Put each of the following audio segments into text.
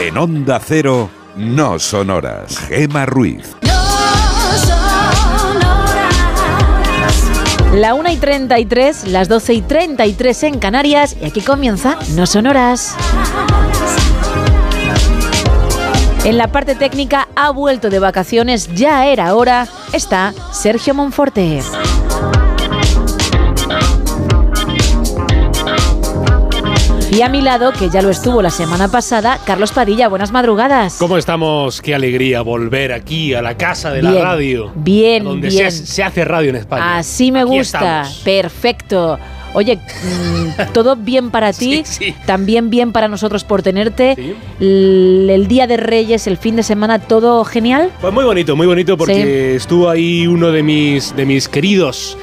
En Onda Cero, no sonoras. Gema Ruiz. La 1 y 33, las 12 y 33 en Canarias y aquí comienza No Sonoras. En la parte técnica ha vuelto de vacaciones, ya era hora, está Sergio Monforte. Y a mi lado, que ya lo estuvo la semana pasada, Carlos Padilla, buenas madrugadas. ¿Cómo estamos? Qué alegría volver aquí a la casa de la Bien, radio. bien, Donde bien. Se, hace, se hace radio en España. Así me Aquí gusta, estamos. perfecto. Oye, mm, todo bien para ti, Sí, sí. también bien para nosotros por tenerte. Sí. El día de Reyes, el fin de semana, todo genial. Pues muy bonito, muy bonito porque estuvo ahí uno de mis, de mis queridos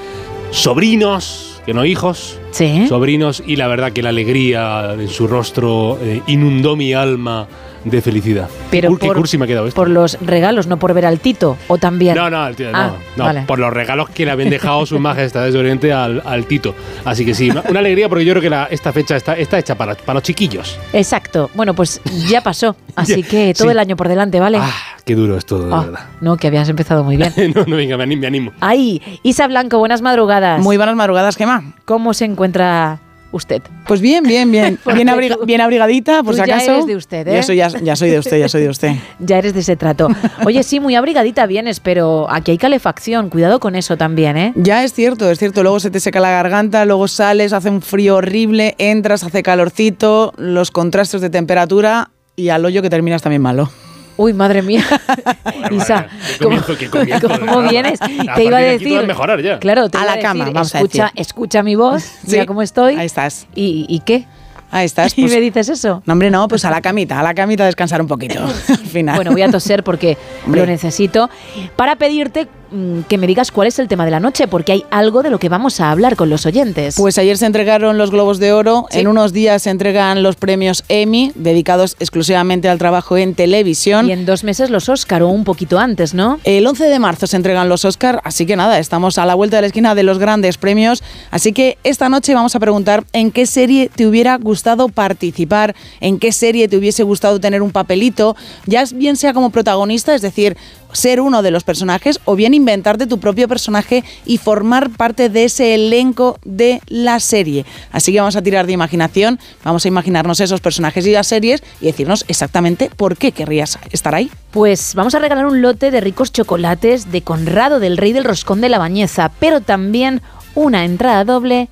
sobrinos, que no hijos, Sí. sobrinos, y la verdad que la alegría en su rostro eh, inundó mi alma de felicidad. Pero Qué cur- qué por- cursi me ha quedado esto. Por los regalos, no por ver al Tito, o también. No, no, el Ah, no, no, vale. por los regalos que le habían dejado sus majestades de Oriente al, al Tito. Así que sí, una, alegría porque yo creo que la- esta fecha está, está hecha para, para los chiquillos. Exacto. Bueno, pues ya pasó. Así que todo Sí. el año por delante, ¿vale? Ah, qué duro es todo, de Ah, verdad. no, que habías empezado muy bien. no, no, venga, me animo. Me animo. Ahí, Isa Blanco, buenas madrugadas. Muy buenas madrugadas, Gemma. ¿Cómo se encuentra usted? Pues bien, bien, bien. Bien, abriga- tú- bien abrigadita, por tú si ya acaso. eres de usted, ¿eh? Yo soy, ya, ya soy de usted, ya soy de usted. Ya eres de ese trato. Oye, sí, muy abrigadita vienes, pero aquí hay calefacción. Cuidado con eso también, ¿eh? Ya es cierto, es cierto. Luego se te seca la garganta, luego sales, hace un frío horrible, entras, hace calorcito, los contrastes de temperatura y al hoyo que terminas también malo. Uy, madre mía. Isa, qué comienzo, qué comienzo, de ¿cómo vienes? A Te iba a de decir. mejorar ya. Claro, te A iba la decir, cama, vamos a escucha, decir. escucha mi voz, mira Sí, cómo estoy. Ahí estás. ¿Y, y qué? Ahí estás. ¿Y pues- me dices eso? No, hombre, no, pues a la camita, a la camita a descansar un poquito. al final. Bueno, voy a toser porque Hombre. lo necesito. Para pedirte mm, que me digas cuál es el tema de la noche, porque hay algo de lo que vamos a hablar con los oyentes. Pues ayer se entregaron los Globos de Oro, Sí. en unos días se entregan los premios Emmy, dedicados exclusivamente al trabajo en televisión. y en dos meses los Oscar o un poquito antes, ¿no? El 11 de marzo se entregan los Oscar, así que nada, estamos a la vuelta de la esquina de los grandes premios. Así que esta noche vamos a preguntar en qué serie te hubiera gustado participar, en qué serie te hubiese gustado tener un papelito, ya bien sea como protagonista, es decir, ser uno de los personajes, o bien inventarte tu propio personaje y formar parte de ese elenco de la serie. Así que vamos a tirar de imaginación, vamos a imaginarnos esos personajes y las series y decirnos exactamente por qué querrías estar ahí. Pues vamos a regalar un lote de ricos chocolates de Conrado del Rey del Roscón de la Bañeza, pero también una entrada doble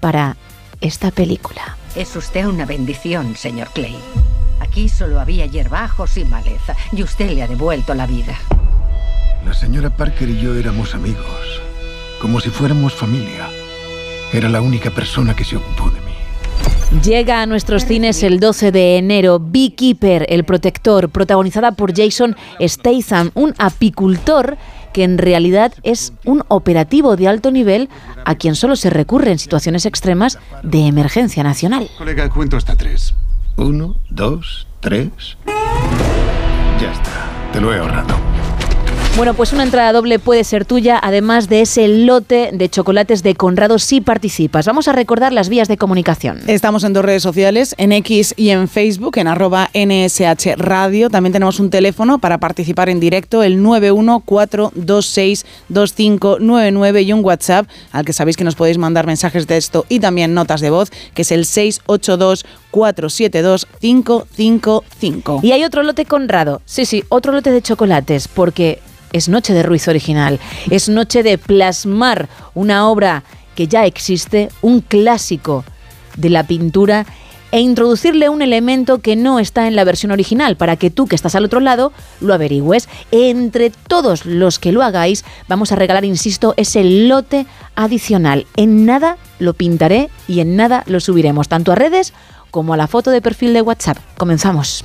para esta película. Es usted una bendición, señor Clay. Aquí solo había hierbajos y maleza, y usted le ha devuelto la vida. La señora Parker y yo éramos amigos, como si fuéramos familia. Era la única persona que se ocupó de mí. Llega a nuestros cines el 12 de enero Beekeeper, el protector, protagonizada por Jason Statham, un apicultor que en realidad es un operativo de alto nivel a quien solo se recurre en situaciones extremas de emergencia nacional. Colega, cuento hasta tres. Uno, dos, tres. Ya está. Te lo he ahorrado. Bueno, pues una entrada doble puede ser tuya, además de ese lote de chocolates de Conrado si participas. Vamos a recordar las vías de comunicación. Estamos en dos redes sociales, en X y en Facebook, en arroba NSH Radio. También tenemos un teléfono para participar en directo, el 914262599 y un WhatsApp al que sabéis que nos podéis mandar mensajes de texto y también notas de voz, que es el 682472555. Y hay otro lote Conrado. Sí, sí, otro lote de chocolates, porque es noche de Ruiz original, es noche de plasmar una obra que ya existe, un clásico de la pintura e introducirle un elemento que no está en la versión original para que tú que estás al otro lado lo averigües. Entre todos los que lo hagáis vamos a regalar, insisto, ese lote adicional. En nada lo pintaré y en nada lo subiremos, tanto a redes como a la foto de perfil de WhatsApp. Comenzamos.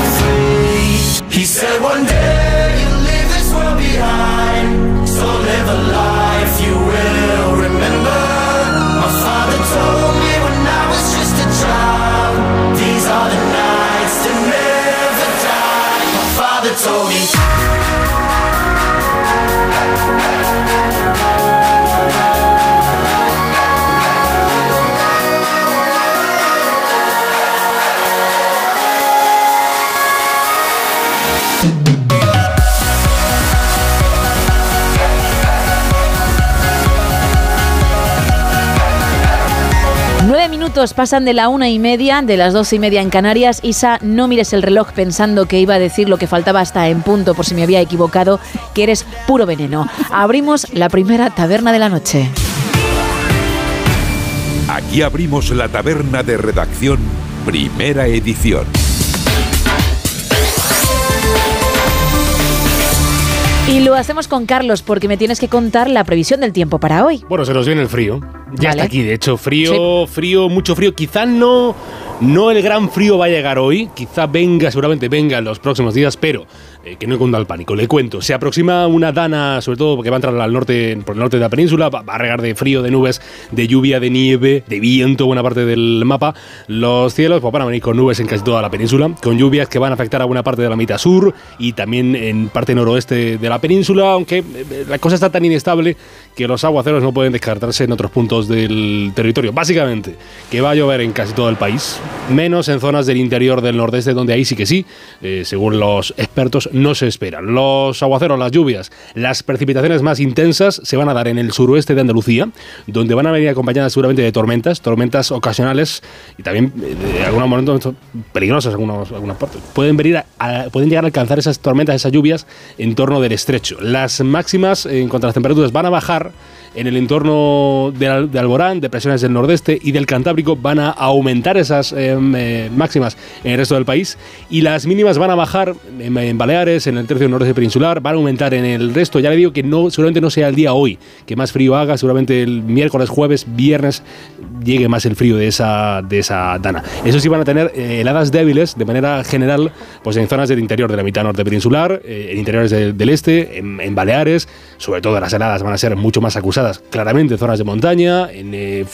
He said one day you'll leave this world behind, so live a life you will remember. My father told me when I was just a child, these are the nights that never die. My father told me. Minutos pasan de la una y media, de las doce y media en Canarias. Isa, no mires el reloj pensando que iba a decir lo que faltaba hasta en punto, por si me había equivocado, que eres puro veneno. Abrimos la primera taberna de la noche. Aquí abrimos la taberna de redacción, primera edición. Y lo hacemos con Carlos porque me tienes que contar la previsión del tiempo para hoy. Bueno, se nos viene el frío. Ya Vale. está aquí, de hecho, frío, frío, mucho frío. Quizás no, no el gran frío va a llegar hoy, quizá venga, seguramente venga en los próximos días, pero eh, que no cunda el pánico. Le cuento, se aproxima una dana, sobre todo porque va a entrar al norte, por el norte de la península, va, a regar de frío, de nubes, de lluvia, de nieve, de viento, buena parte del mapa. Los cielos pues, van a venir con nubes en casi toda la península, con lluvias que van a afectar a buena parte de la mitad sur y también en parte noroeste de la península, aunque eh, la cosa está tan inestable que los aguaceros no pueden descartarse en otros puntos del territorio. Básicamente, que va a llover en casi todo el país, menos en zonas del interior del nordeste, donde ahí sí que sí, eh, según los expertos, no se esperan. Los aguaceros, las lluvias, las precipitaciones más intensas se van a dar en el suroeste de Andalucía, donde van a venir acompañadas seguramente de tormentas, tormentas ocasionales y también eh, de algunos momentos peligrosas algunas partes. Pueden, venir a- pueden llegar a alcanzar esas tormentas, esas lluvias en torno del estrecho. Las máximas en cuanto a las temperaturas van a bajar en el entorno de, Al- de Alborán, depresiones del nordeste y del Cantábrico van a aumentar esas eh, eh, máximas en el resto del país y las mínimas van a bajar en, en Baleares, en el tercio nordeste peninsular, van a aumentar en el resto. Ya le digo que no, seguramente no sea el día hoy que más frío haga, seguramente el miércoles, jueves, viernes llegue más el frío de esa, de esa dana. Eso sí van a tener eh, heladas débiles de manera general pues en zonas del interior de la mitad norte peninsular, eh, en interiores de- del este, en, en Baleares, sobre todo las heladas van a ser mucho más acusadas claramente en zonas de montaña, en, eh,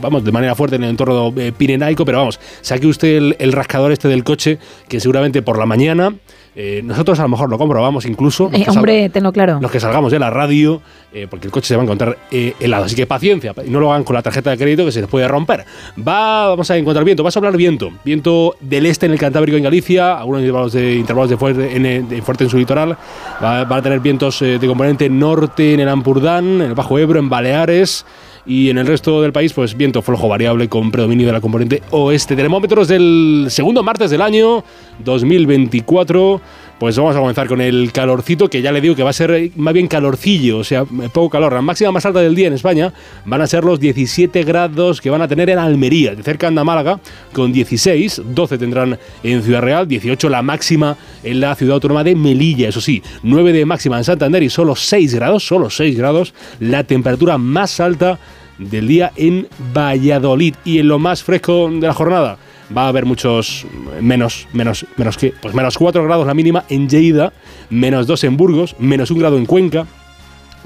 vamos, de manera fuerte en el entorno eh, pirenaico, pero vamos, saque usted el rascador este del coche que seguramente por la mañana, eh, nosotros a lo mejor lo comprobamos incluso. los Eh, hombre, tenlo claro. los que salgamos de la radio, eh, porque el coche se va a encontrar eh, helado. Así que paciencia, y no lo hagan con la tarjeta de crédito que se les puede romper. Va, vamos a encontrar viento, va a soplar viento. Viento del este en el Cantábrico en Galicia, algunos intervalos de, intervalos de, fuerte, en, eh, de fuerte en su litoral. Va, va a tener vientos eh, de componente norte en el Ampurdán, en el Bajo Ebro, en Baleares. Y en el resto del país, pues viento flojo variable con predominio de la componente oeste. Termómetros del segundo martes del año 2024. Pues vamos a comenzar con el calorcito, que ya le digo que va a ser eh, más bien calorcillo, o sea, poco calor. La máxima más alta del día en España van a ser los 17 grados que van a tener en Almería, de cerca anda Málaga, con 16, 12 tendrán en Ciudad Real, 18 la máxima en la ciudad autónoma de Melilla, eso sí, 9 de máxima en Santander y solo 6 grados, solo 6 grados, la temperatura más alta del día en Valladolid. Y en lo más fresco de la jornada va a haber muchos menos, menos, menos que, pues menos 4 grados la mínima en Lleida, menos 2 en Burgos, menos 1 grado en Cuenca,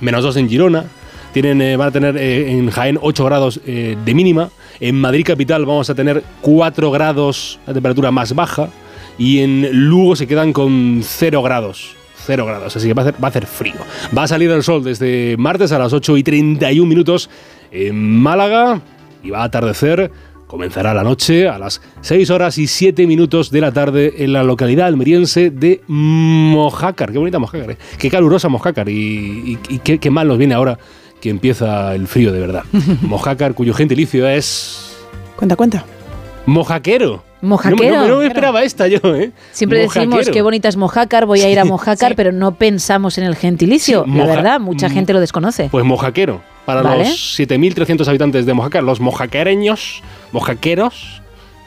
menos 2 en Girona. Tienen, eh, van a tener eh, en Jaén 8 grados eh, de mínima. En Madrid capital vamos a tener 4 grados la temperatura más baja. Y en Lugo se quedan con 0 grados. 0 grados, así que va a, hacer, va a hacer frío. Va a salir el sol desde martes a las 8 y 31 minutos en Málaga y va a atardecer. Comenzará la noche a las 6 horas y 7 minutos de la tarde en la localidad almeriense de Mojácar. Qué bonita Mojácar, ¿eh? qué calurosa Mojácar y, y, y qué, qué mal nos viene ahora que empieza el frío de verdad. Mojácar, cuyo gentilicio es... Cuenta, cuenta. Mojaquero. Mojaquero. No, no, no me esperaba esta yo, ¿eh? Siempre Mojaquero. decimos qué bonita es Mojácar, voy a ir a Mojácar, pero no pensamos en el gentilicio. Sí, la moja- verdad, mucha gente lo desconoce. Pues mojaquero. Para Vale. los 7.300 habitantes de Mojácar, los mojaquereños, mojaqueros,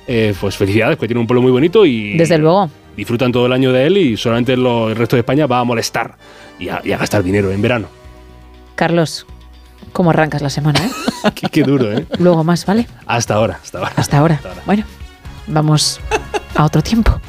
eh, pues felicidades, que tienen un pueblo muy bonito y Desde luego. disfrutan todo el año de él y solamente lo- el resto de España va a molestar y a, y a gastar dinero en verano. Carlos, ¿cómo arrancas la semana? eh? qué, qué duro, ¿eh? Luego más, ¿vale? Hasta ahora, hasta ahora. Hasta ahora. Bueno, vamos a otro tiempo.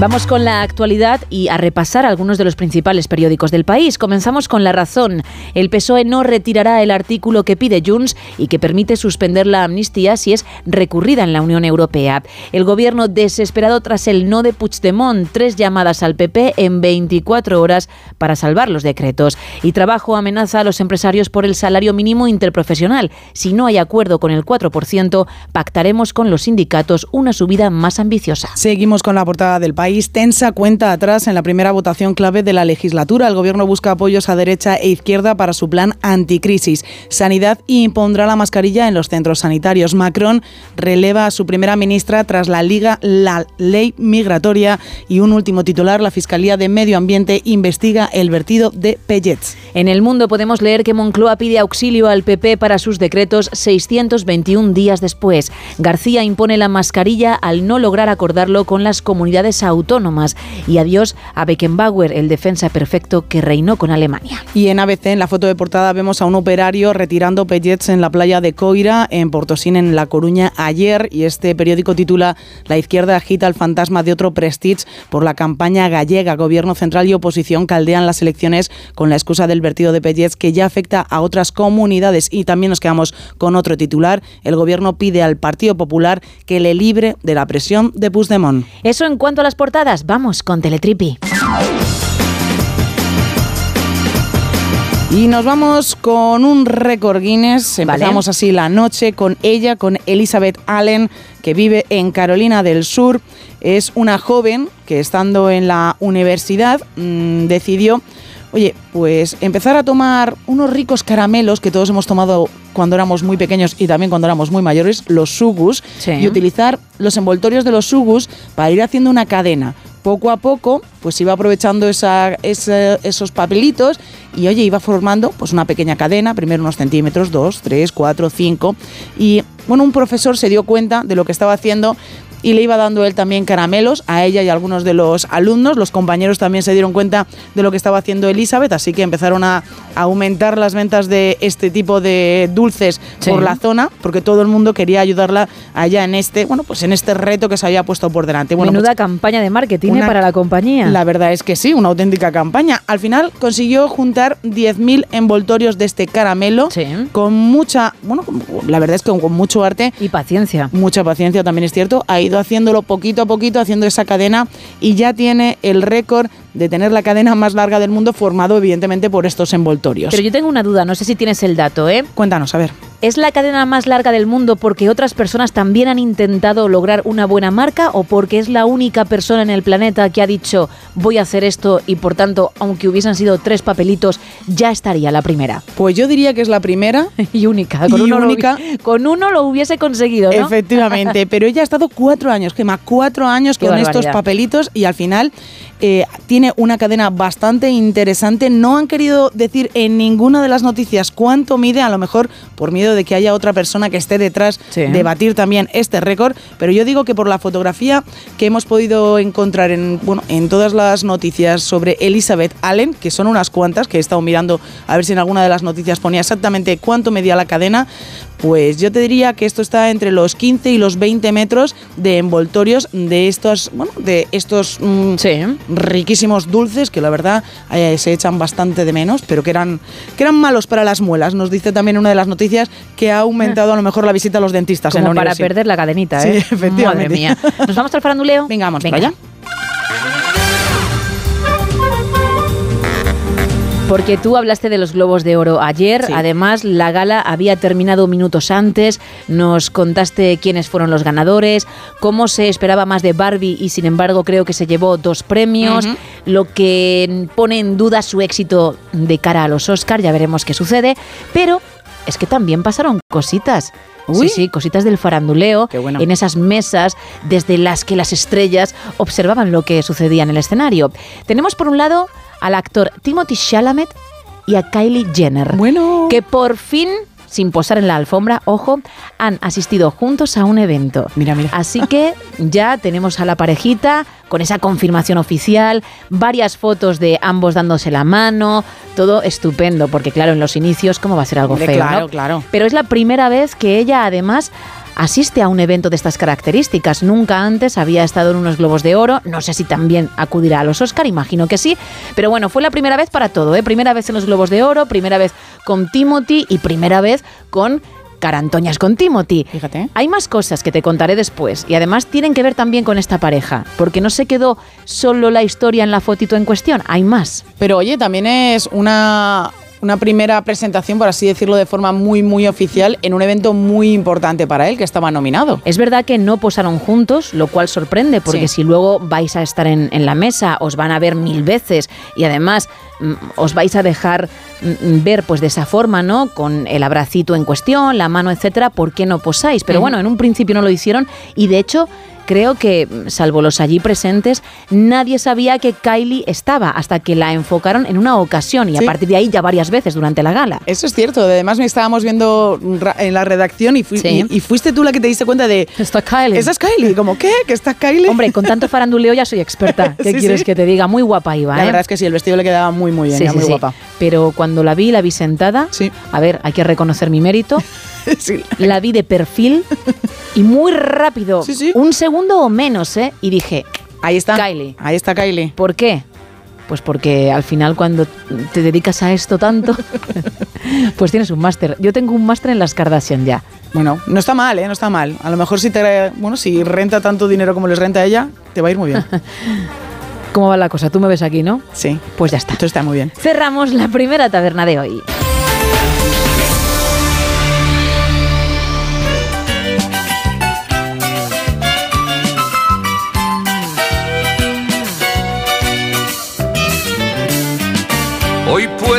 Vamos con la actualidad y a repasar algunos de los principales periódicos del país. Comenzamos con La Razón. El PSOE no retirará el artículo que pide Junts y que permite suspender la amnistía si es recurrida en la Unión Europea. El gobierno desesperado tras el no de Puigdemont, tres llamadas al PP en 24 horas para salvar los decretos. Y Trabajo amenaza a los empresarios por el salario mínimo interprofesional. Si no hay acuerdo con el 4%, pactaremos con los sindicatos una subida más ambiciosa. Seguimos con la portada del país. Tensa cuenta atrás en la primera votación clave de la legislatura. El gobierno busca apoyos a derecha e izquierda para su plan anticrisis. Sanidad impondrá la mascarilla en los centros sanitarios. Macron releva a su primera ministra tras la Liga la ley migratoria. Y un último titular, la Fiscalía de Medio Ambiente investiga el vertido de pellets. En el mundo podemos leer que Moncloa pide auxilio al PP para sus decretos 621 días después. García impone la mascarilla al no lograr acordarlo con las comunidades autónomas. Y adiós a Beckenbauer, el defensa perfecto que reinó con Alemania. Y en ABC, en la foto de portada, vemos a un operario retirando pellets en la playa de Coira, en Portosín, en La Coruña, ayer. Y este periódico titula La izquierda agita el fantasma de otro prestige por la campaña gallega. Gobierno central y oposición caldean las elecciones con la excusa del vertido de pellets que ya afecta a otras comunidades. Y también nos quedamos con otro titular. El gobierno pide al Partido Popular que le libre de la presión de Puigdemont. Eso en cuanto a las portadas. Vamos con Teletripi. Y nos vamos con un récord Guinness. Empezamos así la noche con ella, con Elizabeth Allen, que vive en Carolina del Sur. Es una joven que estando en la universidad mmm, decidió, oye, pues empezar a tomar unos ricos caramelos que todos hemos tomado cuando éramos muy pequeños y también cuando éramos muy mayores, los sugus, Sí. y utilizar los envoltorios de los sugus para ir haciendo una cadena. Poco a poco, pues iba aprovechando esa- esa- esos papelitos y, oye, iba formando pues una pequeña cadena, primero unos centímetros, dos, tres, cuatro, cinco. Y, bueno, un profesor se dio cuenta de lo que estaba haciendo y le iba dando él también caramelos a ella y a algunos de los alumnos. Los compañeros también se dieron cuenta de lo que estaba haciendo Elizabeth, así que empezaron a aumentar las ventas de este tipo de dulces Sí. por la zona, porque todo el mundo quería ayudarla allá en este, bueno, pues en este reto que se había puesto por delante. Bueno, Menuda pues, campaña de marketing ¿eh? una- para la compañía. la verdad es que sí, una auténtica campaña. Al final consiguió juntar 10.000 envoltorios de este caramelo con mucha, bueno, la verdad es que con mucho arte. Y paciencia. Mucha paciencia también es cierto. Ido haciéndolo poquito a poquito, haciendo esa cadena y ya tiene el récord de tener la cadena más larga del mundo formado evidentemente por estos envoltorios. Pero yo tengo una duda, no sé si tienes el dato, ¿eh? Cuéntanos, a ver. ¿Es la cadena más larga del mundo porque otras personas también han intentado lograr una buena marca o porque es la única persona en el planeta que ha dicho voy a hacer esto y por tanto, aunque hubiesen sido tres papelitos, ya estaría la primera? Pues yo diría que es la primera y única. Con, Y uno, lo única. hubi- con uno lo hubiese conseguido, ¿no? Efectivamente, pero ella ha estado cuatro años, Gemma, cuatro años Qué con estos papelitos y al final eh, tiene una cadena bastante interesante. No han querido decir en ninguna de las noticias cuánto mide, a lo mejor por miedo de que haya otra persona que esté detrás Sí. de batir también este récord, pero yo digo que por la fotografía que hemos podido encontrar en, bueno, en todas las noticias sobre Elizabeth Allen, que son unas cuantas, que he estado mirando a ver si en alguna de las noticias ponía exactamente cuánto medía la cadena, Pues yo te diría que esto está entre los 15 y los 20 metros de envoltorios de estos, bueno, de estos mm, riquísimos dulces que la verdad eh, se echan bastante de menos, pero que eran, que eran malos para las muelas. Nos dice también una de las noticias que ha aumentado a lo mejor la visita a los dentistas en Como la para perder la cadenita, Sí, ¿eh? efectivamente. Madre mía. ¿Nos vamos al faranduleo? Venga, vamos Venga. para allá. Porque tú hablaste de los Globos de Oro ayer, además la gala había terminado minutos antes, nos contaste quiénes fueron los ganadores, cómo se esperaba más de Barbie y sin embargo creo que se llevó dos premios, lo que pone en duda su éxito de cara a los Oscars, ya veremos qué sucede, pero es que también pasaron cositas. Uy. Sí, sí, cositas del faranduleo en esas mesas desde las que las estrellas observaban lo que sucedía en el escenario. Tenemos por un lado al actor Timothy Chalamet y a Kylie Jenner, que por fin sin posar en la alfombra, ojo, han asistido juntos a un evento. Mira, mira. Así que ya tenemos a la parejita con esa confirmación oficial, varias fotos de ambos dándose la mano, todo estupendo, porque claro, en los inicios, ¿cómo va a ser algo feo? claro, no? claro. Pero es la primera vez que ella además asiste a un evento de estas características. Nunca antes había estado en unos Globos de Oro. No sé si también acudirá a los Oscar, imagino que sí. Pero bueno, fue la primera vez para todo, ¿eh? Primera vez en los Globos de Oro, primera vez con Timothy y primera vez con Carantoñas con Timothy. Fíjate. Hay más cosas que te contaré después y además tienen que ver también con esta pareja, porque no se quedó solo la historia en la fotito en cuestión, hay más. Pero oye, también es una, una primera presentación, por así decirlo, de forma muy, muy oficial en un evento muy importante para él, que estaba nominado. Es verdad que no posaron juntos, lo cual sorprende, porque Sí. si luego vais a estar en, en la mesa, os van a ver mil veces y además mm, os vais a dejar mm, ver pues de esa forma, ¿no? Con el abracito en cuestión, la mano, etcétera, ¿por qué no posáis? Pero bueno, en un principio no lo hicieron y de hecho creo que, salvo los allí presentes, nadie sabía que Kylie estaba hasta que la enfocaron en una ocasión y a Sí. partir de ahí ya varias veces durante la gala. Eso es cierto. Además, me estábamos viendo en la redacción y, fui- Sí. y, y fuiste tú la que te diste cuenta de. Está Kylie. Esa es Kylie. Como, ¿qué? ¿Que está Kylie? Hombre, con tanto faranduleo ya soy experta. ¿Qué Sí, quieres sí. que te diga? Muy guapa iba, La ¿eh? verdad es que sí, el vestido le quedaba muy, muy bien. Sí, sí, muy sí. guapa. Pero cuando la vi, la vi sentada. A ver, hay que reconocer mi mérito. La vi de perfil y muy rápido. Un segundo o menos, ¿eh? Y dije, ahí está. Kylie. Ahí está Kylie. ¿Por qué? Pues porque al final cuando te dedicas a esto tanto, pues tienes un máster. Yo tengo un máster en las Kardashian ya. Bueno, no está mal, ¿eh? No está mal. A lo mejor si te, bueno, si renta tanto dinero como les renta a ella, te va a ir muy bien. ¿Cómo va la cosa? Tú me ves aquí, ¿no? Sí. Pues ya está. Esto está muy bien. Cerramos la primera taberna de hoy.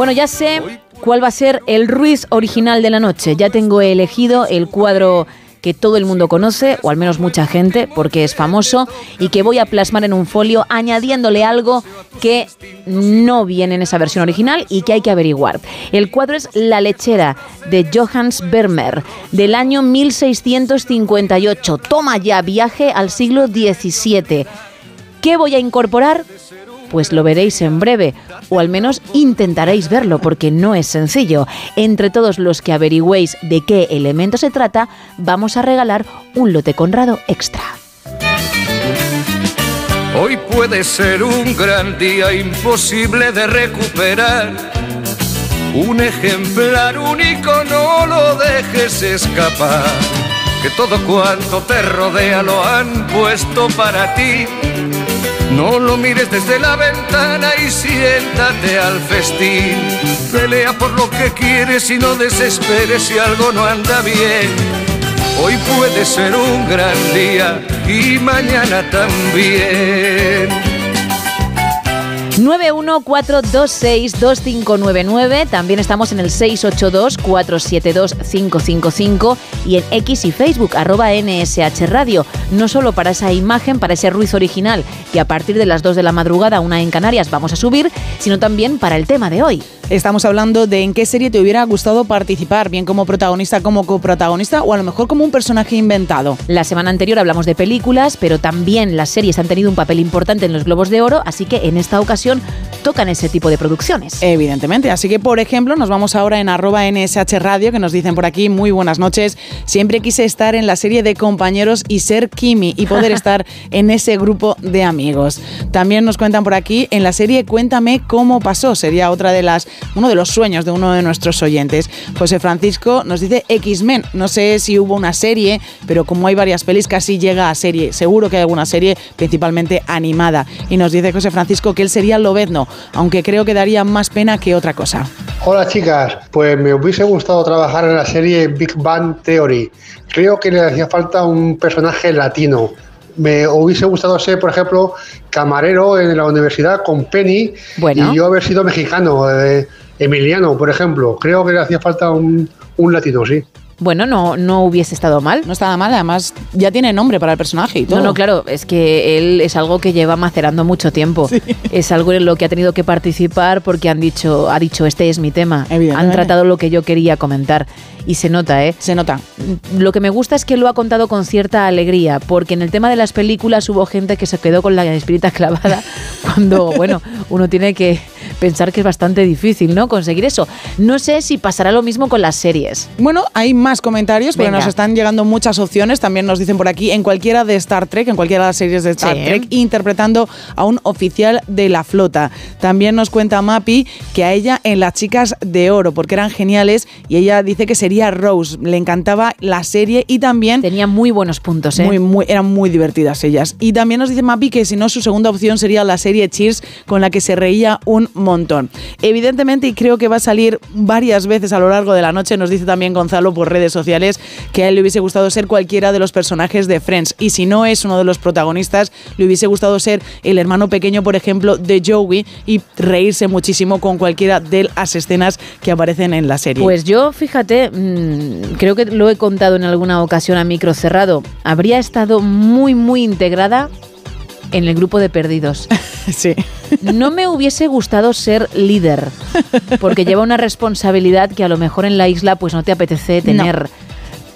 Bueno, ya sé cuál va a ser el Ruiz original de la noche. Ya tengo elegido el cuadro que todo el mundo conoce, o al menos mucha gente, porque es famoso, y que voy a plasmar en un folio añadiéndole algo que no viene en esa versión original y que hay que averiguar. El cuadro es La lechera de Johannes Vermeer, del año 1658. Toma ya viaje al siglo XVII. ¿Qué voy a incorporar? Pues lo veréis en breve, o al menos intentaréis verlo, porque no es sencillo. Entre todos los que averigüéis de qué elemento se trata, vamos a regalar un lote Conrado extra. Hoy puede ser un gran día imposible de recuperar. Un ejemplar único, no lo dejes escapar. Que todo cuanto te rodea lo han puesto para ti. No lo mires desde la ventana y siéntate al festín. Pelea por lo que quieres y no desesperes si algo no anda bien. Hoy puede ser un gran día y mañana también. 914262599. También estamos en el 682472555 y en X y Facebook, arroba NSH Radio. No solo para esa imagen, para ese ruiz original que a partir de las 2 de la madrugada, una en Canarias, vamos a subir, sino también para el tema de hoy. Estamos hablando de en qué serie te hubiera gustado participar, bien como protagonista, como coprotagonista o a lo mejor como un personaje inventado. La semana anterior hablamos de películas, pero también las series han tenido un papel importante en los Globos de Oro, así que en esta ocasión tocan ese tipo de producciones. Evidentemente, así que por ejemplo nos vamos ahora en arroba NSH Radio, que nos dicen por aquí, muy buenas noches, siempre quise estar en la serie de compañeros y ser Kimi y poder estar en ese grupo de amigos. También nos cuentan por aquí, en la serie Cuéntame cómo pasó, sería otra de las uno de los sueños de uno de nuestros oyentes. José Francisco nos dice X-Men. No sé si hubo una serie, pero como hay varias pelis, casi llega a serie. Seguro que hay alguna serie, principalmente animada. Y nos dice José Francisco que él sería Lobezno, aunque creo que daría más pena que otra cosa. Hola chicas, pues me hubiese gustado trabajar en la serie Big Bang Theory. Creo que le hacía falta un personaje latino me hubiese gustado ser, por ejemplo, camarero en la universidad con Penny y yo haber sido mexicano, eh, Emiliano, por ejemplo. Creo que le hacía falta un, un latino, sí. Bueno, no, no hubiese estado mal. No estaba mal, además ya tiene nombre para el personaje y todo. No, no, claro, es que él es algo que lleva macerando mucho tiempo. Es algo en lo que ha tenido que participar porque han dicho, ha dicho, este es mi tema. Han tratado lo que yo quería comentar. Y se nota, ¿eh? Se nota. Lo que me gusta es que lo ha contado con cierta alegría, porque en el tema de las películas hubo gente que se quedó con la espírita clavada cuando, bueno, uno tiene que pensar que es bastante difícil, ¿no? Conseguir eso. No sé si pasará lo mismo con las series. Bueno, hay más comentarios, pero nos están llegando muchas opciones. También nos dicen por aquí, en cualquiera de Star Trek, en cualquiera de las series de Star Trek, interpretando a un oficial de la flota. También nos cuenta Mappy que a ella en Las Chicas de Oro, porque eran geniales, y ella dice que sería Rose. Le encantaba la serie y también... Tenía muy buenos puntos, ¿eh? Muy, muy, eran muy divertidas ellas. Y también nos dice Mappy que si no, su segunda opción sería la serie Cheers, con la que se reía un montón. Evidentemente, y creo que va a salir varias veces a lo largo de la noche, nos dice también Gonzalo por redes sociales que a él le hubiese gustado ser cualquiera de los personajes de Friends. Y si no es uno de los protagonistas, le hubiese gustado ser el hermano pequeño, por ejemplo, de Joey y reírse muchísimo con cualquiera de las escenas que aparecen en la serie. Pues yo, fíjate, mm, creo que lo he contado en alguna ocasión a micro cerrado, habría estado muy, muy integrada en el grupo de perdidos. sí. No me hubiese gustado ser líder, porque lleva una responsabilidad que a lo mejor en la isla pues no te apetece tener.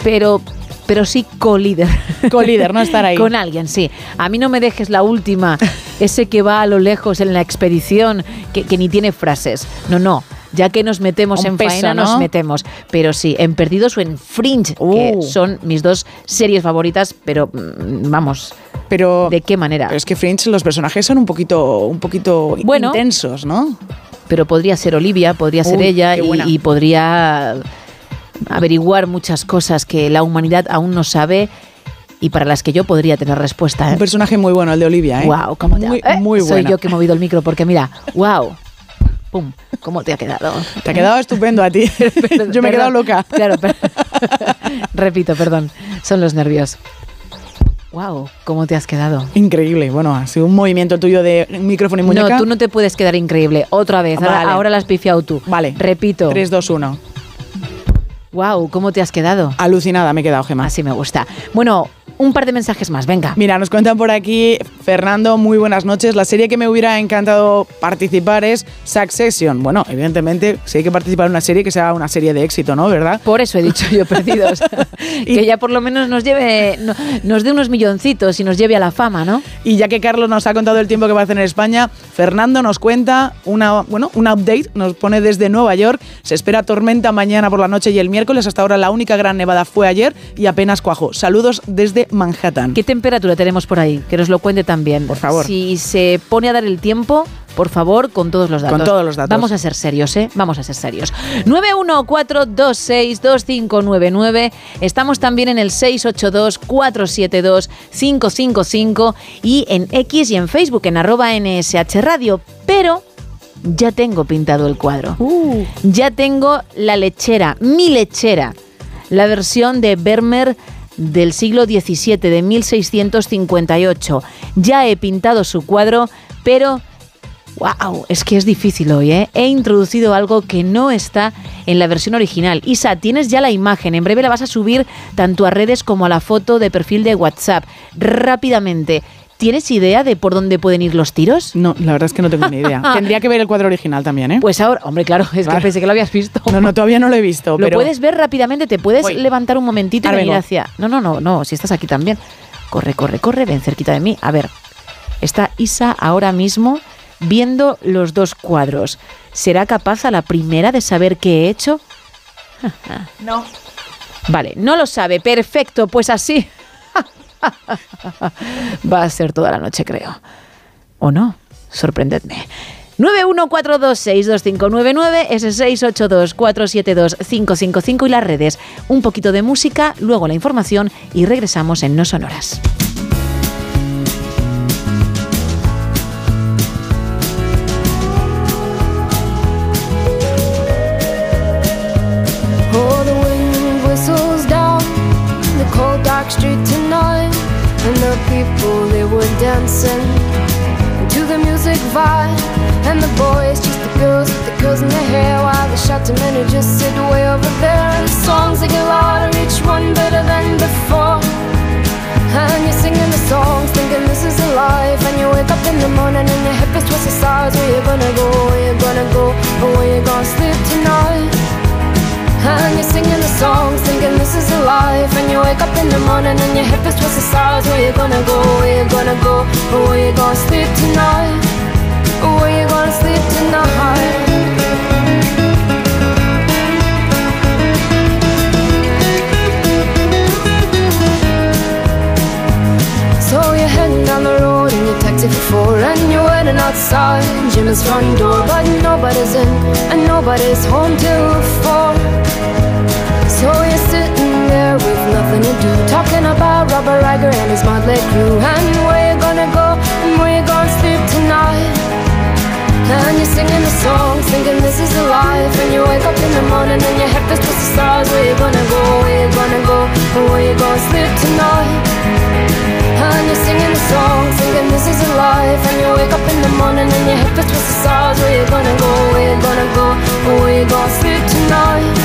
Pero pero sí co-líder. Co-líder, no estar ahí. Con alguien, sí. A mí no me dejes la última, ese que va a lo lejos en la expedición, que, que ni tiene frases. No, no ya que nos metemos en faena, nos metemos. Pero sí, en Perdidos o en Fringe, que uh. son mis dos series favoritas, pero mm, vamos. Pero, ¿De qué manera? es que Fringe, los personajes son un poquito, un poquito intensos, ¿no? Pero podría ser Olivia, podría ser ella y, podría averiguar muchas cosas que la humanidad aún no sabe y para las que yo podría tener respuesta. Un ¿eh? personaje muy bueno, el de Olivia, ¿eh? Wow, ¿cómo te muy, ¿eh? muy bueno. Soy yo que he movido el micro porque mira, wow. ¡Pum! ¿Cómo te ha quedado? Te ha quedado estupendo a ti. Yo me he quedado loca. Claro, repito, perdón. Son los nervios. Wow, ¿cómo te has quedado? Increíble. Bueno, ha sido un movimiento tuyo de micrófono y muñeca. No, tú no te puedes quedar increíble. Otra vez. Ahora, la has pifiado tú. Vale. Repito. 3, 2, 1. Wow, ¿cómo te has quedado? Alucinada, me he quedado, Gemma. Así me gusta. Bueno, un par de mensajes más, venga. Mira, nos cuentan por aquí, Fernando, muy buenas noches. La serie que me hubiera encantado participar es Succession. Bueno, evidentemente, si hay que participar en una serie, que sea una serie de éxito, ¿no? ¿Verdad? Por eso he dicho yo, perdidos. que ya por lo menos nos lleve, nos dé unos milloncitos y nos lleve a la fama, ¿no? Y ya que Carlos nos ha contado el tiempo que va a hacer en España, Fernando nos cuenta una, bueno, un update, nos pone desde Nueva York. Se espera tormenta mañana por la noche y el miércoles. Hasta ahora la única gran nevada fue ayer y apenas cuajo. Saludos desde Manhattan. ¿Qué temperatura tenemos por ahí? Que nos lo cuente también. Por favor. Si se pone a dar el tiempo, por favor, con todos los datos. Con todos los datos. Vamos a ser serios, ¿eh? Vamos a ser serios. 914262599. Estamos también en el 682472555 y en X y en Facebook en arroba NSH Radio. Pero ya tengo pintado el cuadro. Uh. Ya tengo la lechera, mi lechera. La versión de Vermeer del siglo XVII, de 1658. Ya he pintado su cuadro, pero Wow, es que es difícil hoy, ¿eh? He introducido algo que no está en la versión original. Isa, tienes ya la imagen. En breve la vas a subir tanto a redes como a la foto de perfil de WhatsApp. Rápidamente. ¿Tienes idea de por dónde pueden ir los tiros? No, la verdad es que no tengo ni idea. Tendría que ver el cuadro original también, ¿eh? Pues ahora, hombre, claro, es que pensé que lo habías visto. No, no, todavía no lo he visto. Lo puedes ver rápidamente, te puedes levantar un momentito y venir hacia. No, no, no, no, si estás aquí también. Corre, corre, corre, ven cerquita de mí. A ver, está Isa ahora mismo viendo los dos cuadros. ¿Será capaz a la primera de saber qué he hecho? no. Vale, no lo sabe. Perfecto, pues así. Va a ser toda la noche, creo. ¿O no? Sorprendedme. 914262599, ese 682472555 y las redes. Un poquito de música, luego la información y regresamos en No Sonoras. The just sit way over there. And the songs they get louder, each one better than before. And you're singing the songs, thinking this is a life. And you wake up in the morning and your hip is twisted sides. Where you gonna go? Where you gonna go? Or where you gonna sleep tonight? And you're singing the songs, thinking this is a life And you wake up in the morning and your hip is twisted sides Where you gonna go, where you gonna go Or where you gonna sleep tonight where you gonna sleep tonight for four And you're waiting outside. Jim's front door But nobody's in and nobody's home till four so you're sitting there with nothing to do Talking about Robert Riger and his motley crew. And where you gonna go? And where you gonna sleep tonight And you're singing the song, thinking this is a life. And you wake up in the morning and your head feels twisted stars Where you gonna go, where you gonna go where you gonna sleep tonight? And you're singing the songs, thinking this is a life. And you wake up in the morning and your head feels twisted stars Where you gonna go, where you gonna go and where you gonna sleep tonight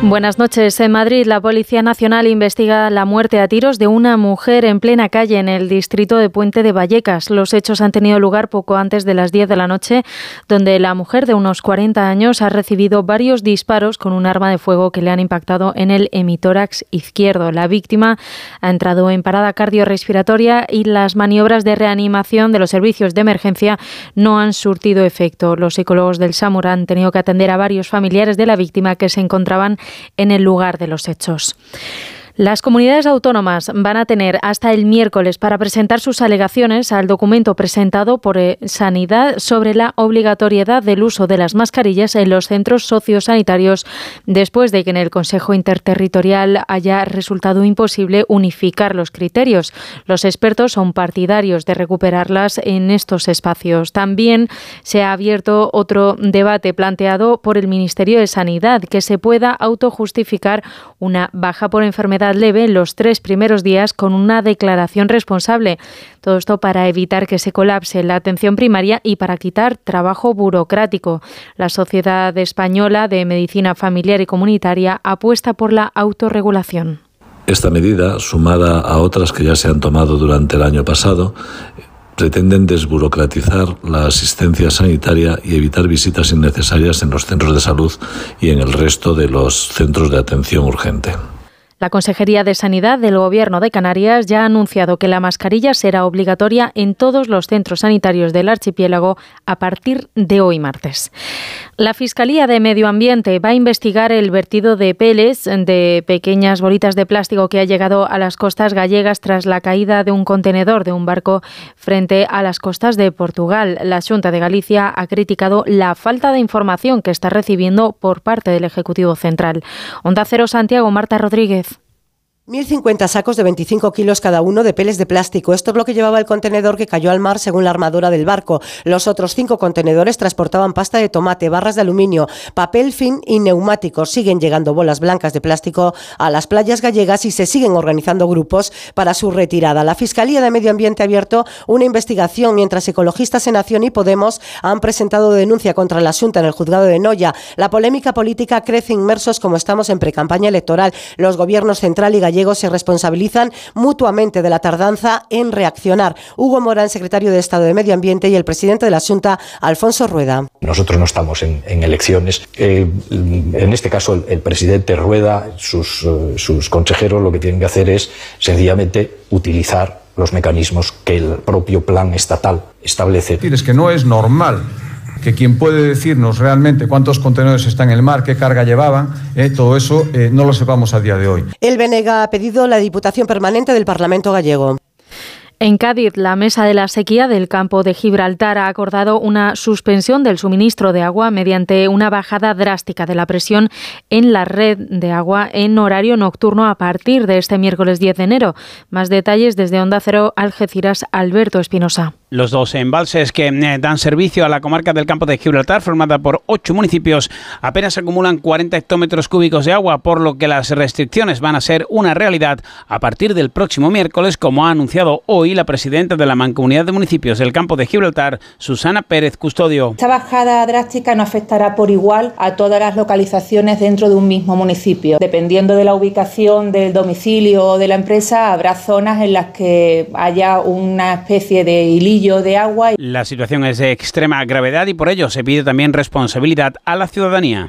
Buenas noches. En Madrid, la Policía Nacional investiga la muerte a tiros de una mujer en plena calle en el distrito de Puente de Vallecas. Los hechos han tenido lugar poco antes de las 10 de la noche, donde la mujer de unos 40 años ha recibido varios disparos con un arma de fuego que le han impactado en el hemitórax izquierdo. La víctima ha entrado en parada cardiorrespiratoria y las maniobras de reanimación de los servicios de emergencia no han surtido efecto. Los psicólogos del SAMUR han tenido que atender a varios familiares de la víctima que se encontraban en el lugar de los hechos. Las comunidades autónomas van a tener hasta el miércoles para presentar sus alegaciones al documento presentado por eh, Sanidad sobre la obligatoriedad del uso de las mascarillas en los centros sociosanitarios después de que en el Consejo Interterritorial haya resultado imposible unificar los criterios. Los expertos son partidarios de recuperarlas en estos espacios. También se ha abierto otro debate planteado por el Ministerio de Sanidad que se pueda autojustificar una baja por enfermedad leve los tres primeros días con una declaración responsable. Todo esto para evitar que se colapse la atención primaria y para quitar trabajo burocrático. La Sociedad Española de Medicina Familiar y Comunitaria apuesta por la autorregulación. Esta medida, sumada a otras que ya se han tomado durante el año pasado, pretenden desburocratizar la asistencia sanitaria y evitar visitas innecesarias en los centros de salud y en el resto de los centros de atención urgente. La Consejería de Sanidad del Gobierno de Canarias ya ha anunciado que la mascarilla será obligatoria en todos los centros sanitarios del archipiélago a partir de hoy martes. La Fiscalía de Medio Ambiente va a investigar el vertido de peles de pequeñas bolitas de plástico que ha llegado a las costas gallegas tras la caída de un contenedor de un barco frente a las costas de Portugal. La Junta de Galicia ha criticado la falta de información que está recibiendo por parte del Ejecutivo Central. Onda Cero Santiago, Marta Rodríguez. 1.050 sacos de 25 kilos cada uno de peles de plástico. Esto es lo que llevaba el contenedor que cayó al mar según la armadura del barco. Los otros cinco contenedores transportaban pasta de tomate, barras de aluminio, papel fin y neumáticos. Siguen llegando bolas blancas de plástico a las playas gallegas y se siguen organizando grupos para su retirada. La Fiscalía de Medio Ambiente ha abierto una investigación mientras ecologistas en Acción y Podemos han presentado denuncia contra la Junta en el juzgado de Noya. La polémica política crece inmersos como estamos en precampaña electoral. Los gobiernos central y gallego se responsabilizan mutuamente de la tardanza en reaccionar. Hugo Morán, secretario de Estado de Medio Ambiente, y el presidente de la Junta, Alfonso Rueda. Nosotros no estamos en, elecciones. Eh, en este caso, el, presidente Rueda, sus, eh, sus consejeros, lo que tienen que hacer es sencillamente utilizar los mecanismos que el propio plan estatal establece. Es que no es normal que quien puede decirnos realmente cuántos contenedores están en el mar, qué carga llevaban, eh, todo eso eh, no lo sepamos a día de hoy. El Benega ha pedido la Diputación Permanente del Parlamento Gallego. En Cádiz, la Mesa de la Sequía del campo de Gibraltar ha acordado una suspensión del suministro de agua mediante una bajada drástica de la presión en la red de agua en horario nocturno a partir de este miércoles 10 de enero. Más detalles desde Onda Cero, Algeciras, Alberto Espinosa. Los dos embalses que eh, dan servicio a la comarca del campo de Gibraltar, formada por ocho municipios, apenas acumulan 40 hectómetros cúbicos de agua, por lo que las restricciones van a ser una realidad a partir del próximo miércoles, como ha anunciado hoy la presidenta de la Mancomunidad de Municipios del campo de Gibraltar, Susana Pérez Custodio. Esta bajada drástica no afectará por igual a todas las localizaciones dentro de un mismo municipio. Dependiendo de la ubicación del domicilio o de la empresa, habrá zonas en las que haya una especie de hilillo La situación es de extrema gravedad y por ello se pide también responsabilidad a la ciudadanía.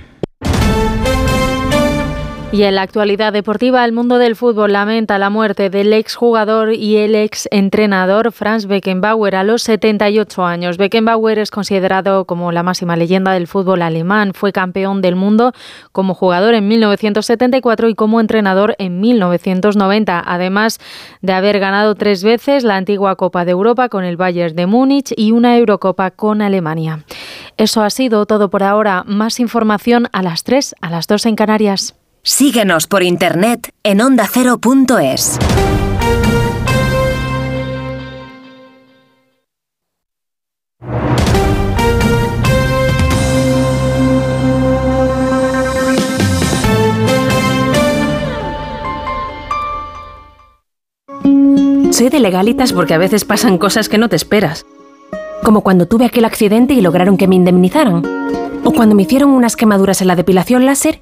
Y en la actualidad deportiva, el mundo del fútbol lamenta la muerte del exjugador y el ex entrenador Franz Beckenbauer a los 78 años. Beckenbauer es considerado como la máxima leyenda del fútbol alemán. Fue campeón del mundo como jugador en 1974 y como entrenador en 1990, además de haber ganado tres veces la antigua Copa de Europa con el Bayern de Múnich y una Eurocopa con Alemania. Eso ha sido todo por ahora. Más información a las 3, a las 2 en Canarias. Síguenos por internet en ondacero.es. Soy de legalitas porque a veces pasan cosas que no te esperas. Como cuando tuve aquel accidente y lograron que me indemnizaran. O cuando me hicieron unas quemaduras en la depilación láser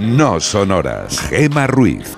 no sonoras. Gema Ruiz.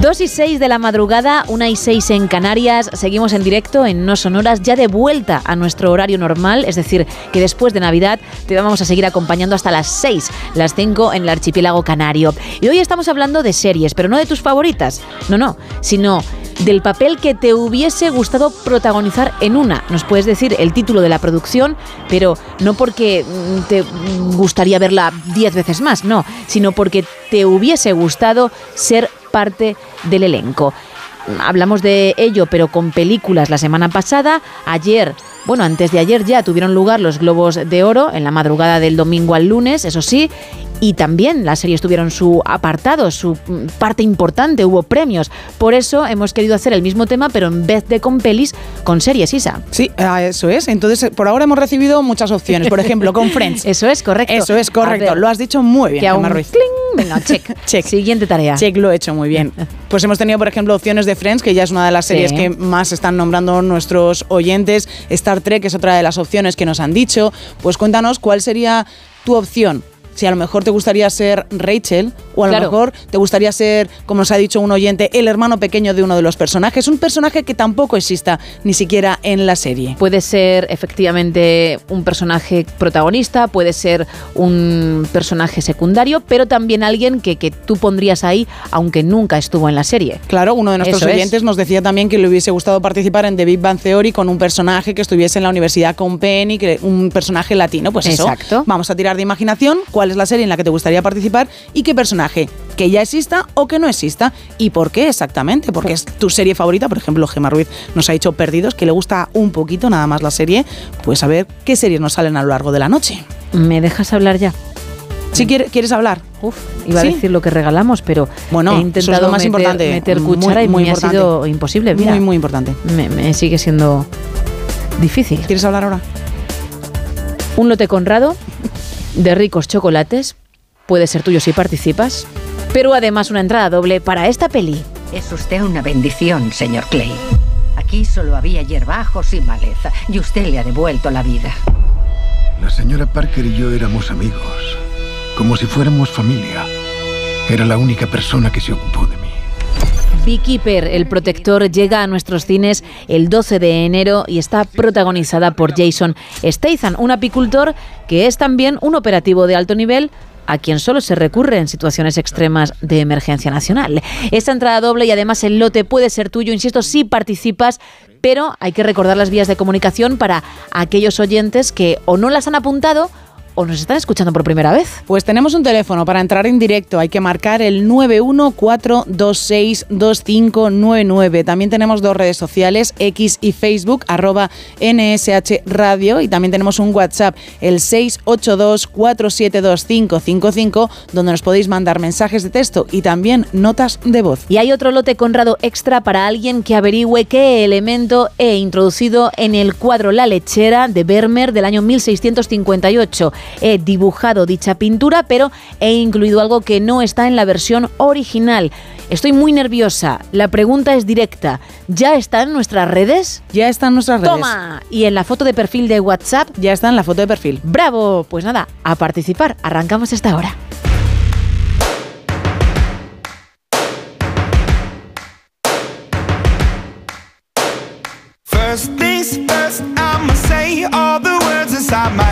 2 y 6 de la madrugada, 1 y 6 en Canarias. Seguimos en directo en No Sonoras, ya de vuelta a nuestro horario normal, es decir, que después de Navidad te vamos a seguir acompañando hasta las 6, las 5 en el archipiélago canario. Y hoy estamos hablando de series, pero no de tus favoritas, no, no, sino del papel que te hubiese gustado protagonizar en una. Nos puedes decir el título de la producción, pero no porque mm, te gustaría verla 10 veces más, no, sino porque te hubiese gustado ser parte del elenco. Hablamos de ello, pero con películas la semana pasada. Ayer, bueno, antes de ayer ya tuvieron lugar los Globos de Oro, en la madrugada del domingo al lunes, eso sí. Y también las series tuvieron su apartado, su mm, parte importante, hubo premios. Por eso hemos querido hacer el mismo tema, pero en vez de con pelis, con series, Isa. Sí, eso es. Entonces, por ahora hemos recibido muchas opciones. Por ejemplo, con Friends. Eso es correcto. Eso es correcto. Ver, Lo has dicho muy bien, que Gemma Ruiz. ¡Cling! Venga, check. Check. Siguiente tarea. Check, lo he hecho muy bien. Pues hemos tenido, por ejemplo, opciones de Friends, que ya es una de las Sí. series que más están nombrando nuestros oyentes. Star Trek es otra de las opciones que nos han dicho. Pues cuéntanos cuál sería tu opción. Si a lo mejor te gustaría ser Rachel o a lo mejor te gustaría ser, como nos ha dicho un oyente, el hermano pequeño de uno de los personajes. Un personaje que tampoco exista ni siquiera en la serie. Puede ser efectivamente un personaje protagonista, puede ser un personaje secundario, pero también alguien que, que tú pondrías ahí aunque nunca estuvo en la serie. Claro, uno de nuestros Eso es. oyentes nos decía también que le hubiese gustado participar en The Big Bang Theory con un personaje que estuviese en la universidad con Penny, que un personaje latino. Pues eso. Exacto. Vamos a tirar de imaginación cuál es la serie en la que te gustaría participar y qué personaje que ya exista o que no exista y por qué exactamente. Porque es tu serie favorita. Por ejemplo, Gemma Ruiz nos ha dicho Perdidos, que le gusta un poquito nada más la serie. Pues a ver qué series nos salen a lo largo de la noche. ¿Me dejas hablar ya? Si quieres, ¿quieres hablar? Uf, iba ¿Sí? a decir lo que regalamos, pero Bueno, he eso es intentado lo más meter, importante. meter Muy- cuchara y muy me ha sido imposible. Mira, Muy, muy importante. Me, me sigue siendo difícil. ¿Quieres hablar ahora? Un lote Conrado de ricos chocolates puede ser tuyo si participas, pero además una entrada doble para esta peli. Es usted una bendición, señor Clay. Aquí solo había hierbajos y maleza, y usted le ha devuelto la vida. La señora Parker y yo éramos amigos, como si fuéramos familia. Era la única persona que se ocupó de mí. Beekeeper, el protector, llega a nuestros cines el 12 de enero y está protagonizada por Jason Statham, un apicultor que es también un operativo de alto nivel a quien solo se recurre en situaciones extremas de emergencia nacional. Esta entrada doble y además el lote puede ser tuyo, insisto, si participas, pero hay que recordar las vías de comunicación para aquellos oyentes que o no las han apuntado o nos están escuchando por primera vez. Pues tenemos un teléfono para entrar en directo. Hay que marcar el 914262599. También tenemos dos redes sociales, X y Facebook, arroba NSH Radio. Y también tenemos un WhatsApp, el 682472555, donde nos podéis mandar mensajes de texto y también notas de voz. Y hay otro lote Conrado extra para alguien que averigüe qué elemento he introducido en el cuadro La lechera de Vermeer del año 1658. He dibujado dicha pintura, pero he incluido algo que no está en la versión original. Estoy muy nerviosa. La pregunta es directa. ¿Ya está en nuestras redes? Ya está en nuestras redes. Toma. Y en la foto de perfil de WhatsApp. Ya está en la foto de perfil. Bravo. Pues nada, a participar. Arrancamos esta hora. First things first, I'ma say all the words inside my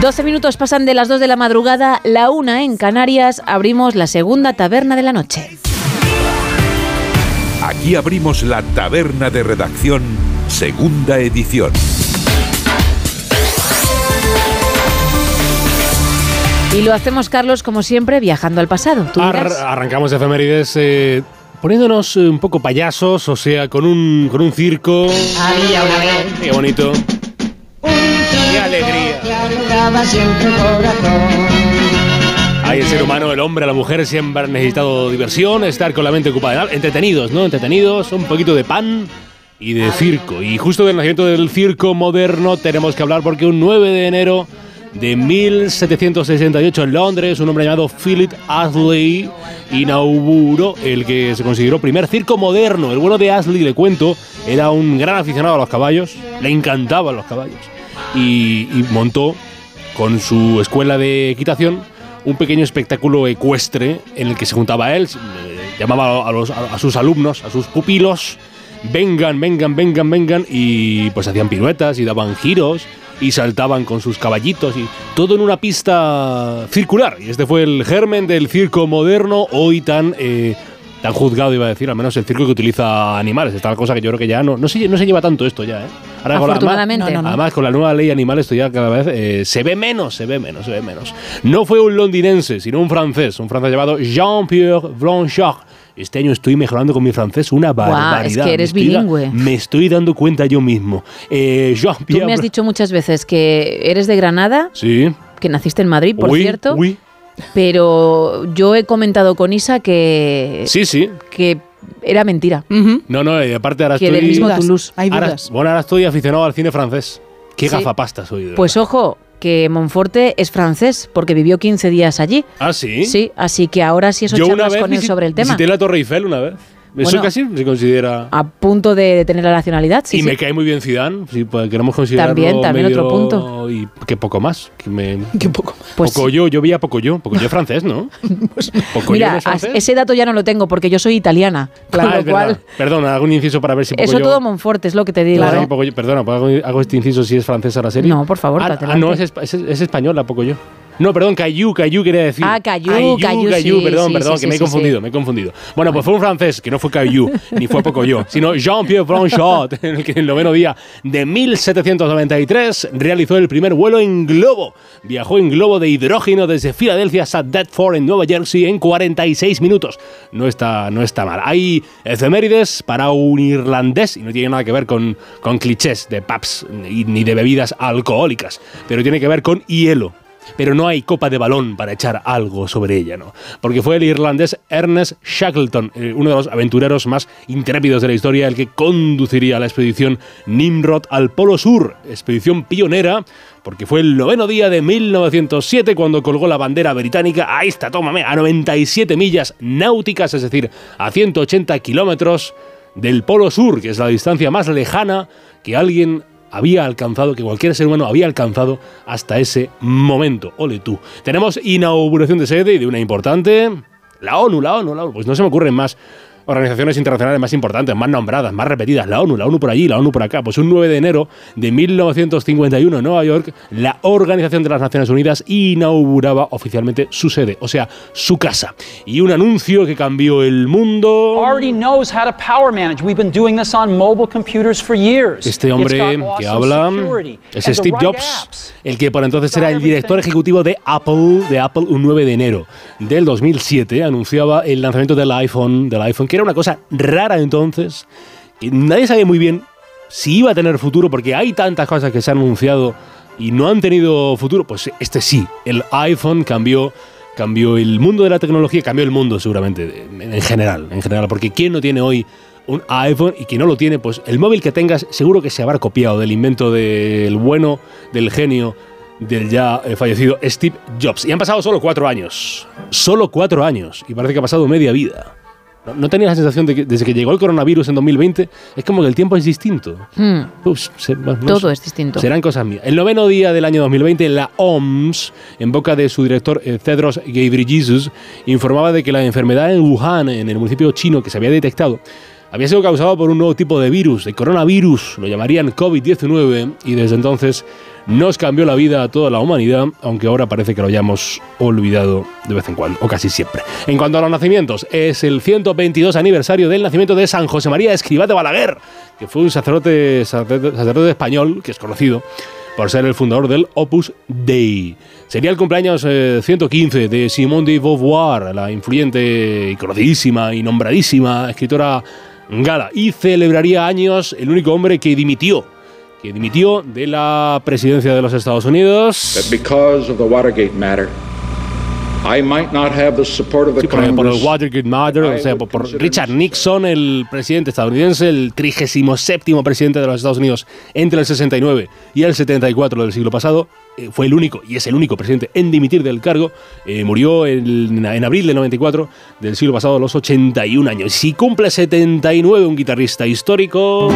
12 minutos pasan de las 2 de la madrugada, la una en Canarias, abrimos la segunda taberna de la noche. Aquí abrimos la taberna de redacción, segunda edición. Y lo hacemos, Carlos, como siempre, viajando al pasado. ¿Tú Ar- arrancamos efemérides eh, poniéndonos eh, un poco payasos, o sea, con un, con un circo. Había una vez Qué bonito. ¡Qué alegría! el ser humano, el hombre, la mujer siempre han necesitado diversión, estar con la mente ocupada, algo. entretenidos, ¿no? Entretenidos, un poquito de pan y de circo. Y justo del nacimiento del circo moderno tenemos que hablar porque un 9 de enero de 1768 en Londres, un hombre llamado Philip Astley inauguró el que se consideró primer circo moderno. El bueno de Astley, le cuento, era un gran aficionado a los caballos, le encantaban los caballos y, montó con su escuela de equitación un pequeño espectáculo ecuestre en el que se juntaba él, eh, llamaba a, los- sus alumnos, a sus pupilos, vengan, vengan, vengan, vengan, y pues hacían piruetas y daban giros y saltaban con sus caballitos y todo en una pista circular. Y este fue el germen del circo moderno, hoy tan... eh, tan juzgado iba a decir, al menos el circo que utiliza animales. Esta cosa que yo creo que ya no, no, se, no se lleva tanto esto ya, ¿eh? Con la- Afortunadamente. además, No, no, no. además, con la nueva ley animal esto ya cada vez eh, se ve menos, se ve menos, se ve menos. No fue un londinense, sino un francés, un francés llamado Jean-Pierre Blanchard. Este año estoy mejorando con mi francés una barbaridad. es que eres Me estoy bilingüe. Me estoy dando cuenta yo mismo. Eh, Tú Jean-Pierre me has dicho muchas veces que eres de Granada, Sí. que naciste en Madrid, por Oui, cierto. oui. Pero yo he comentado con Isa que, Sí, sí. que era mentira. No, no, y aparte ahora Que estoy... del mismo Toulouse. Hay ahora- dudas. bueno, ahora estoy aficionado al cine francés. Qué Sí. gafapasta soy. de Pues ojo, que Monforte es francés, porque vivió 15 días allí. ¿Ah, sí? Sí, así que ahora sí eso Yo una charlas vez con él sobre el tema. visité la Torre Eiffel una vez. Eso Bueno. casi se considera... A punto de tener la nacionalidad, sí. y sí. me cae muy bien Zidane, si pues, queremos considerarlo También, también medio- otro punto. Y que poco más. Que me, que poco más. Pues- poco yo, yo veía poco yo. Poco yo es francés, ¿no? Poco yo Mira, no francés. ese dato ya no lo tengo porque yo soy italiana. Con Ah, es verdad. hago un inciso para ver si poco eso yo... todo Monforte es lo que te digo. Claro. Poco yo- perdona, pues hago, hago este inciso si es francesa la serie. No, por favor, Ah, ah, no, es, es, es española, poco yo. No, perdón, Caillou, Caillou quería decir. Ah, Caillou, Caillou, sí, perdón, sí, perdón, sí, que me he confundido, me he confundido. Bueno, pues fue un francés, que no fue Caillou, ni fue poco yo, sino Jean-Pierre Blanchard, en el que en el noveno día de 1793 realizó el primer vuelo en globo. Viajó en globo de hidrógeno desde Filadelfia hasta Deptford, en Nueva Jersey, en 46 minutos. No está, no está mal. Hay efemérides para un irlandés, y no tiene nada que ver con, con clichés de pubs ni de bebidas alcohólicas, pero tiene que ver con hielo pero no hay copa de balón para echar algo sobre ella, ¿no? Porque fue el irlandés Ernest Shackleton, eh, uno de los aventureros más intrépidos de la historia, el que conduciría la expedición Nimrod al Polo Sur, expedición pionera, porque fue el noveno día de 1907 cuando colgó la bandera británica, ahí está, tómame, a 97 millas náuticas, es decir, a 180 kilómetros del Polo Sur, que es la distancia más lejana que alguien había alcanzado, que cualquier ser humano había alcanzado hasta ese momento. Ole tú. Tenemos inauguración de sede y de una importante. La ONU, la ONU, la ONU. Pues no se me ocurren más organizaciones internacionales más importantes, más nombradas, más repetidas. La ONU, la ONU por allí, la ONU por acá. Pues un 9 de enero de 1951 en Nueva York, la Organización de las Naciones Unidas inauguraba oficialmente su sede, o sea, su casa. Y un anuncio que cambió el mundo. Este hombre que habla es Steve Jobs, el que por entonces era el director ejecutivo de Apple, de Apple un 9 de enero del 2007 anunciaba el lanzamiento del iPhone, del iPhone, que era una cosa rara entonces, que nadie sabía muy bien si iba a tener futuro porque hay tantas cosas que se han anunciado y no han tenido futuro, pues este sí, el iPhone cambió cambió el mundo de la tecnología, cambió el mundo seguramente en en general, en general, porque quién no tiene hoy un iPhone y quien no lo tiene, pues el móvil que tengas seguro que se habrá copiado del invento del bueno, del genio, del ya eh, fallecido Steve Jobs. Y han pasado solo cuatro años, solo cuatro años, y parece que ha pasado media vida. ¿No, no tenía la sensación de que desde que llegó el coronavirus en 2020 es como que el tiempo es distinto? Hmm, Ups, se- no todo es distinto. Serán cosas mías. El noveno día del año 2020, la OMS, en boca de su director eh, Tedros Ghebreyesus, informaba de que la enfermedad en Wuhan, en el municipio chino que se había detectado, había sido causada por un nuevo tipo de virus, de coronavirus, lo llamarían COVID-19, y desde entonces nos cambió la vida a toda la humanidad, aunque ahora parece que lo hayamos olvidado de vez en cuando, o casi siempre. En cuanto a los nacimientos, es el 122 aniversario del nacimiento de San José María Escribá de Balaguer, que fue un sacerdote, español, que es conocido por ser el fundador del Opus Dei. Sería el cumpleaños eh, 115 de Simone de Beauvoir, la influyente y conocidísima y nombradísima escritora gala. Y celebraría años el único hombre que dimitió, que dimitió de la presidencia de los Estados Unidos. por, el. Watergate Matter, o sea, por, por Richard Nixon, el presidente estadounidense, el 37 presidente de los Estados Unidos entre el 69 y el 74 del siglo pasado, eh, fue el único, y es el único presidente en dimitir del cargo, eh, murió en, en abril del 94 del siglo pasado a los 81 años. Si cumple 79, un guitarrista histórico...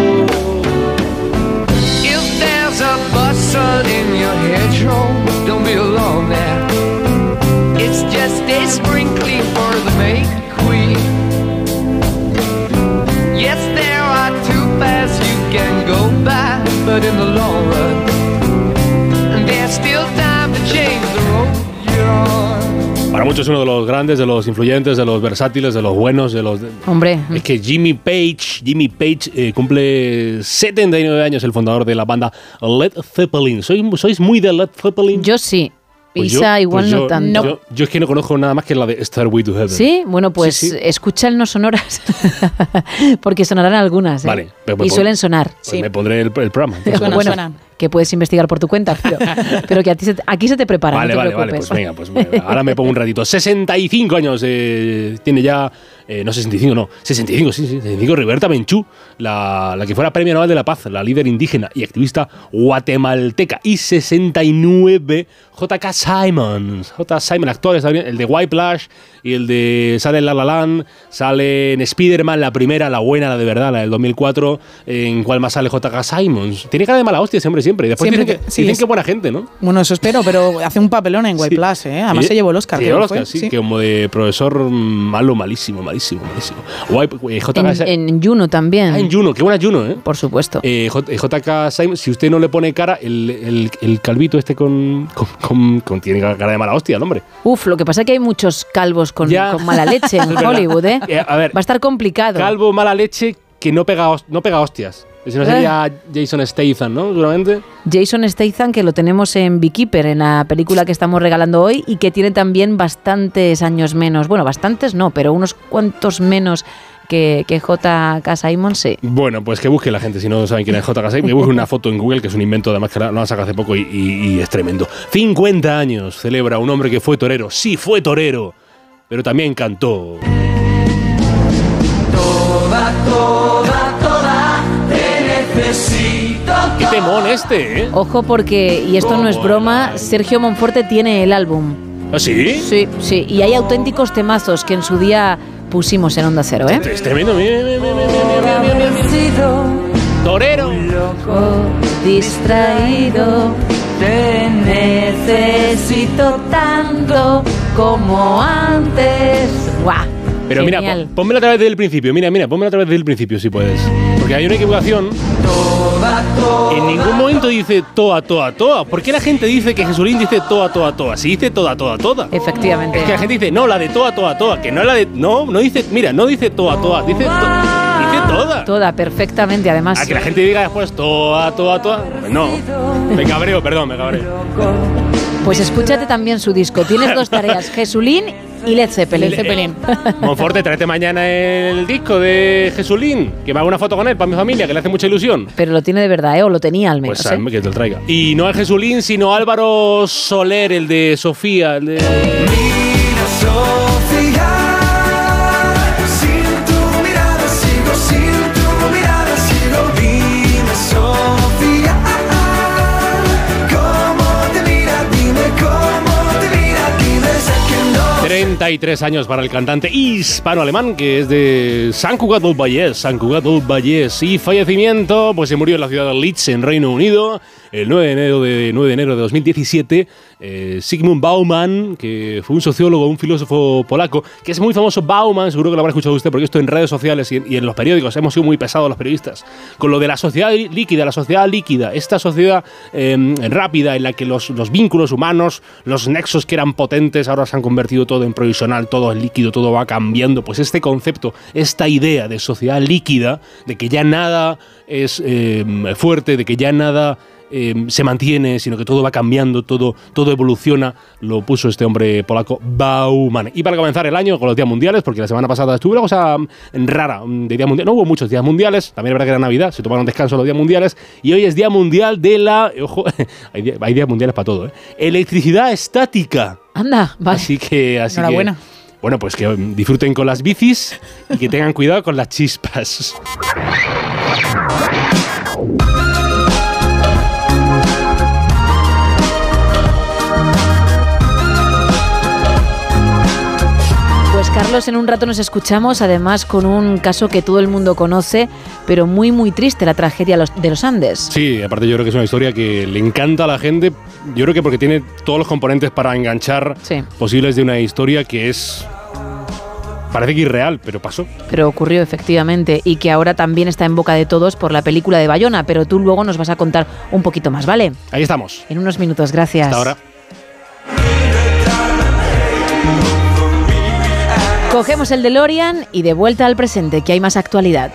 es uno de los grandes, de los influyentes, de los versátiles, de los buenos, de los... Hombre, Es que Jimmy Page, Jimmy Page eh, cumple 79 años, el fundador de la banda Led Zeppelin. ¿Sois, sois muy de Led Zeppelin? yo sí. Pues yo- igual pues no yo- tanto. Yo, yo es que no conozco nada más que la de Starway to Heaven. Sí, bueno, pues Sí, sí. escucha el no sonoras, porque sonarán algunas. ¿eh? Vale, pero- y suelen sonar. Pues me pondré el, el programa. entonces. bueno, que puedes investigar por tu cuenta, pero, pero que a ti se aquí se te prepara. Vale, no te vale, vale, preocupes. pues venga, pues venga, ahora me pongo un ratito. 65 años eh, tiene ya, eh, no 65, no, 65, sí, sí, 65, Roberta Menchú, la, la que fuera Premio Nobel de la Paz, la líder indígena y activista guatemalteca. Y 69, J.K. Simons, J. Simon, actor, estadounidense, el de White Plush y el de sale en La La Land, sale en Spider-Man, la primera, la buena, la de verdad, la del 2004, en cuál más sale J.K. Simons. Tiene cara de mala hostia hombre siempre, y después Siempre dicen, que, que- sí, dicen es- que buena gente, ¿no? Bueno, eso espero, pero hace un papelón en White Plus, ¿eh? Además Sí, se llevó el Oscar. se llevó el. Oscar, sí, que como de profesor malo, malísimo, malísimo, malísimo. Guay, eh, JK, En, en Juno también. Ah, en Juno, qué buena Juno, ¿eh? Por supuesto. Eh, J- eh, JK Simon, si usted no le pone cara, el, el- el calvito este con, con, con- con- tiene cara de mala hostia, el hombre. Uf, lo que pasa es que hay muchos calvos con, mala leche en. Hollywood, ¿eh? Eh, a ver, Va a estar complicado. calvo, mala leche, que no pega, no pega hostias. Si no sería Jason Statham, ¿no? Seguramente. Jason Statham, que lo tenemos en Beekeeper, en la película que estamos regalando hoy, y que tiene también bastantes años menos. Bueno, bastantes no, pero unos cuantos menos que, que J.K. Simon, sí. Bueno, pues que busque la gente, si no saben quién es JK Simon, que busque una foto en Google, que es un invento además que lo han sacado hace poco y, y- y es tremendo. 50 años celebra un hombre que fue torero, sí fue torero, pero también cantó. Toda, toda, te necesito. Qué temón este, ¿eh? Ojo porque, y esto no es broma, Sergio Monforte tiene el álbum. ¿Ah, sí? Sí, sí, y hay auténticos temazos que en su día pusimos en Onda Cero, ¿eh? Es tremendo, mira, mira, mira, mira, mira, mira, mira. Torero. distraído. Te necesito tanto como antes. ¡Guau! Pero mira, Genial. pon- pónmela otra vez desde el principio, mira, mira, pónmela otra vez desde el principio si puedes. Porque hay una equivocación. En ningún momento dice toa, toa, toa. ¿Por qué la gente dice que Jesulín dice toa, toa, toa? Si dice toda, toda, toda. Efectivamente. Es que la gente dice, no, la de toa, toa, toa. Que no es la de. No, no dice. Mira, no dice toa, toa. Dice, to- dice toda. Toda, perfectamente, además. A que la gente diga después toa, toa, toa. Pues no. Me cabreo, perdón, me cabreo. Pues escúchate también su disco. Tienes dos tareas, Jesulín y Led Zeppelin. Led Zeppelin. Monforte, tráete mañana el disco de Jesulín. Que me haga una foto con él para mi familia, que le hace mucha ilusión. Pero lo tiene de verdad, ¿eh? O lo tenía al menos. Pues ¿eh? que te lo traiga. Y no es Jesulín, sino Álvaro Soler, el de Sofía, el de. 33 años para el cantante hispano-alemán que es de San Cugat del Vallès, San Cugat del Vallès. Y fallecimiento, pues se murió en la ciudad de Leeds, en Reino Unido, el 9 de enero de, 9 de, enero de 2017, eh, Sigmund Bauman, que fue un sociólogo, un filósofo polaco, que es muy famoso Bauman, seguro que lo habrá escuchado usted, porque esto en redes sociales y en, los periódicos hemos sido muy pesados los periodistas, con lo de la sociedad líquida, la sociedad líquida, esta sociedad eh, rápida en la que los, los vínculos humanos, los nexos que eran potentes, ahora se han convertido todo en provisional, todo en líquido, todo va cambiando. Pues este concepto, esta idea de sociedad líquida, de que ya nada es eh, fuerte, de que ya nada eh, se mantiene, sino que todo va cambiando, todo, todo evoluciona, lo puso este hombre polaco Bauman. Y para comenzar el año con los días mundiales, porque la semana pasada estuvo una cosa mm, rara de día mundial, no hubo muchos días mundiales, también es verdad que era Navidad, se tomaron descanso los días mundiales, y hoy es Día Mundial de la... Ojo, hay, día- hay días mundiales para todo, ¿eh? Electricidad estática. Anda, vale. Así que... Así que- Enhorabuena. bueno, pues que mm, disfruten con las bicis y que tengan cuidado con las chispas. Carlos, en un rato nos escuchamos, además con un caso que todo el mundo conoce, pero muy muy triste, la tragedia de los Andes. Sí, aparte yo creo que es una historia que le encanta a la gente. Yo creo que porque tiene todos los componentes para enganchar Sí. posibles de una historia que es... Parece que irreal, pero pasó. Pero ocurrió efectivamente y que ahora también está en boca de todos por la película de Bayona, pero tú luego nos vas a contar un poquito más, ¿vale? Ahí estamos. En unos minutos, gracias. Hasta ahora. Cogemos el DeLorean y de vuelta al presente, que hay más actualidad.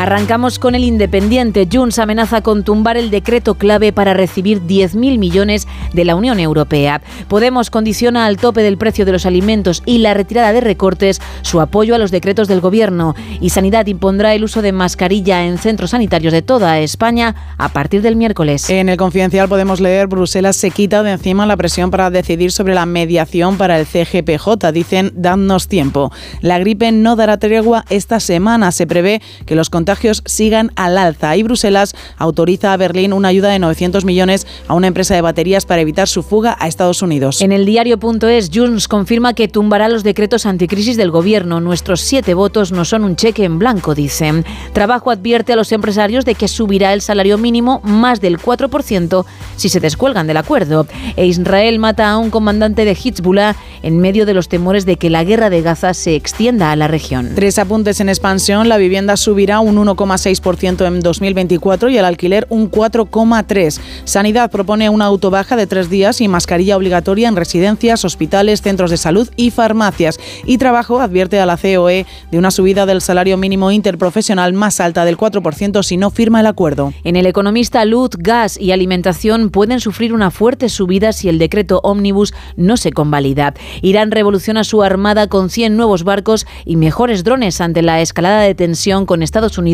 Arrancamos con el Independiente. Junts amenaza con tumbar el decreto clave para recibir 10.000 millones de la Unión Europea. Podemos condiciona al tope del precio de los alimentos y la retirada de recortes su apoyo a los decretos del Gobierno. Y Sanidad impondrá el uso de mascarilla en centros sanitarios de toda España a partir del miércoles. En el Confidencial podemos leer Bruselas se quita de encima la presión para decidir sobre la mediación para el CGPJ. Dicen, dadnos tiempo. La gripe no dará tregua esta semana. Se prevé que los contagios sigan al alza y Bruselas autoriza a Berlín una ayuda de 900 millones a una empresa de baterías para evitar su fuga a Estados Unidos. En el diario.es, Junts confirma que tumbará los decretos anticrisis del gobierno. Nuestros siete votos no son un cheque en blanco, dicen. Trabajo advierte a los empresarios de que subirá el salario mínimo más del 4% si se descuelgan del acuerdo. E Israel mata a un comandante de Hezbollah en medio de los temores de que la guerra de Gaza se extienda a la región. Tres apuntes en expansión, la vivienda subirá un 1,6% en 2024 y el alquiler un 4,3%. Sanidad propone una autobaja de tres días y mascarilla obligatoria en residencias, hospitales, centros de salud y farmacias. Y Trabajo advierte a la COE de una subida del salario mínimo interprofesional más alta del 4% si no firma el acuerdo. En el economista, luz, gas y alimentación pueden sufrir una fuerte subida si el decreto ómnibus no se convalida. Irán revoluciona su armada con 100 nuevos barcos y mejores drones ante la escalada de tensión con Estados Unidos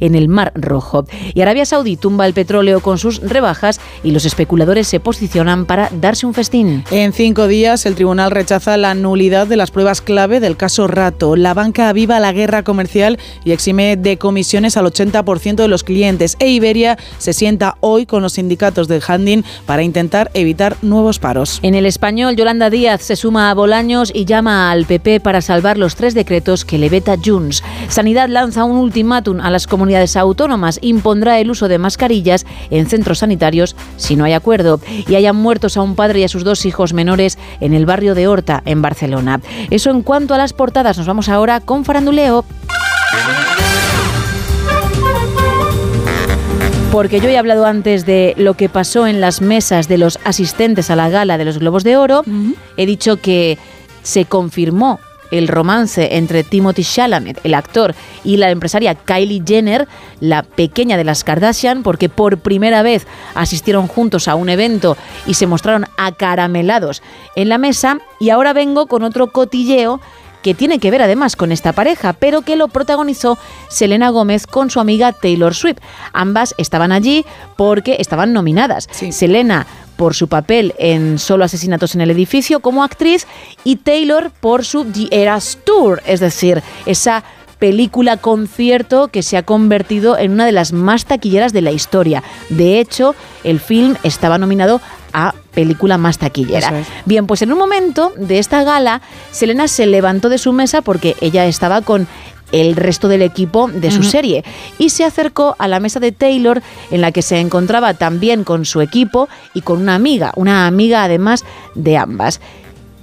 en el Mar Rojo. Y Arabia Saudí tumba el petróleo con sus rebajas y los especuladores se posicionan para darse un festín. En cinco días, el tribunal rechaza la nulidad de las pruebas clave del caso Rato. La banca aviva la guerra comercial y exime de comisiones al 80% de los clientes. E Iberia se sienta hoy con los sindicatos del handing para intentar evitar nuevos paros. En el español, Yolanda Díaz se suma a Bolaños y llama al PP para salvar los tres decretos que le veta Junts. Sanidad lanza un ultimátum a las comunidades autónomas, impondrá el uso de mascarillas en centros sanitarios si no hay acuerdo. Y hayan muertos a un padre y a sus dos hijos menores en el barrio de Horta, en Barcelona. Eso en cuanto a las portadas. Nos vamos ahora con Faranduleo. porque yo he hablado antes de lo que pasó en las mesas de los asistentes a la gala de los Globos de Oro. He dicho que se confirmó el romance entre Timothy Chalamet, el actor, y la empresaria Kylie Jenner, la pequeña de las Kardashian, porque por primera vez asistieron juntos a un evento y se mostraron acaramelados en la mesa. Y ahora vengo con otro cotilleo que tiene que ver además con esta pareja, pero que lo protagonizó Selena Gómez con su amiga Taylor Swift. Ambas estaban allí porque estaban nominadas. Selena por su papel en Solo Asesinatos en el Edificio como actriz y Taylor por su The Eras Tour, es decir, esa película concierto que se ha convertido en una de las más taquilleras de la historia. De hecho, el film estaba nominado a película más taquillera. Es. Bien, pues en un momento de esta gala, Selena se levantó de su mesa porque ella estaba con el resto del equipo de su serie y se acercó a la mesa de Taylor en la que se encontraba también con su equipo y con una amiga, una amiga además de ambas.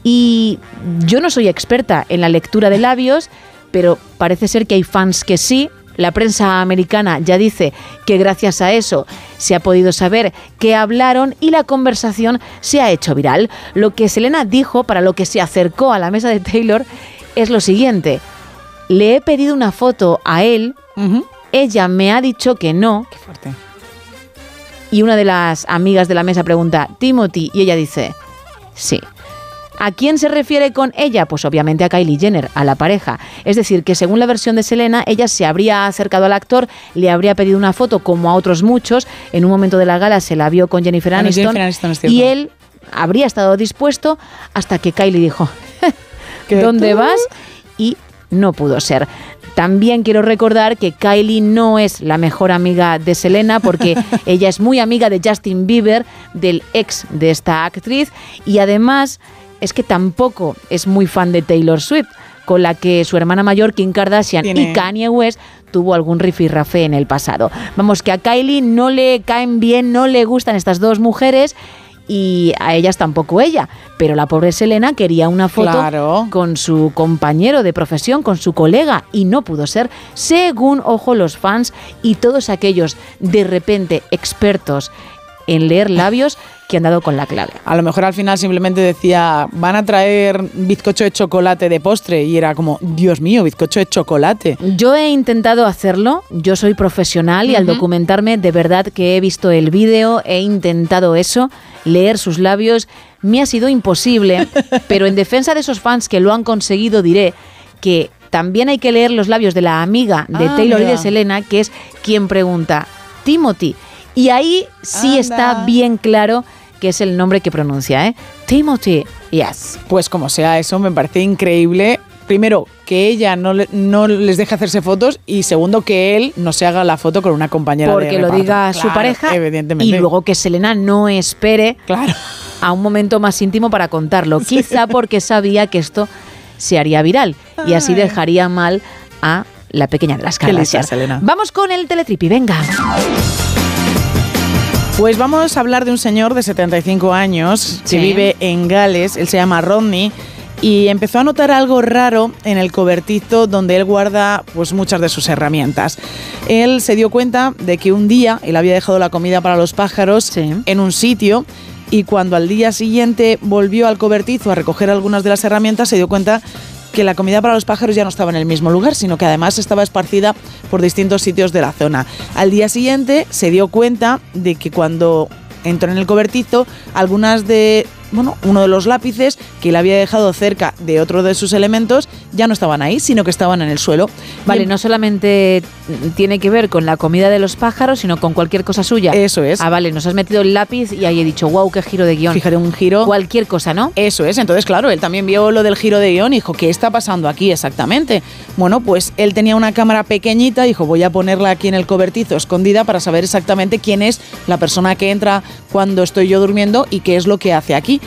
Y yo no soy experta en la lectura de labios, pero parece ser que hay fans que sí. La prensa americana ya dice que gracias a eso se ha podido saber qué hablaron y la conversación se ha hecho viral. Lo que Selena dijo para lo que se acercó a la mesa de Taylor es lo siguiente. Le he pedido una foto a él, ella me ha dicho que no. Qué fuerte. Y una de las amigas de la mesa pregunta, Timothy, y ella dice, sí. ¿A quién se refiere con ella? Pues obviamente a Kylie Jenner, a la pareja. Es decir, que según la versión de Selena, ella se habría acercado al actor, le habría pedido una foto como a otros muchos. En un momento de la gala se la vio con Jennifer Con Aniston. Jennifer y él habría estado dispuesto hasta que Kylie dijo, ¿Qué ¿dónde tú? vas? Y no pudo ser. También quiero recordar que Kylie no es la mejor amiga de Selena porque ella es muy amiga de Justin Bieber, del ex de esta actriz, y además es que tampoco es muy fan de Taylor Swift, con la que su hermana mayor Kim Kardashian Tiene- y Kanye West tuvo algún rifirrafe en el pasado. Vamos, que a Kylie no le caen bien, no le gustan estas dos mujeres y a ellas tampoco ella. Pero la pobre Selena quería una foto Claro. con su compañero de profesión, con su colega, y no pudo ser, según, ojo, los fans y todos aquellos de repente expertos en leer labios que han dado con la clave. A lo mejor al final simplemente decía, van a traer bizcocho de chocolate de postre. Y era como, Dios mío, bizcocho de chocolate. Yo he intentado hacerlo, yo soy profesional y al documentarme de verdad que he visto el vídeo, he intentado eso, leer sus labios, me ha sido imposible, pero en defensa de esos fans que lo han conseguido diré que también hay que leer los labios de la amiga de Ah, Taylor y de Selena, que es quien pregunta, Timothy. Y ahí sí Anda. está bien claro que es el nombre que pronuncia, ¿eh? Timothy, yes. Pues como sea eso, me parece increíble. Primero, que ella no, le- no les deje hacerse fotos y segundo, que él no se haga la foto con una compañera de porque lo reparto. diga su Claro, pareja evidentemente. y luego que Selena no espere a un momento más íntimo para contarlo. Quizá porque sabía que esto se haría viral y así dejaría mal a la pequeña de las Kardashian. Vamos con el teletripi, venga. Pues vamos a hablar de un señor de 75 años Sí. que vive en Gales, él se llama Rodney y empezó a notar algo raro en el cobertizo donde él guarda pues muchas de sus herramientas. Él se dio cuenta de que un día él había dejado la comida para los pájaros en un sitio y cuando al día siguiente volvió al cobertizo a recoger algunas de las herramientas se dio cuenta que la comida para los pájaros ya no estaba en el mismo lugar, sino que además estaba esparcida por distintos sitios de la zona. Al día siguiente se dio cuenta de que cuando entró en el cobertizo, algunas de, bueno, uno de los lápices que le había dejado cerca de otro de sus elementos ya no estaban ahí, sino que estaban en el suelo. Vale, Y- no solamente tiene que ver con la comida de los pájaros, sino con cualquier cosa suya. Eso es. Ah, vale, nos has metido el lápiz y ahí he dicho, wow, qué giro de guion. Fíjate, un giro. Cualquier cosa, ¿no? Eso es, entonces claro, él también vio lo del giro de guion y dijo, ¿qué está pasando aquí exactamente? Bueno, pues él tenía una cámara pequeñita, dijo, voy a ponerla aquí en el cobertizo escondida para saber exactamente quién es la persona que entra cuando estoy yo durmiendo y qué es lo que hace aquí.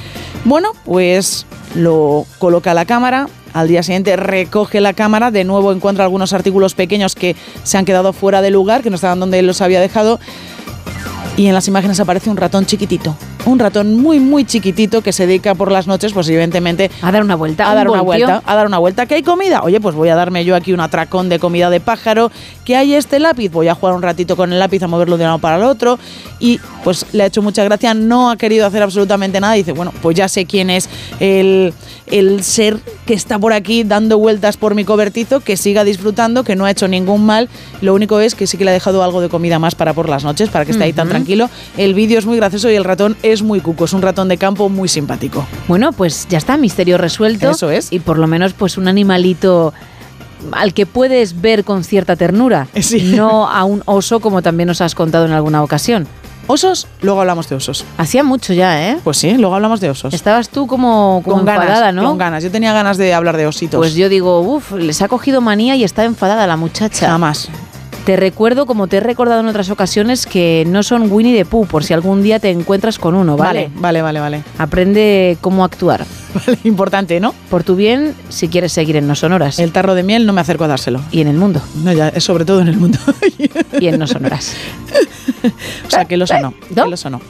Bueno, pues lo coloca la cámara. Al día siguiente recoge la cámara, de nuevo encuentra algunos artículos pequeños que se han quedado fuera de lugar, que no estaban donde él los había dejado y en las imágenes aparece un ratón chiquitito. Un ratón muy, muy chiquitito que se dedica por las noches, pues evidentemente... A dar una vuelta. A un dar una voltio. vuelta. A dar una vuelta. ¿Que hay comida? Oye, pues voy a darme yo aquí un atracón de comida de pájaro. ¿Que hay este lápiz? Voy a jugar un ratito con el lápiz, a moverlo de un lado para el otro. Y pues le ha hecho mucha gracia. No ha querido hacer absolutamente nada. Dice, bueno, pues ya sé quién es el, el ser que está por aquí dando vueltas por mi cobertizo, que siga disfrutando, que no ha hecho ningún mal. Lo único es que sí que le ha dejado algo de comida más para por las noches, para que esté ahí tan tranquilo. El vídeo es muy gracioso y el ratón es muy cuco. Es un ratón de campo muy simpático. Bueno, pues ya está, misterio resuelto. Eso es. Y por lo menos, pues un animalito al que puedes ver con cierta ternura. No a un oso, como también nos has contado en alguna ocasión. ¿Osos? Luego hablamos de osos. Hacía mucho ya, ¿eh? Pues sí, luego hablamos de osos. Estabas tú como, como con enfadada, ganas, ¿no? Con ganas. Yo tenía ganas de hablar de ositos. Pues yo digo, uff, les ha cogido manía y está enfadada la muchacha. Jamás. Te recuerdo, como te he recordado en otras ocasiones, que no son Winnie the Pooh, por si algún día te encuentras con uno, ¿vale? Vale, vale, vale, vale. Aprende cómo actuar. Vale, importante, ¿no? Por tu bien, si quieres seguir en No Sonoras. El tarro de miel no me acerco a dárselo. Y en el mundo. No, ya, es sobre todo en el mundo. y en No Sonoras. o sea, que el oso no. ¿No? El oso no.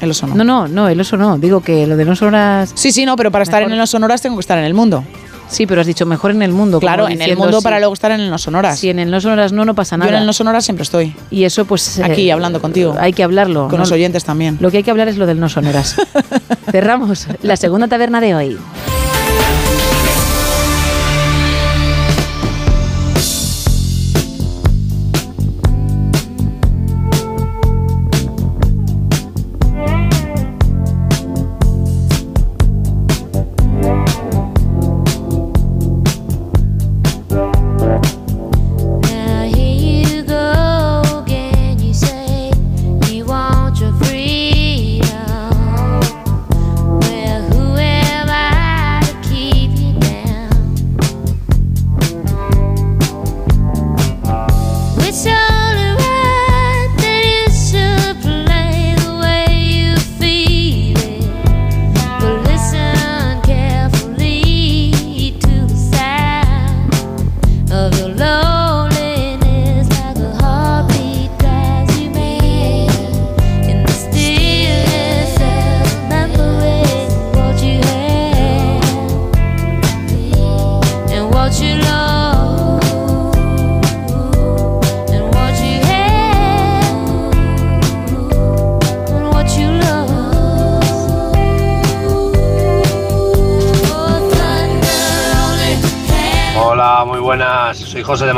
El oso no. No, no, no, el oso no. Digo que lo de No Sonoras... Sí, sí, no, pero para estar en los sonoras tengo que estar en el mundo. Sí, pero has dicho mejor en el mundo. Claro, en el mundo sí. para luego estar en los sonoras. Si en el No Sonoras no, no pasa Yo nada. en el no sonoras siempre estoy. Y eso, pues. Aquí, eh, hablando contigo. Hay que hablarlo. Con ¿no? los oyentes también. Lo que hay que hablar es lo del no sonoras. Cerramos la segunda taberna de hoy.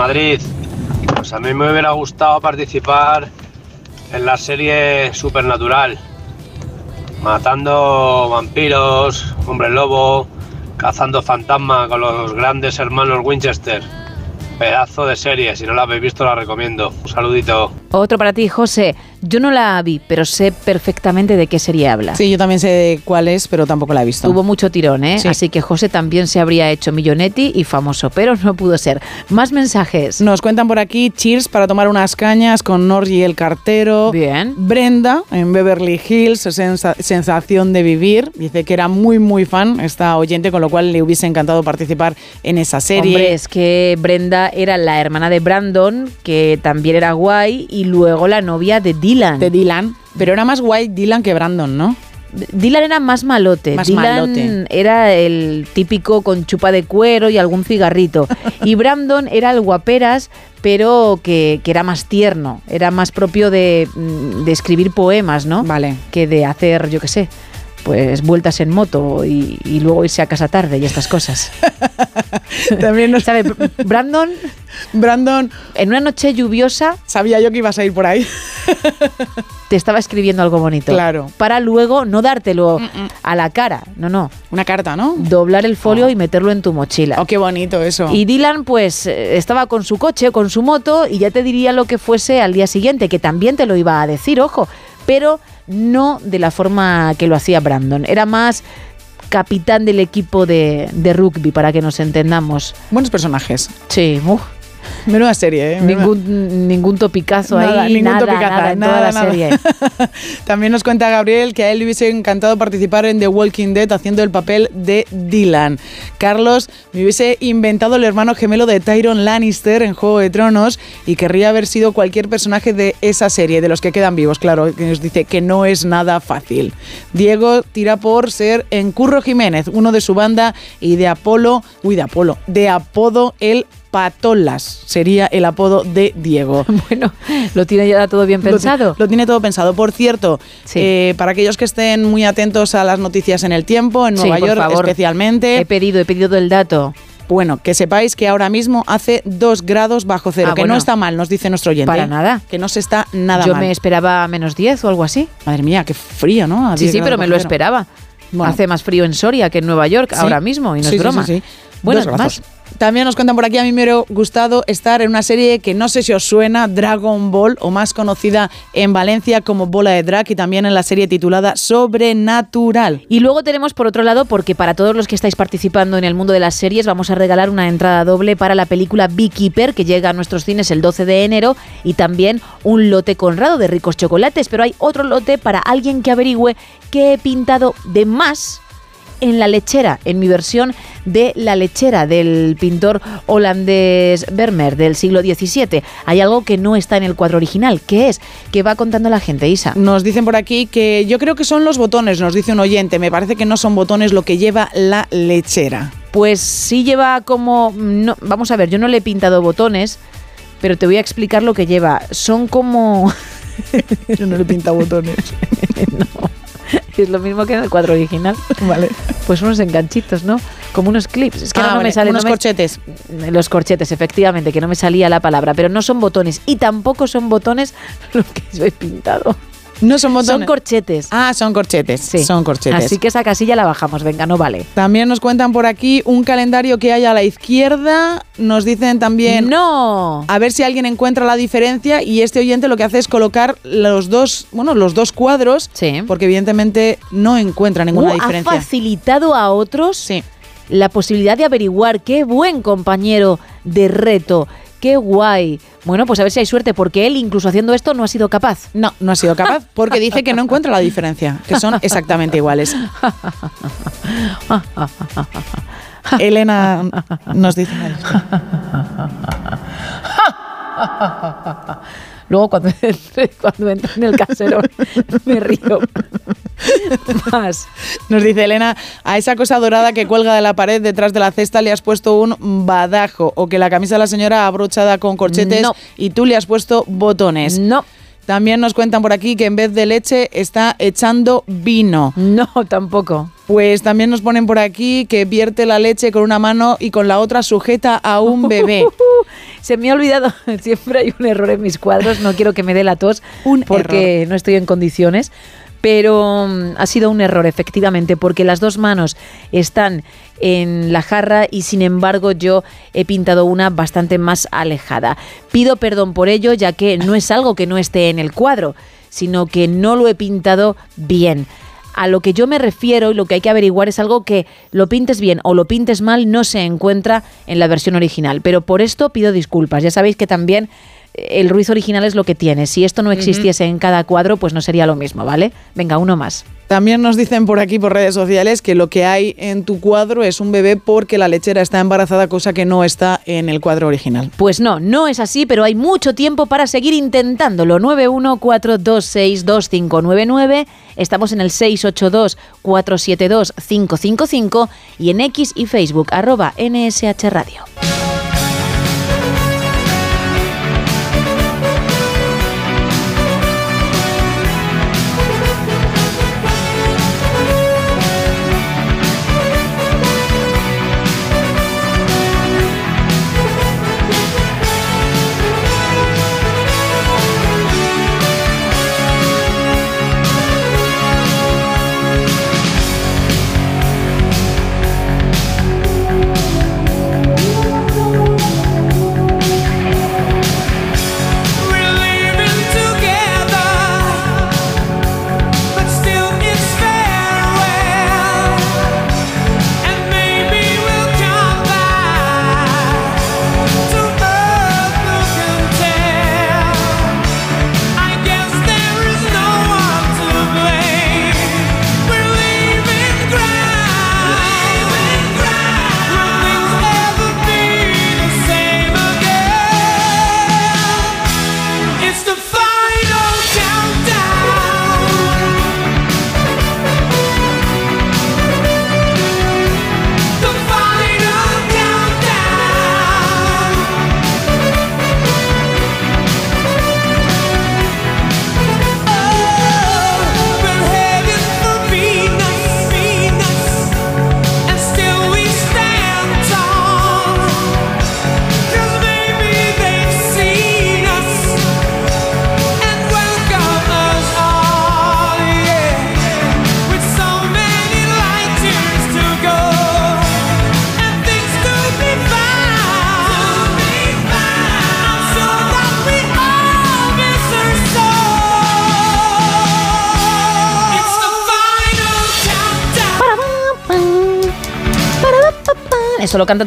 Madrid. Pues a mí me hubiera gustado participar en la serie Supernatural. Matando vampiros, hombre lobo, cazando fantasma con los grandes hermanos Winchester. Pedazo de serie, si no la habéis visto la recomiendo. Un saludito. Otro para ti, José. Yo no la vi, pero sé perfectamente de qué serie habla. Sí, yo también sé cuál es, pero tampoco la he visto. Tuvo mucho tirón, ¿eh? Sí. Así que José también se habría hecho millonetti y famoso, pero no pudo ser. Más mensajes. Nos cuentan por aquí cheers para tomar unas cañas con Norgi el cartero. Bien. Brenda en Beverly Hills, sensa- sensación de vivir. Dice que era muy, muy fan esta oyente, con lo cual le hubiese encantado participar en esa serie. Hombre, es que Brenda era la hermana de Brandon, que también era guay, y luego la novia de Dylan. De Dylan. Pero era más guay Dylan que Brandon, ¿no? Dylan era más malote. Más Dylan malote. era el típico con chupa de cuero y algún cigarrito. y Brandon era el guaperas, pero que, que era más tierno. Era más propio de, mm, de escribir poemas, ¿no? Vale. Que de hacer, yo qué sé, pues vueltas en moto y, y luego irse a casa tarde y estas cosas. También nos... ¿Sabe? Brandon, Brandon, en una noche lluviosa, sabía yo que ibas a ir por ahí. te estaba escribiendo algo bonito. Claro. Para luego no dártelo a la cara. No, no. Una carta, ¿no? Doblar el folio y meterlo en tu mochila. Oh, qué bonito eso. Y Dylan, pues, eh, estaba con su coche, con su moto, y ya te diría lo que fuese al día siguiente, que también te lo iba a decir, ojo, pero no de la forma que lo hacía Brandon. Era más capitán del equipo de, de rugby, para que nos entendamos. Buenos personajes. Sí, uf, Menuda serie, ¿eh? Ningún, ningún topicazo Nada, ahí, ningún nada, topicaza, nada, en toda la serie. También nos cuenta Gabriel que a él le hubiese encantado participar en The Walking Dead haciendo el papel de Dylan. Carlos, me hubiese inventado el hermano gemelo de Tyron Lannister en Juego de Tronos y querría haber sido cualquier personaje de esa serie, de los que quedan vivos, claro, que nos dice que no es nada fácil. Diego tira por ser en Curro Jiménez, uno de su banda, y de Apolo, uy, de Apolo, de apodo el Patolas, sería el apodo de Diego. Bueno, lo tiene ya todo bien pensado. Lo, tiene todo pensado. Por cierto, Sí. eh, para aquellos que estén muy atentos a las noticias en el tiempo, en Sí, Nueva por York favor. especialmente, He pedido, he pedido el dato. bueno, que sepáis que ahora mismo hace 2 grados bajo cero, Ah, que bueno. no está mal, nos dice nuestro oyente. Para nada. Que no se está nada Yo mal. me esperaba menos 10 o algo así. Madre mía, qué frío, ¿no? A Sí, 10 sí, pero me lo esperaba. Bueno. Hace más frío en Soria que en Nueva York Sí. ahora mismo, y no Sí, es sí, broma. sí, sí. Bueno, más. También nos cuentan por aquí, a mí me hubiera gustado estar en una serie que no sé si os suena, Dragon Ball, o más conocida en Valencia como Bola de Drag, y también en la serie titulada Sobrenatural. Y luego tenemos por otro lado, porque para todos los que estáis participando en el mundo de las series, vamos a regalar una entrada doble para la película Beekeeper, que llega a nuestros cines el 12 de enero, y también un lote conrado de ricos chocolates. Pero hay otro lote para alguien que averigüe qué he pintado de más en la lechera, en mi versión de La lechera del pintor holandés Vermeer del siglo XVII. Hay algo que no está en el cuadro original. ¿Qué es? ¿Qué va contando la gente, Isa? Nos dicen por aquí que yo creo que son los botones, nos dice un oyente. Me parece que no son botones lo que lleva la lechera. Pues sí lleva como... No, vamos a ver, yo no le he pintado botones, pero te voy a explicar lo que lleva. Son como... yo no le he pintado botones. no. Es lo mismo que en el cuadro original. Vale. Pues unos enganchitos, ¿no? Como unos clips. Es que Ah, no vale, me salen unos corchetes. Los corchetes, efectivamente, que no me salía la palabra, pero no son botones. Y tampoco son botones lo que yo he pintado. No son botones. Son corchetes. Ah, son corchetes. Sí. Son corchetes. Así que esa casilla la bajamos, venga, no vale. También nos cuentan por aquí un calendario que hay a la izquierda. Nos dicen también. ¡No! A ver si alguien encuentra la diferencia. Y este oyente lo que hace es colocar los dos, bueno, los dos cuadros. Sí. Porque evidentemente no encuentra ninguna Uh, diferencia. Ha facilitado a otros la posibilidad de averiguar. Qué buen compañero de reto. Qué guay. Bueno, pues a ver si hay suerte, porque él, incluso haciendo esto, no ha sido capaz. No, no ha sido capaz, porque dice que no encuentra la diferencia, que son exactamente iguales. Elena nos dice. Luego cuando, cuando entra en el casero me río más. Nos dice Elena, a esa cosa dorada que cuelga de la pared detrás de la cesta le has puesto un badajo o que la camisa de la señora abrochada con corchetes No. y tú le has puesto botones. No. También nos cuentan por aquí que en vez de leche está echando vino. No, tampoco. Pues también nos ponen por aquí que vierte la leche con una mano y con la otra sujeta a un bebé. Se me ha olvidado, siempre hay un error en mis cuadros, no quiero que me dé la tos porque no estoy en condiciones, pero mm, ha sido un error efectivamente porque las dos manos están en la jarra y sin embargo yo he pintado una bastante más alejada. Pido perdón por ello ya que no es algo que no esté en el cuadro, sino que no lo he pintado bien. A lo que yo me refiero y lo que hay que averiguar es algo que lo pintes bien o lo pintes mal no se encuentra en la versión original. Pero por esto pido disculpas. Ya sabéis que también el ruiz original es lo que tiene. Si esto no existiese en cada cuadro, pues no sería lo mismo, ¿vale? Venga, uno más. También nos dicen por aquí por redes sociales que lo que hay en tu cuadro es un bebé porque la lechera está embarazada, cosa que no está en el cuadro original. Pues no, no es así, pero hay mucho tiempo para seguir intentándolo. 914262599, estamos en el 682472555 y en X y Facebook arroba NSH Radio.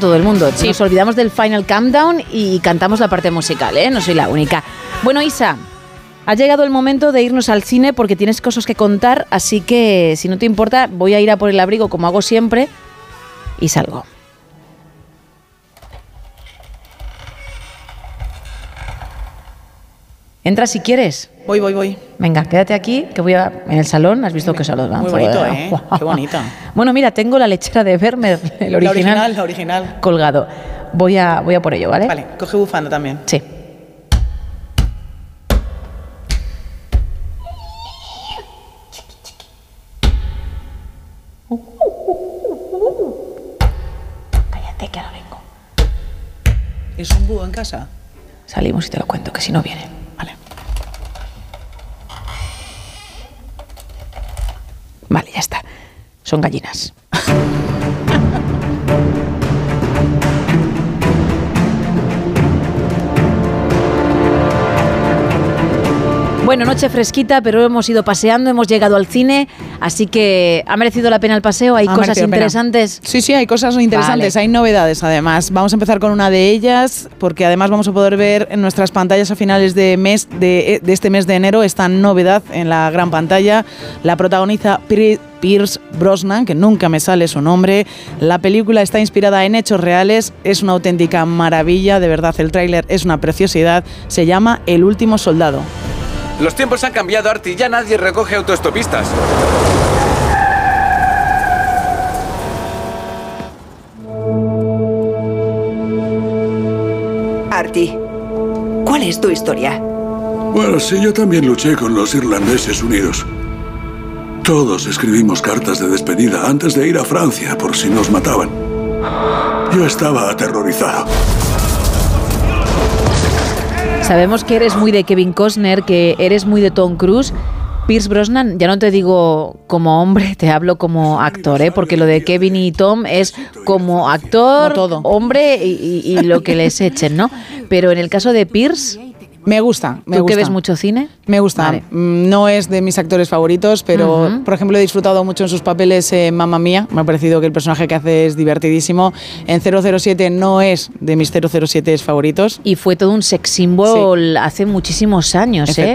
Todo el mundo. Nos olvidamos del Final Countdown y cantamos la parte musical, ¿eh? No soy la única. Bueno, Isa, ha llegado el momento de irnos al cine porque tienes cosas que contar, así que si no te importa, voy a ir a por el abrigo como hago siempre y salgo. Entra si quieres. Voy, voy, voy. Venga, quédate aquí, que voy a en el salón. ¿Has visto qué salón? Muy bonito, ¿eh? Qué bonito. Bueno, mira, tengo la lechera de Vermeer, el La original, original, la original. colgado. Voy a, voy a por ello, ¿vale? Vale, coge bufanda también. Sí. Cállate, que ahora vengo. ¿Es un búho en casa? Salimos y te lo cuento, que si no viene. Vale. Ya está. Son gallinas. Bueno, noche fresquita, pero hemos ido paseando, hemos llegado al cine, así que ha merecido la pena el paseo. Hay Ha cosas pena. interesantes. Sí, sí, hay cosas interesantes, Vale. hay novedades además. Vamos a empezar con una de ellas, porque además vamos a poder ver en nuestras pantallas a finales de, mes, de, de este mes de enero esta novedad en la gran pantalla. La protagoniza Pri- Pierce Brosnan, que nunca me sale su nombre. La película está inspirada en hechos reales, es una auténtica maravilla, de verdad el tráiler es una preciosidad. Se llama El último soldado. Los tiempos han cambiado, Artie. Ya nadie recoge autoestopistas. Artie, ¿cuál es tu historia? Bueno, sí, yo también luché con los irlandeses unidos. Todos escribimos cartas de despedida antes de ir a Francia por si nos mataban. Yo estaba aterrorizado. Sabemos que eres muy de Kevin Costner, que eres muy de Tom Cruise. Pierce Brosnan, ya no te digo como hombre, te hablo como actor, ¿eh? porque lo de Kevin y Tom es como actor, hombre y, y- y lo que les echen, ¿no? Pero en el caso de Pierce, Me gusta, me ¿tú que gusta. ves mucho cine? Me gusta. Vale. Mm, No es de mis actores favoritos, pero por ejemplo he disfrutado mucho en sus papeles en Mamma Mía. Me ha parecido que el personaje que hace es divertidísimo. En 007 no es de mis 007 favoritos. Y fue todo un sex symbol hace muchísimos años, ¿eh?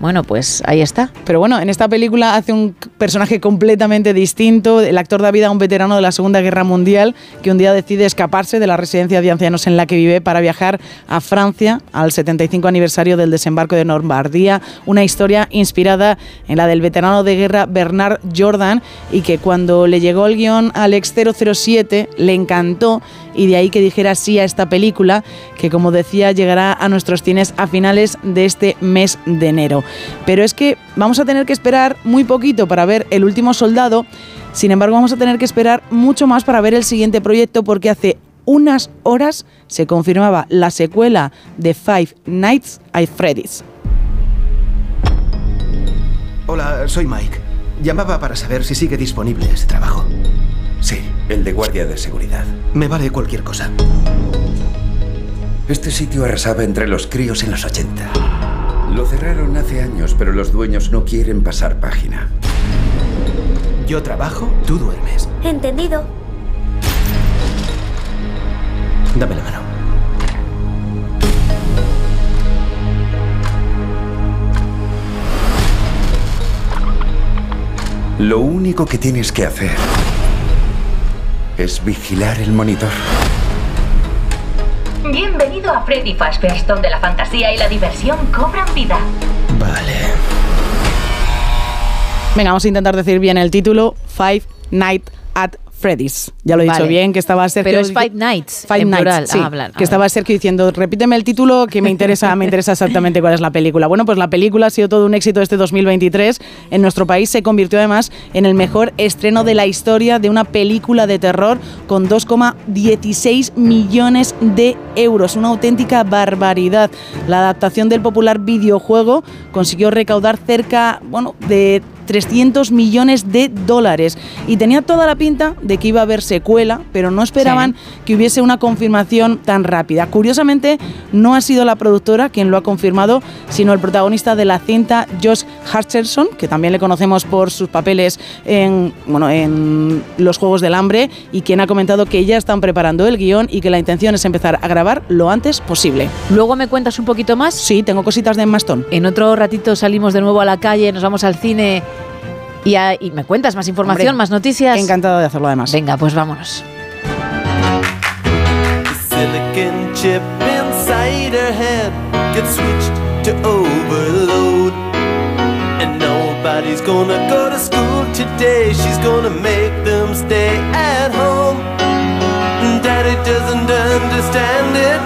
Bueno, pues ahí está. Pero bueno, en esta película hace un personaje completamente distinto. El actor da vida a un veterano de la Segunda Guerra Mundial que un día decide escaparse de la residencia de ancianos en la que vive para viajar a Francia al 75 aniversario del desembarco de Normandía. Una historia inspirada en la del veterano de guerra Bernard Jordan y que cuando le llegó el guion al ex 007 le encantó y de ahí que dijera sí a esta película que como decía llegará a nuestros cines a finales de este mes de enero. Pero es que vamos a tener que esperar muy poquito para ver El último soldado, sin embargo vamos a tener que esperar mucho más para ver el siguiente proyecto porque hace unas horas se confirmaba la secuela de Five Nights at Freddy's. Hola, soy Mike. Llamaba para saber si sigue disponible ese trabajo. Sí. El de guardia de seguridad. Me vale cualquier cosa. Este sitio arrasaba entre los críos en los 80. Lo cerraron hace años, pero los dueños no quieren pasar página. Yo trabajo, tú duermes. Entendido. Dame la mano. Lo único que tienes que hacer es vigilar el monitor. Bienvenido a Freddy Fazbear's, donde la fantasía y la diversión cobran vida. Vale. Venga, vamos a intentar decir bien el título. Five Nights at Freddy's. Ya lo he dicho bien, que estaba Sergio... Pero es Five Nights, Five en Nights, plural. sí, Ah, hablan. que estaba Sergio diciendo, repíteme el título que me interesa, me interesa exactamente cuál es la película. Bueno, pues la película ha sido todo un éxito este 2023. En nuestro país se convirtió además en el mejor estreno de la historia de una película de terror con 2,16 millones de euros. Una auténtica barbaridad. La adaptación del popular videojuego consiguió recaudar cerca, bueno, de 300 millones de dólares. Y tenía toda la pinta de que iba a haber secuela, pero no esperaban que hubiese una confirmación tan rápida. Curiosamente, no ha sido la productora quien lo ha confirmado, sino el protagonista de la cinta, Josh Hutcherson, que también le conocemos por sus papeles en, bueno, en los Juegos del Hambre, y quien ha comentado que ya están preparando el guion y que la intención es empezar a grabar lo antes posible. Luego me cuentas un poquito más. Sí, tengo cositas de Maston. En otro ratito salimos de nuevo a la calle, nos vamos al cine y, a- y me cuentas más información, Hombre, más noticias. Encantado de hacerlo además. Venga, pues vámonos. silicon chip inside her head gets switched to overload. And nobody's gonna go to school today. She's gonna make them stay at home. Daddy doesn't understand it.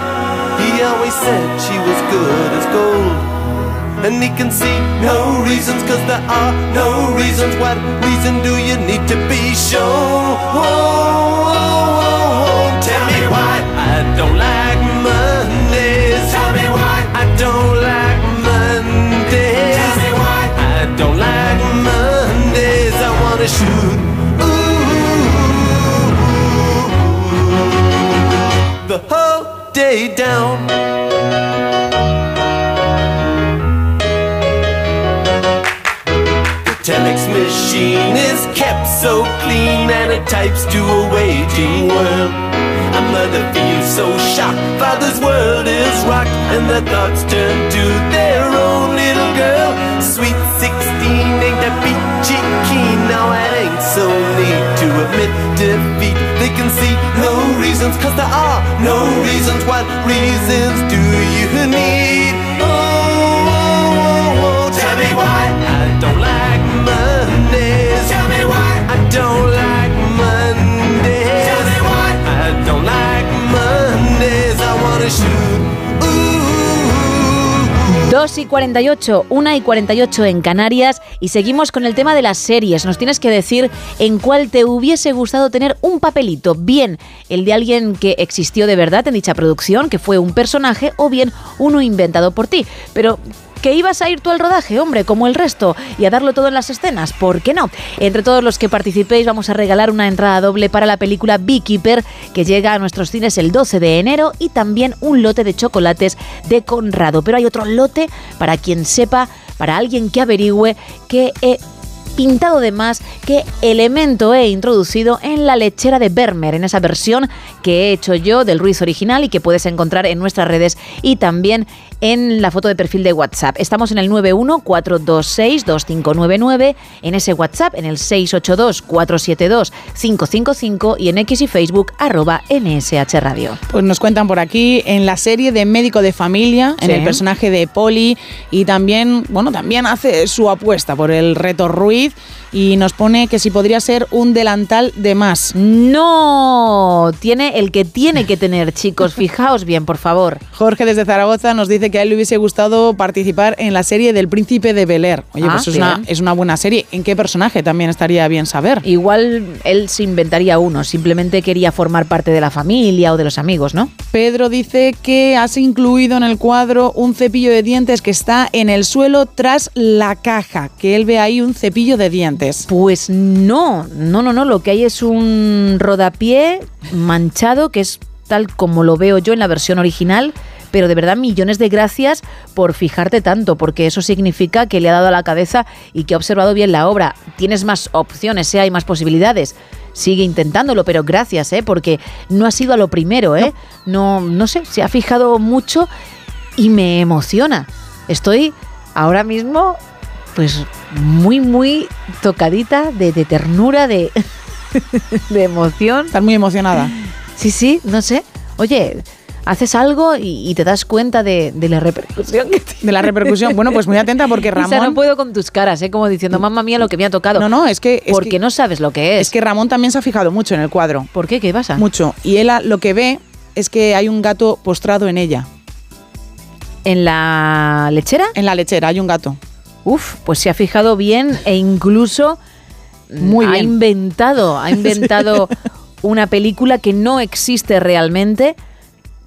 He always said she was good as gold. And he can see no reasons, cause there are no reasons. What reason do you need to be shown? Tell me why I don't like Mondays. Tell me why I don't like Mondays. Tell me why I don't like Mondays. I wanna shoot. Ooh, the whole day down. Machine is kept so clean and it types to a waiting world. A mother feels so shocked, father's world is rocked, and their thoughts turn to their own little girl. Sweet 16 ain't that peachy keen, now it ain't so neat to admit defeat. They can see no reasons, cause there are no reasons. What reasons do you need? Oh, why I don't like Mondays. Tell me why I don't like Mondays. Tell me why I don't like Mondays. I wanna shoot. 2 y 48, 1 y 48 en Canarias y seguimos con el tema de las series. Nos tienes que decir en cuál te hubiese gustado tener un papelito. Bien, el de alguien que existió de verdad en dicha producción, que fue un personaje, o bien uno inventado por ti. Pero que ibas a ir tú al rodaje, hombre, como el resto, y a darlo todo en las escenas, ¿por qué no? Entre todos los que participéis vamos a regalar una entrada doble para la película Beekeeper, que llega a nuestros cines el 12 de enero, y también un lote de chocolates de Conrado. Pero hay otro lote para quien sepa, para alguien que averigüe que he pintado de más qué elemento he introducido en la lechera de Bermer, en esa versión que he hecho yo del Ruiz original y que puedes encontrar en nuestras redes y también en la foto de perfil de WhatsApp. Estamos en el 914262599, en ese WhatsApp, en el 682472555 y en X y Facebook arroba NSH Radio. Pues nos cuentan por aquí en la serie de Médico de Familia, en el personaje de Polly, y también, bueno, también hace su apuesta por el reto Ruiz y nos pone que si podría ser un delantal de más. No, tiene el que tiene que tener, chicos. Fijaos bien, por favor. Jorge desde Zaragoza nos dice que a él le hubiese gustado participar en la serie del Príncipe de Bel Air. Oye, Ah, pues es una, es una buena serie. ¿En qué personaje también estaría bien saber? Igual él se inventaría uno, simplemente quería formar parte de la familia o de los amigos, ¿no? Pedro dice que has incluido en el cuadro un cepillo de dientes que está en el suelo tras la caja, que él ve ahí un cepillo de dientes. Pues no, no, no, no, lo que hay es un rodapié manchado que es tal como lo veo yo en la versión original. Pero de verdad, millones de gracias por fijarte tanto, porque eso significa que le ha dado a la cabeza y que ha observado bien la obra. Tienes más opciones, ¿eh? hay más posibilidades. Sigue intentándolo, pero gracias, ¿eh? porque no ha sido a lo primero, ¿eh? No, no sé, se ha fijado mucho y me emociona. Estoy ahora mismo, pues, muy, muy tocadita de, de ternura, de, de emoción. Estás muy emocionada. Sí, sí, no sé. Oye, haces algo y, y te das cuenta de, de la repercusión que tiene. De la repercusión. Bueno, pues muy atenta porque Ramón... no puedo con tus caras, ¿eh? Como diciendo, mamá mía, lo que me ha tocado. No, no, es que... es Porque que- no sabes lo que es. Es que Ramón también se ha fijado mucho en el cuadro. ¿Por qué? ¿Qué pasa? Mucho. Y él lo que ve es que hay un gato postrado en ella. ¿En la lechera? En la lechera hay un gato. Uf, pues se ha fijado bien e incluso Muy ha inventado, ha inventado una película que no existe realmente,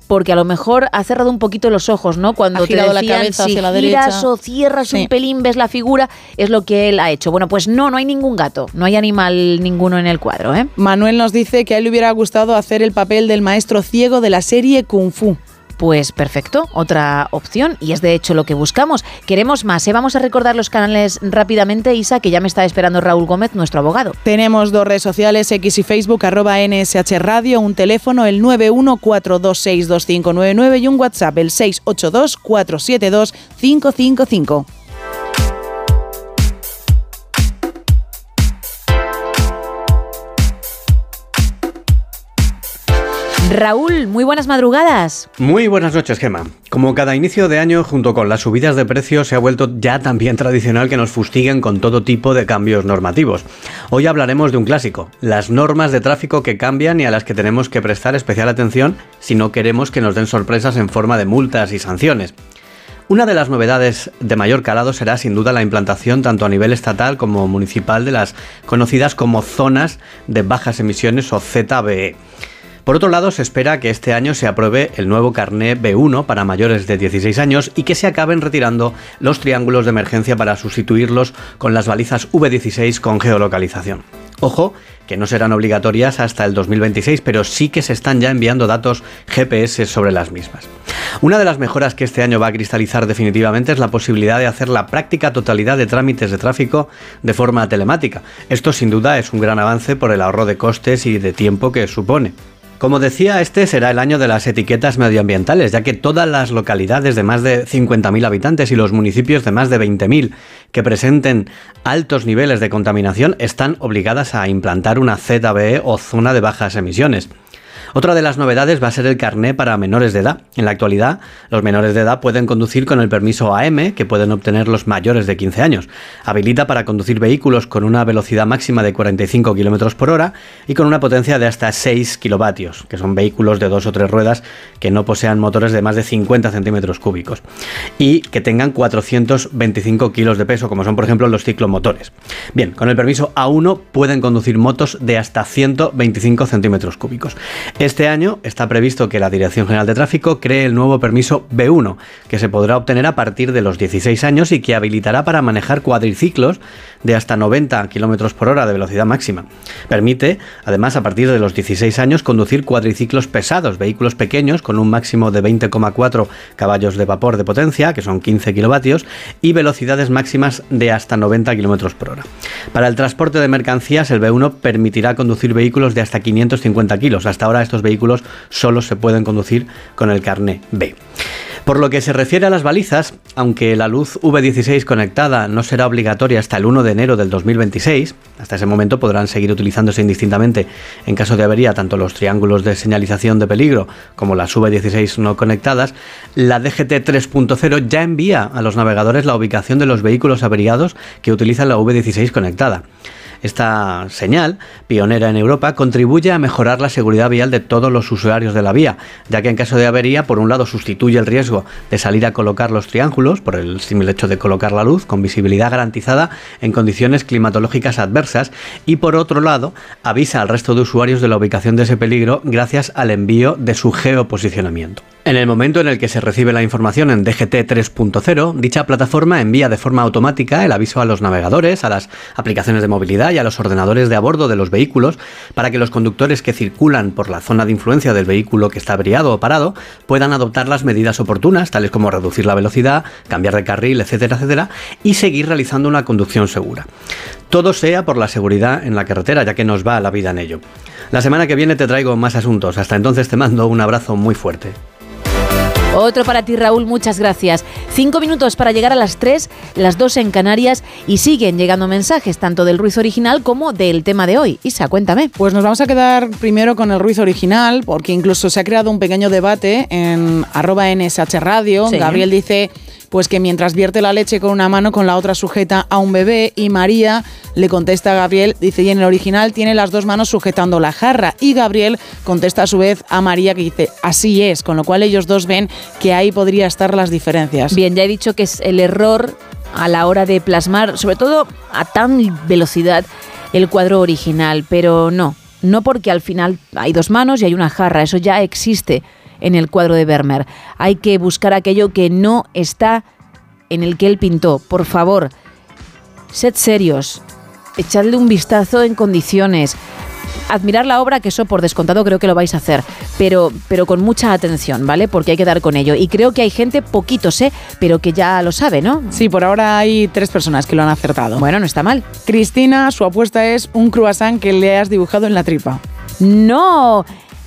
porque a lo mejor ha cerrado un poquito los ojos, ¿no? Cuando Ha te la cabeza si hacia la giras derecha. o cierras Sí. un pelín, ves la figura, es lo que él ha hecho. Bueno, pues no, no hay ningún gato, no hay animal ninguno en el cuadro, ¿eh? Manuel nos dice que a él le hubiera gustado hacer el papel del maestro ciego de la serie Kung Fu. Pues perfecto, otra opción y es de hecho lo que buscamos. Queremos más, ¿eh? Vamos a recordar los canales rápidamente, Isa, que ya me está esperando Raúl Gómez, nuestro abogado. Tenemos dos redes sociales, X y Facebook, arroba NSH Radio, un teléfono, el 914262599 y un WhatsApp, el 682472555. Raúl, muy buenas madrugadas. Muy buenas noches, Gema. Como cada inicio de año, junto con las subidas de precios, se ha vuelto ya también tradicional que nos fustiguen con todo tipo de cambios normativos. Hoy hablaremos de un clásico, las normas de tráfico que cambian y a las que tenemos que prestar especial atención si no queremos que nos den sorpresas en forma de multas y sanciones. Una de las novedades de mayor calado será sin duda la implantación tanto a nivel estatal como municipal de las conocidas como zonas de bajas emisiones o ZBE. Por otro lado, se espera que este año se apruebe el nuevo carné B1 para mayores de 16 años y que se acaben retirando los triángulos de emergencia para sustituirlos con las balizas V16 con geolocalización. Ojo, que no serán obligatorias hasta el 2026, pero sí que se están ya enviando datos GPS sobre las mismas. Una de las mejoras que este año va a cristalizar definitivamente es la posibilidad de hacer la práctica totalidad de trámites de tráfico de forma telemática. Esto sin duda es un gran avance por el ahorro de costes y de tiempo que supone. Como decía, este será el año de las etiquetas medioambientales, ya que todas las localidades de más de 50.000 habitantes y los municipios de más de 20.000 que presenten altos niveles de contaminación están obligadas a implantar una ZBE o zona de bajas emisiones. Otra de las novedades va a ser el carné para menores de edad. En la actualidad, los menores de edad pueden conducir con el permiso AM que pueden obtener los mayores de 15 años. Habilita para conducir vehículos con una velocidad máxima de 45 km por hora y con una potencia de hasta 6 kilovatios, que son vehículos de dos o tres ruedas que no posean motores de más de 50 centímetros cúbicos y que tengan 425 kilos de peso, como son por ejemplo los ciclomotores. Bien, con el permiso A1 pueden conducir motos de hasta 125 centímetros cúbicos. Este año está previsto que la Dirección General de Tráfico cree el nuevo permiso B1, que se podrá obtener a partir de los 16 años y que habilitará para manejar cuadriciclos de hasta 90 km por hora de velocidad máxima. Permite, además, a partir de los 16 años, conducir cuadriciclos pesados, vehículos pequeños con un máximo de 20,4 caballos de vapor de potencia, que son 15 kilovatios, y velocidades máximas de hasta 90 km por hora. Para el transporte de mercancías, el B1 permitirá conducir vehículos de hasta 550 kilos. Hasta ahora vehículos solo se pueden conducir con el carné B. Por lo que se refiere a las balizas, aunque la luz V16 conectada no será obligatoria hasta el 1 de enero del 2026, hasta ese momento podrán seguir utilizándose indistintamente en caso de avería tanto los triángulos de señalización de peligro como las V16 no conectadas, la DGT 3.0 ya envía a los navegadores la ubicación de los vehículos averiados que utilizan la V16 conectada. Esta señal, pionera en Europa, contribuye a mejorar la seguridad vial de todos los usuarios de la vía, ya que en caso de avería, por un lado, sustituye el riesgo de salir a colocar los triángulos, por el simple hecho de colocar la luz, con visibilidad garantizada en condiciones climatológicas adversas, y por otro lado, avisa al resto de usuarios de la ubicación de ese peligro gracias al envío de su geoposicionamiento. En el momento en el que se recibe la información en DGT 3.0, dicha plataforma envía de forma automática el aviso a los navegadores, a las aplicaciones de movilidad y a los ordenadores de a bordo de los vehículos para que los conductores que circulan por la zona de influencia del vehículo que está averiado o parado puedan adoptar las medidas oportunas, tales como reducir la velocidad, cambiar de carril, etcétera, etcétera, y seguir realizando una conducción segura. Todo sea por la seguridad en la carretera, ya que nos va la vida en ello. La semana que viene te traigo más asuntos. Hasta entonces te mando un abrazo muy fuerte. Otro para ti, Raúl, muchas gracias. Cinco minutos para llegar a las tres, las dos en Canarias y siguen llegando mensajes tanto del Ruiz original como del tema de hoy. Isa, cuéntame. Pues nos vamos a quedar primero con el Ruiz original, porque incluso se ha creado un pequeño debate en arroba NSH Radio. Sí. Gabriel dice pues que mientras vierte la leche con una mano, con la otra sujeta a un bebé, y María le contesta a Gabriel, dice, y en el original tiene las dos manos sujetando la jarra, y Gabriel contesta a su vez a María que dice, así es, con lo cual ellos dos ven que ahí podría estar las diferencias. Bien, ya he dicho que es el error a la hora de plasmar, sobre todo a tan velocidad, el cuadro original, pero no, no porque al final hay dos manos y hay una jarra, eso ya existe en el cuadro de Vermeer. Hay que buscar aquello que no está en el que él pintó. Por favor, sed serios, echadle un vistazo en condiciones. Admirar la obra, que eso por descontado creo que lo vais a hacer, pero, pero con mucha atención, ¿vale? Porque hay que dar con ello. Y creo que hay gente, poquitos, ¿eh? Pero que ya lo sabe, ¿no? Sí, por ahora hay tres personas que lo han acertado. Bueno, no está mal. Cristina, su apuesta es un croissant que le has dibujado en la tripa. ¡No!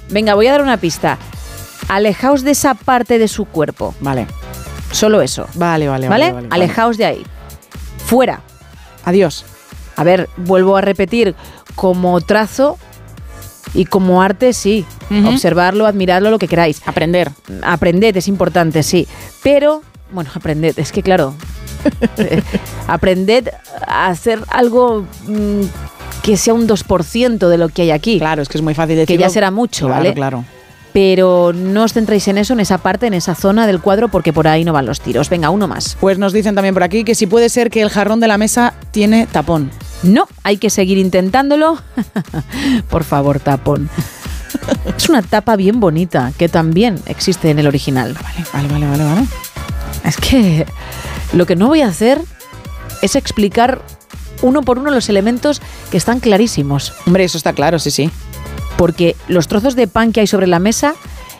Venga, voy a dar una pista. Alejaos de esa parte de su cuerpo. Vale. Solo eso. Vale, vale, ¿Vale? vale. vale, Alejaos de ahí. Fuera. Adiós. A ver, vuelvo a repetir, como trazo y como arte, sí. Observarlo, admirarlo, lo que queráis. Aprender. Aprended, es importante, sí. Pero, bueno, aprended, es que claro. eh, aprended a hacer algo mm, que sea un 2% de lo que hay aquí. Claro, es que es muy fácil Que decirlo. ya será mucho, Claro, ¿vale? Claro. Pero no os centréis en eso, en esa parte, en esa zona del cuadro, porque por ahí no van los tiros. Venga, uno más. Pues nos dicen también por aquí que si puede ser que el jarrón de la mesa tiene tapón. No, hay que seguir intentándolo. Por favor, tapón. Es una tapa bien bonita, que también existe en el original. Vale, vale, vale, vale, vale. Es que lo que no voy a hacer es explicar uno por uno los elementos que están clarísimos. Hombre, eso está claro, sí, sí. Porque los trozos de pan que hay sobre la mesa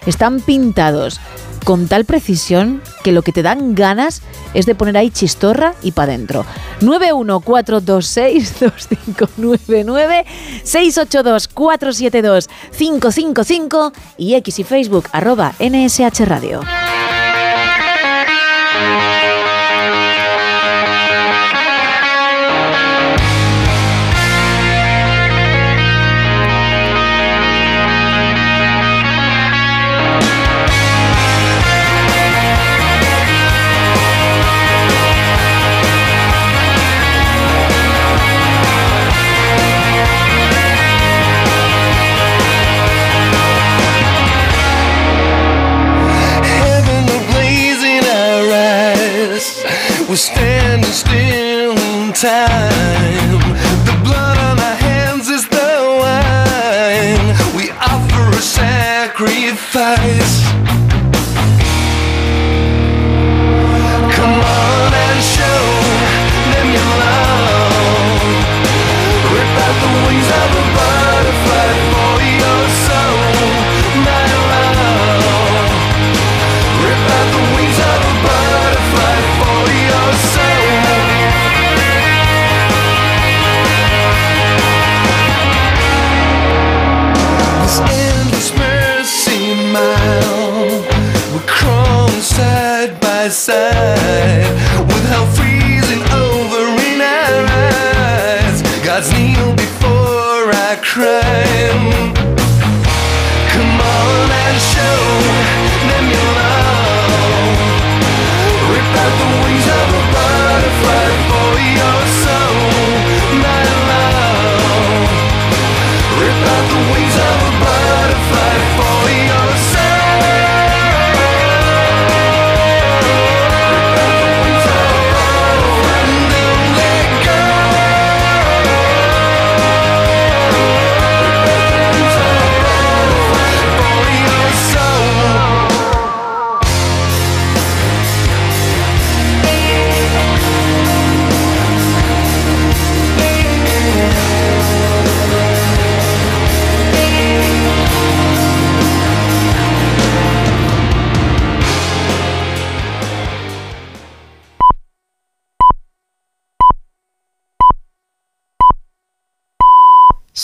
están pintados con tal precisión que lo que te dan ganas es de poner ahí chistorra y para adentro. 914262599 682472555 y X y Facebook arroba NSH Radio. Standing still in time. The blood on our hands is the wine. We offer a sacrifice. Come on and show them your love. Rip out the wings of a butterfly side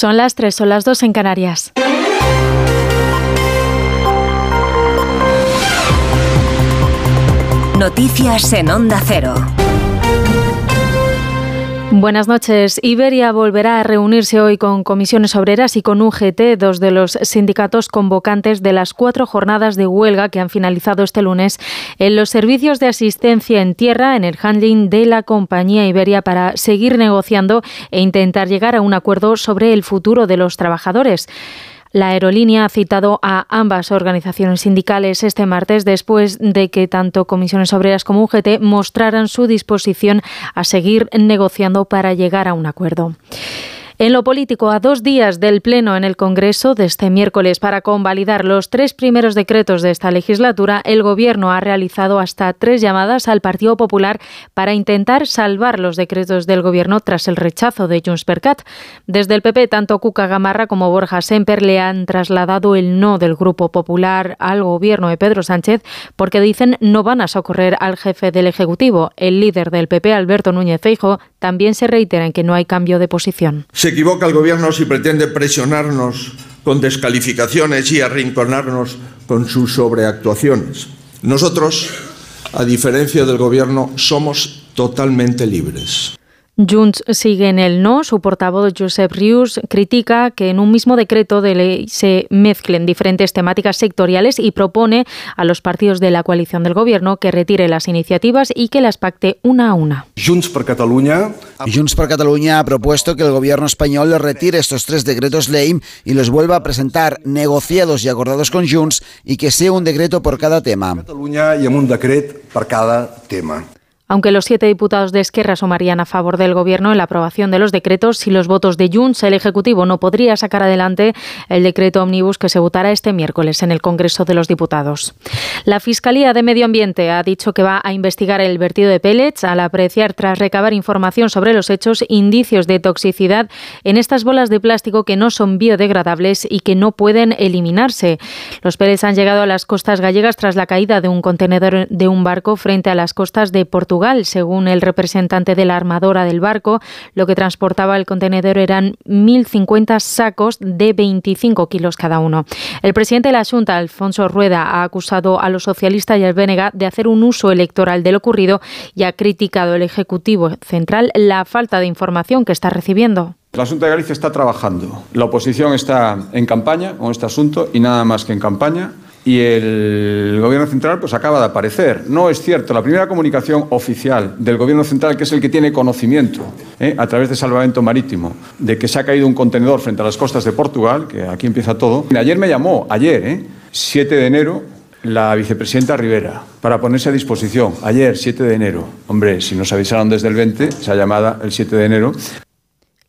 Son las 3, son las 2 en Canarias. Noticias en Onda Cero. Buenas noches. Iberia volverá a reunirse hoy con comisiones obreras y con UGT, dos de los sindicatos convocantes de las cuatro jornadas de huelga que han finalizado este lunes en los servicios de asistencia en tierra, en el handling de la compañía Iberia, para seguir negociando e intentar llegar a un acuerdo sobre el futuro de los trabajadores. La aerolínea ha citado a ambas organizaciones sindicales este martes después de que tanto Comisiones Obreras como UGT mostraran su disposición a seguir negociando para llegar a un acuerdo. En lo político, a dos días del Pleno en el Congreso de este miércoles para convalidar los tres primeros decretos de esta legislatura, el Gobierno ha realizado hasta tres llamadas al Partido Popular para intentar salvar los decretos del Gobierno tras el rechazo de Junts per. Desde el PP, tanto Cuca Gamarra como Borja Semper le han trasladado el no del Grupo Popular al Gobierno de Pedro Sánchez porque dicen no van a socorrer al jefe del Ejecutivo. El líder del PP, Alberto Núñez Feijo, también se reitera en que no hay cambio de posición. Se equivoca el gobierno si pretende presionarnos con descalificaciones y arrinconarnos con sus sobreactuaciones. Nosotros, a diferencia del gobierno, somos totalmente libres. Junts sigue en el no. Su portavoz, Josep Rius, critica que en un mismo decreto de ley se mezclen diferentes temáticas sectoriales y propone a los partidos de la coalición del gobierno que retire las iniciativas y que las pacte una a una. Junts per Catalunya. Junts per Catalunya ha propuesto que el gobierno español le retire estos tres decretos ley y los vuelva a presentar negociados y acordados con Junts y que sea un decreto por cada tema. Catalunya y un decret per cada tema. Aunque los siete diputados de Esquerra sumarían a favor del Gobierno en la aprobación de los decretos, si los votos de Junts, el Ejecutivo no podría sacar adelante el decreto Omnibus que se votará este miércoles en el Congreso de los Diputados. La Fiscalía de Medio Ambiente ha dicho que va a investigar el vertido de pellets al apreciar, tras recabar información sobre los hechos, indicios de toxicidad en estas bolas de plástico que no son biodegradables y que no pueden eliminarse. Los pellets han llegado a las costas gallegas tras la caída de un contenedor de un barco frente a las costas de Portugal según el representante de la armadora del barco, lo que transportaba el contenedor eran 1.050 sacos de 25 kilos cada uno. El presidente de la Junta, Alfonso Rueda, ha acusado a los socialistas y al Bénega de hacer un uso electoral de lo ocurrido y ha criticado el Ejecutivo Central la falta de información que está recibiendo. La Junta de Galicia está trabajando. La oposición está en campaña con este asunto y nada más que en campaña y el gobierno central pues acaba de aparecer. No es cierto, la primera comunicación oficial del gobierno central, que es el que tiene conocimiento ¿eh? a través de salvamento marítimo, de que se ha caído un contenedor frente a las costas de Portugal, que aquí empieza todo. Ayer me llamó, ayer, ¿eh? 7 de enero, la vicepresidenta Rivera para ponerse a disposición. Ayer, 7 de enero. Hombre, si nos avisaron desde el 20, esa llamada el 7 de enero,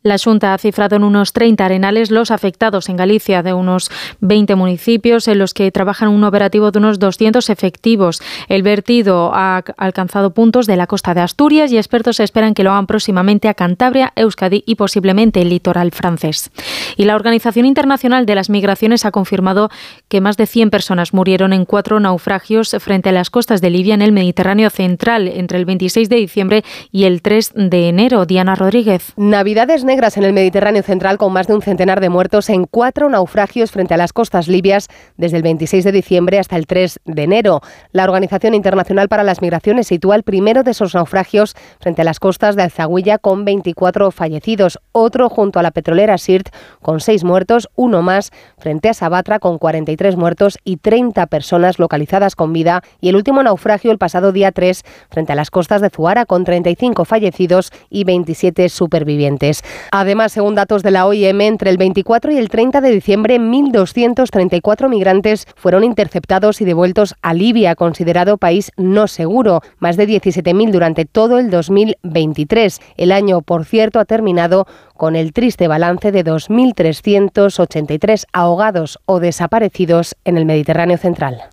la Junta ha cifrado en unos 30 arenales los afectados en Galicia, de unos 20 municipios en los que trabajan un operativo de unos 200 efectivos. El vertido ha alcanzado puntos de la costa de Asturias y expertos esperan que lo hagan próximamente a Cantabria, Euskadi y posiblemente el litoral francés. Y la Organización Internacional de las Migraciones ha confirmado que más de 100 personas murieron en cuatro naufragios frente a las costas de Libia en el Mediterráneo central entre el 26 de diciembre y el 3 de enero. Diana Rodríguez. Navidades negras en el Mediterráneo central con más de un centenar de muertos en cuatro naufragios frente a las costas libias desde el 26 de diciembre hasta el 3 de enero. La Organización Internacional para las Migraciones sitúa el primero de esos naufragios frente a las costas de Alzahuilla con 24 fallecidos, otro junto a la petrolera Sirt con seis muertos, uno más frente a Sabatra con 43 muertos y 30 personas localizadas con vida y el último naufragio el pasado día 3 frente a las costas de Zuara con 35 fallecidos y 27 supervivientes. Además, según datos de la OIM, entre el 24 y el 30 de diciembre, 1.234 migrantes fueron interceptados y devueltos a Libia, considerado país no seguro, más de 17.000 durante todo el 2023. El año, por cierto, ha terminado con el triste balance de 2.383 ahogados o desaparecidos en el Mediterráneo central.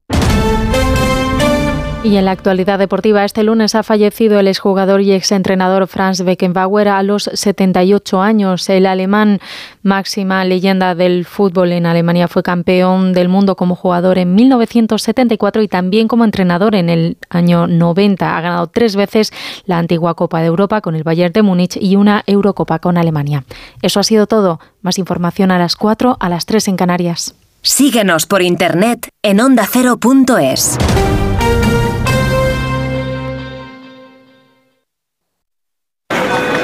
Y en la actualidad deportiva, este lunes ha fallecido el exjugador y exentrenador Franz Beckenbauer a los 78 años. El alemán, máxima leyenda del fútbol en Alemania, fue campeón del mundo como jugador en 1974 y también como entrenador en el año 90. Ha ganado tres veces la antigua Copa de Europa con el Bayern de Múnich y una Eurocopa con Alemania. Eso ha sido todo. Más información a las 4, a las 3 en Canarias. Síguenos por internet en ondacero.es.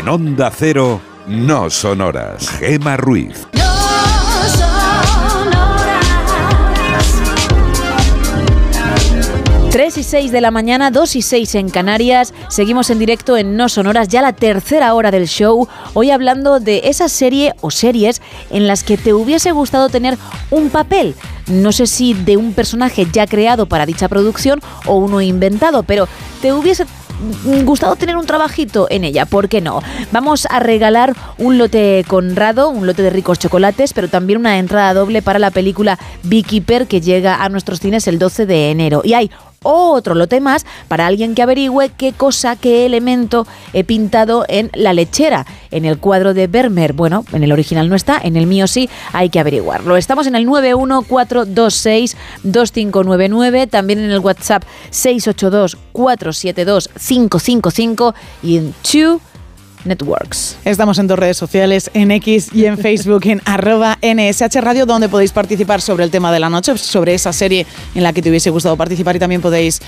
En Onda Cero, no sonoras. Gema Ruiz. No sonoras. 3 y 6 de la mañana, 2 y 6 en Canarias. Seguimos en directo en No Sonoras, ya la tercera hora del show. Hoy hablando de esa serie o series en las que te hubiese gustado tener un papel. No sé si de un personaje ya creado para dicha producción o uno inventado, pero te hubiese gustado tener un trabajito en ella, ¿por qué no? Vamos a regalar un lote Conrado, un lote de ricos chocolates, pero también una entrada doble para la película Beekeeper que llega a nuestros cines el 12 de enero. Y hay otro lote más para alguien que averigüe qué cosa, qué elemento he pintado en la lechera, en el cuadro de Vermeer. Bueno, en el original no está, en el mío sí, hay que averiguarlo. Estamos en el 914262599, también en el WhatsApp 682472555 y en Two Networks. Estamos en dos redes sociales, en X y en Facebook, en arroba NSH Radio, donde podéis participar sobre el tema de la noche, sobre esa serie en la que te hubiese gustado participar y también podéis,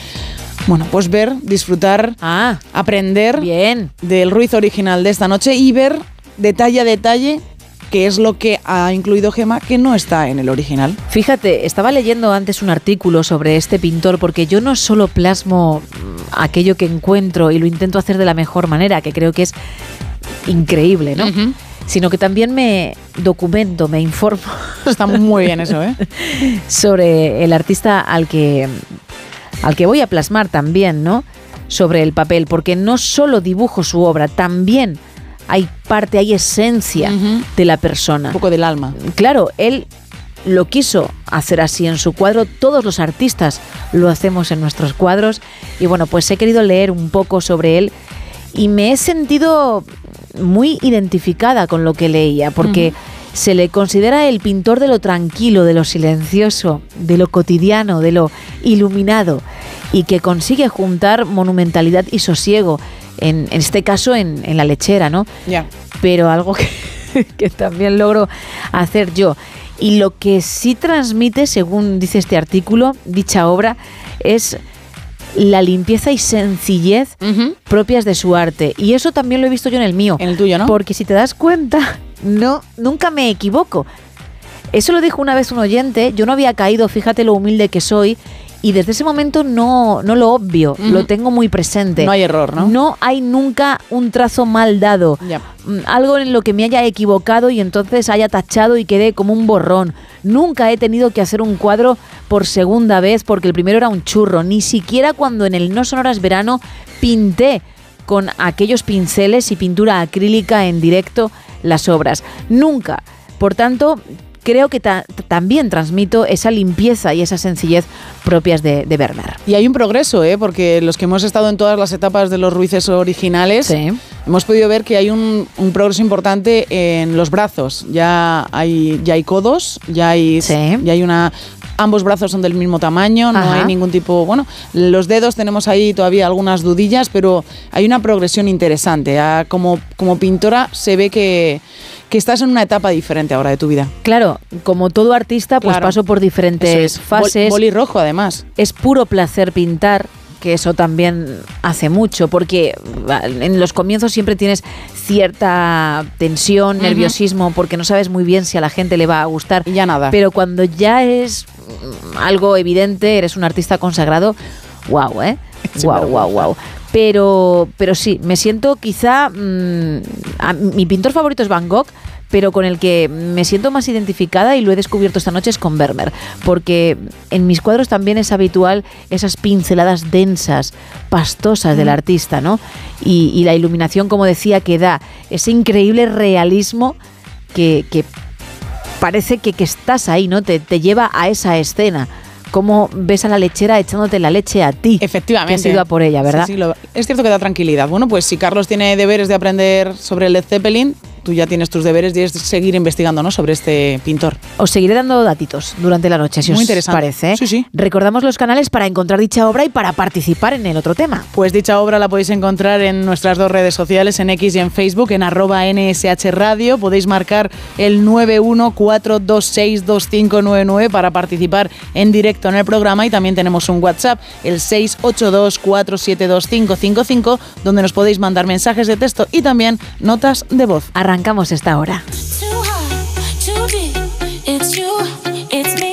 bueno, pues ver, disfrutar, aprender bien. del Ruiz original de esta noche y ver detalle a detalle qué es lo que ha incluido Gema que no está en el original. Fíjate, estaba leyendo antes un artículo sobre este pintor porque yo no solo plasmo mm, aquello que encuentro y lo intento hacer de la mejor manera, que creo que es increíble, ¿no? Sino que también me documento, me informo. Está muy bien eso, ¿eh? sobre el artista al que al que voy a plasmar también, ¿no? Sobre el papel, porque no solo dibujo su obra, también hay parte, hay esencia de la persona. Un poco del alma. Claro, él lo quiso hacer así en su cuadro, todos los artistas lo hacemos en nuestros cuadros. Y bueno, pues he querido leer un poco sobre él y me he sentido muy identificada con lo que leía, porque se le considera el pintor de lo tranquilo, de lo silencioso, de lo cotidiano, de lo iluminado, y que consigue juntar monumentalidad y sosiego, en, en este caso en, en la lechera, ¿no? Ya. Pero algo que, que también logro hacer yo. Y lo que sí transmite, según dice este artículo, dicha obra, es la limpieza y sencillez propias de su arte. Y eso también lo he visto yo en el mío. En el tuyo, ¿no? Porque si te das cuenta, no, nunca me equivoco. Eso lo dijo una vez un oyente, yo no había caído, fíjate lo humilde que soy, y desde ese momento no, no lo obvio, lo tengo muy presente. No hay error, ¿no? No hay nunca un trazo mal dado. Mm, Algo en lo que me haya equivocado y entonces haya tachado y quede como un borrón. Nunca he tenido que hacer un cuadro por segunda vez porque el primero era un churro. Ni siquiera cuando en el No Sonoras Verano pinté con aquellos pinceles y pintura acrílica en directo las obras. Nunca. Por tanto, creo que ta- también transmito esa limpieza y esa sencillez propias de, de Werner. Y hay un progreso, ¿eh? porque los que hemos estado en todas las etapas de los Ruices originales, hemos podido ver que hay un, un progreso importante en los brazos. Ya hay, ya hay codos, ya hay, ya hay una... Ambos brazos son del mismo tamaño, no Ajá. hay ningún tipo... Bueno, los dedos tenemos ahí todavía algunas dudillas, pero hay una progresión interesante. Ah, Como, como pintora se ve que, que estás en una etapa diferente ahora de tu vida. Claro, como todo artista, pues Claro. paso por diferentes. Bol- fases. boli rojo, además. Es puro placer pintar, que eso también hace mucho, porque en los comienzos siempre tienes cierta tensión, nerviosismo, porque no sabes muy bien si a la gente le va a gustar. Y ya nada. Pero cuando ya es mm, algo evidente, eres un artista consagrado, wow, ¿eh? Wow, wow, wow. Pero, pero sí, me siento quizá. mm, a- mi pintor favorito es Van Gogh, pero con el que me siento más identificada y lo he descubierto esta noche es con Vermeer, porque en mis cuadros también es habitual esas pinceladas densas, pastosas del Mm. artista, ¿no? Y, y la iluminación, como decía, que da ese increíble realismo que, que parece que, que estás ahí, ¿no? Te, te lleva a esa escena cómo ves a la lechera echándote la leche a ti. Efectivamente. Que has ido a por ella, ¿verdad? Sí, sí, lo- es cierto que da tranquilidad. Bueno, pues si Carlos tiene deberes de aprender sobre el Zeppelin, tú ya tienes tus deberes y es seguir investigando ¿no? sobre este pintor. Os seguiré dando datitos durante la noche, si Muy os interesante. parece. ¿eh? Sí, sí. Recordamos los canales para encontrar dicha obra y para participar en el otro tema. Pues dicha obra la podéis encontrar en nuestras dos redes sociales, en X y en Facebook, en arroba NSH Radio. Podéis marcar el 914262599 para participar en directo en el programa y también tenemos un WhatsApp, el 682472555, donde nos podéis mandar mensajes de texto y también notas de voz. Arrancamos esta hora. It's you, it's me.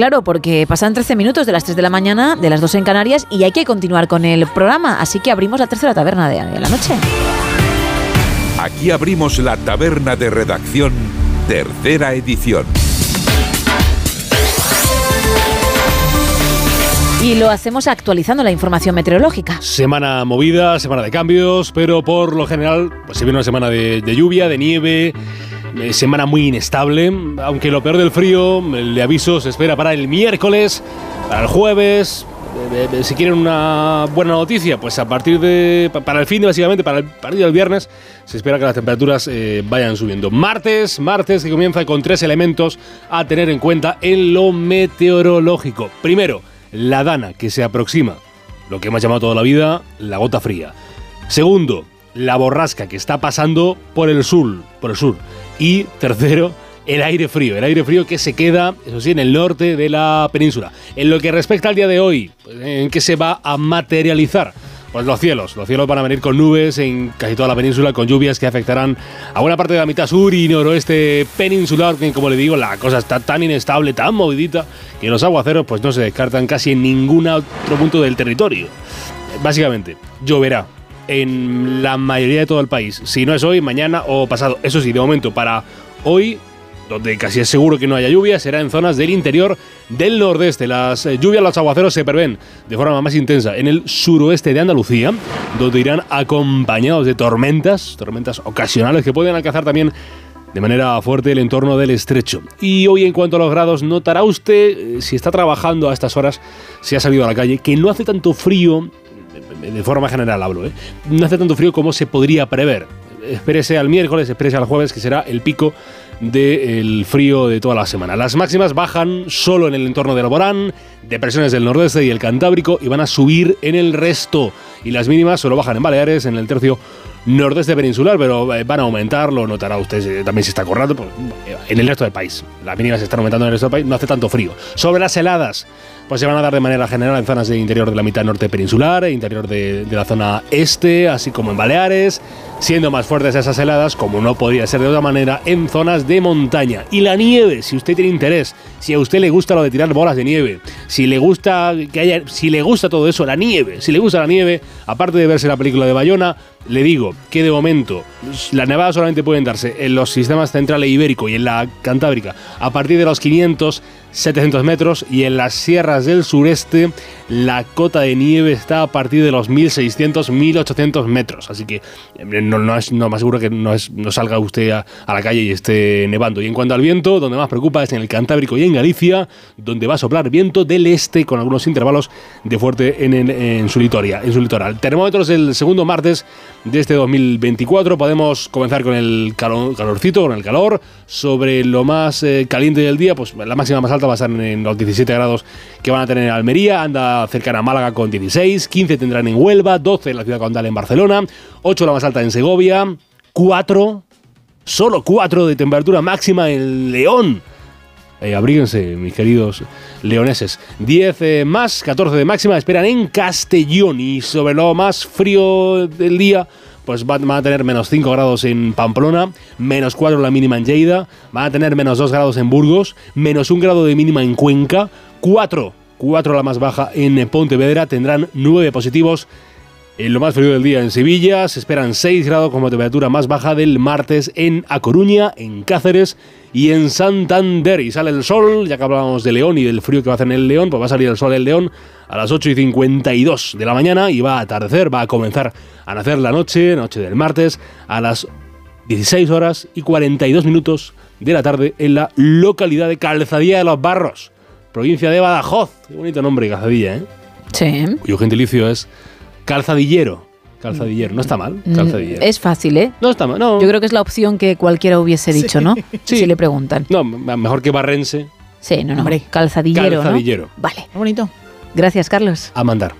Claro, porque pasan 13 minutos de las 3 de la mañana, de las 2 en Canarias, y hay que continuar con el programa. Así que abrimos la tercera taberna de, de la noche. Aquí abrimos la taberna de redacción, tercera edición. Y lo hacemos actualizando la información meteorológica. Semana movida, semana de cambios, pero por lo general pues se viene una semana de, de lluvia, de nieve, eh, semana muy inestable, aunque lo peor del frío, el aviso se espera para el miércoles, para el jueves. eh, eh, Si quieren una buena noticia, pues a partir de. pa- para el fin de básicamente, para el partido del viernes, se espera que las temperaturas vayan subiendo. Martes, martes que comienza con tres elementos a tener en cuenta en lo meteorológico. Primero, la dana que se aproxima lo que hemos llamado toda la vida la gota fría. Segundo, la borrasca que está pasando por el sur, por el sur. Y tercero, el aire frío, el aire frío que se queda, eso sí, en el norte de la península. En lo que respecta al día de hoy, pues, ¿en qué se va a materializar? Pues los cielos, los cielos van a venir con nubes en casi toda la península, con lluvias que afectarán a buena parte de la mitad sur y noroeste peninsular, que como le digo, la cosa está tan inestable, tan movidita, que los aguaceros pues no se descartan casi en ningún otro punto del territorio. Básicamente, lloverá en la mayoría de todo el país. Si no es hoy, mañana o pasado. Eso sí, de momento para hoy, donde casi es seguro que no haya lluvia, será en zonas del interior del nordeste. Las eh, lluvias, los aguaceros se prevén de forma más intensa en el suroeste de Andalucía, donde irán acompañados de tormentas, tormentas ocasionales que pueden alcanzar también de manera fuerte el entorno del estrecho. Y hoy en cuanto a los grados, notará usted, eh, si está trabajando a estas horas, si ha salido a la calle, que no hace tanto frío, de- forma general hablo, ¿eh? no hace tanto frío como se podría prever. Espérese al miércoles, espérese al jueves, que será el pico del frío de toda la semana. Las máximas bajan solo en el entorno del Alborán, depresiones del nordeste y el Cantábrico y van a subir en el resto. Y las mínimas solo bajan en Baleares, en el tercio nordeste peninsular, pero eh, van a aumentar, lo notará usted eh, también si está corrando, pues, eh, en el resto del país. Las mínimas están aumentando en el resto del país, no hace tanto frío. Sobre las heladas, pues se van a dar de manera general en zonas del interior de la mitad norte peninsular, e interior de, de la zona este, así como en Baleares, siendo más fuertes esas heladas, como no podría ser de otra manera, en zonas de montaña. Y la nieve, si usted tiene interés, si a usted le gusta lo de tirar bolas de nieve, si le gusta que haya, si le gusta todo eso, la nieve, si le gusta la nieve, aparte de verse la película de Bayona, le digo que de momento las nevadas solamente pueden darse en los sistemas central e ibérico y en la Cantábrica a partir de los 500 700 metros y en las sierras del sureste la cota de nieve está a partir de los 1600 1800 metros. Así que eh, no, es no más seguro que no, es, no salga usted a, la calle y esté nevando. Y en cuanto al viento donde más preocupa es en el Cantábrico y en Galicia donde va a soplar viento del este con algunos intervalos de fuerte en, su litoria en su litoral. Termómetros el segundo martes de este 2024 podemos comenzar con el calor, calorcito con el calor. Sobre lo más eh, caliente del día pues la máxima más alta va a estar en los 17 grados que van a tener en Almería, anda cercana a Málaga con 16, 15 tendrán en Huelva, 12 en la ciudad condal en Barcelona, 8 la más alta en Segovia, 4, solo 4 de temperatura máxima en León. Eh, abríguense, mis queridos leoneses. 10 eh, más, 14 de máxima esperan en Castellón y sobre lo más frío del día pues van a tener menos 5 grados en Pamplona, menos 4 la mínima en Lleida, van a tener menos 2 grados en Burgos, menos 1 grado de mínima en Cuenca, 4, 4 la más baja en Pontevedra, tendrán 9 positivos. En lo más frío del día en Sevilla se esperan 6 grados como temperatura más baja del martes en A Coruña, en Cáceres y en Santander. Y sale el sol, ya que hablábamos de León y del frío que va a hacer en el León, pues va a salir el sol en León a las 8 y 52 de la mañana y va a atardecer, va a comenzar a nacer la noche, noche del martes, a las 16 horas y 42 minutos de la tarde en la localidad de Calzadilla de los Barros, provincia de Badajoz. Qué bonito nombre, Calzadilla, ¿eh? Sí. Cuyo gentilicio es calzadillero. Calzadillero, no está mal, calzadillero. Es fácil, ¿eh? No está mal, no. Yo creo que es la opción que cualquiera hubiese dicho, ¿no? Sí. Si le preguntan. No, mejor que barrense. Sí, no, no. Calzadillero, ¿no? Calzadillero. Vale. bonito. Gracias, Carlos. A mandar.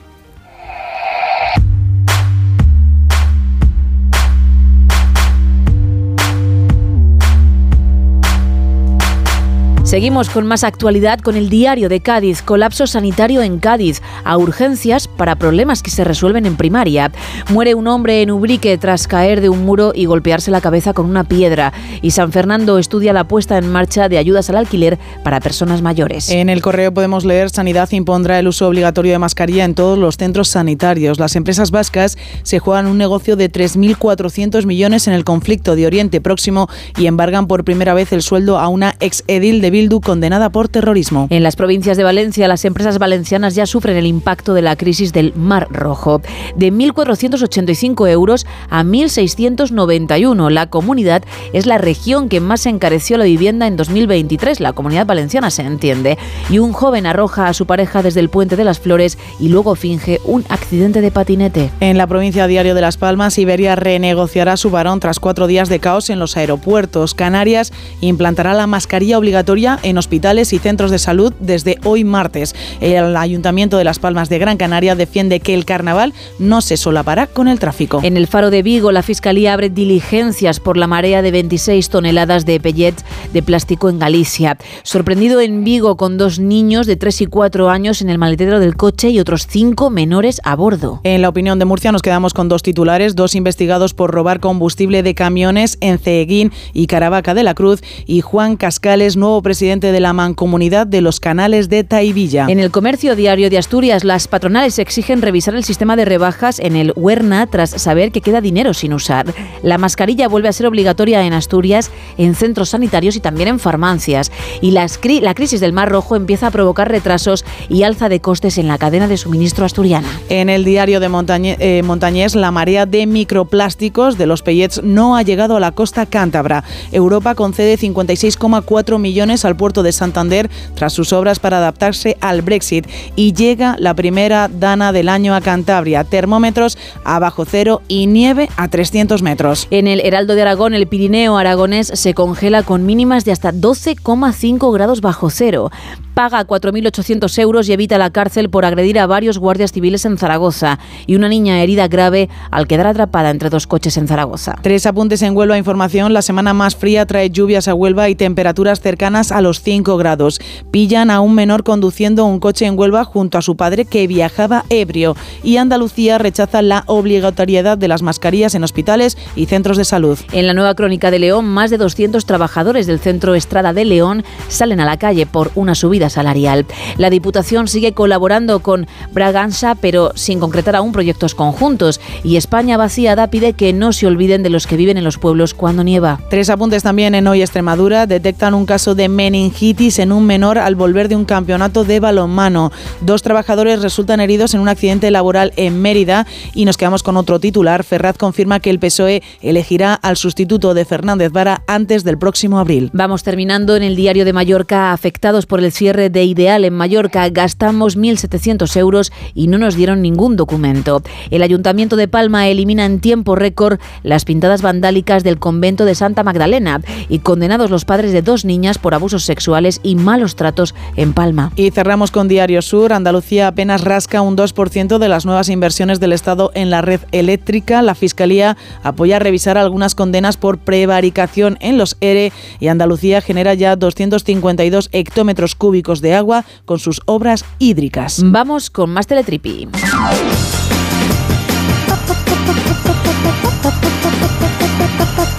Seguimos con más actualidad con el diario de Cádiz. Colapso sanitario en Cádiz. A urgencias para problemas que se resuelven en primaria. Muere un hombre en Ubrique tras caer de un muro y golpearse la cabeza con una piedra. Y San Fernando estudia la puesta en marcha de ayudas al alquiler para personas mayores. En el correo podemos leer Sanidad impondrá el uso obligatorio de mascarilla en todos los centros sanitarios. Las empresas vascas se juegan un negocio de 3.400 millones en el conflicto de Oriente Próximo y embargan por primera vez el sueldo a una ex edil de Bildu condenada por terrorismo. En las provincias de Valencia, las empresas valencianas ya sufren el impacto de la crisis del Mar Rojo. De 1.485 euros a 1.691. La comunidad es la región que más encareció la vivienda en 2023. La comunidad valenciana se entiende. Y un joven arroja a su pareja desde el Puente de las Flores y luego finge un accidente de patinete. En la provincia Diario de Las Palmas, Iberia renegociará su varón tras cuatro días de caos en los aeropuertos. Canarias implantará la mascarilla obligatoria en hospitales y centros de salud desde hoy martes. El Ayuntamiento de Las Palmas de Gran Canaria defiende que el carnaval no se solapará con el tráfico. En el Faro de Vigo, la Fiscalía abre diligencias por la marea de 26 toneladas de pellets de plástico en Galicia. Sorprendido en Vigo con dos niños de 3 y 4 años en el maletero del coche y otros cinco menores a bordo. En la opinión de Murcia nos quedamos con dos titulares, dos investigados por robar combustible de camiones en Ceguín y Caravaca de la Cruz y Juan Cascales, nuevo presidente de la Mancomunidad de los Canales de Taivilla. En el comercio diario de Asturias, las patronales exigen revisar el sistema de rebajas en el Huerna tras saber que queda dinero sin usar. La mascarilla vuelve a ser obligatoria en Asturias, en centros sanitarios y también en farmacias. Y las cri la crisis del Mar Rojo empieza a provocar retrasos y alza de costes en la cadena de suministro asturiana. En el diario de Montañe eh, Montañés, la marea de microplásticos de los pellets no ha llegado a la costa cántabra. Europa concede 56,4 millones al al puerto de Santander tras sus obras para adaptarse al Brexit. Y llega la primera dana del año a Cantabria. Termómetros a bajo cero y nieve a 300 metros. En el Heraldo de Aragón, el Pirineo aragonés se congela con mínimas de hasta 12,5 grados bajo cero. Paga 4.800 euros y evita la cárcel por agredir a varios guardias civiles en Zaragoza. Y una niña herida grave al quedar atrapada entre dos coches en Zaragoza. Tres apuntes en Huelva Información. La semana más fría trae lluvias a Huelva y temperaturas cercanas a los 5 grados. Pillan a un menor conduciendo un coche en Huelva junto a su padre que viajaba ebrio. Y Andalucía rechaza la obligatoriedad de las mascarillas en hospitales y centros de salud. En la nueva crónica de León, más de 200 trabajadores del centro Estrada de León salen a la calle por una subida salarial. La Diputación sigue colaborando con Braganza, pero sin concretar aún proyectos conjuntos. Y España vaciada pide que no se olviden de los que viven en los pueblos cuando nieva. Tres apuntes también en Hoy Extremadura. Detectan un caso de meningitis en un menor al volver de un campeonato de balonmano. Dos trabajadores resultan heridos en un accidente laboral en Mérida. Y nos quedamos con otro titular. Ferraz confirma que el PSOE elegirá al sustituto de Fernández Vara antes del próximo abril. Vamos terminando en el diario de Mallorca. Afectados por el cierre de Ideal en Mallorca, gastamos 1.700 euros y no nos dieron ningún documento. El Ayuntamiento de Palma elimina en tiempo récord las pintadas vandálicas del convento de Santa Magdalena y condenados los padres de dos niñas por abusos sexuales y malos tratos en Palma. Y cerramos con Diario Sur. Andalucía apenas rasca un 2% de las nuevas inversiones del Estado en la red eléctrica. La Fiscalía apoya revisar algunas condenas por prevaricación en los ERE y Andalucía genera ya 252 hectómetros cúbicos de agua con sus obras hídricas. Vamos con más Teletripi.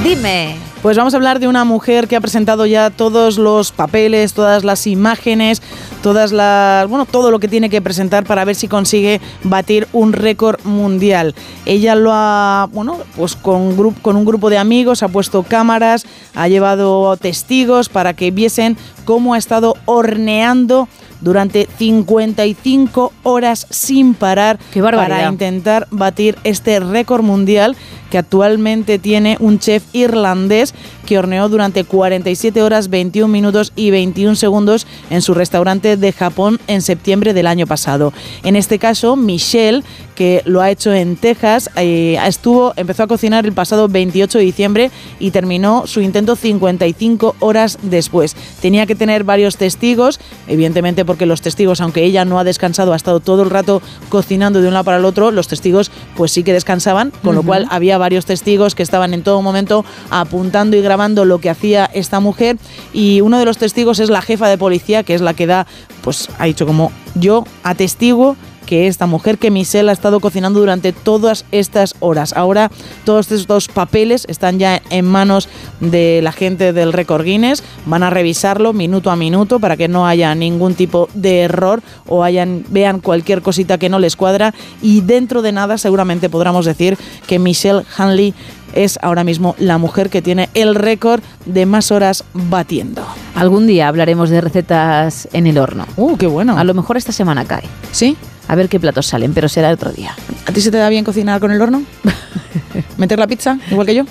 Dime. Pues vamos a hablar de una mujer que ha presentado ya todos los papeles, todas las imágenes, todas las, bueno, todo lo que tiene que presentar para ver si consigue batir un récord mundial. Ella lo ha, bueno, pues con, con un grupo de amigos ha puesto cámaras, ha llevado testigos para que viesen cómo ha estado horneando durante 55 horas sin parar para intentar batir este récord mundial que actualmente tiene un chef irlandés que horneó durante 47 horas 21 minutos y 21 segundos en su restaurante de Japón en septiembre del año pasado. En este caso, Michelle, que lo ha hecho en Texas, eh, estuvo empezó a cocinar el pasado 28 de diciembre y terminó su intento 55 horas después. Tenía que tener varios testigos, evidentemente porque los testigos, aunque ella no ha descansado, ha estado todo el rato cocinando de un lado para el otro, los testigos pues sí que descansaban, con lo cual había varios testigos que estaban en todo momento apuntando y grabando lo que hacía esta mujer. Y uno de los testigos es la jefa de policía, que es la que da, pues ha dicho como yo atestiguo que esta mujer, que Michelle ha estado cocinando durante todas estas horas. Ahora todos estos papeles están ya en manos de la gente del Record Guinness. Van a revisarlo minuto a minuto para que no haya ningún tipo de error o hayan, vean cualquier cosita que no les cuadra. Y dentro de nada seguramente podremos decir que Michelle Hanley es ahora mismo la mujer que tiene el récord de más horas batiendo. Algún día hablaremos de recetas en el horno. Uh, qué bueno. A lo mejor esta semana cae. ¿Sí? A ver qué platos salen, pero será otro día. ¿A ti se te da bien cocinar con el horno? ¿Meter la pizza, igual que yo?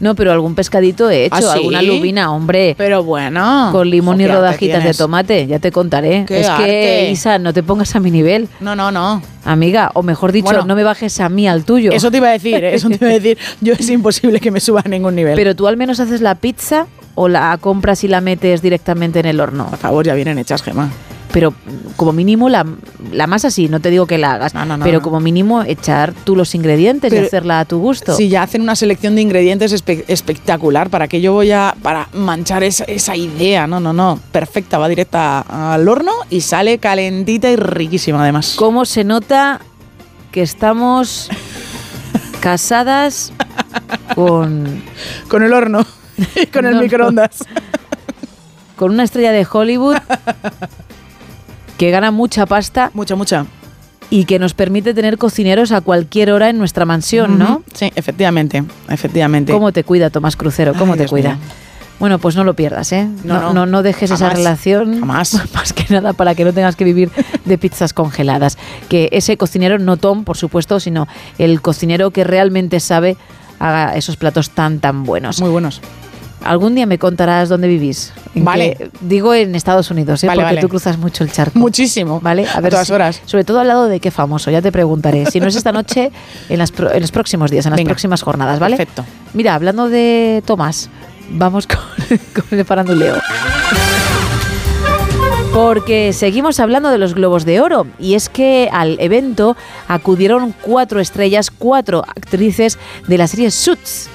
No, pero algún pescadito he hecho, ¿Ah, sí? alguna lubina, hombre. Pero bueno. Con limón y rodajitas de tomate, ya te contaré. Qué es que. Isa, no te pongas a mi nivel. No, no, no. Amiga, o mejor dicho, Bueno. no me bajes a mí al tuyo. Eso te iba a decir, eso te iba a decir. Yo es imposible que me suba a ningún nivel. Pero tú al menos haces la pizza o la compras y la metes directamente en el horno. Por favor, ya vienen hechas, Gemma. Pero como mínimo la, la masa sí, no te digo que la hagas, no, pero no. como mínimo echar tú los ingredientes y hacerla a tu gusto. Si ya hacen una selección de ingredientes espe- espectacular, ¿para qué yo voy a para manchar esa, esa idea? No, no, no. Perfecta, va directa al horno y sale calentita y riquísima además. ¿Cómo se nota que estamos casadas con, Con el horno y con el no. microondas. con una estrella de Hollywood que gana mucha pasta Mucha, mucha. y que nos permite tener cocineros a cualquier hora en nuestra mansión, ¿no? Sí, efectivamente, efectivamente. ¿Cómo te cuida Tomás Crucero? ¿Cómo Ay, te Dios cuida? mío. Bueno, pues no lo pierdas, ¿eh? No, No, no. no, no dejes esa relación. Jamás. Más que nada para que no tengas que vivir de pizzas congeladas. Que ese cocinero, no Tom, por supuesto, sino el cocinero que realmente sabe haga esos platos tan, tan buenos. Muy buenos. Algún día me contarás dónde vivís. Vale. digo en Estados Unidos, ¿eh? Vale, porque vale. tú cruzas mucho el charco. Muchísimo. ¿Vale? A todas si- horas. Sobre todo al lado de qué famoso, ya te preguntaré. Si no es esta noche, en, las pro- en los próximos días, en las Venga. próximas jornadas, ¿vale? Perfecto. Mira, hablando de Tomás, vamos con, con el faranduleo. Porque seguimos hablando de los Globos de Oro y es que al evento acudieron cuatro estrellas, cuatro actrices de la serie Suits,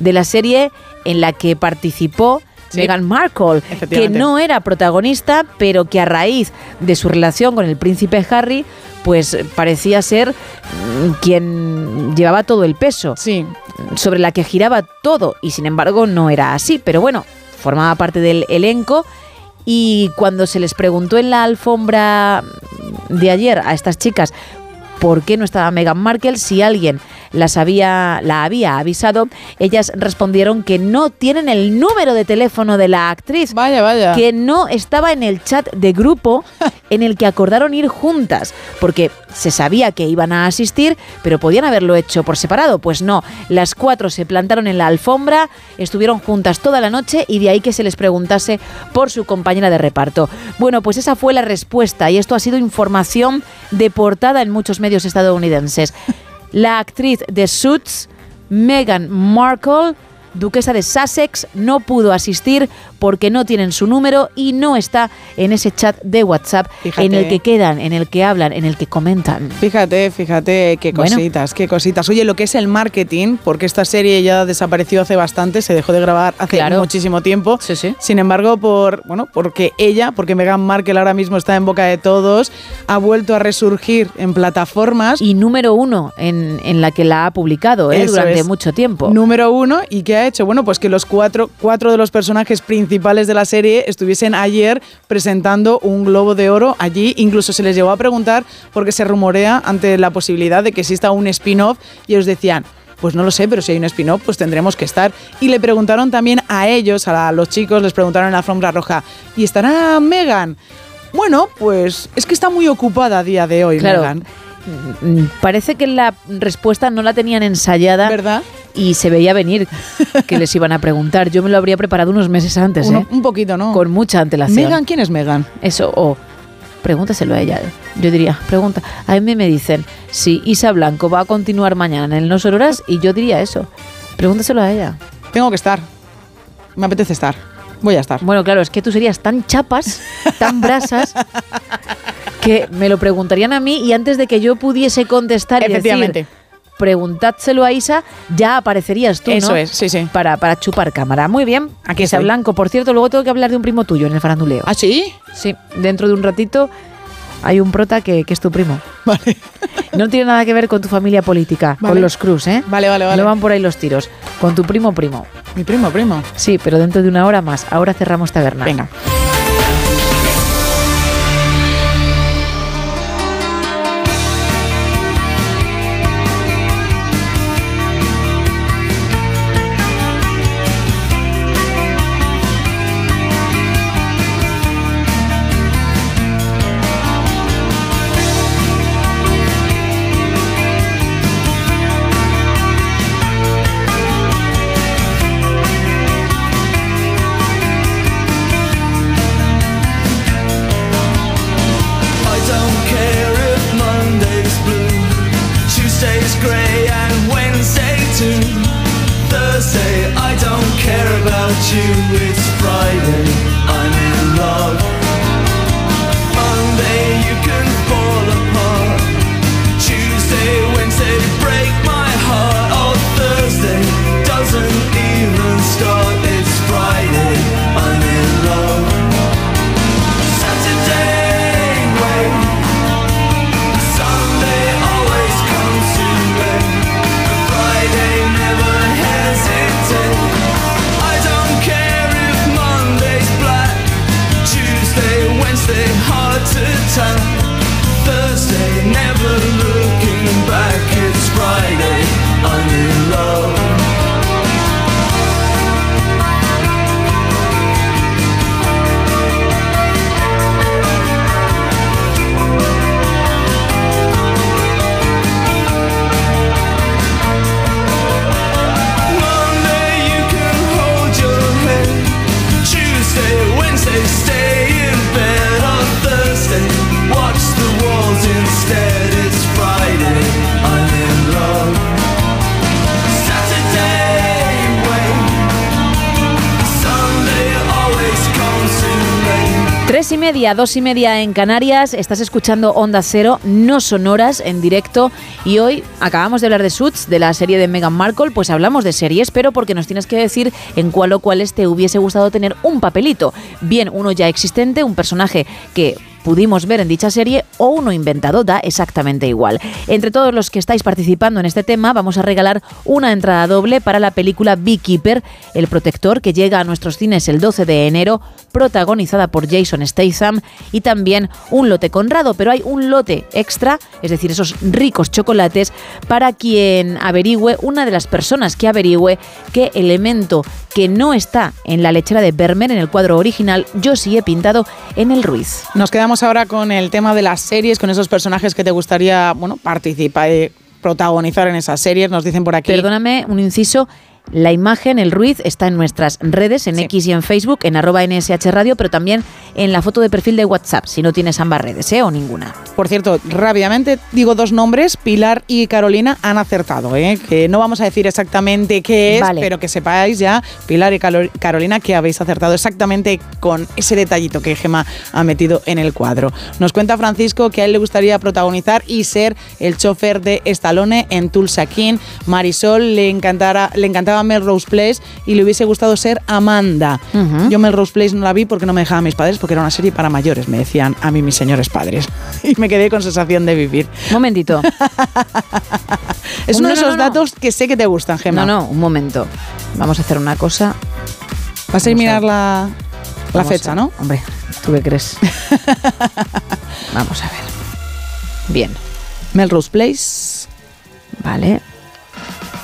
de la serie en la que participó Sí. Meghan Markle, que no era protagonista, pero que a raíz de su relación con el príncipe Harry, pues parecía ser mm, quien llevaba todo el peso, Sí. sobre la que giraba todo, y sin embargo no era así, pero bueno, formaba parte del elenco. Y cuando se les preguntó en la alfombra de ayer a estas chicas por qué no estaba Meghan Markle, si alguien las había, la había avisado, ellas respondieron que no tienen el número de teléfono de la actriz. Vaya, vaya. Que no estaba en el chat de grupo en el que acordaron ir juntas, porque se sabía que iban a asistir, pero podían haberlo hecho por separado. Pues no, las cuatro se plantaron en la alfombra, estuvieron juntas toda la noche y de ahí que se les preguntase por su compañera de reparto. Bueno, pues esa fue la respuesta y esto ha sido información de portada en muchos medios estadounidenses. La actriz de Suits, Meghan Markle, duquesa de Sussex, no pudo asistir porque no tienen su número y no está en ese chat de WhatsApp Fíjate. en el que quedan, en el que hablan, en el que comentan. Fíjate, fíjate qué Bueno. cositas, qué cositas. Oye, lo que es el marketing, porque esta serie ya desapareció hace bastante, se dejó de grabar hace Claro. muchísimo tiempo. Sí, sí. Sin embargo, por bueno, porque ella, porque Meghan Markle ahora mismo está en boca de todos, ha vuelto a resurgir en plataformas. Y número uno en, en la que la ha publicado ¿eh? Durante es. mucho tiempo. Número uno, ¿y qué ha hecho? Bueno, pues que los cuatro, cuatro de los personajes principales de la serie estuviesen ayer presentando un globo de oro allí. Incluso se les llegó a preguntar, porque se rumorea ante la posibilidad de que exista un spin-off, y ellos decían. Pues no lo sé, pero si hay un spin-off, pues tendremos que estar. Y le preguntaron también a ellos, a la- los chicos, les preguntaron en la alfombra roja, ¿y estará Megan? Bueno, pues es que está muy ocupada a día de hoy, Claro. Megan. Parece que la respuesta no la tenían ensayada. ¿Verdad? Y se veía venir que les iban a preguntar. Yo me lo habría preparado unos meses antes, Uno- ¿eh? un poquito, ¿no? Con mucha antelación. Megan, ¿quién es Megan? Eso, o pregúntaselo a ella. Yo diría, pregunta. A mí me dicen si Isa Blanco va a continuar mañana en el No Sororas y yo diría eso. Pregúntaselo a ella. Tengo que estar. Me apetece estar. Voy a estar. Bueno, claro, es que tú serías tan chapas, tan brasas, que me lo preguntarían a mí y antes de que yo pudiese contestar y Efectivamente. decir, preguntádselo a Isa, ya aparecerías tú, ¿no? Eso es, sí, sí. Para, para chupar cámara. Muy bien. Aquí estoy. Blanco, por cierto, luego tengo que hablar de un primo tuyo en el faranduleo. ¿Ah, sí? Sí, dentro de un ratito hay un prota que, que es tu primo. Vale. No tiene nada que ver con tu familia política, Vale. con los Cruz, ¿eh? Vale, vale, vale. No van por ahí los tiros. Con tu primo primo. Mi primo, primo. Sí, pero dentro de una hora más. Ahora cerramos taberna. Venga. Dos y media en Canarias. Estás escuchando Onda Cero, no sonoras, en directo. Y hoy acabamos de hablar de Suits, de la serie de Meghan Markle. Pues hablamos de series, pero porque nos tienes que decir en cuál o cuáles te hubiese gustado tener un papelito. Bien, uno ya existente, un personaje que pudimos ver en dicha serie o uno inventado, da exactamente igual. Entre todos los que estáis participando en este tema, vamos a regalar una entrada doble para la película Beekeeper, El Protector, que llega a nuestros cines el 12 de enero, protagonizada por Jason Statham, y también un lote conrado, pero hay un lote extra, es decir, esos ricos chocolates, para quien averigüe, una de las personas que averigüe qué elemento que no está en la lechera de Vermeer en el cuadro original, yo sí he pintado en el Ruiz. Nos quedamos ahora con el tema de las series, con esos personajes que te gustaría, bueno, participar, eh, protagonizar en esas series. Nos dicen por aquí. Perdóname, un inciso. La imagen, el Ruiz, está en nuestras redes, en X y en Facebook, en arroba NSH Radio, pero también en la foto de perfil de WhatsApp, si no tienes ambas redes, ¿eh? O ninguna. Por cierto, rápidamente digo dos nombres, Pilar y Carolina han acertado, ¿eh? que no vamos a decir exactamente qué es, Vale. pero que sepáis ya, Pilar y Carolina, que habéis acertado exactamente con ese detallito que Gema ha metido en el cuadro. Nos cuenta Francisco que a él le gustaría protagonizar y ser el chofer de Stallone en Tulsa King. Marisol le, encantara, le encantaba Melrose Place y le hubiese gustado ser Amanda. Yo Melrose Place no la vi porque no me dejaban mis padres, porque era una serie para mayores, me decían a mí mis señores padres. Y me quedé con sensación de vivir. Momentito. Es Un- uno de esos no, no. datos que sé que te gustan, Gemma. No, no, un momento. Vamos a hacer una cosa. Vas a ir a mirar la, la Vamos fecha, a- ¿no? Hombre, ¿tú qué crees? Vamos a ver. Bien. Melrose Place. Vale.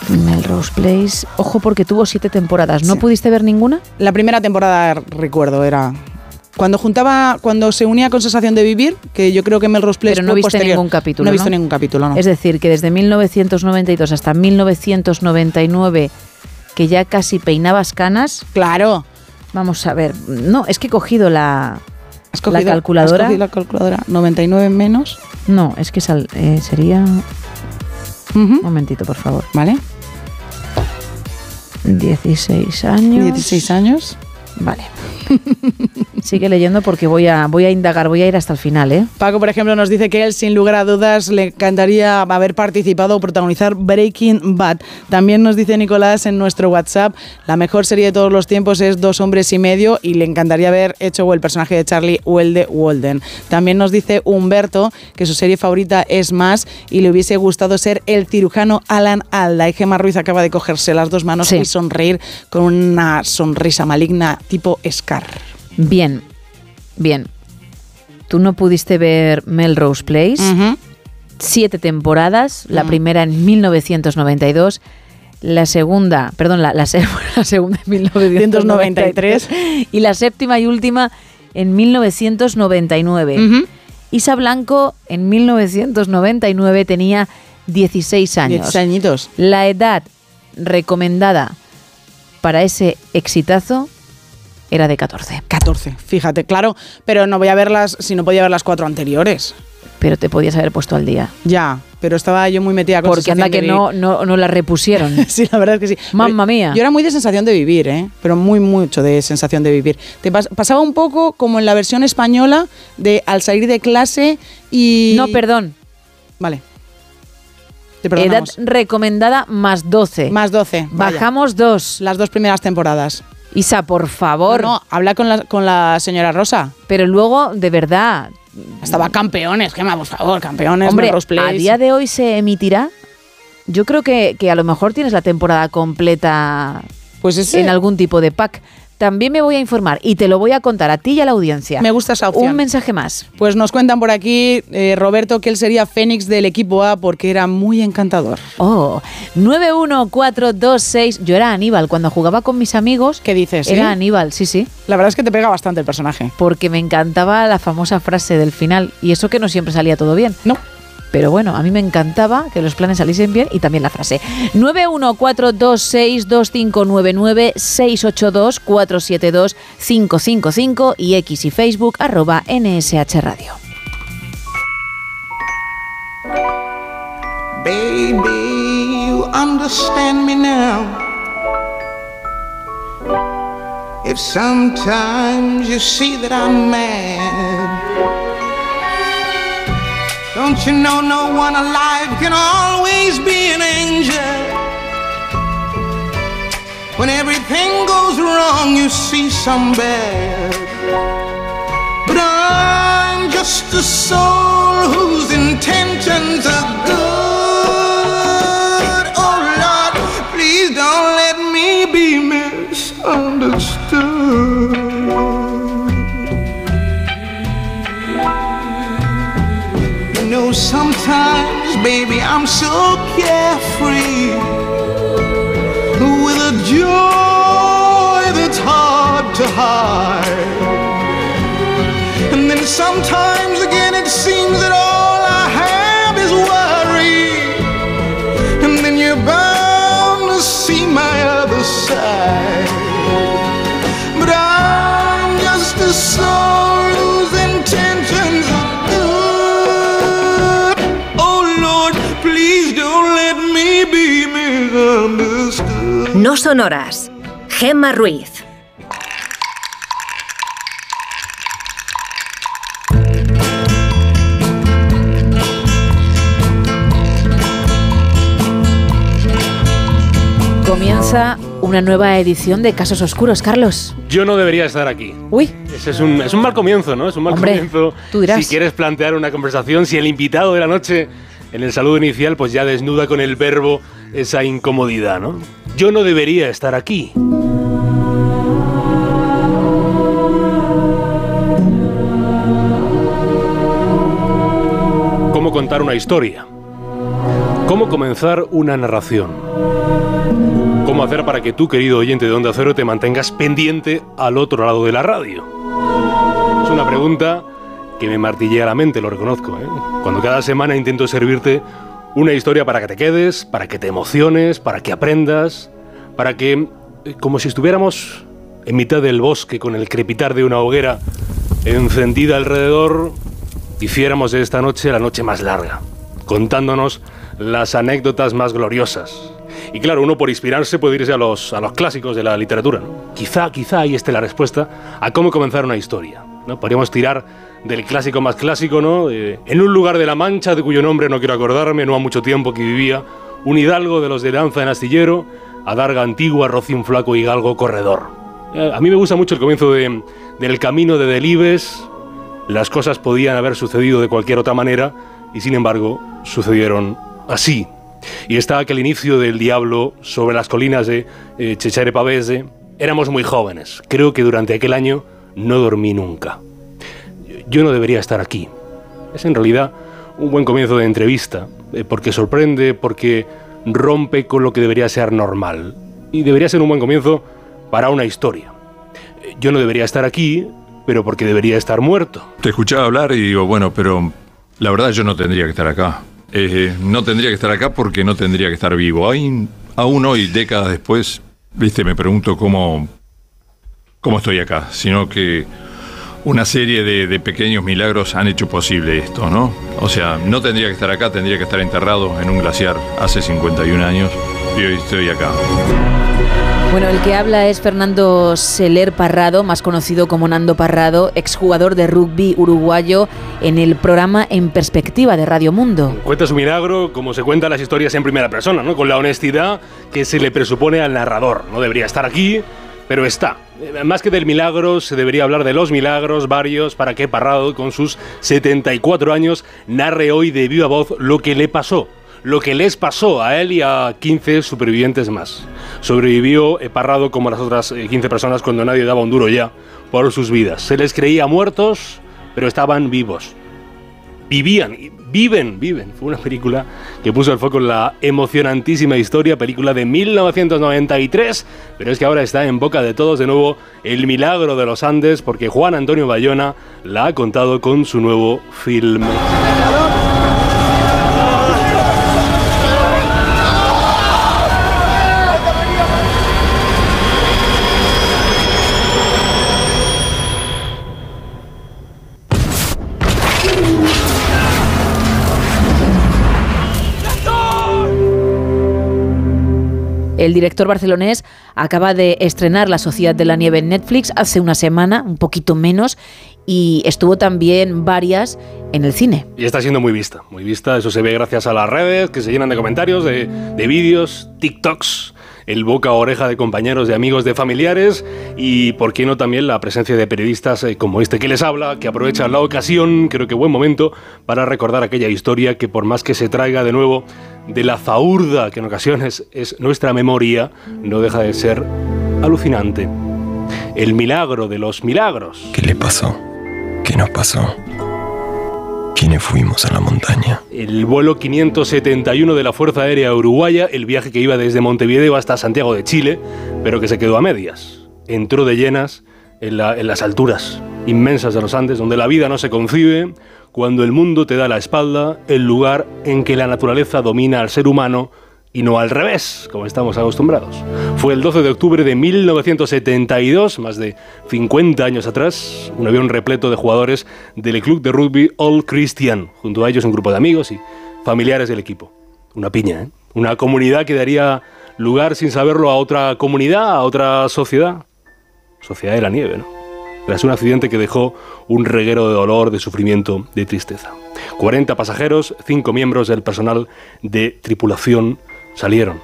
Melrose Place. Ojo porque tuvo siete temporadas. ¿No pudiste ver ninguna? La primera temporada, recuerdo, era... Cuando juntaba, cuando se unía con Sensación de Vivir, que yo creo que Melrose Place Pero no viste posterior. ningún capítulo. No he visto ningún capítulo, no. Es decir, que desde 1992 hasta 1999, que ya casi peinabas canas. Claro. Vamos a ver. No, es que he cogido la, ¿Has cogido- la calculadora. has cogido la calculadora? 99 menos. No, es que sal- eh, sería. Un momentito, por favor. Vale. 16 años. 16 años. Vale. Sigue leyendo porque voy a, voy a indagar, voy a ir hasta el final, ¿eh? Paco, por ejemplo, nos dice que él, sin lugar a dudas, le encantaría haber participado o protagonizar Breaking Bad. También nos dice Nicolás en nuestro WhatsApp, la mejor serie de todos los tiempos es Dos hombres y medio y le encantaría haber hecho o el personaje de Charlie o el de Walden. También nos dice Humberto que su serie favorita es Más y le hubiese gustado ser el cirujano Alan Alda. Y Gemma Ruiz acaba de cogerse las dos manos y sonreír con una sonrisa maligna tipo Scar. Bien, bien. Tú no pudiste ver Melrose Place. Siete temporadas. La primera en 1992. La segunda, perdón, la, la la segunda en 1993. y la séptima y última en 1999. Isa Blanco en 1999 tenía 16 años. 16 añitos. La edad recomendada para ese exitazo era de 14. 14, fíjate, claro, pero no voy a verlas si no podía ver las cuatro anteriores. Pero te podías haber puesto al día. Ya, pero estaba yo muy metida con Porque anda que no, no, no la repusieron. sí, la verdad es que sí. Mamma mía. Yo era muy de sensación de vivir, ¿eh? pero muy mucho de sensación de vivir. Te pas- pasaba un poco como en la versión española de al salir de clase y... No, perdón. Vale. Te Edad recomendada más 12. Más 12. vaya. Bajamos dos. Las dos primeras temporadas. Isa, por favor. No, no, habla con la, con la señora Rosa. Pero luego, de verdad. Estaba campeones, Gemma, por favor, campeones, Hombre, a día de hoy se emitirá. Yo creo que, que a lo mejor tienes la temporada completa pues en algún tipo de pack. También me voy a informar y te lo voy a contar a ti y a la audiencia. Me gusta esa opción. Un mensaje más. Pues nos cuentan por aquí, eh, Roberto, que él sería Fénix del equipo A porque era muy encantador. Oh, 91426. Yo era Aníbal. Cuando jugaba con mis amigos. ¿Qué dices? Era eh? Aníbal, sí, sí. La verdad es que te pega bastante el personaje. Porque me encantaba la famosa frase del final. Y eso que no siempre salía todo bien. No. Pero bueno, a mí me encantaba que los planes saliesen bien y también la frase. 914262599-682-472-555 y X y Facebook arroba NSH Radio. Baby, you understand me now. If sometimes you see that I'm mad, don't you know no one alive can always be an angel? When everything goes wrong, you see some bad. But I'm just a soul whose intentions are good. Baby, I'm so carefree with a joy that's hard to hide. And then sometimes No son horas. Gemma Ruiz. Comienza una nueva edición de Casos Oscuros, Carlos. Yo no debería estar aquí. Uy. Ese es un, es un mal comienzo, ¿no? Es un mal Hombre, comienzo. tú dirás. Si quieres plantear una conversación, si el invitado de la noche en el saludo inicial pues ya desnuda con el verbo esa incomodidad, ¿no? Yo no debería estar aquí. ¿Cómo contar una historia? ¿Cómo comenzar una narración? ¿Cómo hacer para que tú, querido oyente de Onda Cero, te mantengas pendiente al otro lado de la radio? Es una pregunta que me martillea la mente, lo reconozco. ¿eh? Cuando cada semana intento servirte una historia para que te quedes, para que te emociones, para que aprendas, para que, eh, como si estuviéramos en mitad del bosque con el crepitar de una hoguera encendida alrededor, hiciéramos de esta noche la noche más larga, contándonos las anécdotas más gloriosas. Y claro, uno por inspirarse puede irse a los, a los clásicos de la literatura. ¿no? Quizá, quizá ahí esté la respuesta a cómo comenzar una historia. ¿no? Podríamos tirar del clásico más clásico, ¿no? En un lugar de la Mancha, de cuyo nombre no quiero acordarme, no ha mucho tiempo que vivía, un hidalgo de los de lanza en astillero, adarga antigua, rocín flaco y galgo corredor. Eh, a mí me gusta mucho el comienzo de, del camino de Delibes. Las cosas podían haber sucedido de cualquier otra manera y sin embargo sucedieron así. Y está aquel inicio del diablo sobre las colinas de eh, Pavese. Éramos muy jóvenes. Creo que durante aquel año no dormí nunca. Yo no debería estar aquí. Es en realidad un buen comienzo de entrevista, eh, porque sorprende, porque rompe con lo que debería ser normal. Y debería ser un buen comienzo para una historia. Eh, Yo no debería estar aquí, pero porque debería estar muerto. Te escuchaba hablar y digo, bueno, pero la verdad yo no tendría que estar acá. Eh, no tendría que estar acá porque no tendría que estar vivo. Hay, aún hoy, décadas después, viste, me pregunto cómo, cómo estoy acá, sino que una serie de, de pequeños milagros han hecho posible esto, ¿no? O sea, no tendría que estar acá, tendría que estar enterrado en un glaciar hace 51 años y hoy estoy acá. Bueno, el que habla es Fernando Seler Parrado, más conocido como Nando Parrado, exjugador de rugby uruguayo en el programa En Perspectiva de Radio Mundo. Cuenta su milagro como se cuentan las historias en primera persona, ¿no? Con la honestidad que se le presupone al narrador. No debería estar aquí, pero está. Eh, Más que del milagro, se debería hablar de los milagros varios para que Parrado, con sus 74 años, narre hoy de viva voz lo que le pasó. Lo que les pasó a él y a 15 supervivientes más. Sobrevivió eh, Parrado como las otras eh, 15 personas cuando nadie daba un duro ya por sus vidas. Se les creía muertos, pero estaban vivos. Vivían, viven, viven. Fue una película que puso el foco en la emocionantísima historia, película de 1993, pero es que ahora está en boca de todos de nuevo el milagro de los Andes, porque Juan Antonio Bayona la ha contado con su nuevo film. El director barcelonés acaba de estrenar La Sociedad de la Nieve en Netflix hace una semana, un poquito menos, y estuvo también varias en el cine. Y está siendo muy vista, muy vista. Eso se ve gracias a las redes que se llenan de comentarios, de, de vídeos, TikToks, el boca a oreja de compañeros, de amigos, de familiares y, por qué no, también la presencia de periodistas eh, como este que les habla, que aprovechan la ocasión, creo que buen momento, para recordar aquella historia que, por más que se traiga de nuevo de la zaurda que en ocasiones es nuestra memoria, no deja de ser alucinante. El milagro de los milagros. ¿Qué le pasó? ¿Qué nos pasó? ¿Quiénes fuimos a la montaña? El vuelo 571 de la Fuerza Aérea Uruguaya, el viaje que iba desde Montevideo hasta Santiago de Chile, pero que se quedó a medias. Entró de llenas en, la- en las alturas inmensas de los Andes, donde la vida no se concibe, cuando el mundo te da la espalda, el lugar en que la naturaleza domina al ser humano y no al revés, como estamos acostumbrados. Fue el 12 de octubre de 1972, más de 50 años atrás, un avión repleto de jugadores del club de rugby All Christian, junto a ellos un grupo de amigos y familiares del equipo. Una piña, ¿eh? Una comunidad que daría lugar sin saberlo a otra comunidad, a otra sociedad. Sociedad de la nieve, ¿no? Tras un accidente que dejó un reguero de dolor, de sufrimiento, de tristeza. 40 pasajeros, 5 miembros del personal de tripulación salieron.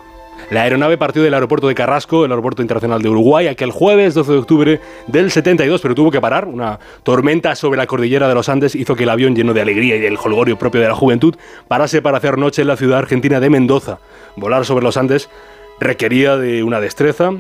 La aeronave partió del aeropuerto de Carrasco, el aeropuerto internacional de Uruguay, aquel jueves 12 de octubre del 72, pero tuvo que parar. Una tormenta sobre la cordillera de los Andes hizo que el avión, lleno de alegría y del holgorio propio de la juventud, parase para hacer noche en la ciudad argentina de Mendoza. Volar sobre los Andes requería de una destreza,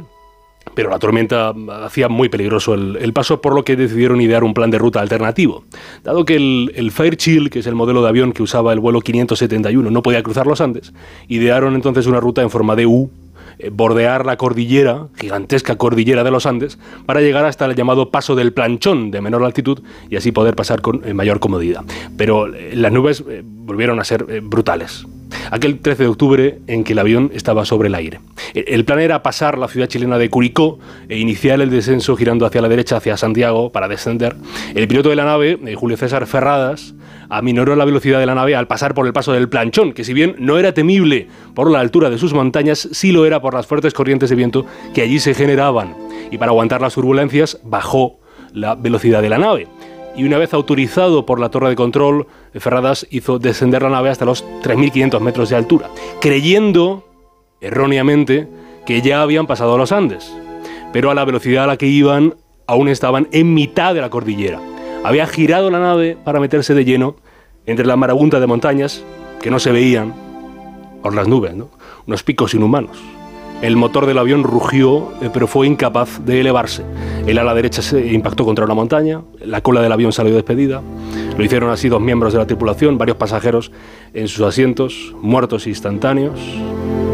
pero la tormenta hacía muy peligroso el, paso, por lo que decidieron idear un plan de ruta alternativo. Dado que el, el Fairchild, que es el modelo de avión que usaba el vuelo 571, no podía cruzar los Andes, idearon entonces una ruta en forma de U, eh, bordear la cordillera, gigantesca cordillera de los Andes, para llegar hasta el llamado Paso del Planchón, de menor altitud, y así poder pasar con eh, mayor comodidad. Pero eh, las nubes volvieron a ser brutales. Aquel 13 de octubre en que el avión estaba sobre el aire. E- El plan era pasar la ciudad chilena de Curicó e iniciar el descenso girando hacia la derecha, hacia Santiago, para descender. El piloto de la nave, eh, Julio César Ferradas, aminoró la velocidad de la nave al pasar por el paso del planchón, que si bien no era temible por la altura de sus montañas, sí lo era por las fuertes corrientes de viento que allí se generaban. Y para aguantar las turbulencias, bajó la velocidad de la nave. Y una vez autorizado por la torre de control, Ferradas hizo descender la nave hasta los 3.500 metros de altura, creyendo, erróneamente, que ya habían pasado los Andes. Pero a la velocidad a la que iban, aún estaban en mitad de la cordillera. Había girado la nave para meterse de lleno entre la marabunta de montañas que no se veían por las nubes, ¿no? unos picos inhumanos. El motor del avión rugió, eh, pero fue incapaz de elevarse. El ala derecha se impactó contra una montaña, la cola del avión salió despedida. Lo hicieron así dos miembros de la tripulación, varios pasajeros en sus asientos, muertos instantáneos.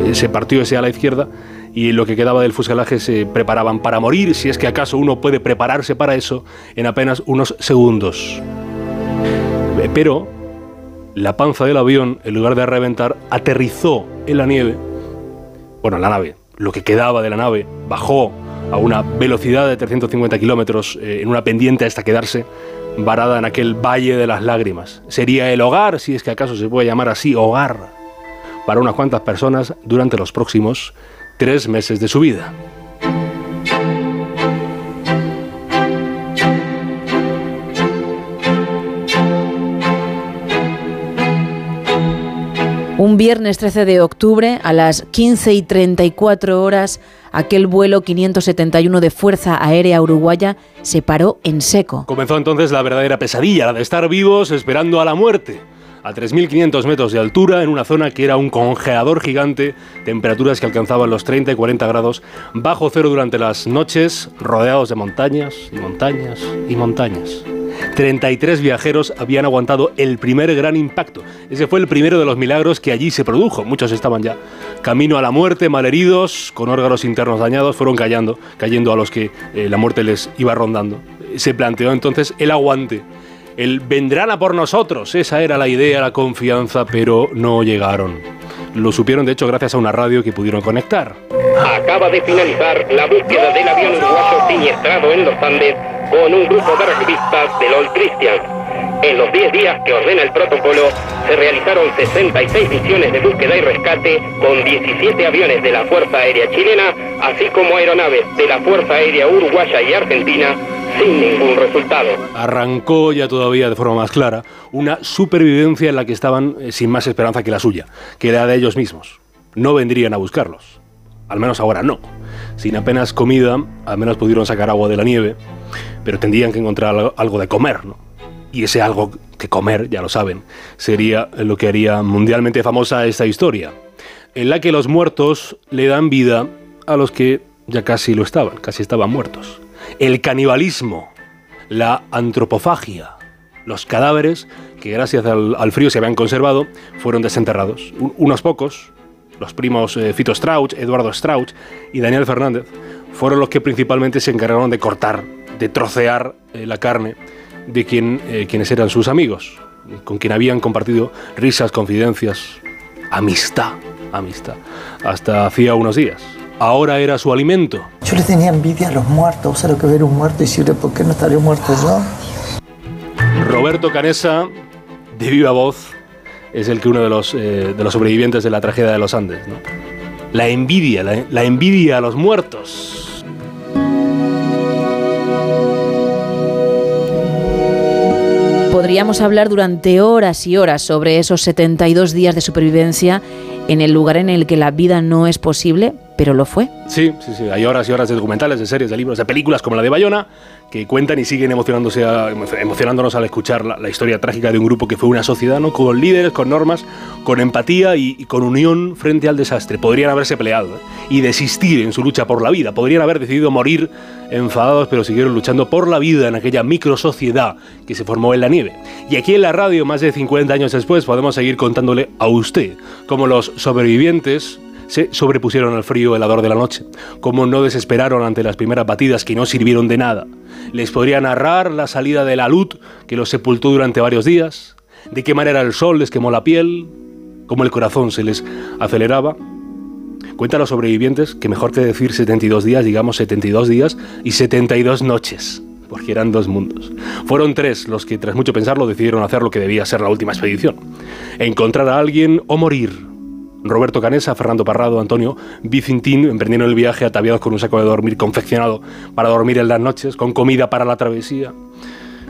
Eh, Se partió ese ala izquierda y lo que quedaba del fuselaje se preparaban para morir, si es que acaso uno puede prepararse para eso, en apenas unos segundos. Eh, Pero la panza del avión, en lugar de reventar, aterrizó en la nieve. Bueno, la nave, lo que quedaba de la nave, bajó a una velocidad de 350 kilómetros eh, en una pendiente hasta quedarse varada en aquel valle de las lágrimas. Sería el hogar, si es que acaso se puede llamar así, hogar, para unas cuantas personas durante los próximos tres meses de su vida. Un viernes 13 de octubre, a las 15 y 34 horas, aquel vuelo 571 de Fuerza Aérea Uruguaya se paró en seco. Comenzó entonces la verdadera pesadilla, la de estar vivos esperando a la muerte. A 3.500 metros de altura, en una zona que era un congelador gigante, temperaturas que alcanzaban los 30 y 40 grados, bajo cero durante las noches, rodeados de montañas y montañas y montañas. 33 viajeros habían aguantado el primer gran impacto. Ese fue el primero de los milagros que allí se produjo. Muchos estaban ya camino a la muerte, malheridos, con órganos internos dañados, fueron cayendo, cayendo a los que eh, la muerte les iba rondando. Se planteó entonces el aguante. El vendrán a por nosotros, esa era la idea, la confianza, pero no llegaron. Lo supieron, de hecho, gracias a una radio que pudieron conectar. Acaba de finalizar la búsqueda del avión uruguayo siniestrado en los Andes con un grupo de revistas del Old Christian. En los 10 días que ordena el protocolo, se realizaron 66 misiones de búsqueda y rescate con 17 aviones de la Fuerza Aérea Chilena, así como aeronaves de la Fuerza Aérea Uruguaya y Argentina, sin ningún resultado. Arrancó ya todavía de forma más clara una supervivencia en la que estaban eh, sin más esperanza que la suya, que era de ellos mismos. No vendrían a buscarlos. Al menos ahora no. Sin apenas comida, al menos pudieron sacar agua de la nieve, pero tendrían que encontrar algo- de comer, ¿no? Y ese algo que comer, ya lo saben, sería lo que haría mundialmente famosa esta historia, en la que los muertos le dan vida a los que ya casi lo estaban, casi estaban muertos. El canibalismo, la antropofagia, los cadáveres que gracias al, frío se habían conservado fueron desenterrados. Un- unos pocos, los primos eh, Fito Strauch, Eduardo Strauch y Daniel Fernández, fueron los que principalmente se encargaron de cortar, de trocear eh, la carne de quien, eh, quienes eran sus amigos, con quien habían compartido risas, confidencias, amistad, amistad, hasta hacía unos días. Ahora era su alimento. Yo le tenía envidia a los muertos. ¿Sabes lo que ver un muerto y decirle por qué no estaría muerto yo? Roberto Canesa, de viva voz, es el que uno de los, eh, de los sobrevivientes de la tragedia de los Andes. ¿no? La envidia, la, la envidia a los muertos. Podríamos hablar durante horas y horas sobre esos 72 días de supervivencia en el lugar en el que la vida no es posible, pero lo fue. Sí, sí, sí. Hay horas y horas de documentales, de series, de libros, de películas como la de Bayona, que cuentan y siguen emocionándose emocionándonos al escuchar la, historia trágica de un grupo que fue una sociedad, ¿no? Con líderes, con normas, con empatía y, y con unión frente al desastre. Podrían haberse peleado ¿eh? y desistir en su lucha por la vida. Podrían haber decidido morir enfadados, pero siguieron luchando por la vida en aquella microsociedad que se formó en la nieve. Y aquí en la radio, más de 50 años después, podemos seguir contándole a usted cómo los sobrevivientes se sobrepusieron al frío helador de la noche, cómo no desesperaron ante las primeras batidas que no sirvieron de nada. Les podría narrar la salida de la luz que los sepultó durante varios días, de qué manera el sol les quemó la piel, cómo el corazón se les aceleraba. Cuenta a los sobrevivientes que mejor que decir 72 días, digamos 72 días y 72 noches, porque eran dos mundos. Fueron tres los que tras mucho pensarlo decidieron hacer lo que debía ser la última expedición. Encontrar a alguien o morir. Roberto Canesa, Fernando Parrado, Antonio Vicintín emprendieron el viaje ataviados con un saco de dormir confeccionado para dormir en las noches, con comida para la travesía.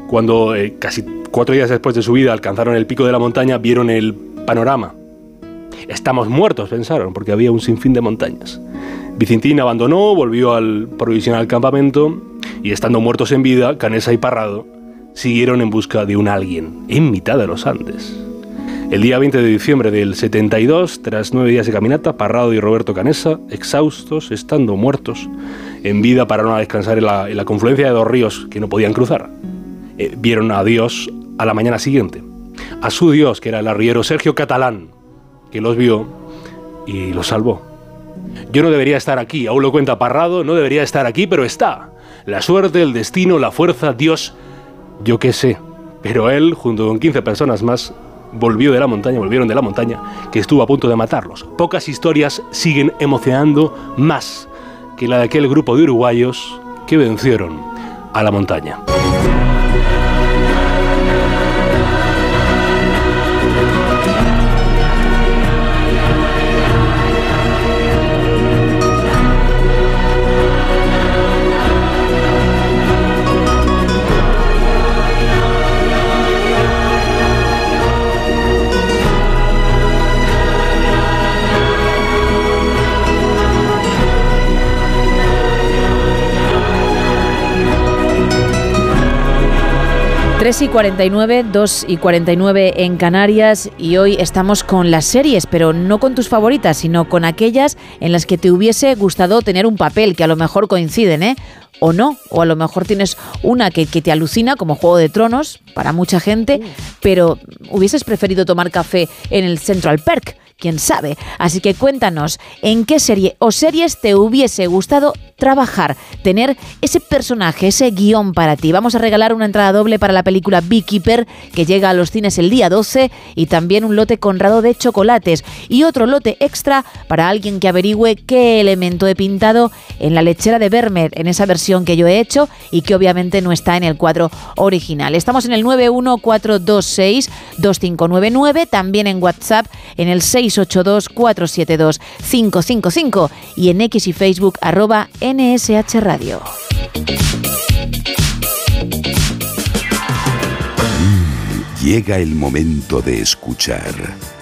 Cuando eh, casi cuatro días después de su vida alcanzaron el pico de la montaña, vieron el panorama. Estamos muertos, pensaron, porque había un sinfín de montañas. Vicintín abandonó, volvió al provisional campamento y estando muertos en vida, Canesa y Parrado siguieron en busca de un alguien en mitad de los Andes. El día 20 de diciembre del 72, tras nueve días de caminata, Parrado y Roberto Canesa, exhaustos, estando muertos, en vida pararon a descansar en la, en la confluencia de dos ríos que no podían cruzar. Eh, vieron a Dios a la mañana siguiente, a su Dios, que era el arriero Sergio Catalán, que los vio y los salvó. Yo no debería estar aquí, aún lo cuenta Parrado, no debería estar aquí, pero está. La suerte, el destino, la fuerza, Dios, yo qué sé. Pero él, junto con 15 personas más, volvió de la montaña, volvieron de la montaña, que estuvo a punto de matarlos. Pocas historias siguen emocionando más que la de aquel grupo de uruguayos que vencieron a la montaña. Tres y 49, 2 y 49 en Canarias y hoy estamos con las series, pero no con tus favoritas, sino con aquellas en las que te hubiese gustado tener un papel, que a lo mejor coinciden, ¿eh? O no, o a lo mejor tienes una que, que te alucina, como Juego de Tronos, para mucha gente, pero hubieses preferido tomar café en el Central Perk, quién sabe. Así que cuéntanos, ¿en qué serie o series te hubiese gustado trabajar, tener ese personaje, ese guion para ti. Vamos a regalar una entrada doble para la película Beekeeper que llega a los cines el día 12 y también un lote conrado de chocolates y otro lote extra para alguien que averigüe qué elemento he pintado en la lechera de Vermeer, en esa versión que yo he hecho y que obviamente no está en el cuadro original. Estamos en el 914262599, también en WhatsApp en el 682472555 y en X y Facebook arroba NSH Radio. Llega el momento de escuchar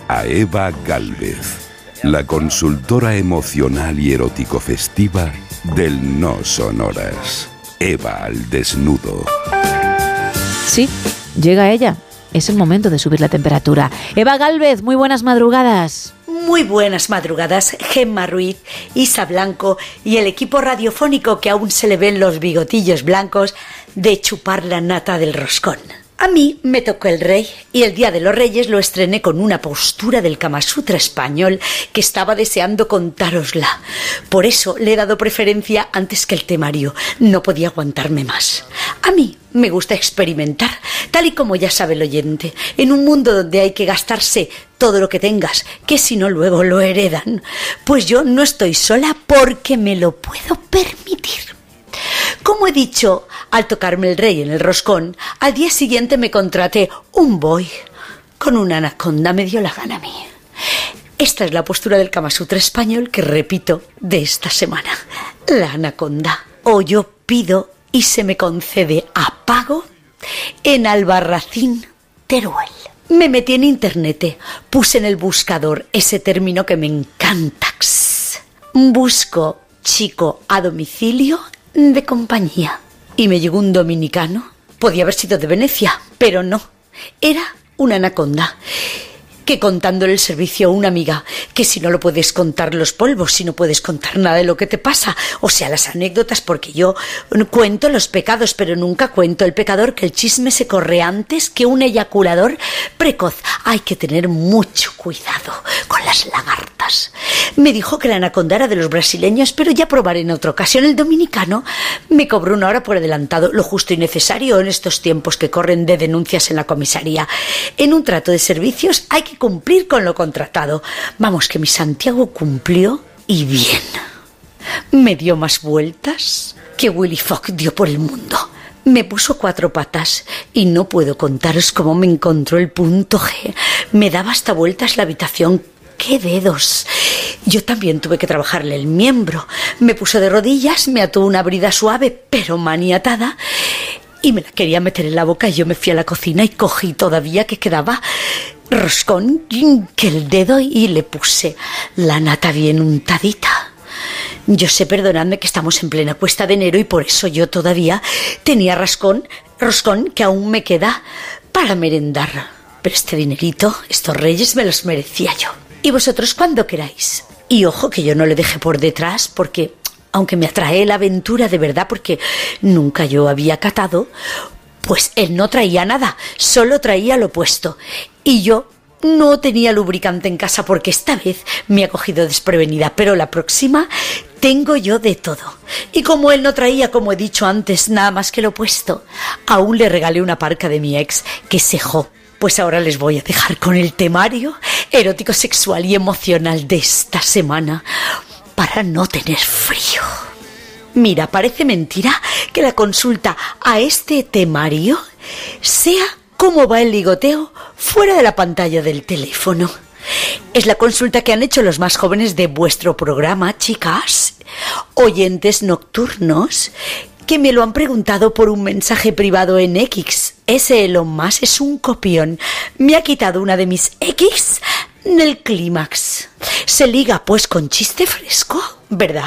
a Eva Galvez, la consultora emocional y erótico festiva del No Sonoras. Eva al desnudo. Sí, llega ella. Es el momento de subir la temperatura. Eva Galvez, muy buenas madrugadas. Muy buenas madrugadas, Gemma Ruiz, Isa Blanco y el equipo radiofónico que aún se le ven los bigotillos blancos de chupar la nata del roscón. A mí me tocó el rey y el Día de los Reyes lo estrené con una postura del Kama Sutra español que estaba deseando contárosla. Por eso le he dado preferencia antes que el temario. No podía aguantarme más. A mí me gusta experimentar, tal y como ya sabe el oyente, en un mundo donde hay que gastarse todo lo que tengas, que si no luego lo heredan. Pues yo no estoy sola porque me lo puedo permitir. Como he dicho, al tocarme el rey en el roscón, al día siguiente me contraté un boy. Con una anaconda me dio la gana a mí. Esta es la postura del Kama Sutra español que repito de esta semana. La anaconda. O yo pido y se me concede a pago en Albarracín, Teruel. Me metí en internet, puse en el buscador ese término que me encanta. Busco chico a domicilio de compañía. Y me llegó un dominicano. Podía haber sido de Venecia, pero no. Era una anaconda. Que contándole el servicio a una amiga, que si no lo puedes contar los polvos, si no puedes contar nada de lo que te pasa, o sea, las anécdotas, porque yo cuento los pecados, pero nunca cuento el pecador, que el chisme se corre antes que un eyaculador precoz. Hay que tener mucho cuidado con las lagartas. Me dijo que la anaconda era de los brasileños, pero ya probaré en otra ocasión. El dominicano me cobró una hora por adelantado, lo justo y necesario en estos tiempos que corren de denuncias en la comisaría. En un trato de servicios hay que cumplir con lo contratado. Vamos, que mi Santiago cumplió y bien. Me dio más vueltas que Willy Fogg dio por el mundo. Me puso cuatro patas y no puedo contaros cómo me encontró el punto G. Me daba hasta vueltas la habitación. ¡Qué dedos! Yo también tuve que trabajarle el miembro. Me puso de rodillas, me ató una brida suave, pero maniatada, y me la quería meter en la boca y yo me fui a la cocina y cogí todavía que quedaba roscón, que el dedo y le puse la nata bien untadita. Yo sé, perdonadme que estamos en plena cuesta de enero y por eso yo todavía tenía rascón, roscón que aún me queda para merendar. Pero este dinerito, estos reyes me los merecía yo. Y vosotros cuando queráis. Y ojo que yo no le dejé por detrás porque, aunque me atrae la aventura de verdad porque nunca yo había catado, pues él no traía nada, solo traía lo opuesto. Y yo no tenía lubricante en casa porque esta vez me ha cogido desprevenida, pero la próxima tengo yo de todo. Y como él no traía, como he dicho antes, nada más que lo opuesto, aún le regalé una parca de mi ex que sejó. Pues ahora les voy a dejar con el temario erótico, sexual y emocional de esta semana para no tener frío. Mira, parece mentira que la consulta a este temario sea cómo va el ligoteo fuera de la pantalla del teléfono. Es la consulta que han hecho los más jóvenes de vuestro programa, chicas, oyentes nocturnos, que me lo han preguntado por un mensaje privado en X. Ese Elon Musk es un copión. Me ha quitado una de mis X del clímax. Se liga pues con chiste fresco, ¿verdad?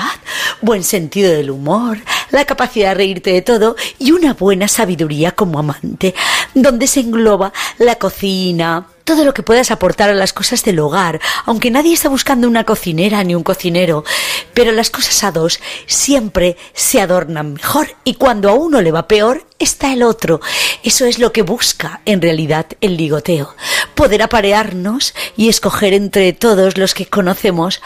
Buen sentido del humor, la capacidad de reírte de todo y una buena sabiduría como amante, donde se engloba la cocina, todo lo que puedas aportar a las cosas del hogar, aunque nadie está buscando una cocinera ni un cocinero, pero las cosas a dos siempre se adornan mejor y cuando a uno le va peor, está el otro. Eso es lo que busca en realidad el ligoteo, poder aparearnos y escoger entre todos los que conocemos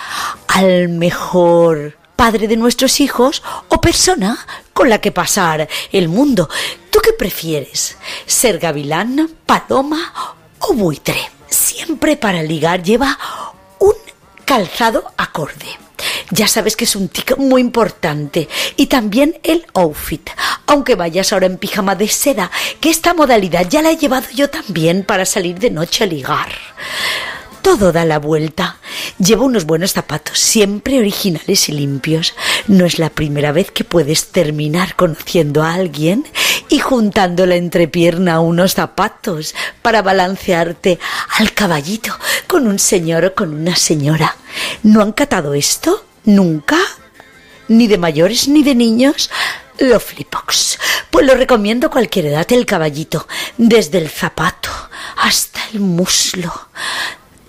al mejor padre de nuestros hijos o persona con la que pasar el mundo. ¿Tú qué prefieres? ¿Ser gavilán, paloma o buitre? Siempre para ligar lleva un calzado acorde. Ya sabes que es un tic muy importante. Y también el outfit. Aunque vayas ahora en pijama de seda, que esta modalidad ya la he llevado yo también para salir de noche a ligar. Todo da la vuelta. Llevo unos buenos zapatos, siempre originales y limpios. No es la primera vez que puedes terminar conociendo a alguien y juntando la entrepierna unos zapatos para balancearte al caballito con un señor o con una señora. ¿No han catado esto? ¿Nunca? Ni de mayores ni de niños. Lo flipox. Pues lo recomiendo a cualquier edad el caballito, desde el zapato hasta el muslo.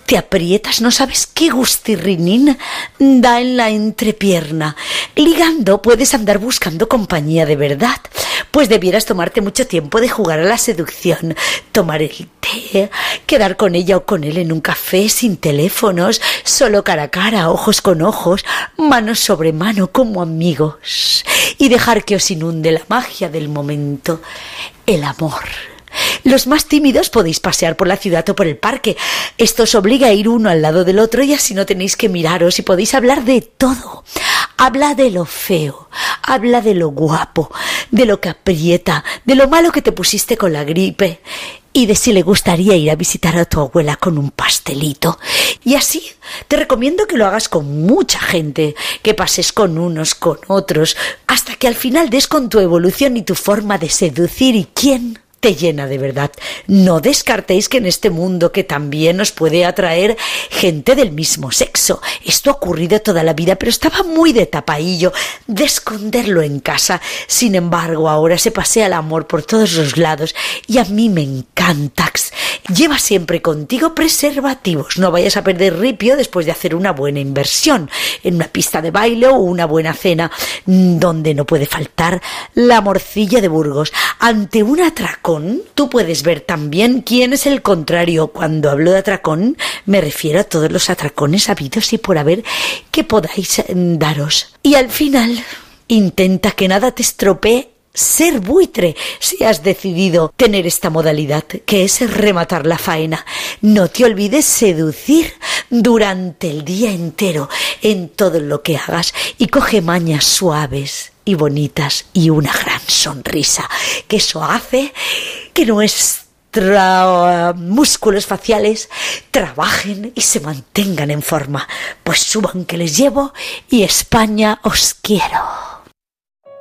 Te aprietas, no sabes qué gustirrinín da en la entrepierna. Ligando puedes andar buscando compañía de verdad, pues debieras tomarte mucho tiempo de jugar a la seducción, tomar el té, quedar con ella o con él en un café sin teléfonos, solo cara a cara, ojos con ojos, mano sobre mano como amigos, y dejar que os inunde la magia del momento, el amor. Los más tímidos podéis pasear por la ciudad o por el parque. Esto os obliga a ir uno al lado del otro y así no tenéis que miraros y podéis hablar de todo. Habla de lo feo, habla de lo guapo, de lo que aprieta, de lo malo que te pusiste con la gripe y de si le gustaría ir a visitar a tu abuela con un pastelito. Y así te recomiendo que lo hagas con mucha gente, que pases con unos, con otros, hasta que al final des con tu evolución y tu forma de seducir y quién te llena de verdad. No descartéis que en este mundo que también os puede atraer gente del mismo sexo. Esto ha ocurrido toda la vida, pero estaba muy de tapaillo de esconderlo en casa. Sin embargo, ahora se pasea el amor por todos los lados y a mí me encanta. Lleva siempre contigo preservativos. No vayas a perder ripio después de hacer una buena inversión en una pista de baile o una buena cena donde no puede faltar la morcilla de Burgos. Ante un tú puedes ver también quién es el contrario. Cuando hablo de atracón, me refiero a todos los atracones habidos y por haber que podáis mm, daros. Y al final, intenta que nada te estropee ser buitre si has decidido tener esta modalidad, que es rematar la faena. No te olvides seducir durante el día entero en todo lo que hagas y coge mañas suaves y bonitas y una gran sonrisa, que eso hace que nuestros músculos faciales trabajen y se mantengan en forma. Pues suban que les llevo y España os quiero.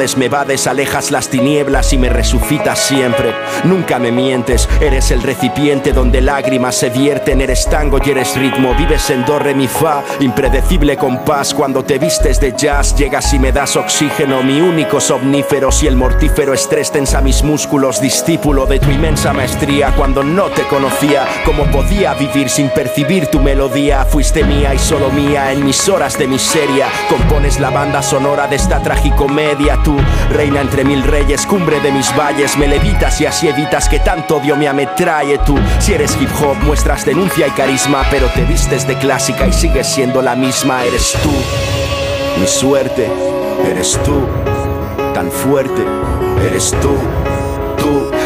me vades, alejas las tinieblas y me resucitas siempre. Nunca me mientes, eres el recipiente donde lágrimas se vierten, eres tango y eres ritmo, vives en do, re, mi, fa, impredecible compás. Cuando te vistes de jazz, llegas y me das oxígeno, mi único somnífero. Si el mortífero estrés tensa mis músculos, discípulo de tu inmensa maestría. Cuando no te conocía, cómo podía vivir sin percibir tu melodía. Fuiste mía y solo mía en mis horas de miseria. Compones la banda sonora de esta tragicomedia reina entre mil reyes, cumbre de mis valles, me levitas y así evitas que tanto odio me ametrae tú. Si eres hip hop, muestras denuncia y carisma, pero te vistes de clásica y sigues siendo la misma, eres tú. Mi suerte, eres tú, tan fuerte, eres tú, tú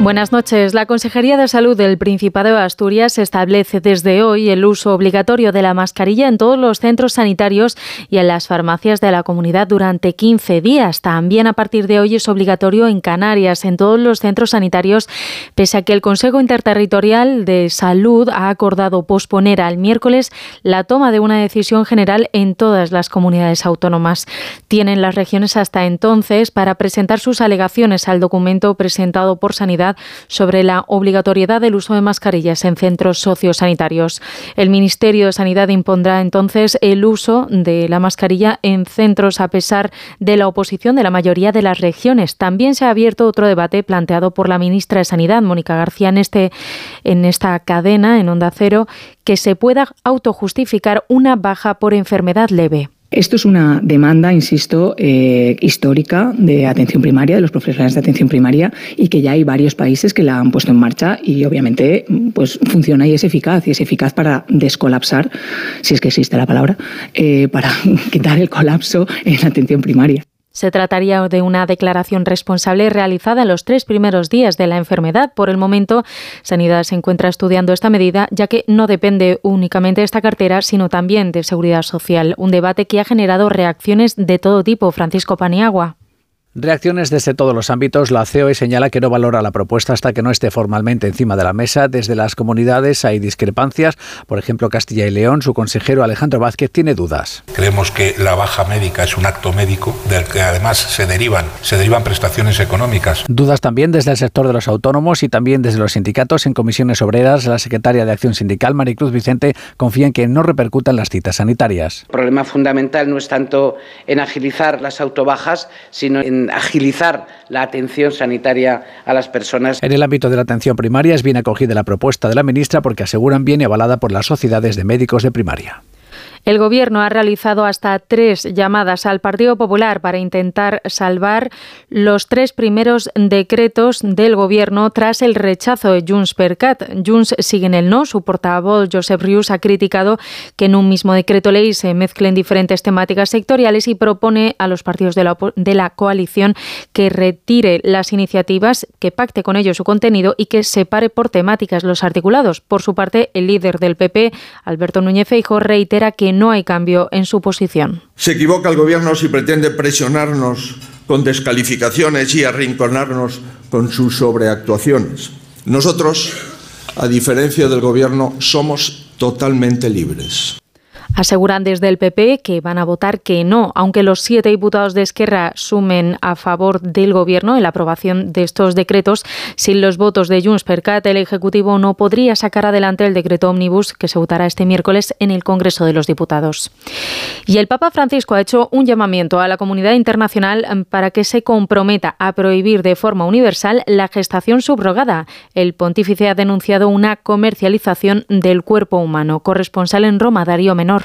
Buenas noches. La Consejería de Salud del Principado de Asturias establece desde hoy el uso obligatorio de la mascarilla en todos los centros sanitarios y en las farmacias de la comunidad durante 15 días. También a partir de hoy es obligatorio en Canarias, en todos los centros sanitarios, pese a que el Consejo Interterritorial de Salud ha acordado posponer al miércoles la toma de una decisión general en todas las comunidades autónomas. Tienen las regiones hasta entonces para presentar sus alegaciones al documento presentado por Sanidad sobre la obligatoriedad del uso de mascarillas en centros sociosanitarios. El Ministerio de Sanidad impondrá entonces el uso de la mascarilla en centros a pesar de la oposición de la mayoría de las regiones. También se ha abierto otro debate planteado por la ministra de Sanidad, Mónica García, en, este, en esta cadena, en Onda Cero, que se pueda autojustificar una baja por enfermedad leve. Esto es una demanda, insisto, eh, histórica de atención primaria, de los profesionales de atención primaria, y que ya hay varios países que la han puesto en marcha y obviamente pues, funciona y es eficaz, y es eficaz para descolapsar, si es que existe la palabra, eh, para quitar el colapso en la atención primaria. Se trataría de una declaración responsable realizada en los tres primeros días de la enfermedad. Por el momento, Sanidad se encuentra estudiando esta medida, ya que no depende únicamente de esta cartera, sino también de Seguridad Social. Un debate que ha generado reacciones de todo tipo. Francisco Paniagua. Reacciones desde todos los ámbitos. La COE señala que no valora la propuesta hasta que no esté formalmente encima de la mesa. Desde las comunidades hay discrepancias. Por ejemplo, Castilla y León, su consejero Alejandro Vázquez tiene dudas. Creemos que la baja médica es un acto médico del que además se derivan, se derivan prestaciones económicas. Dudas también desde el sector de los autónomos y también desde los sindicatos. En comisiones obreras, la secretaria de Acción Sindical, Maricruz Vicente, confía en que no repercutan las citas sanitarias. El problema fundamental no es tanto en agilizar las autobajas, sino en agilizar la atención sanitaria a las personas. En el ámbito de la atención primaria es bien acogida la propuesta de la ministra porque aseguran bien y avalada por las sociedades de médicos de primaria. El Gobierno ha realizado hasta tres llamadas al Partido Popular para intentar salvar los tres primeros decretos del Gobierno tras el rechazo de Junts per Cat. Junts sigue en el no. Su portavoz, Josep Rius, ha criticado que en un mismo decreto ley se mezclen diferentes temáticas sectoriales y propone a los partidos de la, coalición que retire las iniciativas, que pacte con ellos su contenido y que separe por temáticas los articulados. Por su parte, el líder del PP, Alberto Núñez Feijóo, reitera que no hay cambio en su posición. Se equivoca el gobierno si pretende presionarnos con descalificaciones y arrinconarnos con sus sobreactuaciones. Nosotros, a diferencia del gobierno, somos totalmente libres. Aseguran desde el PP que van a votar que no, aunque los siete diputados de Esquerra sumen a favor del Gobierno en la aprobación de estos decretos. Sin los votos de Junts per Cat, el Ejecutivo no podría sacar adelante el decreto Omnibus que se votará este miércoles en el Congreso de los Diputados. Y el Papa Francisco ha hecho un llamamiento a la comunidad internacional para que se comprometa a prohibir de forma universal la gestación subrogada. El pontífice ha denunciado una comercialización del cuerpo humano. Corresponsal en Roma, Darío Menor.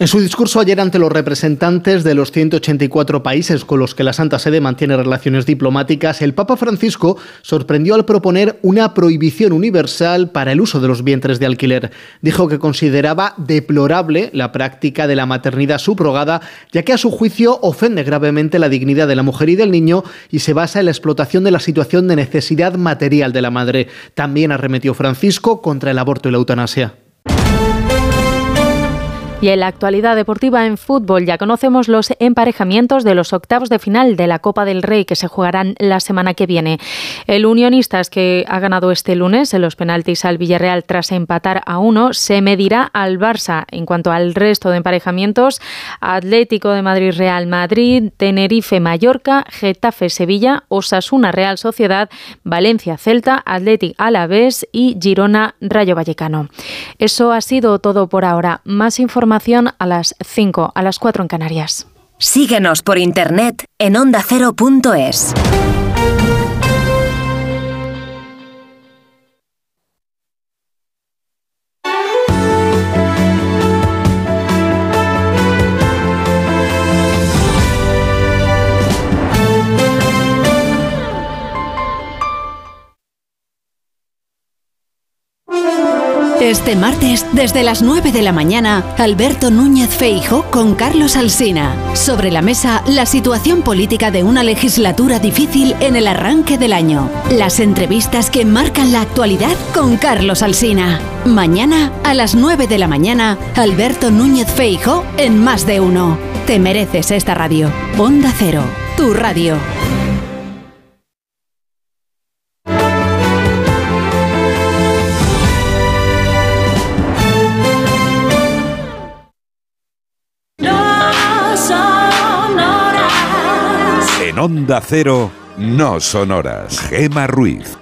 En su discurso ayer ante los representantes de los 184 países con los que la Santa Sede mantiene relaciones diplomáticas, el Papa Francisco sorprendió al proponer una prohibición universal para el uso de los vientres de alquiler. Dijo que consideraba deplorable la práctica de la maternidad subrogada, ya que a su juicio ofende gravemente la dignidad de la mujer y del niño y se basa en la explotación de la situación de necesidad material de la madre. También arremetió Francisco contra el aborto y la eutanasia. Y en la actualidad deportiva en fútbol ya conocemos los emparejamientos de los octavos de final de la Copa del Rey que se jugarán la semana que viene. El Unionistas que ha ganado este lunes en los penaltis al Villarreal tras empatar a uno se medirá al Barça. En cuanto al resto de emparejamientos, Atlético de Madrid Real Madrid, Tenerife Mallorca, Getafe Sevilla, Osasuna Real Sociedad, Valencia Celta, Atlético Alavés y Girona Rayo Vallecano. Eso ha sido todo por ahora. Más información a las 5, a las 4 en Canarias. Síguenos por internet en ondacero.es. Este martes, desde las 9 de la mañana, Alberto Núñez Feijo con Carlos Alsina. Sobre la mesa, la situación política de una legislatura difícil en el arranque del año. Las entrevistas que marcan la actualidad con Carlos Alsina. Mañana, a las 9 de la mañana, Alberto Núñez Feijo en Más de Uno. Te mereces esta radio. Onda Cero, tu radio. Onda Cero, no sonoras. Gema Ruiz.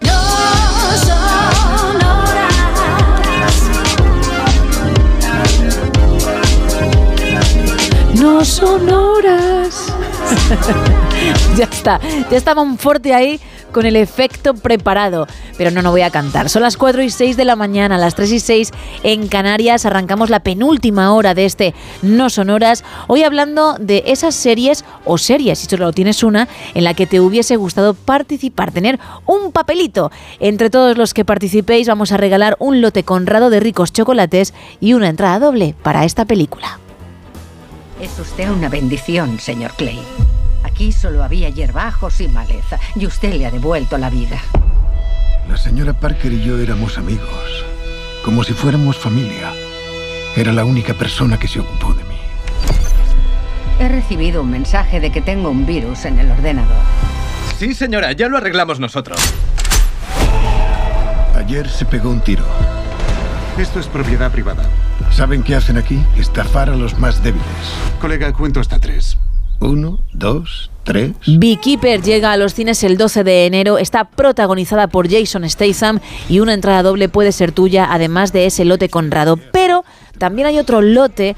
No sonoras. ya está, ya estaba un fuerte ahí con el efecto preparado. Pero no, no voy a cantar. Son las 4 y 6 de la mañana, las 3 y 6 en Canarias. Arrancamos la penúltima hora de este No Sonoras. Hoy hablando de esas series o series, si solo tienes una, en la que te hubiese gustado participar, tener un papelito. Entre todos los que participéis vamos a regalar un lote conrado de ricos chocolates y una entrada doble para esta película. Es usted una bendición, señor Clay. Aquí solo había hierbajos y maleza, y usted le ha devuelto la vida. La señora Parker y yo éramos amigos, como si fuéramos familia. Era la única persona que se ocupó de mí. He recibido un mensaje de que tengo un virus en el ordenador. Sí, señora, ya lo arreglamos nosotros. Ayer se pegó un tiro. Esto es propiedad privada. ¿Saben qué hacen aquí? Estafar a los más débiles. Colega, cuento hasta tres. Uno, dos, tres. Beekeeper llega a los cines el 12 de enero, está protagonizada por Jason Statham y una entrada doble puede ser tuya, además de ese lote conrado. Pero también hay otro lote,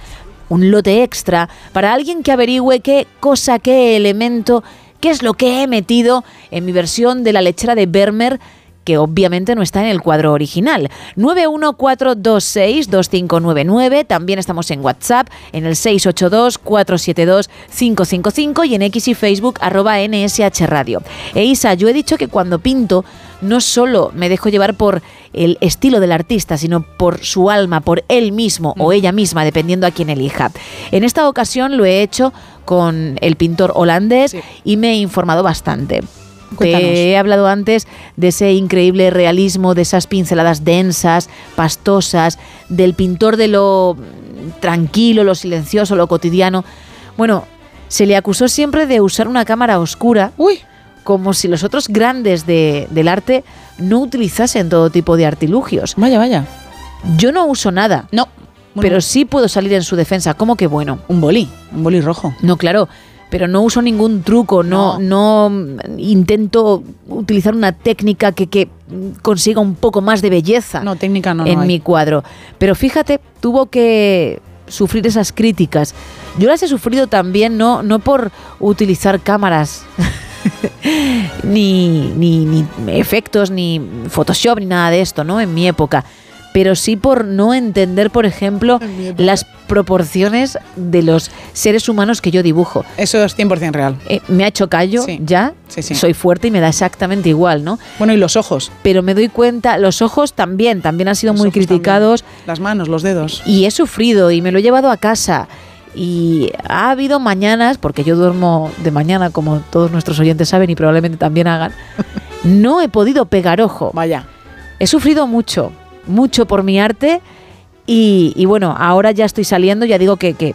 un lote extra, para alguien que averigüe qué cosa, qué elemento, qué es lo que he metido en mi versión de la lechera de Bermer que obviamente no está en el cuadro original. 914262599, también estamos en WhatsApp, en el 682472555 y en X y Facebook arroba NSH Radio. E Isa, yo he dicho que cuando pinto no solo me dejo llevar por el estilo del artista, sino por su alma, por él mismo o ella misma, dependiendo a quien elija. En esta ocasión lo he hecho con el pintor holandés y me he informado bastante. Cuéntanos. Te he hablado antes de ese increíble realismo, de esas pinceladas densas, pastosas, del pintor de lo tranquilo, lo silencioso, lo cotidiano. Bueno, se le acusó siempre de usar una cámara oscura, como si los otros grandes de- del arte no utilizasen todo tipo de artilugios. Vaya, vaya. Yo no uso nada. No. pero sí puedo salir en su defensa. ¿Cómo que bueno? Un bolí, un bolí rojo. No, claro. Pero no uso ningún truco, no, no, mm, intento utilizar una técnica que, que consiga un poco más de belleza No, técnica no, no en hay. mi cuadro. Pero fíjate, tuvo que sufrir esas críticas. Yo las he sufrido también, no, no por utilizar cámaras, ni, ni, ni efectos, ni Photoshop, ni nada de esto, ¿no? En mi época. Pero sí por no entender, por ejemplo, las proporciones de los seres humanos que yo dibujo. Eso es 100% real. Eh, me ha hecho callo ya, Sí, sí. soy fuerte y me da exactamente igual, ¿no? Bueno, y los ojos. Pero me doy cuenta, los ojos también, también han sido Los muy también. criticados. Las manos, los dedos. Y he sufrido y me lo he llevado a casa. Y ha habido mañanas, porque yo duermo de mañana, como todos nuestros oyentes saben y probablemente también hagan, no he podido pegar ojo. Vaya. He sufrido mucho, mucho por mi arte Y, y bueno, ahora ya estoy saliendo, ya digo que, que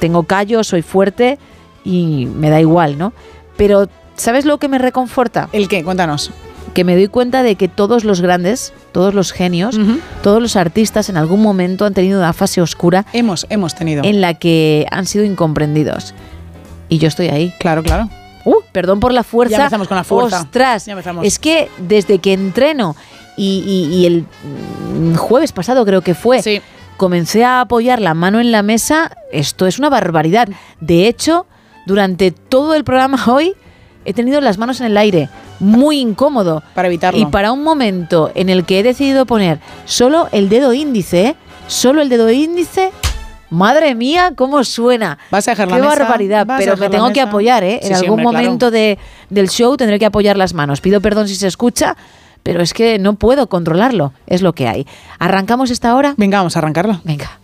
tengo callo, soy fuerte y me da igual, ¿no? Pero ¿sabes lo que me reconforta? ¿El qué? Cuéntanos. Que me doy cuenta de que todos los grandes, todos los genios, todos los artistas en algún momento han tenido una fase oscura. Hemos, hemos tenido. En la que han sido incomprendidos. Y yo estoy ahí. Claro, claro. Uh, perdón por la fuerza. Ya empezamos con la fuerza. Ostras, Ya empezamos. es que desde que entreno y, y- y el jueves pasado creo que fue, comencé a apoyar la mano en la mesa, esto es una barbaridad. De hecho, durante todo el programa hoy he tenido las manos en el aire, muy incómodo. Para evitarlo. Y para un momento en el que he decidido poner solo el dedo índice, ¿eh? solo el dedo índice, madre mía, cómo suena. Vas a dejar la Qué mesa, barbaridad, vas pero me tengo que apoyar, ¿eh? Sí, en sí, algún hombre, claro. momento de, del show tendré que apoyar las manos. Pido perdón si se escucha, pero es que no puedo controlarlo, es lo que hay. ¿Arrancamos esta hora? Venga, vamos a arrancarla. Venga.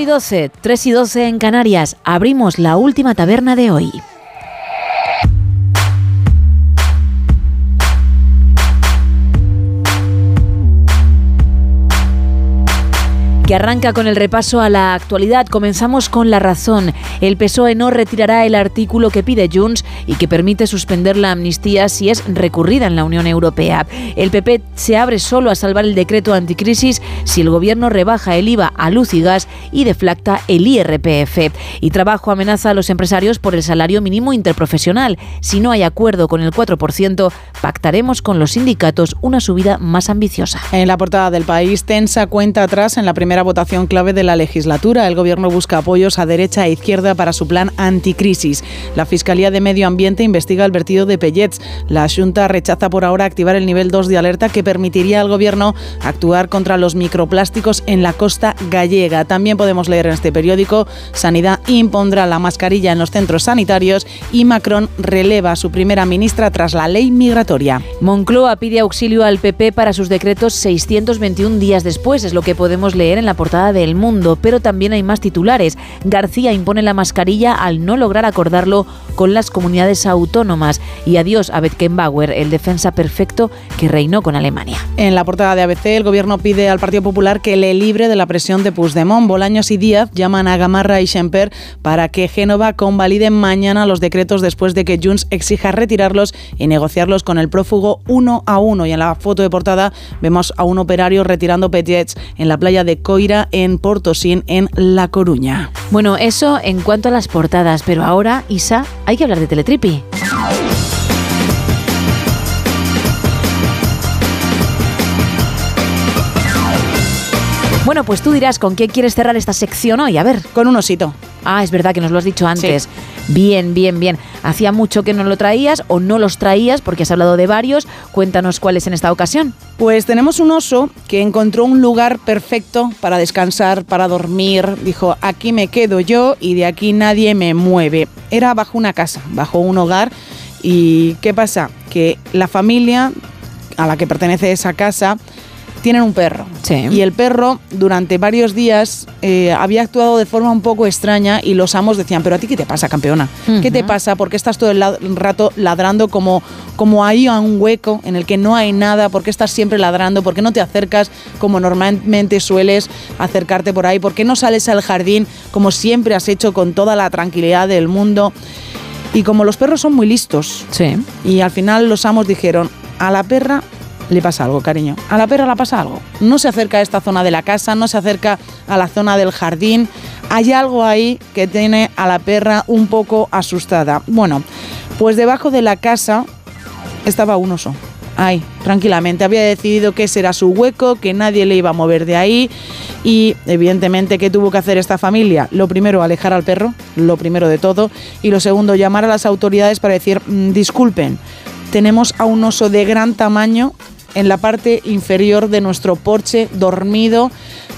Y 12, 3 y 12 en Canarias. Abrimos la última taberna de hoy. que arranca con el repaso a la actualidad. Comenzamos con la razón. El PSOE no retirará el artículo que pide Junts y que permite suspender la amnistía si es recurrida en la Unión Europea. El PP se abre solo a salvar el decreto anticrisis si el gobierno rebaja el IVA a luz y gas y deflacta el IRPF. Y Trabajo amenaza a los empresarios por el salario mínimo interprofesional. Si no hay acuerdo con el 4%, pactaremos con los sindicatos una subida más ambiciosa. En la portada del país, tensa cuenta atrás en la primera votación clave de la legislatura. El gobierno busca apoyos a derecha e izquierda para su plan anticrisis. La Fiscalía de Medio Ambiente investiga el vertido de Pellets. La Junta rechaza por ahora activar el nivel 2 de alerta que permitiría al gobierno actuar contra los microplásticos en la costa gallega. También podemos leer en este periódico, Sanidad impondrá la mascarilla en los centros sanitarios y Macron releva a su primera ministra tras la ley migratoria. Moncloa pide auxilio al PP para sus decretos 621 días después, es lo que podemos leer en la portada de El Mundo, pero también hay más titulares. García impone la mascarilla al no lograr acordarlo con las comunidades autónomas. Y adiós a Beckenbauer, el defensa perfecto que reinó con Alemania. En la portada de ABC, el gobierno pide al Partido Popular que le libre de la presión de Puigdemont. Bolaños y Díaz llaman a Gamarra y Schemper para que Génova convalide mañana los decretos después de que Junts exija retirarlos y negociarlos con el prófugo uno a uno. Y en la foto de portada vemos a un operario retirando petjets en la playa de Coira, en Portosín, en La Coruña. Bueno, eso en cuanto a las portadas, pero ahora, Isa, hay que hablar de Teletripi. Bueno, pues tú dirás con qué quieres cerrar esta sección hoy. A ver. Con un osito. Ah, es verdad que nos lo has dicho antes. Bien, bien, bien. Hacía mucho que no lo traías o no los traías porque has hablado de varios. Cuéntanos cuáles en esta ocasión. Pues tenemos un oso que encontró un lugar perfecto para descansar, para dormir. Dijo, aquí me quedo yo y de aquí nadie me mueve. Era bajo una casa, bajo un hogar. ¿Y qué pasa? Que la familia a la que pertenece esa casa tienen un perro. Y el perro durante varios días eh, había actuado de forma un poco extraña y los amos decían, pero a ti qué te pasa, campeona? ¿Qué te pasa? ¿Por qué estás todo el rato ladrando como, como ahí a un hueco en el que no hay nada? ¿Por qué estás siempre ladrando? ¿Por qué no te acercas como normalmente sueles acercarte por ahí? ¿Por qué no sales al jardín como siempre has hecho con toda la tranquilidad del mundo? Y como los perros son muy listos, y al final los amos dijeron, a la perra le pasa algo, cariño. A la perra le pasa algo. No se acerca a esta zona de la casa, no se acerca a la zona del jardín. Hay algo ahí que tiene a la perra un poco asustada. Bueno, pues debajo de la casa estaba un oso. Ahí, tranquilamente. Había decidido que ese era su hueco, que nadie le iba a mover de ahí. Y evidentemente, ¿qué tuvo que hacer esta familia? Lo primero, alejar al perro, lo primero de todo. Y lo segundo, llamar a las autoridades para decir, "Mm, disculpen, tenemos a un oso de gran tamaño en la parte inferior de nuestro porche, dormido.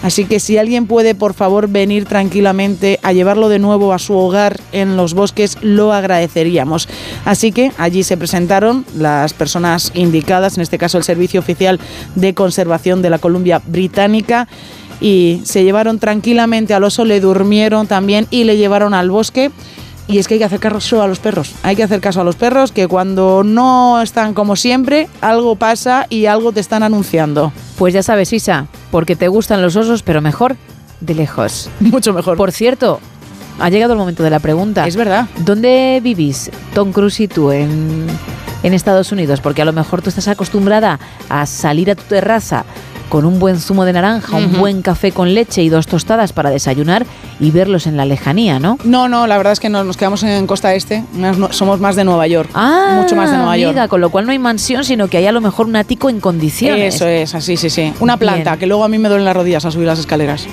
Así que si alguien puede, por favor, venir tranquilamente a llevarlo de nuevo a su hogar en los bosques, lo agradeceríamos. Así que allí se presentaron las personas indicadas, en este caso el Servicio Oficial de Conservación de la Columbia Británica, y se llevaron tranquilamente al oso, le durmieron también y le llevaron al bosque. Y es que hay que hacer caso a los perros. Hay que hacer caso a los perros que cuando no están como siempre, algo pasa y algo te están anunciando. Pues ya sabes, Isa, porque te gustan los osos, pero mejor de lejos. Mucho mejor. Por cierto, ha llegado el momento de la pregunta. Es verdad. ¿Dónde vivís, Tom Cruise y tú, en, en Estados Unidos? Porque a lo mejor tú estás acostumbrada a salir a tu terraza con un buen zumo de naranja, un buen café con leche y dos tostadas para desayunar y verlos en la lejanía, ¿no? No, no, la verdad es que no- nos quedamos en Costa Este. Somos más de Nueva York. Ah, Mucho más de Nueva York. con lo cual no hay mansión, sino que hay a lo mejor un ático en condiciones. Eso es, así, sí, sí. Una planta, Bien. que luego a mí me duelen las rodillas al subir las escaleras.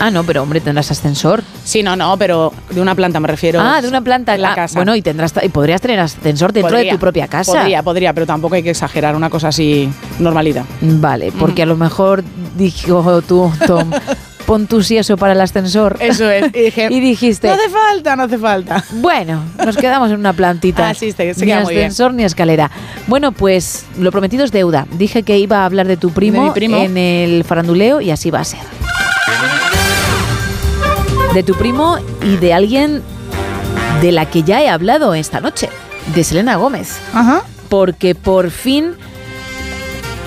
Ah, no, pero hombre, tendrás ascensor. Sí, no, no, pero de una planta me refiero. Ah, de una planta en la Ah, casa. Bueno, y tendrás y podrías tener ascensor dentro de tu propia casa. Podría, podría, pero tampoco hay que exagerar, una cosa así normalita. Vale, porque a lo mejor dijo tú, Tom, pon tu sí eso para el ascensor. Eso es. Y, dije, Y dijiste, no hace falta, no hace falta. bueno, nos quedamos en una plantita. Ah, sí, se- se ni queda muy bien. ascensor ni escalera. Bueno, pues lo prometido es deuda. Dije que iba a hablar de tu primo, De primo. en el faranduleo y así va a ser. De tu primo y de alguien de la que ya he hablado esta noche, de Selena Gómez. Ajá. Porque por fin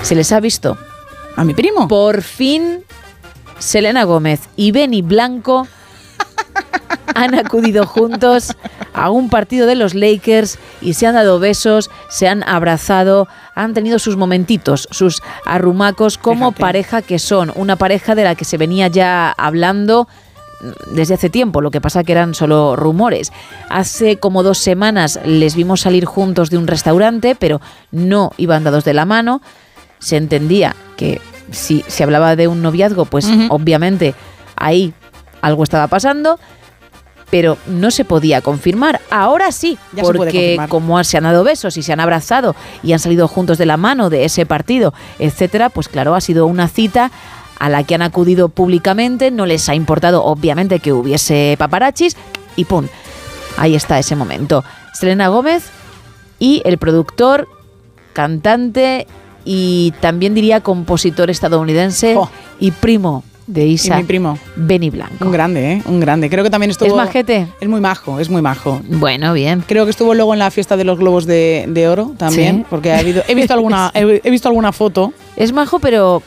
se les ha visto. ¿A mi primo? Por fin Selena Gómez y Benny Blanco han acudido juntos a un partido de los Lakers y se han dado besos, se han abrazado, han tenido sus momentitos, sus arrumacos como Fíjate. pareja que son, una pareja de la que se venía ya hablando desde hace tiempo, lo que pasa que eran solo rumores. Hace como dos semanas les vimos salir juntos de un restaurante, pero no iban dados de la mano. Se entendía que si se hablaba de un noviazgo, pues obviamente ahí algo estaba pasando, pero no se podía confirmar. Ahora sí, Ya porque como se han dado besos y se han abrazado y han salido juntos de la mano de ese partido, etcétera, pues claro, ha sido una cita a la que han acudido públicamente, no les ha importado obviamente que hubiese paparachis y pum, ahí está ese momento. Selena Gómez y el productor, cantante y también diría compositor estadounidense y primo de Isa. Y mi primo. Benny Blanco. Un grande, ¿eh? Un grande. Creo que también estuvo... ¿Es majete? Es muy majo, es muy majo. Bueno, bien. Creo que estuvo luego en la fiesta de los globos de, de oro también, Sí. porque ha habido, he, visto alguna, he, he visto alguna foto. Es majo, pero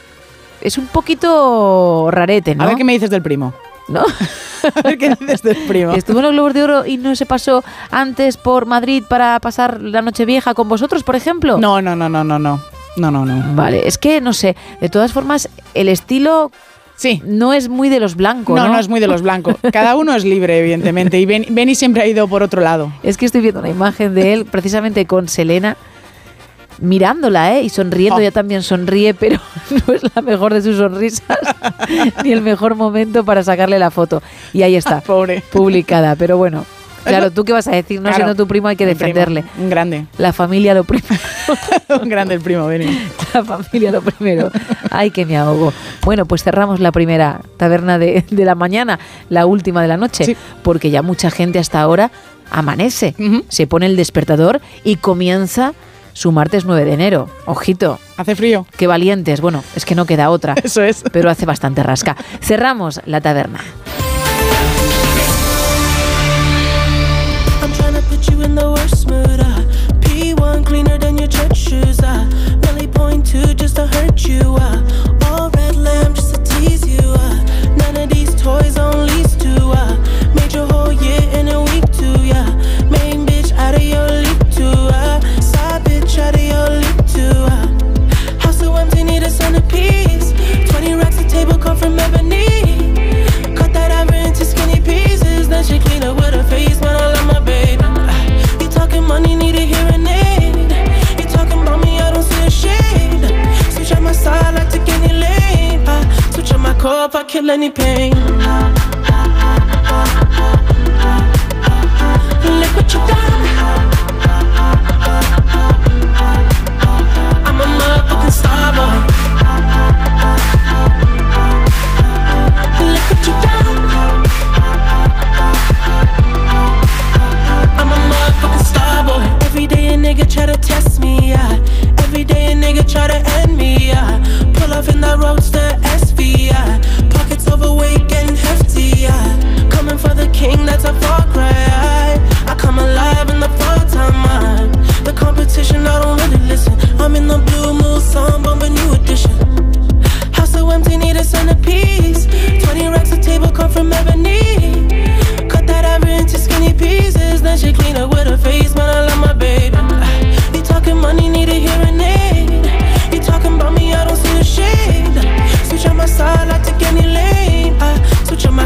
es un poquito rarete, ¿no? A ver qué me dices del primo. ¿No? A ver qué dices del primo. Estuvo en los Globos de Oro y no se pasó antes por Madrid para pasar la noche vieja con vosotros, por ejemplo. No, no, no, no, no, no. No, no, no. Vale, es que no sé. De todas formas, el estilo Sí. no es muy de los blancos. No, No, no es muy de los blancos. Cada uno es libre, evidentemente. Y Ben- Benny siempre ha ido por otro lado. Es que estoy viendo una imagen de él precisamente con Selena mirándola, ¿eh? Y sonriendo, Oh. ella también sonríe, pero no es la mejor de sus sonrisas ni el mejor momento para sacarle la foto. Y ahí está, Pobre. publicada. Pero bueno, claro, ¿tú qué vas a decir? No Claro. siendo tu primo hay que primo, defenderle. Un grande. La familia lo primero. un grande el primo, Benny. La familia lo primero. Ay, que me ahogo. Bueno, pues cerramos la primera taberna de, de la mañana, la última de la noche, porque ya mucha gente hasta ahora amanece, se pone el despertador y comienza su martes 9 de enero. Ojito. Hace frío. Qué valientes. Bueno, es que no queda otra. Eso es. Pero hace bastante rasca. Cerramos la taberna. Really point just to hurt you. Uh. All red lamp just to tease you. None of these toys to. Made your whole year in a week too. Yeah. Main bitch out of your too. Bitch out of your too. Empty, need a centerpiece. 20 racks a table come from ebony. My I kill any pain. Look what you done. I'm a motherfucking star boy. Look what you done. I'm a motherfucking star boy. Every day a nigga try to test me, yeah. Every day a nigga try to end me, yeah. Pull off in that roadster SV, yeah. Pockets overweight, getting hefty, yeah. Coming for the king, that's a far cry. I come alive in the fall time, man. The competition, I don't really listen. I'm in the blue moon, song, bumping new edition. House so empty, need a centerpiece. 20 racks a table come from ebony. Cut that ever into skinny pieces. Then she clean up with her face, man. I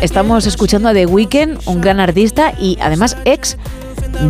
estamos escuchando a The Weeknd, un gran artista y además ex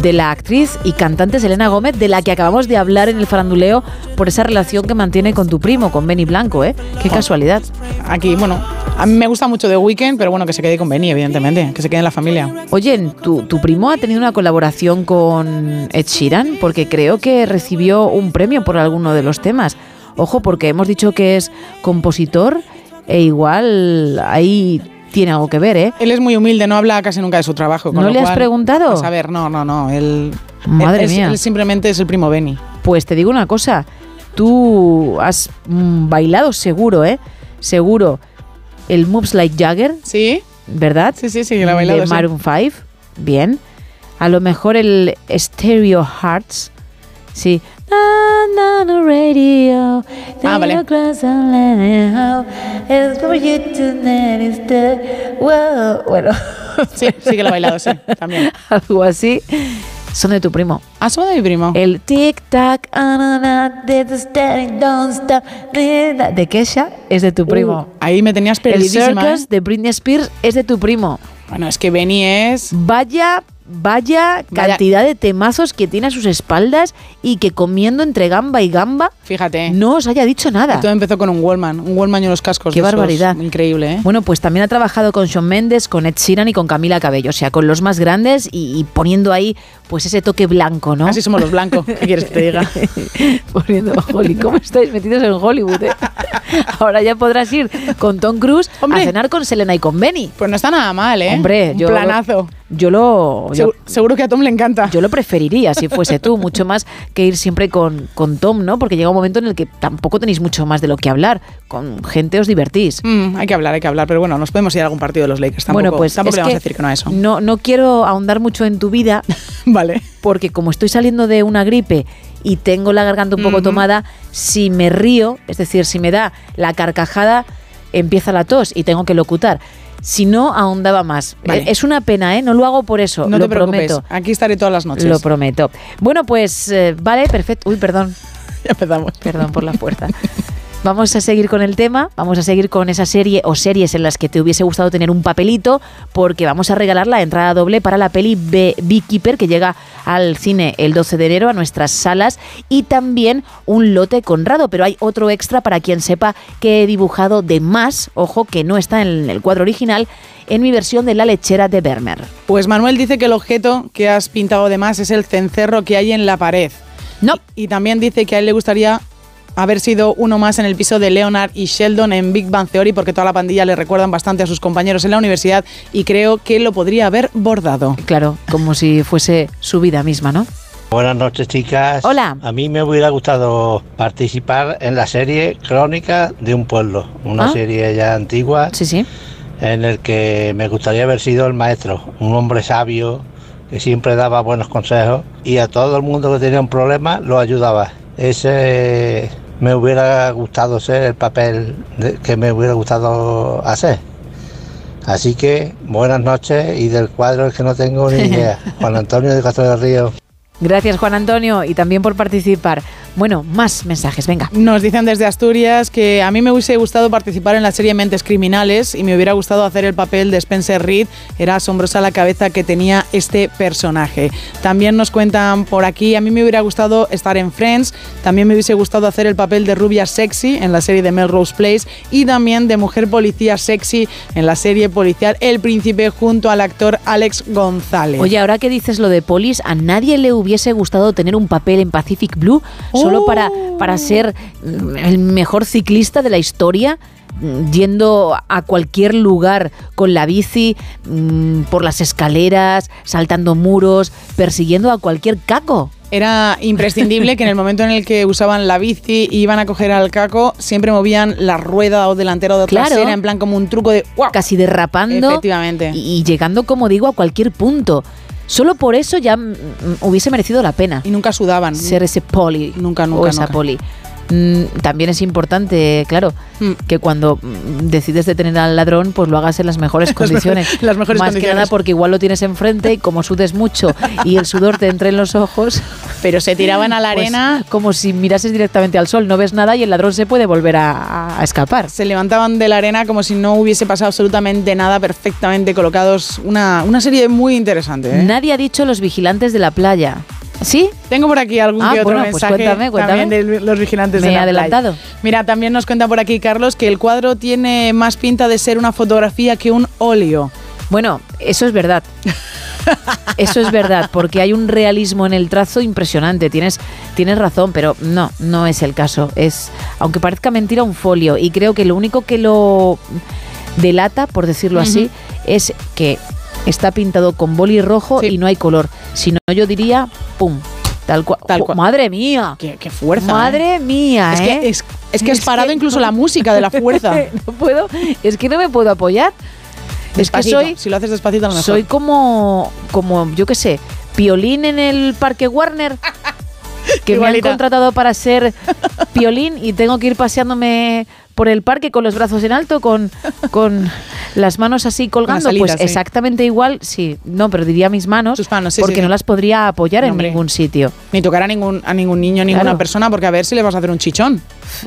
de la actriz y cantante Selena Gómez, de la que acabamos de hablar en el faranduleo por esa relación que mantiene con tu primo, con Benny Blanco, ¿eh? Qué casualidad. Aquí, bueno, a mí me gusta mucho The Weeknd, pero bueno, que se quede con Benny, evidentemente, que se quede en la familia. Oye, ¿tu, tu primo ha tenido una colaboración con Ed Sheeran? Porque creo que recibió un premio por alguno de los temas. Ojo, porque hemos dicho que es compositor e igual ahí tiene algo que ver, ¿eh? Él es muy humilde, no habla casi nunca de su trabajo. con ¿No lo le has cual, preguntado? pues a ver, no, no, no. Él, Madre él, mía. él simplemente es el primo Benny. Pues te digo una cosa, tú has mm, bailado seguro, ¿eh? Seguro el Moves Like Jagger. Sí. ¿Verdad? Sí, sí, sí, lo he bailado, De sí. Maroon 5. Bien. A lo mejor el Stereo Hearts. Sí. Na, na, na, radio. Ah, vale. The. Bueno. Sí, sí que lo he bailado, sí, también. Algo así. Son de tu primo. Ah, son de mi primo. El tic tac, na, na, de the Kesha es de tu primo. Uh, ahí me tenías el perdidísima. Circus ¿eh? de Britney Spears es de tu primo. Bueno, es que Benny es. Vaya vaya cantidad de temazos que tiene a sus espaldas y que comiendo entre gamba y gamba Fíjate. no os haya dicho nada. Todo empezó con un Wallman, un Wallman y unos cascos. Qué de esos. barbaridad. Increíble, ¿eh? Bueno, pues también ha trabajado con Shawn Mendes, con Ed Sheeran y con Camila Cabello, o sea, con los más grandes y, y poniendo ahí pues ese toque blanco, ¿no? Así somos los blancos. ¿Qué quieres que te diga? poniendo Holly. ¿Cómo estáis metidos en Hollywood? eh? Ahora ya podrás ir con Tom Cruise a cenar con Selena y con Benny. Pues no está nada mal, ¿eh? Hombre, Un yo planazo. Yo lo yo- Seguro, que a Tom le encanta. yo lo preferiría si fuese tú, mucho más que ir siempre con, con Tom, ¿no? Porque llega un momento en el que tampoco tenéis mucho más de lo que hablar. Con gente os divertís. Mm, hay que hablar, hay que hablar. Pero bueno, nos podemos ir a algún partido de los Lakers. Tampoco, bueno, pues tampoco le vamos a decir que no a eso. No, no quiero ahondar mucho en tu vida. vale. Porque como estoy saliendo de una gripe y tengo la garganta un poco tomada, si me río, es decir, si me da la carcajada, empieza la tos y tengo que locutar. Si no, ahondaba más. Vale. Eh, Es una pena, ¿eh? No lo hago por eso. No lo te preocupes. prometo. Aquí estaré todas las noches. Lo prometo. Bueno, pues eh, vale, perfecto. Uy, perdón. Ya empezamos. Perdón por la puerta. Vamos a seguir con el tema, vamos a seguir con esa serie o series en las que te hubiese gustado tener un papelito, porque vamos a regalar la entrada doble para la peli Be- Beekeeper que llega al cine el 12 de enero a nuestras salas y también un lote Conrado, pero hay otro extra para quien sepa que he dibujado de más, ojo que no está en el cuadro original, en mi versión de La lechera de Vermeer. Pues Manuel dice que el objeto que has pintado de más es el cencerro que hay en la pared. No. Y, y también dice que a él le gustaría haber sido uno más en el piso de Leonard y Sheldon en Big Bang Theory porque toda la pandilla le recuerdan bastante a sus compañeros en la universidad y creo que lo podría haber bordado. Claro, como si fuese su vida misma, ¿no? Buenas noches, chicas. Hola. A mí me hubiera gustado participar en la serie Crónica de un pueblo, una Ah. serie ya antigua. Sí, sí. En el que me gustaría haber sido el maestro, un hombre sabio que siempre daba buenos consejos y a todo el mundo que tenía un problema lo ayudaba. Ese me hubiera gustado ser el papel de- que me hubiera gustado hacer. Así que buenas noches y del cuadro es que no tengo ni idea. Juan Antonio de Castro del Río. Gracias Juan Antonio y también por participar. Bueno, más mensajes, venga. Nos dicen desde Asturias que a mí me hubiese gustado participar en la serie Mentes Criminales y me hubiera gustado hacer el papel de Spencer Reed. Era asombrosa la cabeza que tenía este personaje. También nos cuentan por aquí, a mí me hubiera gustado estar en Friends, también me hubiese gustado hacer el papel de rubia sexy en la serie de Melrose Place y también de mujer policía sexy en la serie policial El Príncipe junto al actor Alex González. Oye, ahora que dices lo de Polis, ¿a nadie le hubiese gustado tener un papel en Pacific Blue solo para, para ser mm, el mejor ciclista de la historia? Mm, Yendo a cualquier lugar con la bici, mm, por las escaleras, saltando muros, persiguiendo a cualquier caco. Era imprescindible que en el momento en el que usaban la bici y iban a coger al caco, siempre movían la rueda o delantera o Claro. trasera, en plan como un truco de. Casi derrapando. Efectivamente. Y, y llegando, como digo, a cualquier punto. Solo por eso ya mm, mm, hubiese merecido la pena. Y nunca sudaban. Ser ese poli. Nunca, o nunca, esa nunca. poli. Mm, También es importante, claro, Mm. que cuando mm, decides detener al ladrón, pues lo hagas en las mejores Las mejores- condiciones. las mejores Más que nada porque igual lo tienes enfrente y como sudes mucho y el sudor te entra en los ojos. Pero se tiraban a la pues, arena. como si mirases directamente al sol, no ves nada y el ladrón se puede volver a, a escapar. Se levantaban de la arena como si no hubiese pasado absolutamente nada, perfectamente colocados. Una, una serie muy interesante. ¿eh? Nadie ha dicho los vigilantes de la playa. ¿Sí? Tengo por aquí algún Ah, que otro bueno, pues mensaje cuéntame, cuéntame. también de los vigilantes Me de he la playa. adelantado. Mira, también nos cuenta por aquí Carlos que el cuadro tiene más pinta de ser una fotografía que un óleo. Bueno, eso es verdad. Eso es verdad, porque hay un realismo en el trazo impresionante. Tienes, tienes razón, pero no, no es el caso. Es, aunque parezca mentira, un folio. Y creo que lo único que lo delata, por decirlo así, es que está pintado con boli rojo y no hay color. Si no, yo diría, pum. Tal cual. Tal cual. Madre mía. Qué, qué fuerza. Madre ¿eh? mía, Es ¿eh? que, es, es que has parado que incluso no- la música de la fuerza. no puedo, es que no me puedo apoyar. Es que soy, si lo haces despacito, a lo mejor. soy como, como, yo qué sé, piolín en el Parque Warner. Que me han contratado para ser piolín y tengo que ir paseándome por el parque con los brazos en alto, con, con las manos así colgando, pues sí. exactamente igual, sí, no, pero diría mis manos, sí, porque sí, no las podría apoyar No, en ningún sitio. Ni tocar a ningún, a ningún niño, ninguna Claro. persona, porque a ver si le vas a hacer un chichón.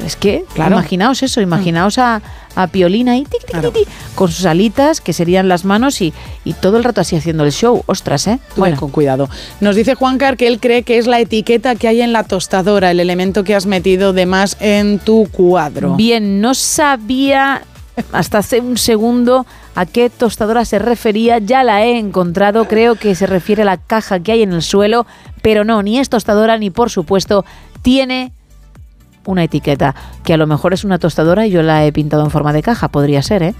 Es que, Claro. imaginaos eso, imaginaos a, a Piolina ahí, tic, tic, tic, tic, con sus alitas, que serían las manos, y, y todo el rato así haciendo el show. Ostras, ¿eh? Ve con cuidado. Nos dice Juancar que él cree que es la etiqueta que hay en la tostadora, el elemento que has metido de más en tu cuadro. Bien, no sabía hasta hace un segundo a qué tostadora se refería. Ya la he encontrado. Creo que se refiere a la caja que hay en el suelo. Pero no, ni es tostadora ni por supuesto tiene una etiqueta. Que a lo mejor es una tostadora y yo la he pintado en forma de caja. Podría ser, ¿eh?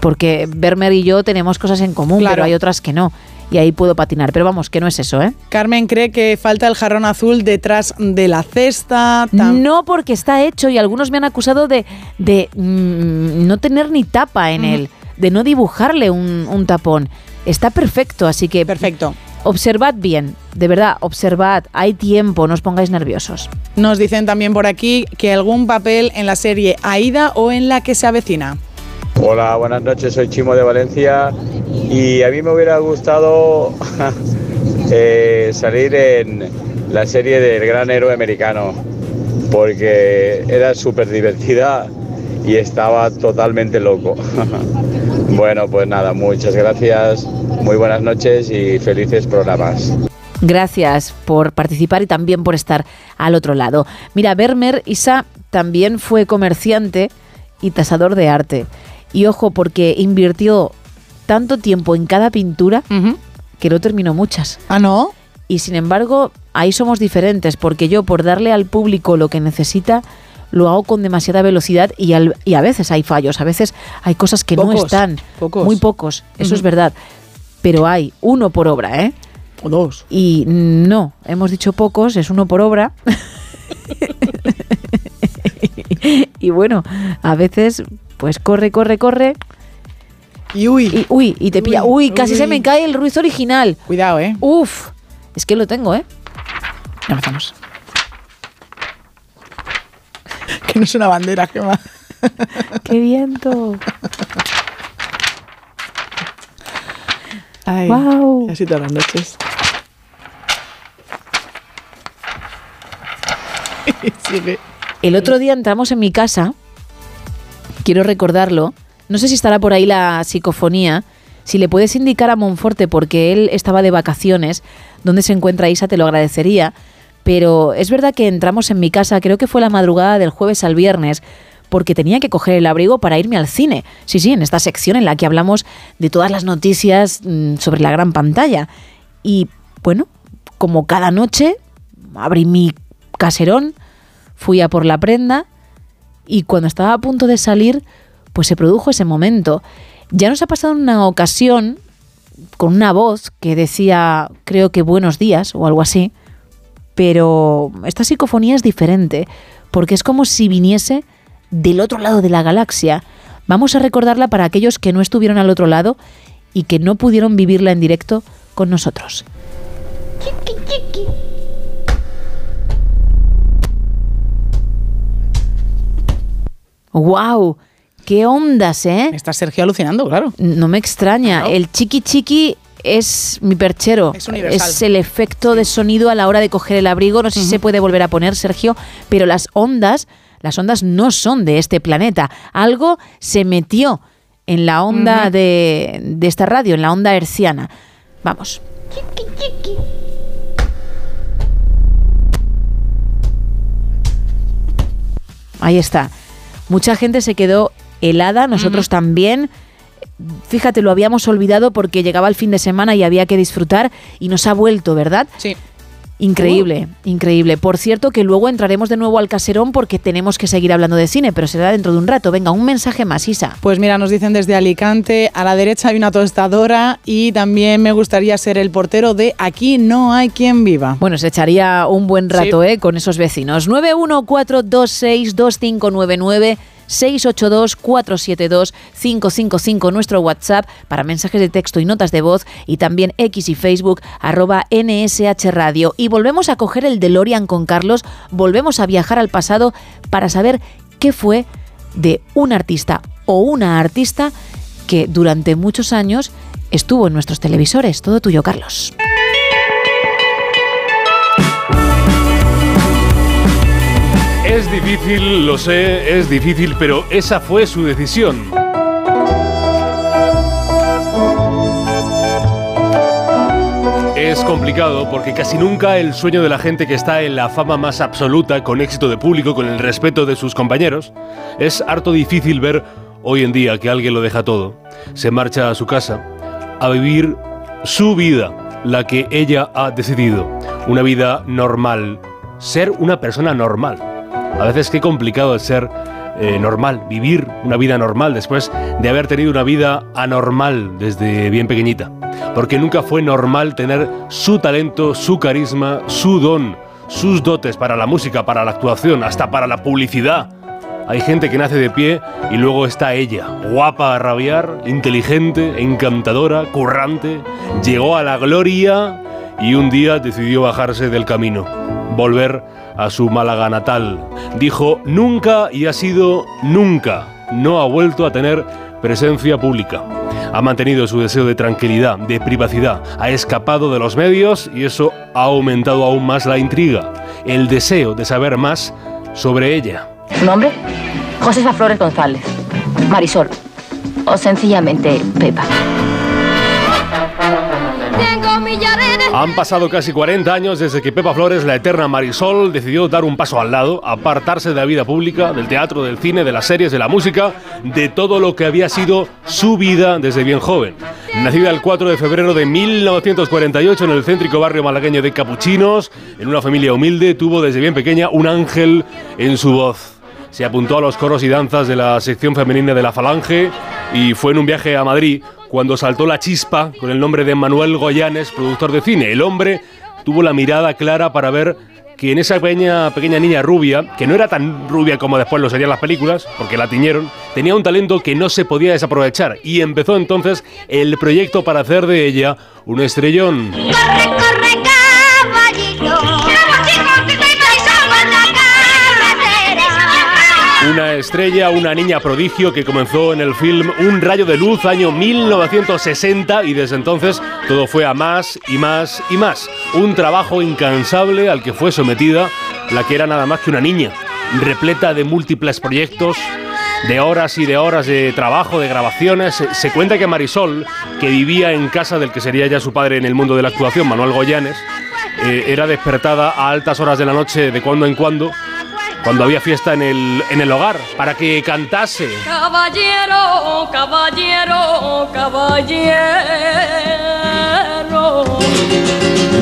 Porque Bermer y yo tenemos cosas en común, Claro. pero hay otras que no. Y ahí puedo patinar. Pero vamos, que no es eso, ¿eh? Carmen cree que falta el jarrón azul detrás de la cesta. No, porque está hecho y algunos me han acusado de, de mm, no tener ni tapa en él, de no dibujarle un, un tapón. Está perfecto, así que... Perfecto. Observad bien, de verdad, observad, hay tiempo, no os pongáis nerviosos. Nos dicen también por aquí que algún papel en la serie Aida o en la que se avecina. Hola, buenas noches, soy Chimo de Valencia y a mí me hubiera gustado eh, salir en la serie del gran héroe americano porque era súper divertida y estaba totalmente loco. bueno, pues nada, muchas gracias, muy buenas noches y felices programas. Gracias por participar y también por estar al otro lado. Mira, Vermeer Isa también fue comerciante y tasador de arte. Y ojo, porque invirtió tanto tiempo en cada pintura que no terminó muchas. ¿Ah, no? Y sin embargo, ahí somos diferentes, porque yo por darle al público lo que necesita, lo hago con demasiada velocidad y, al- y a veces hay fallos, a veces hay cosas que no están. pocos. Muy pocos, eso es verdad. Pero hay uno por obra, ¿eh? O dos. Y no, hemos dicho pocos, es uno por obra. y bueno, a veces, pues corre, corre, corre. Y uy. Y, uy, y te pilla. Uy, casi uy. se me cae el ruiz original. Cuidado, ¿eh? Uf, es que lo tengo, ¿eh? Ya empezamos. que no es una bandera, Gemma. ¡Qué viento! Ay, y así todas las noches. Sigue. El otro día entramos en mi casa, quiero recordarlo, no sé si estará por ahí la psicofonía, si le puedes indicar a Monforte porque él estaba de vacaciones, dónde se encuentra Isa, te lo agradecería, pero es verdad que entramos en mi casa, creo que fue la madrugada del jueves al viernes, porque tenía que coger el abrigo para irme al cine. Sí, sí, en esta sección en la que hablamos de todas las noticias mm, sobre la gran pantalla. Y bueno, como cada noche, abrí mi caserón, fui a por la prenda y cuando estaba a punto de salir, pues se produjo ese momento. Ya nos ha pasado una ocasión con una voz que decía, creo que buenos días o algo así, pero esta psicofonía es diferente, porque es como si viniese del otro lado de la galaxia. Vamos a recordarla para aquellos que no estuvieron al otro lado y que no pudieron vivirla en directo con nosotros. ¡Wow! ¡Qué ondas, eh! Está Sergio alucinando, claro. No me extraña. El chiqui chiqui es mi perchero. Es el efecto de sonido a la hora de coger el abrigo. No sé si se puede volver a poner, Sergio, pero las ondas, las ondas no son de este planeta. Algo se metió en la onda de esta radio, en la onda herciana. Vamos. Ahí está. Mucha gente se quedó helada, nosotros también. Fíjate, lo habíamos olvidado porque llegaba el fin de semana y había que disfrutar y nos ha vuelto, ¿verdad? Sí. Increíble, increíble. Por cierto, que luego entraremos de nuevo al caserón porque tenemos que seguir hablando de cine, pero será dentro de un rato. Venga, un mensaje más, Isa. Pues mira, nos dicen desde Alicante, a la derecha hay una tostadora y también me gustaría ser el portero de Aquí no hay quien viva. Bueno, se echaría un buen rato, ¿eh? Con esos vecinos. 914262599. 682-472-555, nuestro WhatsApp para mensajes de texto y notas de voz, y también X y Facebook, arroba NSH Radio. Y volvemos a coger el DeLorean con Carlos, volvemos a viajar al pasado para saber qué fue de un artista o una artista que durante muchos años estuvo en nuestros televisores. Todo tuyo, Carlos. Es difícil, lo sé, es difícil, pero esa fue su decisión. Es complicado porque casi nunca el sueño de la gente que está en la fama más absoluta, con éxito de público, con el respeto de sus compañeros, es harto difícil ver hoy en día que alguien lo deja todo, se marcha a su casa a vivir su vida, la que ella ha decidido, una vida normal, ser una persona normal. A veces qué complicado es ser eh, normal, vivir una vida normal después de haber tenido una vida anormal desde bien pequeñita. Porque nunca fue normal tener su talento, su carisma, su don, sus dotes para la música, para la actuación, hasta para la publicidad. Hay gente que nace de pie y luego está ella, guapa a rabiar, inteligente, encantadora, currante, llegó a la gloria y un día decidió bajarse del camino, volver a su Málaga natal. Dijo nunca y ha sido nunca. No ha vuelto a tener presencia pública. Ha mantenido su deseo de tranquilidad, de privacidad. Ha escapado de los medios y eso ha aumentado aún más la intriga. El deseo de saber más sobre ella. ¿Su nombre? Josefa Flores González. Marisol. O sencillamente Pepa. Han pasado casi 40 años desde que Pepa Flores, la eterna Marisol, decidió dar un paso al lado, apartarse de la vida pública, del teatro, del cine, de las series, de la música, de todo lo que había sido su vida desde bien joven. Nacida el 4 de febrero de 1948 en el céntrico barrio malagueño de Capuchinos, en una familia humilde, tuvo desde bien pequeña un ángel en su voz. Se apuntó a los coros y danzas de la sección femenina de la Falange y fue en un viaje a Madrid cuando saltó la chispa con el nombre de Manuel Goyanes, productor de cine. El hombre tuvo la mirada clara para ver que en esa pequeña, niña rubia, que no era tan rubia como después lo serían las películas, porque la tiñeron, tenía un talento que no se podía desaprovechar y empezó entonces el proyecto para hacer de ella un estrellón. Una estrella, una niña prodigio que comenzó en el film Un rayo de luz año 1960 y desde entonces todo fue a más y más y más. Un trabajo incansable al que fue sometida la que era nada más que una niña, repleta de múltiples proyectos, de horas y de horas de trabajo, de grabaciones. Se, cuenta que Marisol, que vivía en casa del que sería ya su padre en el mundo de la actuación, Manuel Goyanes, eh, era despertada a altas horas de la noche de cuando en cuando cuando había fiesta en el, en el hogar, para que cantase. Caballero, caballero, caballero.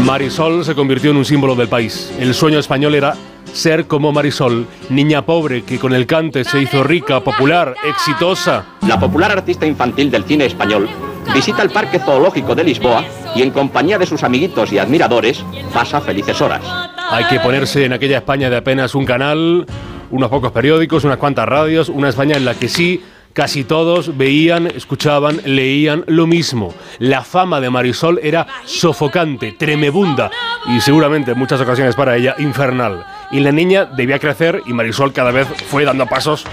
Marisol se convirtió en un símbolo del país. El sueño español era ser como Marisol, niña pobre que con el cante se hizo rica, popular, exitosa. La popular artista infantil del cine español visita el Parque Zoológico de Lisboa y en compañía de sus amiguitos y admiradores pasa felices horas. Hay que ponerse en aquella España de apenas un canal, unos pocos periódicos, unas cuantas radios, una España en la que sí casi todos veían, escuchaban, leían lo mismo. La fama de Marisol era sofocante, tremebunda y seguramente en muchas ocasiones para ella infernal. Y la niña debía crecer y Marisol cada vez fue dando pasos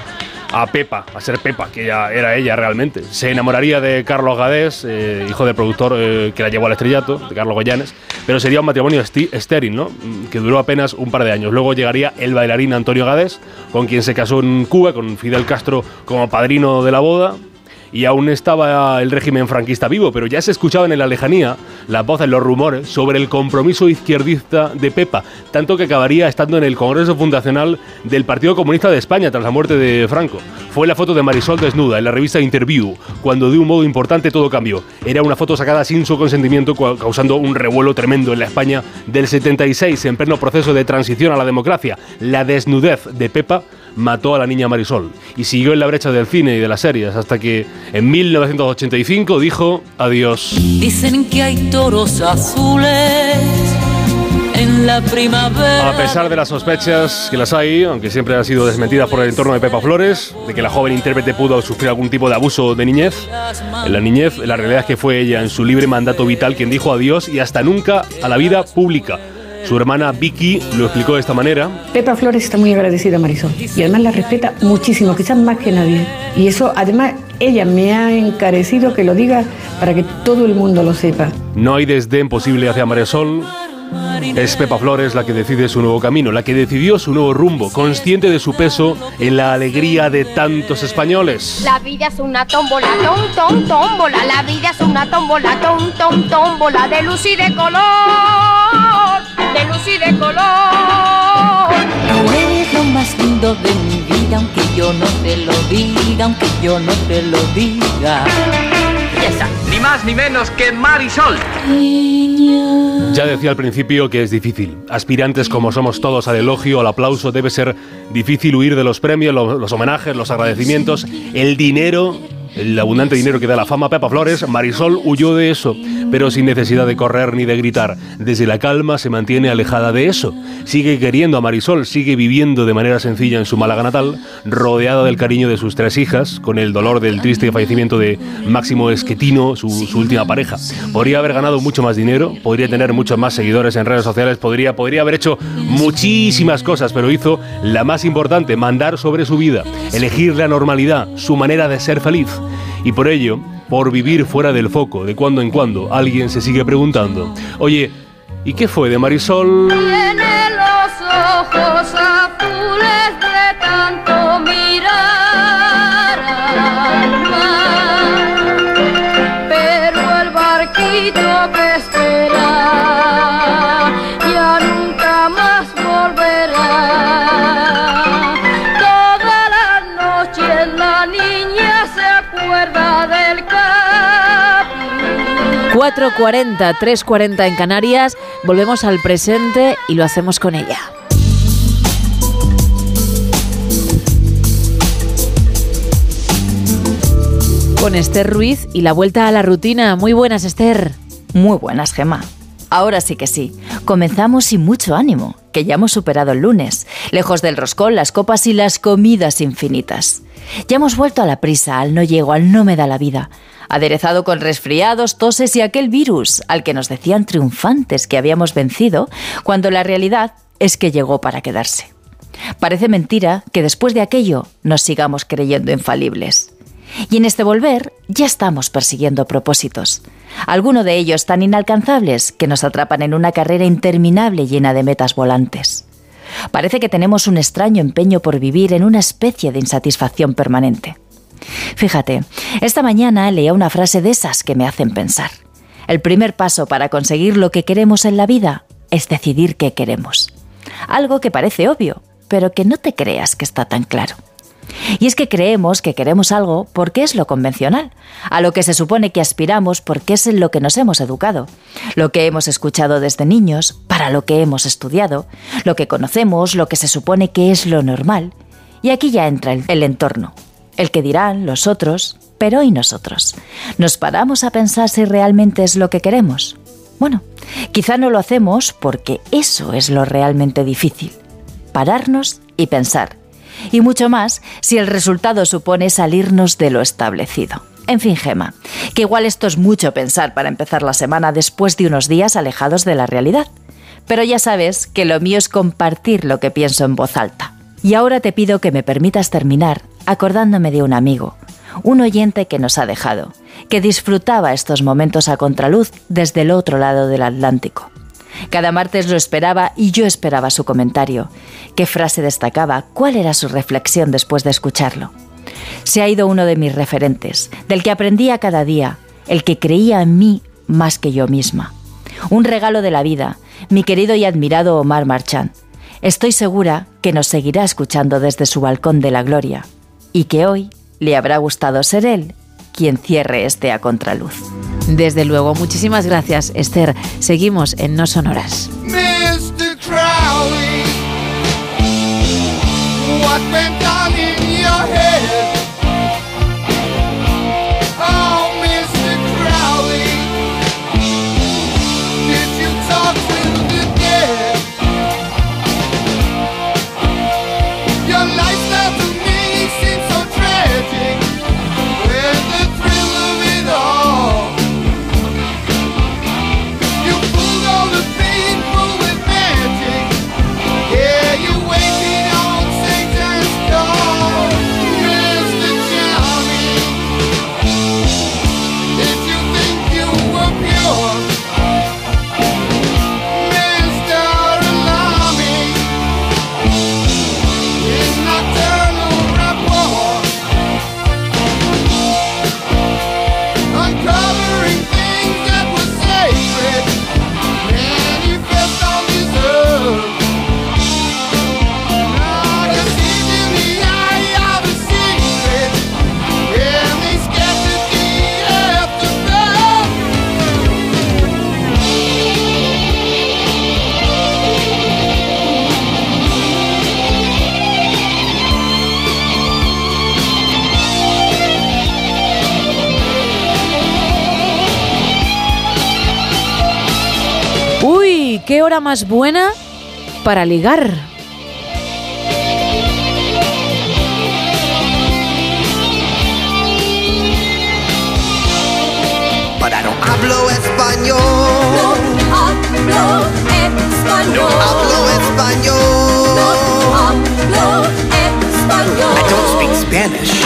a Pepa, a ser Pepa, que ya era ella realmente. Se enamoraría de Carlos Gadés, eh, hijo del productor eh, que la llevó al estrellato, de Carlos Goyanes, pero sería un matrimonio estéril, ¿no? Mm, Que duró apenas un par de años. Luego llegaría el bailarín Antonio Gadés, con quien se casó en Cuba, con Fidel Castro como padrino de la boda. Y aún estaba el régimen franquista vivo, pero ya se escuchaban en la lejanía las voces, los rumores sobre el compromiso izquierdista de Pepa, tanto que acabaría estando en el Congreso Fundacional del Partido Comunista de España tras la muerte de Franco. Fue la foto de Marisol desnuda en la revista Interview, cuando de un modo importante todo cambió. Era una foto sacada sin su consentimiento, causando un revuelo tremendo en la España del 76, en pleno proceso de transición a la democracia. La desnudez de Pepa mató a la niña Marisol y siguió en la brecha del cine y de las series hasta que en 1985 dijo adiós. Dicen que hay toros azules en la primavera. A pesar de las sospechas que las hay, aunque siempre han sido desmentidas por el entorno de Pepa Flores, de que la joven intérprete pudo sufrir algún tipo de abuso de niñez, en la niñez la realidad es que fue ella en su libre mandato vital quien dijo adiós y hasta nunca a la vida pública. Su hermana Vicky lo explicó de esta manera. Pepa Flores está muy agradecida a Marisol y además la respeta muchísimo, quizás más que nadie. Y eso además ella me ha encarecido que lo diga para que todo el mundo lo sepa. No hay desdén posible hacia Marisol. Es Pepa Flores la que decide su nuevo camino, la que decidió su nuevo rumbo, consciente de su peso en la alegría de tantos españoles. La vida es una tómbola, tom, tom, tómbola. La vida es una tómbola, tom, tom, tómbola. De luz y de color, de luz y de color. Tú eres lo más lindo de mi vida, aunque yo no te lo diga, aunque yo no te lo diga. Y esa, ni más ni menos que Marisol. Ya decía al principio que es difícil. Aspirantes como somos todos al elogio, al aplauso, debe ser difícil huir de los premios, lo- los, homenajes, los agradecimientos, el dinero, el abundante dinero que da la fama. Pepa Flores, Marisol huyó de eso, pero sin necesidad de correr ni de gritar. Desde la calma se mantiene alejada de eso. Sigue queriendo a Marisol, sigue viviendo de manera sencilla en su Málaga natal, rodeada del cariño de sus tres hijas, con el dolor del triste fallecimiento de Máximo Esquetino, su, su última pareja. Podría haber ganado mucho más dinero, podría tener muchos más seguidores en redes sociales, podría, podría haber hecho muchísimas cosas, pero hizo la más importante, mandar sobre su vida, elegir la normalidad, su manera de ser feliz. Y por ello, por vivir fuera del foco, de cuando en cuando, alguien se sigue preguntando, oye, ¿y qué fue de Marisol? Tiene los ojos 4.40, 3.40 en Canarias. Volvemos al presente y lo hacemos con ella. Con Esther Ruiz y la vuelta a la rutina. Muy buenas, Esther. Muy buenas, Gema. Ahora sí que sí. Comenzamos sin mucho ánimo, que ya hemos superado el lunes, lejos del roscón, las copas y las comidas infinitas. Ya hemos vuelto a la prisa, al no llego, al no me da la vida, aderezado con resfriados, toses y aquel virus al que nos decían triunfantes que habíamos vencido, cuando la realidad es que llegó para quedarse. Parece mentira que después de aquello nos sigamos creyendo infalibles. Y en este volver ya estamos persiguiendo propósitos, algunos de ellos tan inalcanzables que nos atrapan en una carrera interminable llena de metas volantes. Parece que tenemos un extraño empeño por vivir en una especie de insatisfacción permanente. Fíjate, esta mañana leía una frase de esas que me hacen pensar. El primer paso para conseguir lo que queremos en la vida es decidir qué queremos. Algo que parece obvio, pero que no te creas que está tan claro. Y es que creemos que queremos algo porque es lo convencional, a lo que se supone que aspiramos porque es en lo que nos hemos educado, lo que hemos escuchado desde niños, para lo que hemos estudiado, lo que conocemos, lo que se supone que es lo normal. Y aquí ya entra el, el entorno, el que dirán los otros, pero ¿y nosotros? ¿Nos paramos a pensar si realmente es lo que queremos? Bueno, quizá no lo hacemos porque eso es lo realmente difícil, pararnos y pensar y mucho más si el resultado supone salirnos de lo establecido. En fin, Gema, que igual esto es mucho pensar para empezar la semana después de unos días alejados de la realidad. Pero ya sabes que lo mío es compartir lo que pienso en voz alta. Y ahora te pido que me permitas terminar acordándome de un amigo, un oyente que nos ha dejado, que disfrutaba estos momentos a contraluz desde el otro lado del Atlántico. Cada martes lo esperaba y yo esperaba su comentario. ¿Qué frase destacaba? ¿Cuál era su reflexión después de escucharlo? Se ha ido uno de mis referentes, del que aprendía cada día, el que creía en mí más que yo misma. Un regalo de la vida, mi querido y admirado Omar Marchand. Estoy segura que nos seguirá escuchando desde su balcón de la gloria y que hoy le habrá gustado ser él quien cierre este a contraluz. Desde luego, muchísimas gracias, Esther. Seguimos en No Sonoras. Más buena para ligar? But I don't hablo español. hablo español. No hablo español. hablo español. I don't speak Spanish.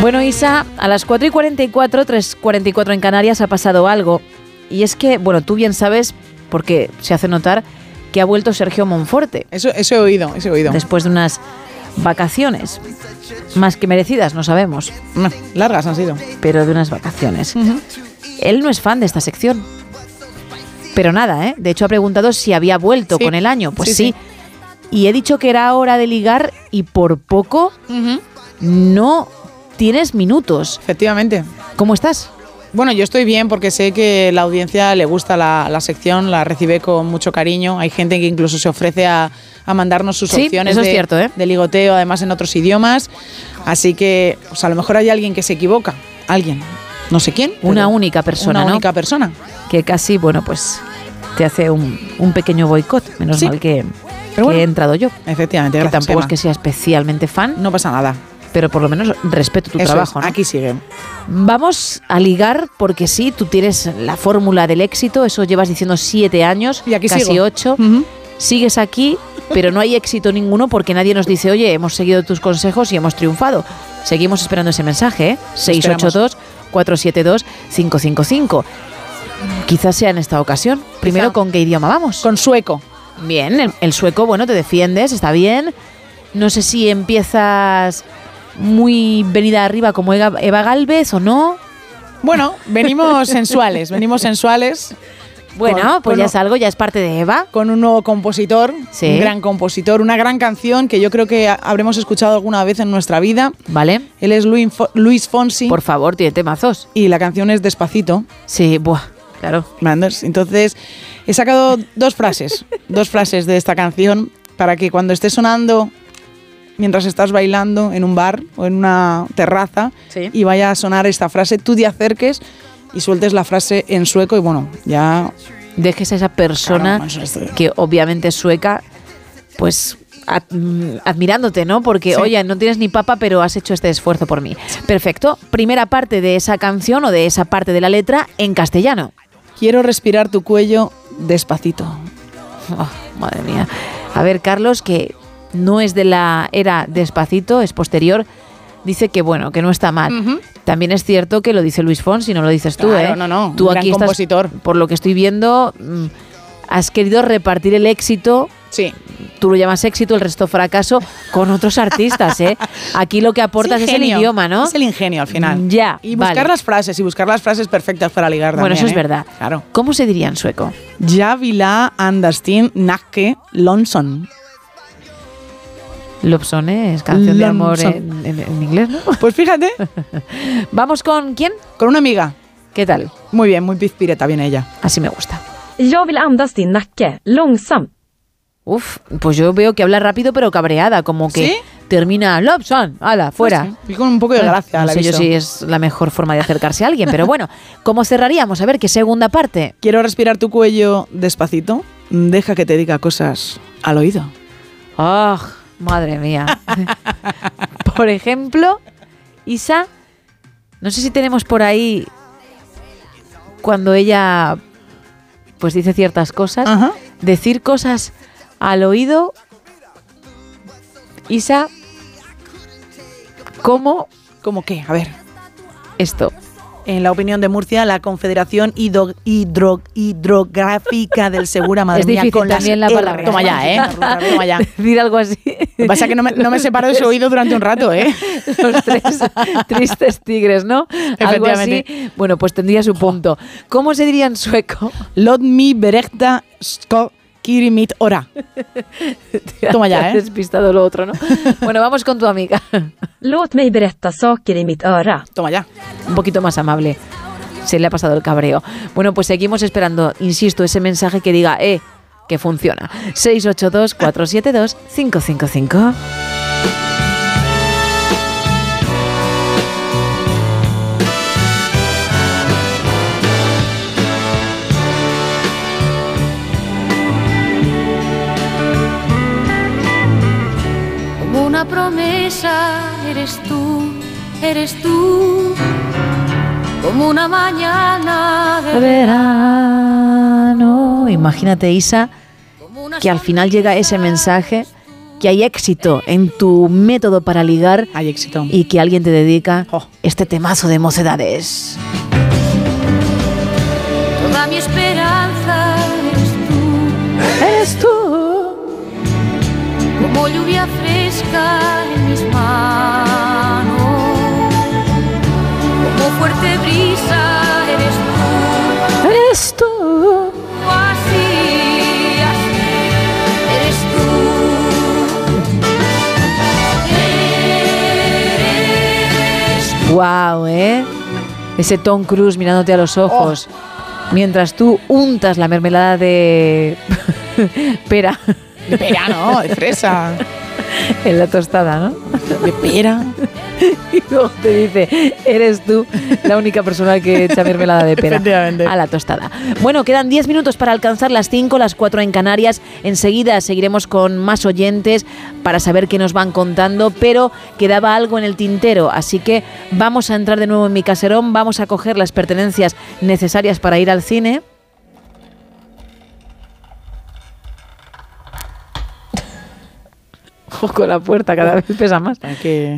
Bueno, Isa, a las 4 y 44, 3.44 en Canarias ha pasado algo. Y es que, bueno, tú bien sabes, porque se hace notar, que ha vuelto Sergio Monforte. Eso, eso he oído, eso he oído. Después de unas vacaciones. Más que merecidas, no sabemos. No, largas han sido. Pero de unas vacaciones. Él no es fan de esta sección. Pero nada, ¿eh? De hecho ha preguntado si había vuelto Sí. con el año. Pues Sí, sí, sí. Y he dicho que era hora de ligar y por poco no tienes minutos. Efectivamente. ¿Cómo estás? Bueno, yo estoy bien porque sé que la audiencia le gusta la, la sección, la recibe con mucho cariño. Hay gente que incluso se ofrece a, a mandarnos sus Sí, opciones eso es de, cierto, ¿eh? de ligoteo, además en otros idiomas. Así que, pues a lo mejor hay alguien que se equivoca. Alguien. No sé quién. Una única persona, Una ¿no? única persona. Que casi, bueno, pues te hace un, un pequeño boicot. Menos Sí. mal que, que bueno. he entrado yo. Efectivamente, Que gracias. tampoco Gemma. es que sea especialmente fan. No pasa nada. Pero por lo menos respeto tu Eso trabajo. es, ¿no? Aquí sigue. Vamos a ligar porque sí, tú tienes la fórmula del éxito, eso llevas diciendo siete años, Y aquí casi sigo. ocho. Sigues aquí, pero no hay éxito ninguno porque nadie nos dice, oye, hemos seguido tus consejos y hemos triunfado. Seguimos esperando ese mensaje, ¿eh? 682-472-555. Quizás sea en esta ocasión. Primero, ¿con qué idioma vamos? Con sueco. Bien, el, el sueco, bueno, te defiendes, está bien. No sé si empiezas muy venida arriba como Eva, Galvez o no. Bueno, venimos sensuales, venimos sensuales. Bueno, Con- pues con- ya es algo, ya es parte de Eva. Con un nuevo compositor, Sí. un gran compositor, una gran canción que yo creo que ha- habremos escuchado alguna vez en nuestra vida. Vale. Él es Luis, Luis Fonsi. Por favor, tiene temazos. Y la canción es Despacito. Sí, buah, claro. Entonces, he sacado dos frases, dos frases de esta canción para que cuando esté sonando mientras estás bailando en un bar o en una terraza Sí. y vaya a sonar esta frase, tú te acerques y sueltes la frase en sueco y bueno, ya Dejes a esa persona Claro, eso es- que obviamente es sueca, pues mm, admirándote, ¿no? Porque, Sí. oye, no tienes ni papa, pero has hecho este esfuerzo por mí. Perfecto. Primera parte de esa canción o de esa parte de la letra en castellano. quiero respirar tu cuello despacito. Oh, madre mía. A ver, Carlos, que no es de la era despacito, es posterior, dice que bueno, que no está mal. También es cierto que lo dice Luis Fonsi, no lo dices tú, Claro, ¿eh? no, no, Tú un gran aquí estás, compositor. por lo que estoy viendo, mm, has querido repartir el éxito. Sí. Tú lo llamas éxito, el resto fracaso, con otros artistas, ¿eh? Aquí lo que aportas es, el idioma, ¿no? Es el ingenio al final. Ya. Y buscar vale. las frases, y buscar las frases perfectas para ligar Bueno, eso es ¿eh? verdad. Claro. ¿Cómo se diría en sueco? Ya vila andastin nakke lonson. Lobsone es canción de amor en, en- en inglés, ¿no? Pues fíjate. ¿Vamos con quién? Con una amiga. ¿Qué tal? Muy bien, muy pizpireta viene ella. Así me gusta. Jag vill andas din nacke, långsamt. Uf, pues yo veo que habla rápido pero cabreada, como que ¿Sí? termina Lobson, ala, fuera. Sí, y con un poco de gracia, No la he sé yo si es la mejor forma de acercarse a alguien, pero bueno, ¿cómo cerraríamos? A ver, ¿qué segunda parte? Quiero respirar tu cuello despacito. Deja que te diga cosas al oído. ¡Ah! Madre mía. por ejemplo, Isa, no sé si tenemos por ahí cuando ella pues dice ciertas cosas, decir cosas al oído. Isa, ¿cómo? ¿Cómo qué? A ver. Esto. En la opinión de Murcia, la Confederación Hidro- Hidro- Hidrográfica del Segura, madre es mía, difícil con las también la R. palabra. Toma ya, ¿eh? Toma ya. Decir algo así. Lo que pasa es que no me, no me separo de su oído durante un rato, ¿eh? Los tres tristes tigres, ¿no? Algo así. Bueno, pues tendría su punto. ¿Cómo se diría en sueco? Låt mi berätta ska kiri mitt ora. Toma ya, ¿eh? Despistado lo otro, ¿no? Bueno, vamos con tu amiga. Låt mig berätta saker i mitt öra. Toma ya. Un poquito más amable. Se le ha pasado el cabreo. Bueno, pues seguimos esperando, insisto, ese mensaje que diga, eh, que funciona. 682-472-555. Promesa, eres tú, eres tú, como una mañana de verano. Imagínate, Isa, que al final llega ese mensaje, que hay éxito en tu método para ligar. Hay éxito. Y que alguien te dedica este temazo de mocedades. Toda mi esperanza eres tú. Eres tú. Como lluvia en mis manos. Como fuerte brisa eres tú. Eres tú. Así, así. Eres tú. Eres Wow, ¿eh? Ese Tom Cruise mirándote a los ojos. Mientras tú untas la mermelada de pera. De pera, ¿no? De fresa. En la tostada, ¿no? De pera. Y luego te dice, eres tú la única persona que echa mermelada de pera Efectivamente. a la tostada. Bueno, quedan 10 minutos para alcanzar las 5, las 4 en Canarias. Enseguida seguiremos con más oyentes para saber qué nos van contando, pero quedaba algo en el tintero, así que vamos a entrar de nuevo en mi caserón, vamos a coger las pertenencias necesarias para ir al cine. Ojo con la puerta, cada vez pesa más.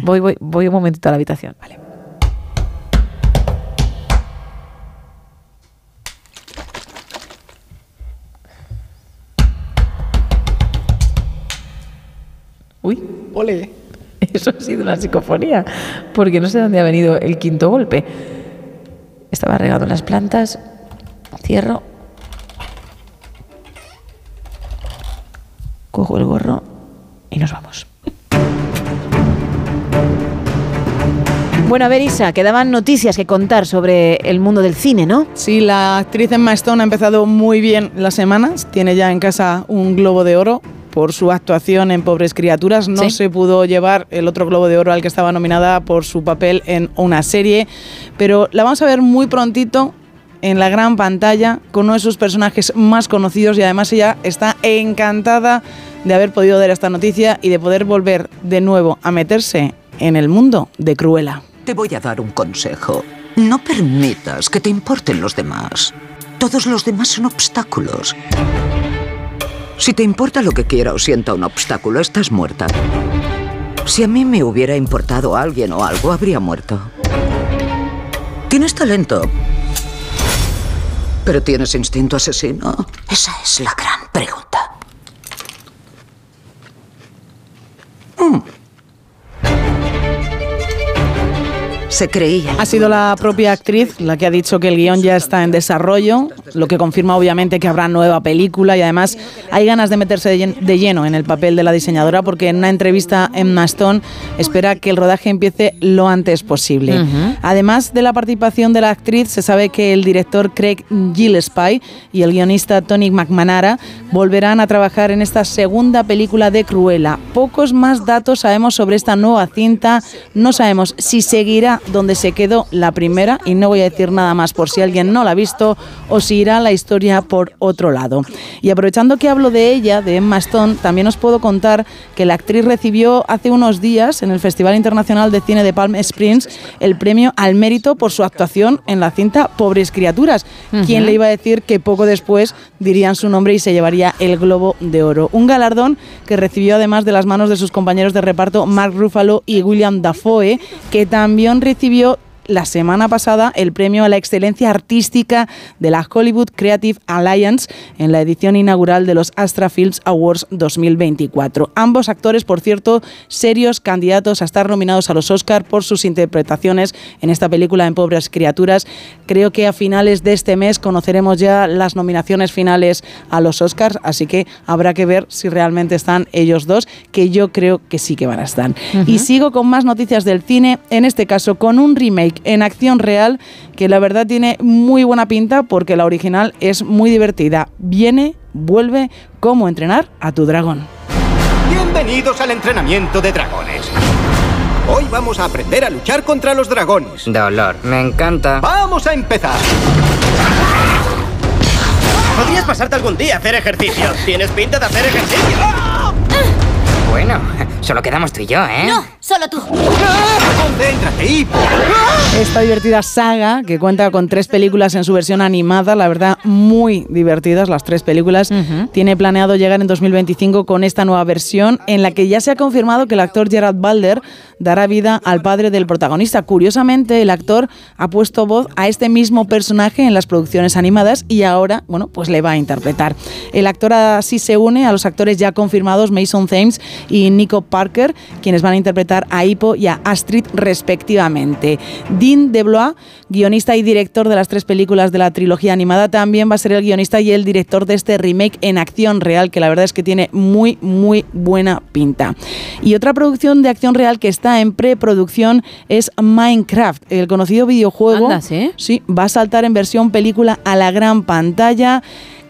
Voy, voy, voy un momentito a la habitación. Vale. Uy, ole. Eso ha sido una psicofonía, porque no sé dónde ha venido el quinto golpe. Estaba regando las plantas, cierro, cojo el gorro y nos vamos. Bueno, a ver, Isa, quedaban noticias que contar sobre el mundo del cine, ¿no? Sí, la actriz Emma Stone ha empezado muy bien las semanas. Tiene ya en casa un globo de oro por su actuación en Pobres Criaturas. No Sí. se pudo llevar el otro globo de oro al que estaba nominada por su papel en una serie, pero la vamos a ver muy prontito en la gran pantalla con uno de sus personajes más conocidos y además ella está encantada de haber podido dar esta noticia y de poder volver de nuevo a meterse en el mundo de Cruella. Te voy a dar un consejo. No permitas que te importen los demás. Todos los demás son obstáculos. Si te importa lo que quiera o sienta un obstáculo, estás muerta. Si a mí me hubiera importado alguien o algo, habría muerto. Tienes talento. Pero tienes instinto asesino. Esa es la gran pregunta. Mm. Se creía. Ha sido la propia actriz la que ha dicho que el guion ya está en desarrollo, lo que confirma obviamente que habrá nueva película y además hay ganas de meterse de llen- de lleno en el papel de la diseñadora porque en una entrevista Emma Stone espera que el rodaje empiece lo antes posible. Además de la participación de la actriz, se sabe que el director Craig Gillespie y el guionista Tony McManara volverán a trabajar en esta segunda película de Cruella. Pocos más datos sabemos sobre esta nueva cinta. No sabemos si seguirá donde se quedó la primera, y no voy a decir nada más por si alguien no la ha visto, o si irá la historia por otro lado. Y aprovechando que hablo de ella, de Emma Stone, también os puedo contar que la actriz recibió hace unos días en el Festival Internacional de Cine de Palm Springs el premio al mérito por su actuación en la cinta Pobres Criaturas. ¿Quién Ujú. le iba a decir que poco después dirían su nombre y se llevaría el Globo de Oro? Un galardón que recibió además de las manos de sus compañeros de reparto Mark Ruffalo y William Dafoe, que también recibió la semana pasada el premio a la excelencia artística de la Hollywood Creative Alliance en la edición inaugural de los Astra Films Awards 2024. Ambos actores, por cierto, serios candidatos a estar nominados a los Oscar por sus interpretaciones en esta película en Pobres Criaturas. Creo que a finales de este mes conoceremos ya las nominaciones finales a los Oscars, así que habrá que ver si realmente están ellos dos, que yo creo que sí que van a estar. Y sigo con más noticias del cine, en este caso con un remake en acción real que la verdad tiene muy buena pinta porque la original es muy divertida. Viene, vuelve, cómo entrenar a tu dragón. Bienvenidos al entrenamiento de dragones. Hoy vamos a aprender a luchar contra los dragones. Dolor, me encanta. ¡Vamos a empezar! Podrías pasarte algún día a hacer ejercicio. Tienes pinta de hacer ejercicio. Bueno, solo quedamos tú y yo, ¿eh? No, solo tú. ¡Concéntrate, Hippo! Esta divertida saga, que cuenta con tres películas en su versión animada, la verdad, muy divertidas las tres películas, tiene planeado llegar en 2025 con esta nueva versión, en la que ya se ha confirmado que el actor Gerard Balder dará vida al padre del protagonista. Curiosamente, el actor ha puesto voz a este mismo personaje en las producciones animadas y ahora, bueno, pues le va a interpretar. El actor así se une a los actores ya confirmados Mason Thames y Nico Parker, quienes van a interpretar a Hippo y a Astrid respectivamente. Dean DeBlois, guionista y director de las tres películas de la trilogía animada, también va a ser el guionista y el director de este remake en acción real, que la verdad es que tiene muy, muy buena pinta. Y otra producción de acción real que está en preproducción es Minecraft, el conocido videojuego. Anda, ¿sí? Sí, va a saltar en versión película a la gran pantalla.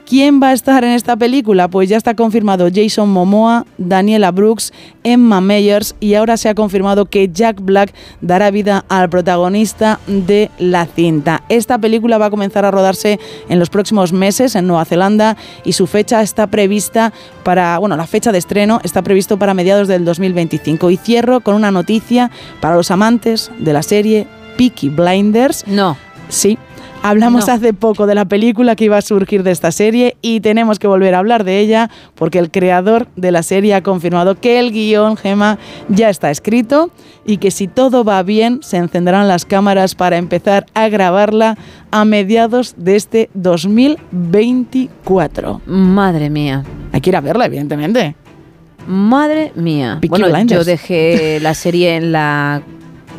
¿Quién va a estar en esta película? Pues ya está confirmado Jason Momoa, Daniela Brooks, Emma Meyers y ahora se ha confirmado que Jack Black dará vida al protagonista de la cinta. Esta película va a comenzar a rodarse en los próximos meses en Nueva Zelanda y su fecha está prevista para, bueno, la fecha de estreno está previsto para mediados del 2025. Y cierro con una noticia para los amantes de la serie Peaky Blinders. No. Sí. Hablamos No. hace poco de la película que iba a surgir de esta serie y tenemos que volver a hablar de ella porque el creador de la serie ha confirmado que el guion, Gema, ya está escrito y que si todo va bien se encenderán las cámaras para empezar a grabarla a mediados de este 2024. Madre mía. Hay que ir a verla, evidentemente. Madre mía. Peaky bueno, Blinders. yo dejé la serie en la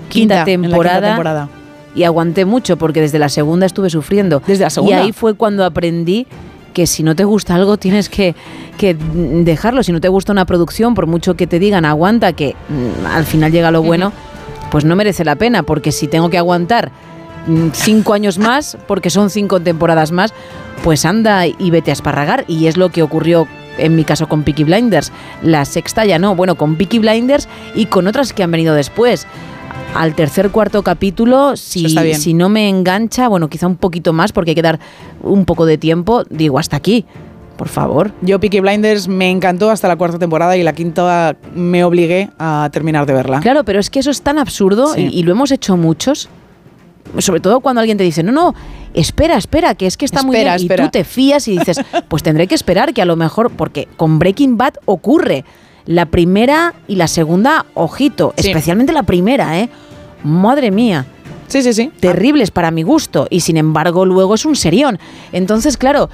Quinta, quinta, en la quinta temporada, temporada. Y aguanté mucho porque desde la segunda estuve sufriendo. Desde la segunda. Y ahí fue cuando aprendí que si no te gusta algo tienes que, que dejarlo. Si no te gusta una producción, por mucho que te digan aguanta, que mm, al final llega lo bueno, pues no merece la pena, porque si tengo que aguantar mm, cinco años más, porque son cinco temporadas más, pues anda y vete a esparragar. Y es lo que ocurrió en mi caso con Peaky Blinders. La sexta ya no, bueno, con Peaky Blinders y con otras que han venido después. Al tercer, cuarto capítulo, si, si no me engancha, bueno, quizá un poquito más, porque hay que dar un poco de tiempo, digo, hasta aquí, por favor. Yo Peaky Blinders me encantó hasta la cuarta temporada y la quinta me obligué a terminar de verla. Claro, pero es que eso es tan absurdo Sí. y, y lo hemos hecho muchos. Sobre todo cuando alguien te dice, no, no, espera, espera, que es que está muy bien. espera. Y tú te fías y dices, pues tendré que esperar, que a lo mejor, porque con Breaking Bad ocurre. La primera y la segunda, ojito, Sí. especialmente la primera, ¿eh? Madre mía. Sí, sí, sí. Terribles para mi gusto. Y sin embargo, luego es un serión. Entonces, claro,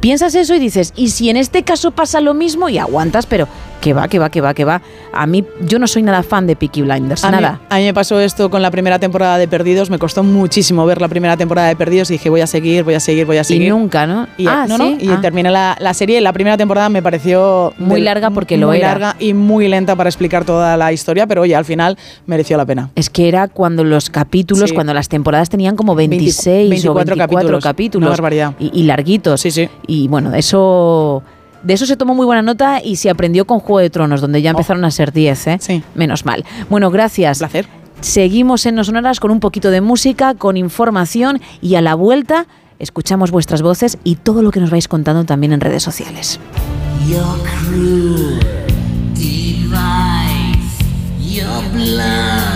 piensas eso y dices, ¿y si en este caso pasa lo mismo? Y aguantas, pero que va, que va, que va, que va. A mí, yo no soy nada fan de Peaky Blinders, A mí, nada. a mí me pasó esto con la primera temporada de Perdidos. Me costó muchísimo ver la primera temporada de Perdidos y dije, voy a seguir, voy a seguir, voy a seguir. Y nunca, ¿no? Y, ah, no, no, y Ah. terminé la, la serie. La primera temporada me pareció Muy larga porque lo muy era. larga y muy lenta para explicar toda la historia, pero oye, al final mereció la pena. Es que era cuando los capítulos, Sí. cuando las temporadas tenían como 26 24 o 24 capítulos. capítulos. Una barbaridad. Y, y larguitos. Sí, sí. Y bueno, eso... De eso se tomó muy buena nota y se aprendió con Juego de Tronos, donde ya empezaron a ser 10, ¿eh? Oh. Sí. Menos mal. Bueno, gracias. placer. Seguimos en No Sonoras con un poquito de música, con información y a la vuelta escuchamos vuestras voces y todo lo que nos vais contando también en redes sociales. Your cruel device, your blood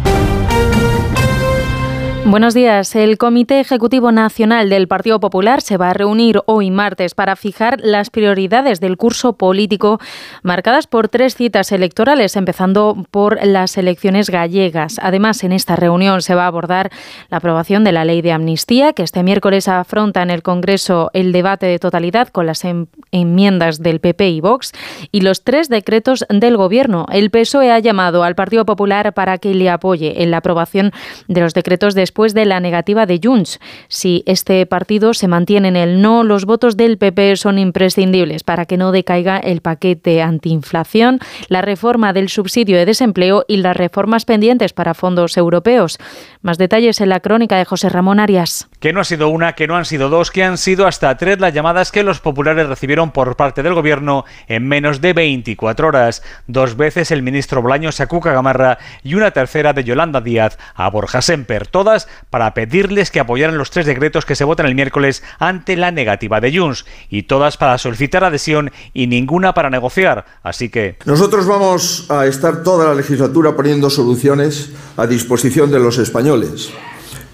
Buenos días. El Comité Ejecutivo Nacional del Partido Popular se va a reunir hoy martes para fijar las prioridades del curso político marcadas por tres citas electorales, empezando por las elecciones gallegas. Además, en esta reunión se va a abordar la aprobación de la ley de amnistía, que este miércoles afronta en el Congreso el debate de totalidad con las enmiendas del PP y Vox, y los tres decretos del Gobierno. El PSOE ha llamado al Partido Popular para que le apoye en la aprobación de los decretos después de la negativa de Junts. Si este partido se mantiene en el no, los votos del PP son imprescindibles para que no decaiga el paquete antiinflación, la reforma del subsidio de desempleo y las reformas pendientes para fondos europeos. Más detalles en la crónica de José Ramón Arias. Que no ha sido una, que no han sido dos, que han sido hasta tres las llamadas que los populares recibieron por parte del gobierno en menos de 24 horas. Dos veces el ministro Bolaños a Cuca Gamarra y una tercera de Yolanda Díaz a Borja Semper. Todas para pedirles que apoyaran los tres decretos que se votan el miércoles ante la negativa de Junts. Y todas para solicitar adhesión y ninguna para negociar. Así que. Nosotros vamos a estar toda la legislatura poniendo soluciones a disposición de los españoles,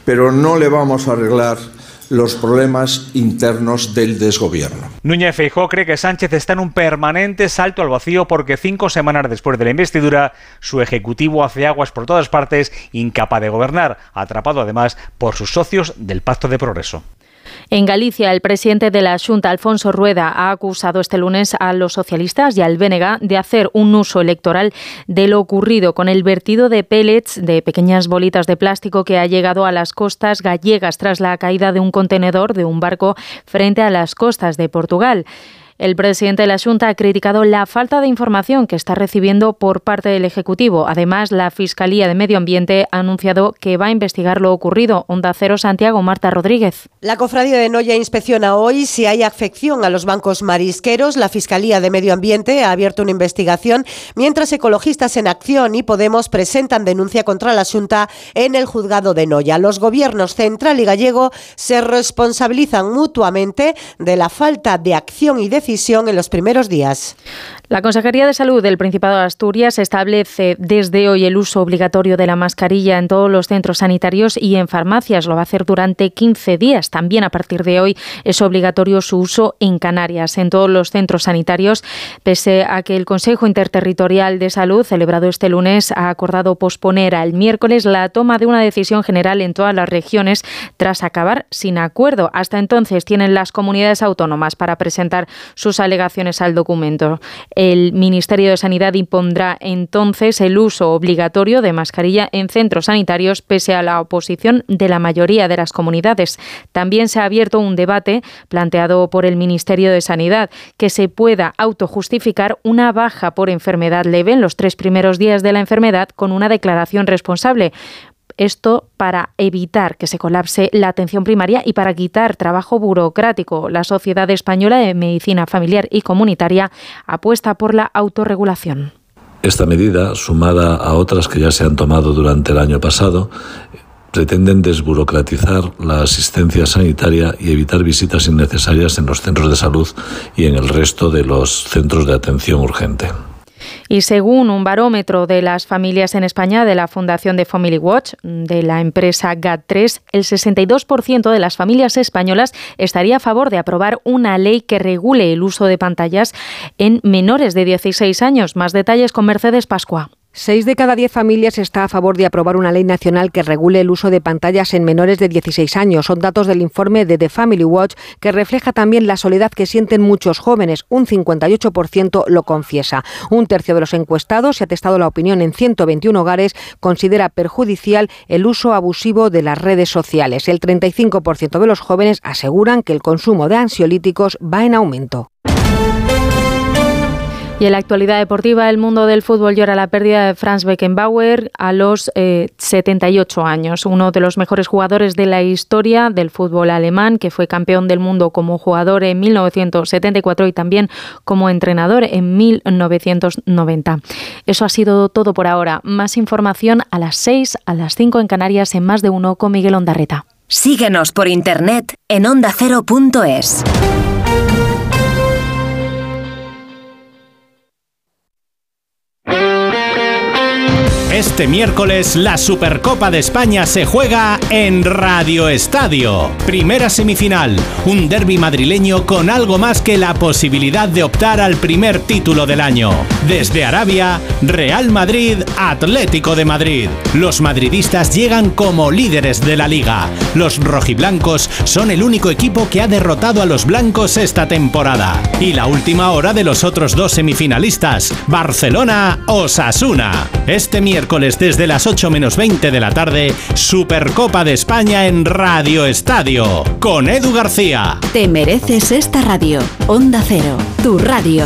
pero no le vamos a arreglar los problemas internos del desgobierno. Núñez Feijóo cree que Sánchez está en un permanente salto al vacío porque cinco semanas después de la investidura su ejecutivo hace aguas por todas partes, incapaz de gobernar, atrapado además por sus socios del Pacto de Progreso. En Galicia, el presidente de la Junta, Alfonso Rueda, ha acusado este lunes a los socialistas y al Bénega de hacer un uso electoral de lo ocurrido con el vertido de pellets de pequeñas bolitas de plástico que ha llegado a las costas gallegas tras la caída de un contenedor de un barco frente a las costas de Portugal. El presidente de la Junta ha criticado la falta de información que está recibiendo por parte del Ejecutivo. Además, la Fiscalía de Medio Ambiente ha anunciado que va a investigar lo ocurrido. Onda Cero Santiago, Marta Rodríguez. La cofradía de Noya inspecciona hoy si hay afección a los bancos marisqueros. La Fiscalía de Medio Ambiente ha abierto una investigación, mientras ecologistas en acción y Podemos presentan denuncia contra la Junta en el juzgado de Noya. Los gobiernos central y gallego se responsabilizan mutuamente de la falta de acción y decisión en los primeros días. La Consejería de Salud del Principado de Asturias establece desde hoy el uso obligatorio de la mascarilla en todos los centros sanitarios y en farmacias. Lo va a hacer durante 15 días. También a partir de hoy es obligatorio su uso en Canarias, en todos los centros sanitarios, pese a que el Consejo Interterritorial de Salud, celebrado este lunes, ha acordado posponer al miércoles la toma de una decisión general en todas las regiones tras acabar sin acuerdo. Hasta entonces tienen las comunidades autónomas para presentar sus alegaciones al documento. El Ministerio de Sanidad impondrá entonces el uso obligatorio de mascarilla en centros sanitarios pese a la oposición de la mayoría de las comunidades. También se ha abierto un debate planteado por el Ministerio de Sanidad que se pueda autojustificar una baja por enfermedad leve en los tres primeros días de la enfermedad con una declaración responsable. Esto para evitar que se colapse la atención primaria y para quitar trabajo burocrático. La Sociedad Española de Medicina Familiar y Comunitaria apuesta por la autorregulación. Esta medida, sumada a otras que ya se han tomado durante el año pasado, pretenden desburocratizar la asistencia sanitaria y evitar visitas innecesarias en los centros de salud y en el resto de los centros de atención urgente. Y según un barómetro de las familias en España de la Fundación de Family Watch de la empresa GAT3, el 62% de las familias españolas estaría a favor de aprobar una ley que regule el uso de pantallas en menores de 16 años. Más detalles con Mercedes Pascua. Seis de cada diez familias está a favor de aprobar una ley nacional que regule el uso de pantallas en menores de 16 años. Son datos del informe de The Family Watch que refleja también la soledad que sienten muchos jóvenes. Un 58% lo confiesa. Un tercio de los encuestados, se ha testado la opinión en 121 hogares, considera perjudicial el uso abusivo de las redes sociales. El 35% de los jóvenes aseguran que el consumo de ansiolíticos va en aumento. Y en la actualidad deportiva, el mundo del fútbol llora la pérdida de Franz Beckenbauer a los eh, 78 años, uno de los mejores jugadores de la historia del fútbol alemán, que fue campeón del mundo como jugador en 1974 y también como entrenador en 1990. Eso ha sido todo por ahora. Más información a las 6, a las 5 en Canarias en más de uno con Miguel Ondarreta. Síguenos por internet en ondacero.es. Este miércoles la Supercopa de España se juega en Radio Estadio. Primera semifinal, un derby madrileño con algo más que la posibilidad de optar al primer título del año. Desde Arabia, Real Madrid, Atlético de Madrid. Los madridistas llegan como líderes de la liga. Los rojiblancos son el único equipo que ha derrotado a los blancos esta temporada. Y la última hora de los otros dos semifinalistas, Barcelona-Osasuna. Este miércoles desde las 8 menos 20 de la tarde, Supercopa de España en Radio Estadio, con Edu García. Te mereces esta radio. Onda Cero, tu radio.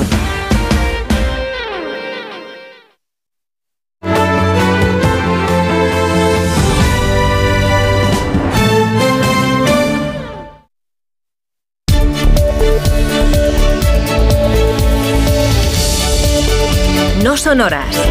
No sonoras.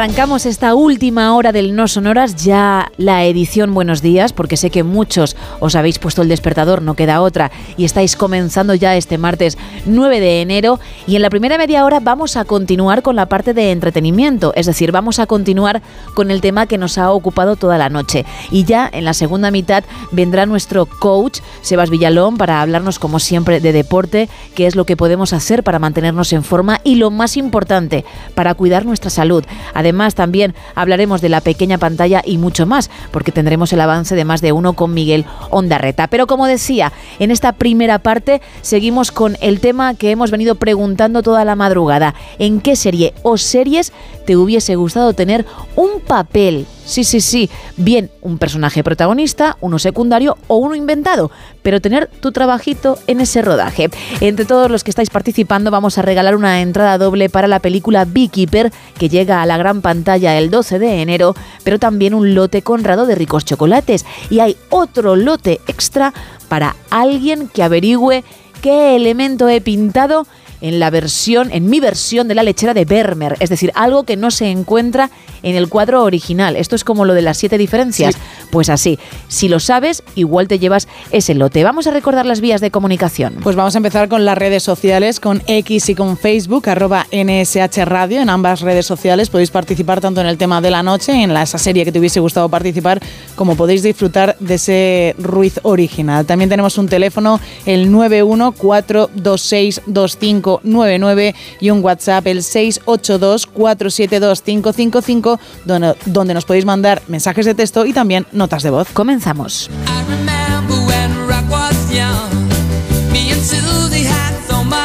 Arrancamos esta última hora del No Sonoras, ya la edición Buenos Días, porque sé que muchos os habéis puesto el despertador, no queda otra, y estáis comenzando ya este martes 9 de enero. Y en la primera media hora vamos a continuar con la parte de entretenimiento, es decir, vamos a continuar con el tema que nos ha ocupado toda la noche. Y ya en la segunda mitad vendrá nuestro coach, Sebas Villalón, para hablarnos como siempre de deporte, qué es lo que podemos hacer para mantenernos en forma y lo más importante, para cuidar nuestra salud. Además, también hablaremos de la pequeña pantalla y mucho más, porque tendremos el avance de más de uno con Miguel Ondarreta. Pero como decía, en esta primera parte seguimos con el tema que hemos venido preguntando toda la madrugada. ¿En qué serie o series te hubiese gustado tener un papel? Sí, sí, sí. Bien, un personaje protagonista, uno secundario o uno inventado, pero tener tu trabajito en ese rodaje. Entre todos los que estáis participando vamos a regalar una entrada doble para la película Beekeeper que llega a la gran pantalla el 12 de enero, pero también un lote conrado de ricos chocolates. Y hay otro lote extra para alguien que averigüe qué elemento he pintado en la versión, en mi versión de la lechera de Vermeer, es decir, algo que no se encuentra en el cuadro original. Esto es como lo de las siete diferencias. Pues así, si lo sabes, igual te llevas ese lote. Vamos a recordar las vías de comunicación. Pues vamos a empezar con las redes sociales, con X y con Facebook, arroba NSH Radio. En ambas redes sociales podéis participar tanto en el tema de la noche, en la, esa serie que te hubiese gustado participar, como podéis disfrutar de ese Ruiz original. También tenemos un teléfono, el 914262599 y un WhatsApp, el 682472555, donde, donde nos podéis mandar mensajes de texto y también notas de voz. Comenzamos. remember when rock was young. Me and Susie had so much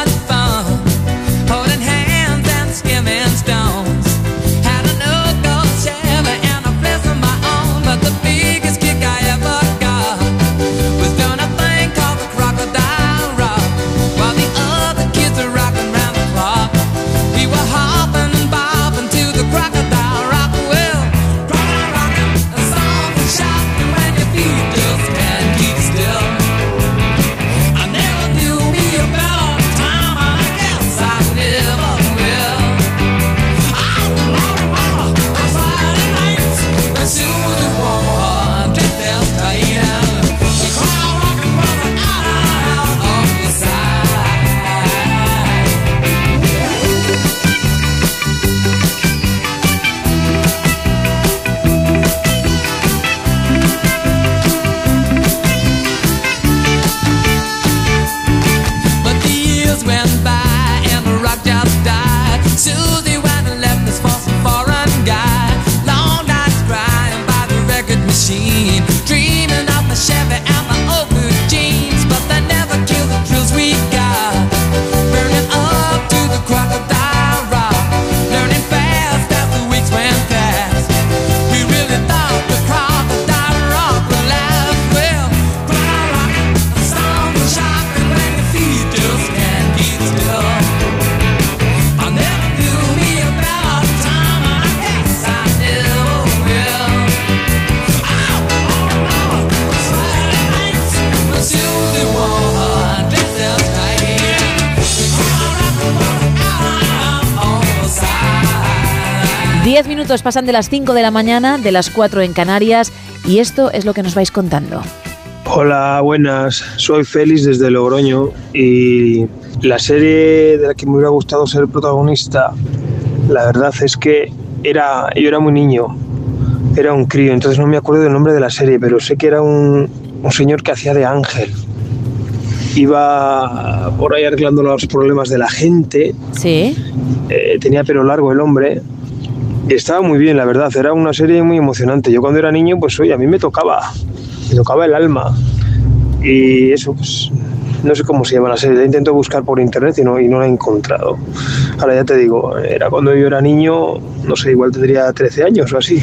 10 minutos pasan de las 5 de la mañana, de las 4 en Canarias, y esto es lo que nos vais contando. Hola, buenas. Soy Félix desde Logroño y la serie de la que me hubiera gustado ser protagonista, la verdad es que era, yo era muy niño, era un crío, entonces no me acuerdo del nombre de la serie, pero sé que era un, un señor que hacía de ángel. Iba por ahí arreglando los problemas de la gente. Sí. Eh, tenía pelo largo el hombre estaba muy bien, la verdad. Era una serie muy emocionante. Yo cuando era niño, pues oye, a mí me tocaba. Me tocaba el alma. Y eso, pues, no sé cómo se llama la serie. La intento buscar por internet y no, y no la he encontrado. Ahora ya te digo, era cuando yo era niño, no sé, igual tendría 13 años o así.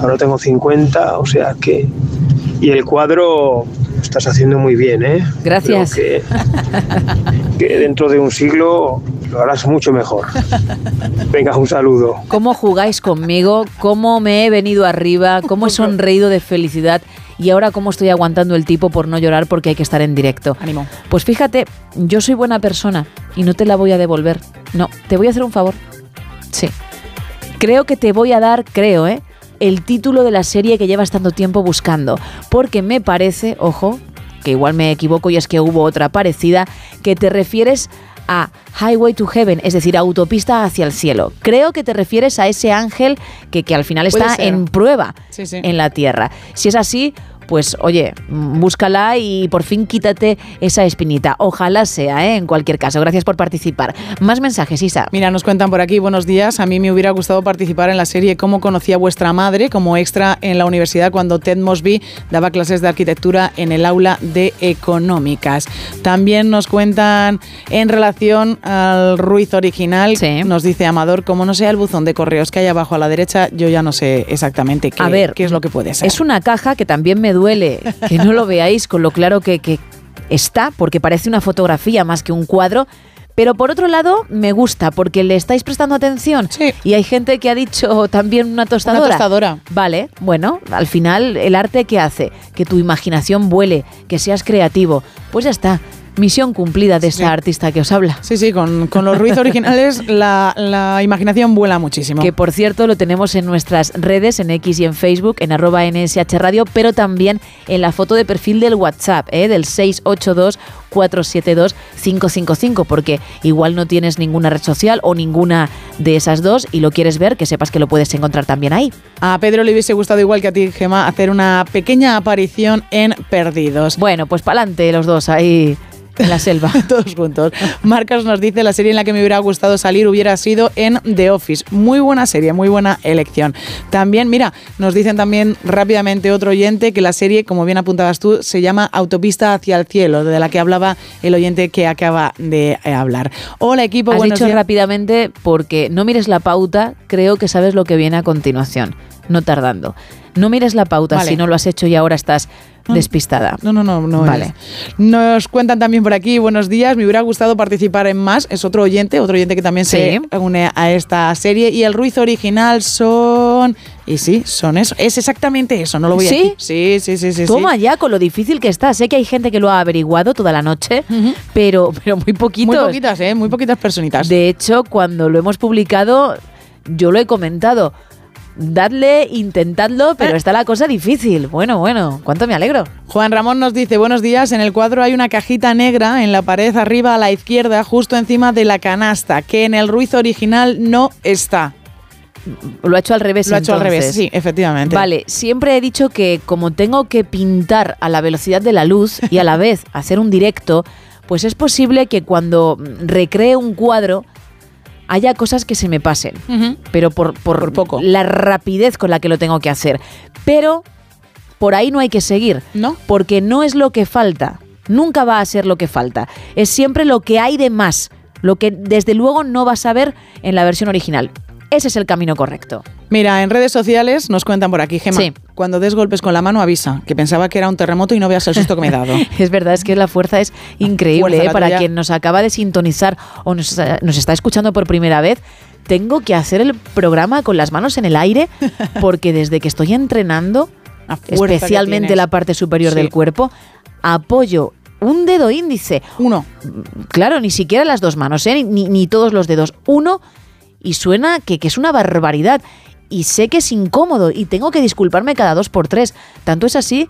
Ahora tengo 50, o sea que... Y el cuadro estás haciendo muy bien, ¿eh? Gracias. Que, que dentro de un siglo lo harás mucho mejor. Venga, un saludo. ¿Cómo jugáis conmigo? ¿Cómo me he venido arriba? ¿Cómo he sonreído de felicidad? Y ahora cómo estoy aguantando el tipo por no llorar porque hay que estar en directo. Ánimo. Pues fíjate, yo soy buena persona y no te la voy a devolver. No, te voy a hacer un favor. Sí. Creo que te voy a dar, creo, ¿eh? El título de la serie que llevas tanto tiempo buscando. Porque me parece, ojo, que igual me equivoco y es que hubo otra parecida, que te refieres a Highway to Heaven, es decir, autopista hacia el cielo. Creo que te refieres a ese ángel que, que al final está en prueba Sí, sí. en la tierra. Si es así, pues oye, búscala y por fin quítate esa espinita. Ojalá sea, ¿eh? en cualquier caso. Gracias por participar. Más mensajes, Isa. Mira, nos cuentan por aquí, buenos días. A mí me hubiera gustado participar en la serie Cómo conocí a vuestra madre como extra en la universidad cuando Ted Mosby daba clases de arquitectura en el aula de económicas. También nos cuentan en relación al Ruiz original, nos dice Amador, como no sea el buzón de correos que hay abajo a la derecha, yo ya no sé exactamente qué, A ver, qué es lo que puede ser. Es una caja que también me duele que no lo veáis con lo claro que, que está, porque parece una fotografía más que un cuadro. Pero por otro lado, me gusta porque le estáis prestando atención. Y hay gente que ha dicho también una tostadora. Una tostadora. Vale, bueno, al final, ¿el arte qué hace? Que tu imaginación vuele, que seas creativo. Pues ya está. Misión cumplida de esta artista que os habla. Sí, sí, con, con los Ruiz originales la, la imaginación vuela muchísimo. Que por cierto lo tenemos en nuestras redes, en X y en Facebook, en arroba NSH Radio, pero también en la foto de perfil del WhatsApp, ¿eh? del 682-472-555, porque igual no tienes ninguna red social o ninguna de esas dos y lo quieres ver, que sepas que lo puedes encontrar también ahí. A Pedro le hubiese gustado igual que a ti, Gema, hacer una pequeña aparición en Perdidos. Bueno, pues pa'lante los dos ahí en la selva. Todos juntos. Marcos nos dice, la serie en la que me hubiera gustado salir hubiera sido en The Office. Muy buena serie, muy buena elección. También, mira, nos dicen también rápidamente otro oyente que la serie, como bien apuntabas tú, se llama Autopista hacia el cielo, de la que hablaba el oyente que acaba de eh, hablar. Hola equipo, Has buenos dicho días. rápidamente porque no mires la pauta, creo que sabes lo que viene a continuación, no tardando. No mires la pauta Vale. si no lo has hecho y ahora estás despistada. No, no, no, no. Vale. es. Nos cuentan también por aquí, buenos días, me hubiera gustado participar en más, es otro oyente, otro oyente que también se une a esta serie y el Ruiz original son... Y sí, son eso, es exactamente eso, no lo voy a ¿Sí? decir. Sí, sí, sí, sí. Toma ya con lo difícil que está. Sé que hay gente que lo ha averiguado toda la noche, pero, pero muy poquitos. Muy poquitas, ¿eh? Muy poquitas personitas. De hecho, cuando lo hemos publicado, yo lo he comentado. Dadle, intentadlo, Eh. pero está la cosa difícil. Bueno, bueno, cuánto me alegro. Juan Ramón nos dice, buenos días, en el cuadro hay una cajita negra en la pared arriba a la izquierda, justo encima de la canasta, que en el Ruiz original no está. Lo ha hecho al revés. Lo ha hecho al revés, sí, efectivamente. Vale, siempre he dicho que como tengo que pintar a la velocidad de la luz y a la vez hacer un directo, pues es posible que cuando recree un cuadro haya cosas que se me pasen, pero por, por, poco. la rapidez con la que lo tengo que hacer. Pero por ahí no hay que seguir, ¿no? Porque no es lo que falta, nunca va a ser lo que falta, es siempre lo que hay de más, lo que desde luego no vas a ver en la versión original. Ese es el camino correcto. Mira, en redes sociales nos cuentan por aquí, Gema, Sí. cuando des golpes con la mano avisa, que pensaba que era un terremoto y no veas el susto que me he dado. Es verdad, es que la fuerza es increíble. fuerza, ¿eh? Para tuya. quien nos acaba de sintonizar o nos, nos está escuchando por primera vez, tengo que hacer el programa con las manos en el aire porque desde que estoy entrenando, especialmente la parte superior Sí. del cuerpo, apoyo un dedo índice. Uno. Claro, ni siquiera las dos manos, ¿eh? ni, ni todos los dedos. Uno y suena que, que es una barbaridad. Y sé que es incómodo y tengo que disculparme cada dos por tres. Tanto es así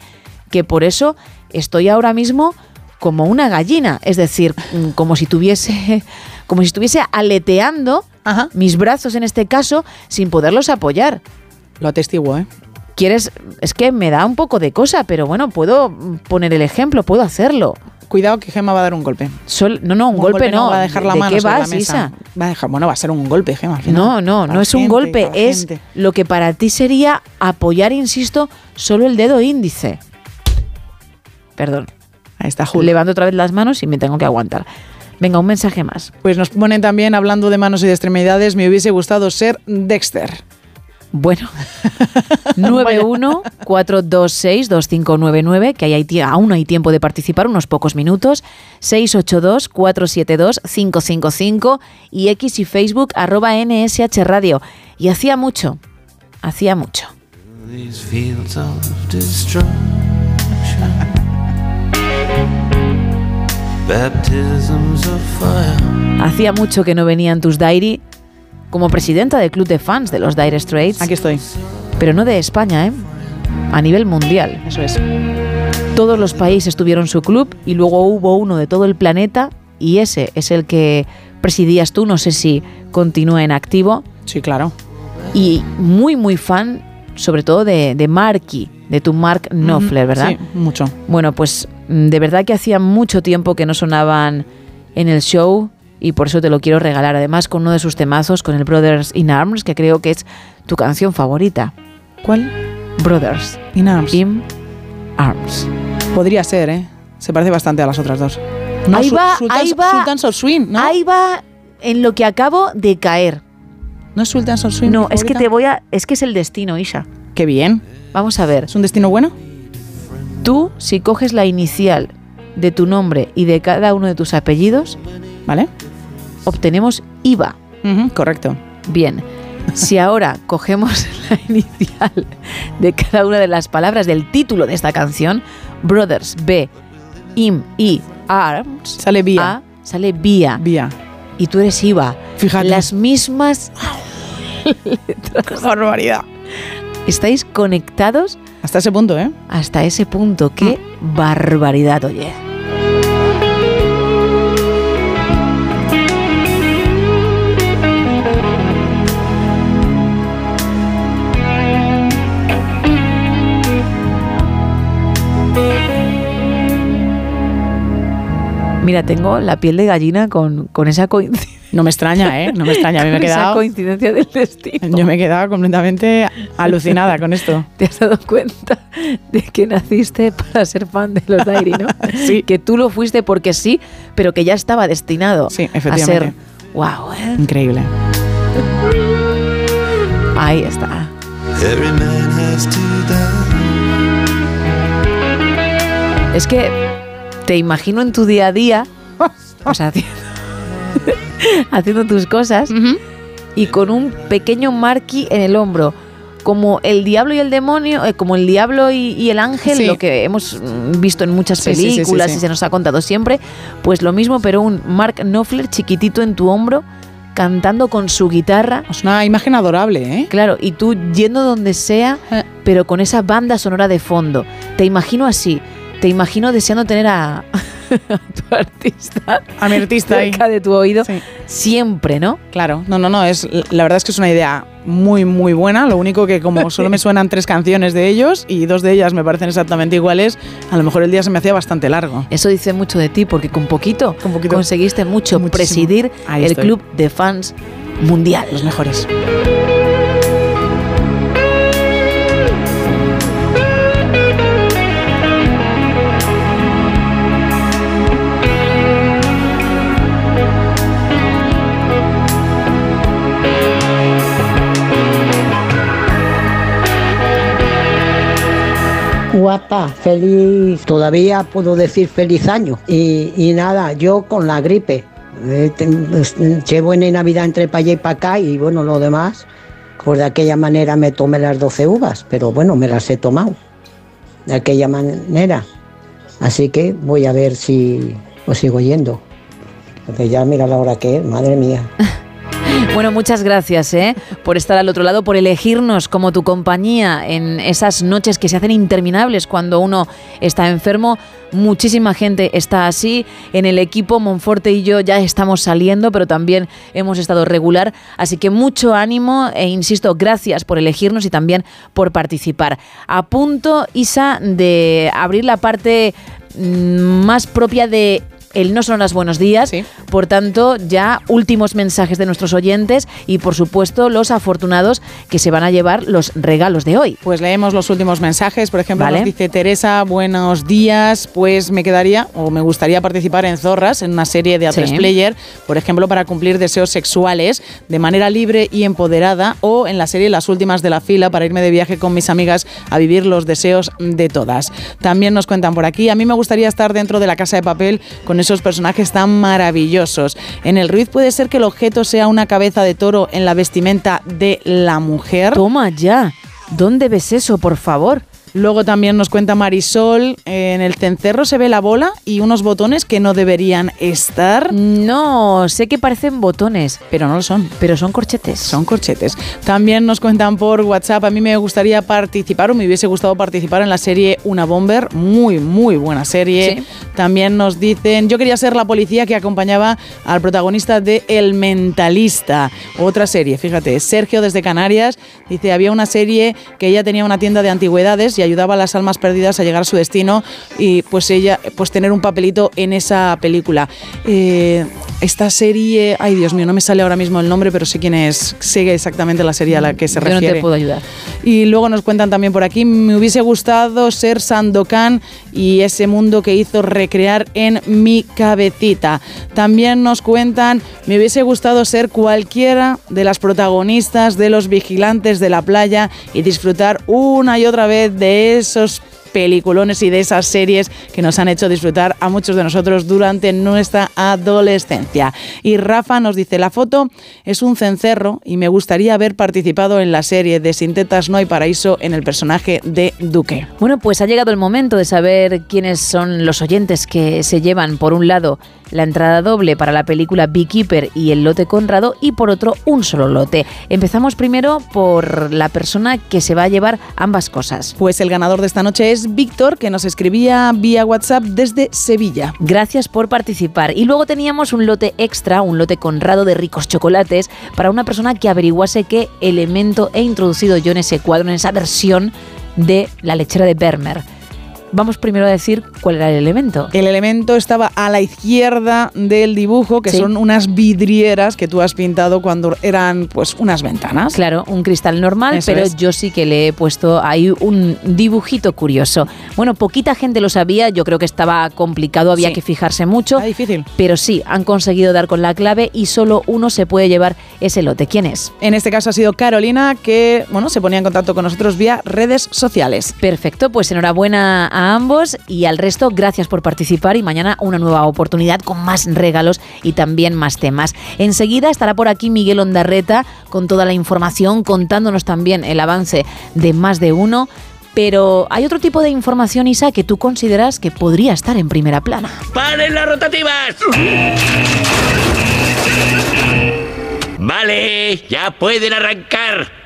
que por eso estoy ahora mismo como una gallina, es decir, mm, como si tuviese, como si estuviese aleteando mis brazos en este caso sin poderlos apoyar. Lo atestiguo, ¿eh? Quieres, es que me da un poco de cosa, pero bueno, puedo poner el ejemplo, puedo hacerlo. Cuidado que Gema va a dar un golpe. Sol- no, no, un, golpe, no. Va a dejar la ¿De mano qué sobre la vas, mesa. Isa? Va a dejar, bueno, va a ser un golpe, Gema. al final. No, no, Para no es un golpe, es gente. lo que para ti sería apoyar, insisto, solo el dedo índice. Perdón. Ahí está Julio. Levanto otra vez las manos y me tengo que aguantar. Venga, un mensaje más. Pues nos ponen también, hablando de manos y de extremidades, me hubiese gustado ser Dexter. Bueno, 91-426-2599, que ahí hay, aún hay tiempo de participar, unos pocos minutos. 682-472-555 y X y Facebook arroba NSH Radio. Y hacía mucho, hacía mucho. Hacía mucho que no venía en tus diary como presidenta del club de fans de los Dire Straits. Aquí estoy. Pero no de España, ¿eh? A nivel mundial. Eso es. Todos los países tuvieron su club y luego hubo uno de todo el planeta y ese es el que presidías tú. No sé si continúa en activo. Sí, claro. Y muy, muy fan, sobre todo de, de Marky, de tu Mark Knopfler, ¿verdad? Sí, mucho. Bueno, pues mm, de verdad que hacía mucho tiempo que no sonaban en el show y por eso te lo quiero regalar. Además, con uno de sus temazos, con el Brothers in Arms, que creo que es tu canción favorita. ¿Cuál? Brothers In Arms. in Arms. Podría ser, ¿eh? Se parece bastante a las otras dos. ahí Su- va, Sultans- ahí va. Sultans of Swing, ¿no? Ahí va en lo que acabo de caer. ¿No es Sultans of Swing? No, es que te voy a. Es que es el destino, Isha. Qué bien. Vamos a ver. ¿Es un destino bueno? Tú, si coges la inicial de tu nombre y de cada uno de tus apellidos, ¿Vale? Obtenemos IVA. Correcto. Bien. Si ahora cogemos la inicial de cada una de las palabras del título de esta canción, Brothers, B, Im, I, Arms, Sale vía. A, sale Vía. Vía. Y tú eres IVA. Fíjate. Las mismas Qué barbaridad. estáis conectados Hasta ese punto, ¿eh? hasta ese punto. Qué barbaridad, oye. Mira, tengo la piel de gallina con, con esa coincidencia. No me extraña, ¿eh? No me extraña. A mí me he Con esa quedado... coincidencia del destino. Yo me he quedado completamente alucinada con esto. ¿Te has dado cuenta de que naciste para ser fan de los Diary, no? Sí. Que tú lo fuiste porque sí, pero que ya estaba destinado Sí, a ser. efectivamente. ¡Wow! ¿eh? Increíble. Ahí está. Es que te imagino en tu día a día, o sea, haciendo, haciendo tus cosas y con un pequeño marquí en el hombro. Como el diablo y el demonio, eh, como el diablo y, y el ángel, Sí. lo que hemos mm, visto en muchas sí, películas sí. y se nos ha contado siempre, pues lo mismo, pero un Mark Knopfler chiquitito en tu hombro, cantando con su guitarra. Es una imagen adorable, ¿eh? Claro, y tú yendo donde sea, pero con esa banda sonora de fondo. Te imagino así, te imagino deseando tener a, a tu artista, A mi artista ahí. cerca de tu oído, Sí. siempre, ¿no? Claro, no, no, no, es, la verdad es que es una idea muy, muy buena. Lo único que como solo me suenan tres canciones de ellos y dos de ellas me parecen exactamente iguales, a lo mejor el día se me hacía bastante largo. Eso dice mucho de ti, porque con poquito, Con poquito. conseguiste mucho, Muchísimo. presidir Ahí el estoy. club de fans mundial. Los mejores. Guapa, feliz, todavía puedo decir feliz año. Y, y nada, yo con la gripe. Eh, pues, llevo en Navidad entre para allá y para acá y bueno, lo demás, pues de aquella manera me tomé las 12 uvas, pero bueno, me las he tomado. De aquella manera. Así que voy a ver si os sigo yendo. Porque ya mira la hora que es, madre mía. Bueno, muchas gracias ¿eh? por estar al otro lado, por elegirnos como tu compañía en esas noches que se hacen interminables cuando uno está enfermo. Muchísima gente está así. En el equipo, Monforte y yo ya estamos saliendo, pero también hemos estado regular. Así que mucho ánimo e insisto, gracias por elegirnos y también por participar. A punto, Isa, de abrir la parte mm, más propia de el no son las buenos días. Por tanto, ya últimos mensajes de nuestros oyentes y, por supuesto, los afortunados que se van a llevar los regalos de hoy. Pues leemos los últimos mensajes. Por ejemplo, Vale. nos dice Teresa, buenos días. Pues me quedaría o me gustaría participar en Zorras, en una serie de A3 Sí. Player, por ejemplo, para cumplir deseos sexuales de manera libre y empoderada, o en la serie Las últimas de la fila, para irme de viaje con mis amigas a vivir los deseos de todas. También nos cuentan por aquí, a mí me gustaría estar dentro de la casa de papel con esos personajes tan maravillosos. En el Ruiz puede ser que el objeto sea una cabeza de toro en la vestimenta de la mujer. Toma ya. ¿Dónde ves eso, por favor? Luego también nos cuenta Marisol, en el cencerro se ve la bola y unos botones que no deberían estar. No, sé que parecen botones. Pero no lo son. Pero son corchetes. Son corchetes. También nos cuentan por WhatsApp, a mí me gustaría participar o me hubiese gustado participar en la serie Una Bomber, muy, muy buena serie. Sí. También nos dicen, yo quería ser la policía que acompañaba al protagonista de El Mentalista, otra serie, fíjate, Sergio desde Canarias, dice, había una serie que ella tenía una tienda de antigüedades y ayudaba a las almas perdidas a llegar a su destino y pues ella, pues tener un papelito en esa película. Eh, esta serie, ay Dios mío, no me sale ahora mismo el nombre, pero sé quién es, sé exactamente la serie a la que se Yo no refiere. te puedo ayudar. Y luego nos cuentan también por aquí, me hubiese gustado ser Sandokan y ese mundo que hizo recrear en mi cabecita. También nos cuentan, me hubiese gustado ser cualquiera de las protagonistas de los vigilantes de la playa y disfrutar una y otra vez de esos peliculones y de esas series que nos han hecho disfrutar a muchos de nosotros durante nuestra adolescencia. Y Rafa nos dice, la foto es un cencerro y me gustaría haber participado en la serie de Sin tetas no hay paraíso en el personaje de Duque. Bueno, pues ha llegado el momento de saber quiénes son los oyentes que se llevan, por un lado, la entrada doble para la película Beekeeper y el lote Conrado, y por otro, un solo lote. Empezamos primero por la persona que se va a llevar ambas cosas. Pues el ganador de esta noche es Víctor, que nos escribía vía WhatsApp desde Sevilla. Gracias por participar. Y luego teníamos un lote extra, un lote Conrado de ricos chocolates, para una persona que averiguase qué elemento he introducido yo en ese cuadro, en esa versión de la lechera de Vermeer. Vamos primero a decir cuál era el elemento. El elemento estaba a la izquierda del dibujo, que Sí. son unas vidrieras que tú has pintado cuando eran pues unas ventanas. Claro, un cristal normal, Eso pero es. yo sí que le he puesto ahí un dibujito curioso. Bueno, poquita gente lo sabía, yo creo que estaba complicado, había Sí. que fijarse mucho. Está difícil. Pero sí, han conseguido dar con la clave y solo uno se puede llevar ese lote. ¿Quién es? En este caso ha sido Carolina, que bueno, se ponía en contacto con nosotros vía redes sociales. Perfecto, pues enhorabuena a ambos y al resto, gracias por participar y mañana una nueva oportunidad con más regalos y también más temas. Enseguida estará por aquí Miguel Ondarreta con toda la información, contándonos también el avance de más de uno. Pero hay otro tipo de información, Isa, que tú consideras que podría estar en primera plana. ¡Paren las rotativas! Vale, ya pueden arrancar.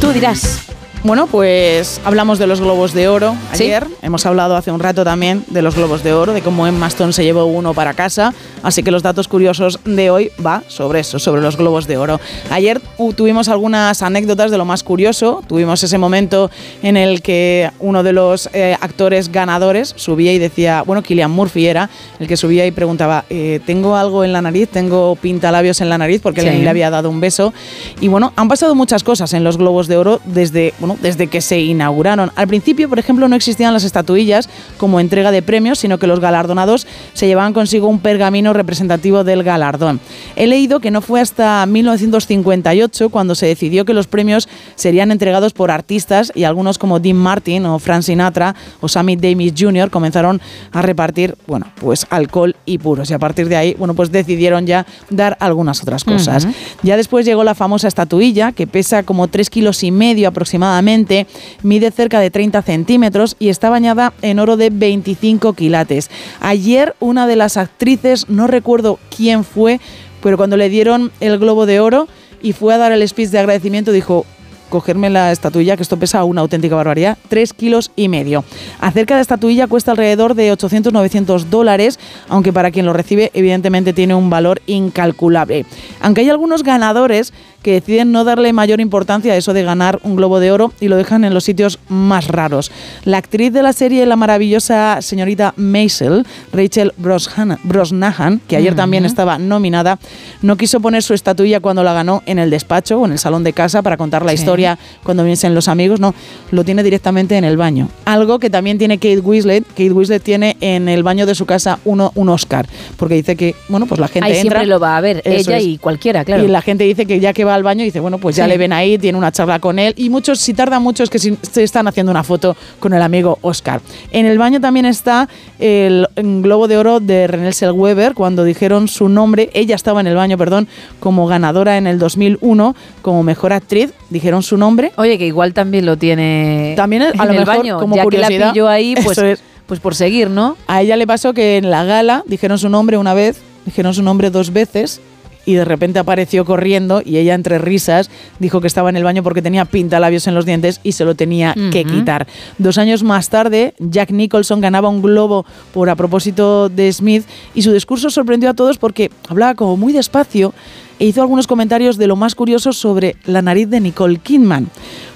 Tú dirás. Bueno, pues hablamos de los globos de oro Sí. ayer. Hemos hablado hace un rato también de los globos de oro, de cómo Emma Stone se llevó uno para casa. Así que los datos curiosos de hoy va sobre eso, sobre los globos de oro. Ayer uh, tuvimos algunas anécdotas de lo más curioso. Tuvimos ese momento en el que uno de los eh, actores ganadores subía y decía, bueno, Killian Murphy era el que subía y preguntaba, eh, ¿tengo algo en la nariz? ¿Tengo pintalabios en la nariz? Porque Sí. él le había dado un beso. Y bueno, han pasado muchas cosas en los globos de oro desde, bueno, desde que se inauguraron. Al principio, por ejemplo, no existían las estatuillas como entrega de premios, sino que los galardonados se llevaban consigo un pergamino representativo del galardón. He leído que no fue hasta 1958 cuando se decidió que los premios serían entregados por artistas y algunos como Dean Martin o Frank Sinatra o Sammy Davis Jr. comenzaron a repartir, bueno, pues alcohol y puros. Y a partir de ahí, bueno, pues decidieron ya dar algunas otras cosas. Ya después llegó la famosa estatuilla, que pesa como tres kilos y medio aproximadamente mide cerca de 30 centímetros y está bañada en oro de 25 quilates. Ayer una de las actrices, no recuerdo quién fue, pero cuando le dieron el globo de oro y fue a dar el speech de agradecimiento, dijo, cogerme la estatuilla, que esto pesa una auténtica barbaridad, 3 kilos y medio. Acerca de estatuilla cuesta alrededor de 800-900 dólares, aunque para quien lo recibe evidentemente tiene un valor incalculable. Aunque hay algunos ganadores que deciden no darle mayor importancia a eso de ganar un globo de oro y lo dejan en los sitios más raros. La actriz de la serie, la maravillosa señorita Maisel, Rachel Brosnahan, que ayer también estaba nominada, no quiso poner su estatuilla cuando la ganó en el despacho o en el salón de casa para contar la Sí. historia cuando vienen los amigos, no, lo tiene directamente en el baño. Algo que también tiene Kate Winslet, Kate Winslet tiene en el baño de su casa uno, un Oscar, porque dice que, bueno, pues la gente Ahí entra... siempre lo va a ver, ella es. y cualquiera, claro. Y la gente dice que ya que va al baño, dice, bueno, pues ya Sí. le ven ahí, tiene una charla con él. Y muchos, si tarda mucho, es que si- se están haciendo una foto con el amigo Oscar. En el baño también está el globo de oro de Renée Zellweger, cuando dijeron su nombre. Ella estaba en el baño, perdón, como ganadora en el 2001, como mejor actriz. Dijeron su nombre. Oye, que igual también lo tiene También a en lo el mejor, baño, como ya que curiosidad. la pilló ahí, pues, es. pues por seguir, ¿no? A ella le pasó que en la gala dijeron su nombre una vez, dijeron su nombre dos veces y de repente apareció corriendo y ella entre risas dijo que estaba en el baño porque tenía pintalabios en los dientes y se lo tenía que quitar. Dos años más tarde, Jack Nicholson ganaba un globo por a propósito de Smith y su discurso sorprendió a todos porque hablaba como muy despacio e hizo algunos comentarios de lo más curioso sobre la nariz de Nicole Kidman.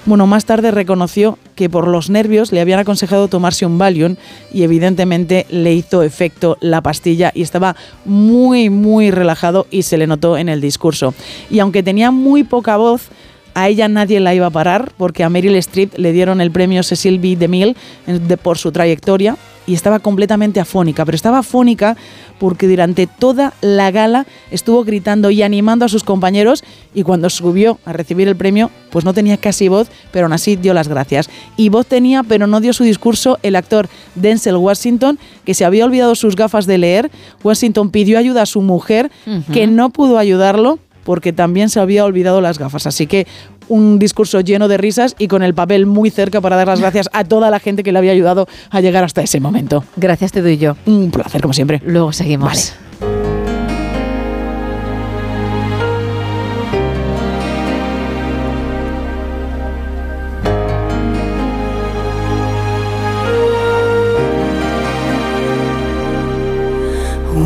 Bueno, más tarde reconoció que por los nervios le habían aconsejado tomarse un Valium y evidentemente le hizo efecto la pastilla y estaba muy, muy relajado y se le notó en el discurso. Y aunque tenía muy poca voz, a ella nadie la iba a parar porque a Meryl Streep le dieron el premio Cecil B. DeMille eh, por su trayectoria y estaba completamente afónica, pero estaba afónica porque durante toda la gala estuvo gritando y animando a sus compañeros y cuando subió a recibir el premio pues no tenía casi voz, pero aún así dio las gracias. Y voz tenía, pero no dio su discurso el actor Denzel Washington, que se había olvidado sus gafas de leer. Washington pidió ayuda a su mujer, que no pudo ayudarlo porque también se había olvidado las gafas. Así que un discurso lleno de risas y con el papel muy cerca para dar las gracias a toda la gente que le había ayudado a llegar hasta ese momento. Gracias te doy yo. Un placer, como siempre. Luego seguimos.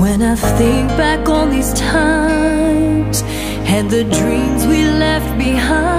When I think back on these times and the dreams we left behind,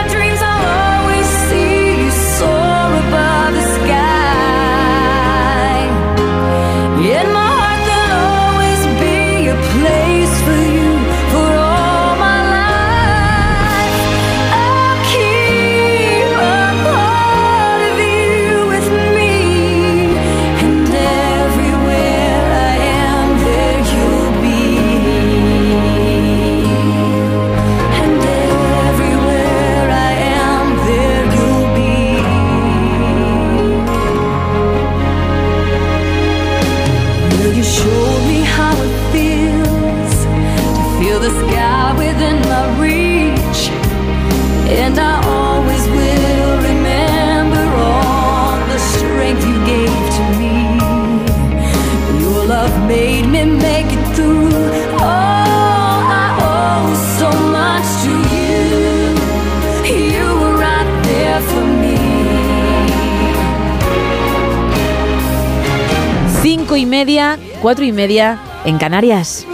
Cinco y media, cuatro y media en Canarias.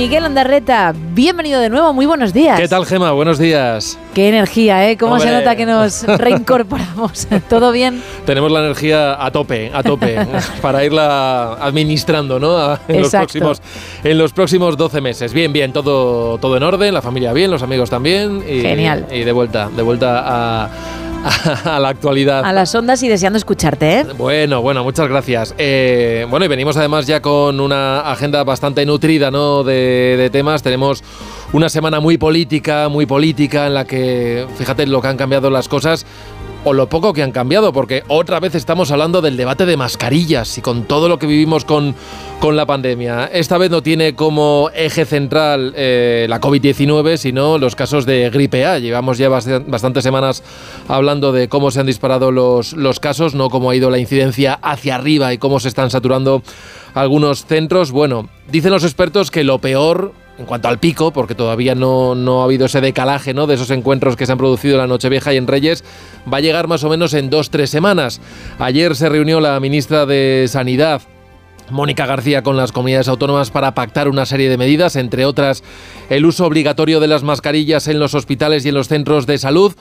Miguel Andarreta, bienvenido de nuevo, muy buenos días. ¿Qué tal, Gema? Buenos días. Qué energía, ¿eh? ¿Cómo se nota que nos reincorporamos? ¿Todo bien? Tenemos la energía a tope, a tope, para irla administrando, ¿no? En los, próximos, en los próximos 12 meses. Bien, bien, todo, todo en orden, la familia bien, los amigos también. Y, Genial. Y de vuelta, de vuelta a, a la actualidad. A las ondas y deseando escucharte, ¿eh? Bueno, bueno, muchas gracias. Eh, bueno, y venimos además ya con una agenda bastante nutrida, ¿no? De, de temas. Tenemos una semana muy política, muy política, en la que, fíjate lo que han cambiado las cosas o lo poco que han cambiado, porque otra vez estamos hablando del debate de mascarillas y con todo lo que vivimos con, con la pandemia. Esta vez no tiene como eje central eh, la COVID-19, sino los casos de gripe A. Llevamos ya bast- bastantes semanas hablando de cómo se han disparado los, los casos, no cómo ha ido la incidencia hacia arriba y cómo se están saturando algunos centros. Bueno, dicen los expertos que lo peor en cuanto al pico, porque todavía no, no ha habido ese decalaje ¿no? de esos encuentros que se han producido en la Nochevieja y en Reyes, va a llegar más o menos en dos, tres semanas. Ayer se reunió la ministra de Sanidad, Mónica García con las comunidades autónomas para pactar una serie de medidas, entre otras el uso obligatorio de las mascarillas en los hospitales y en los centros de salud.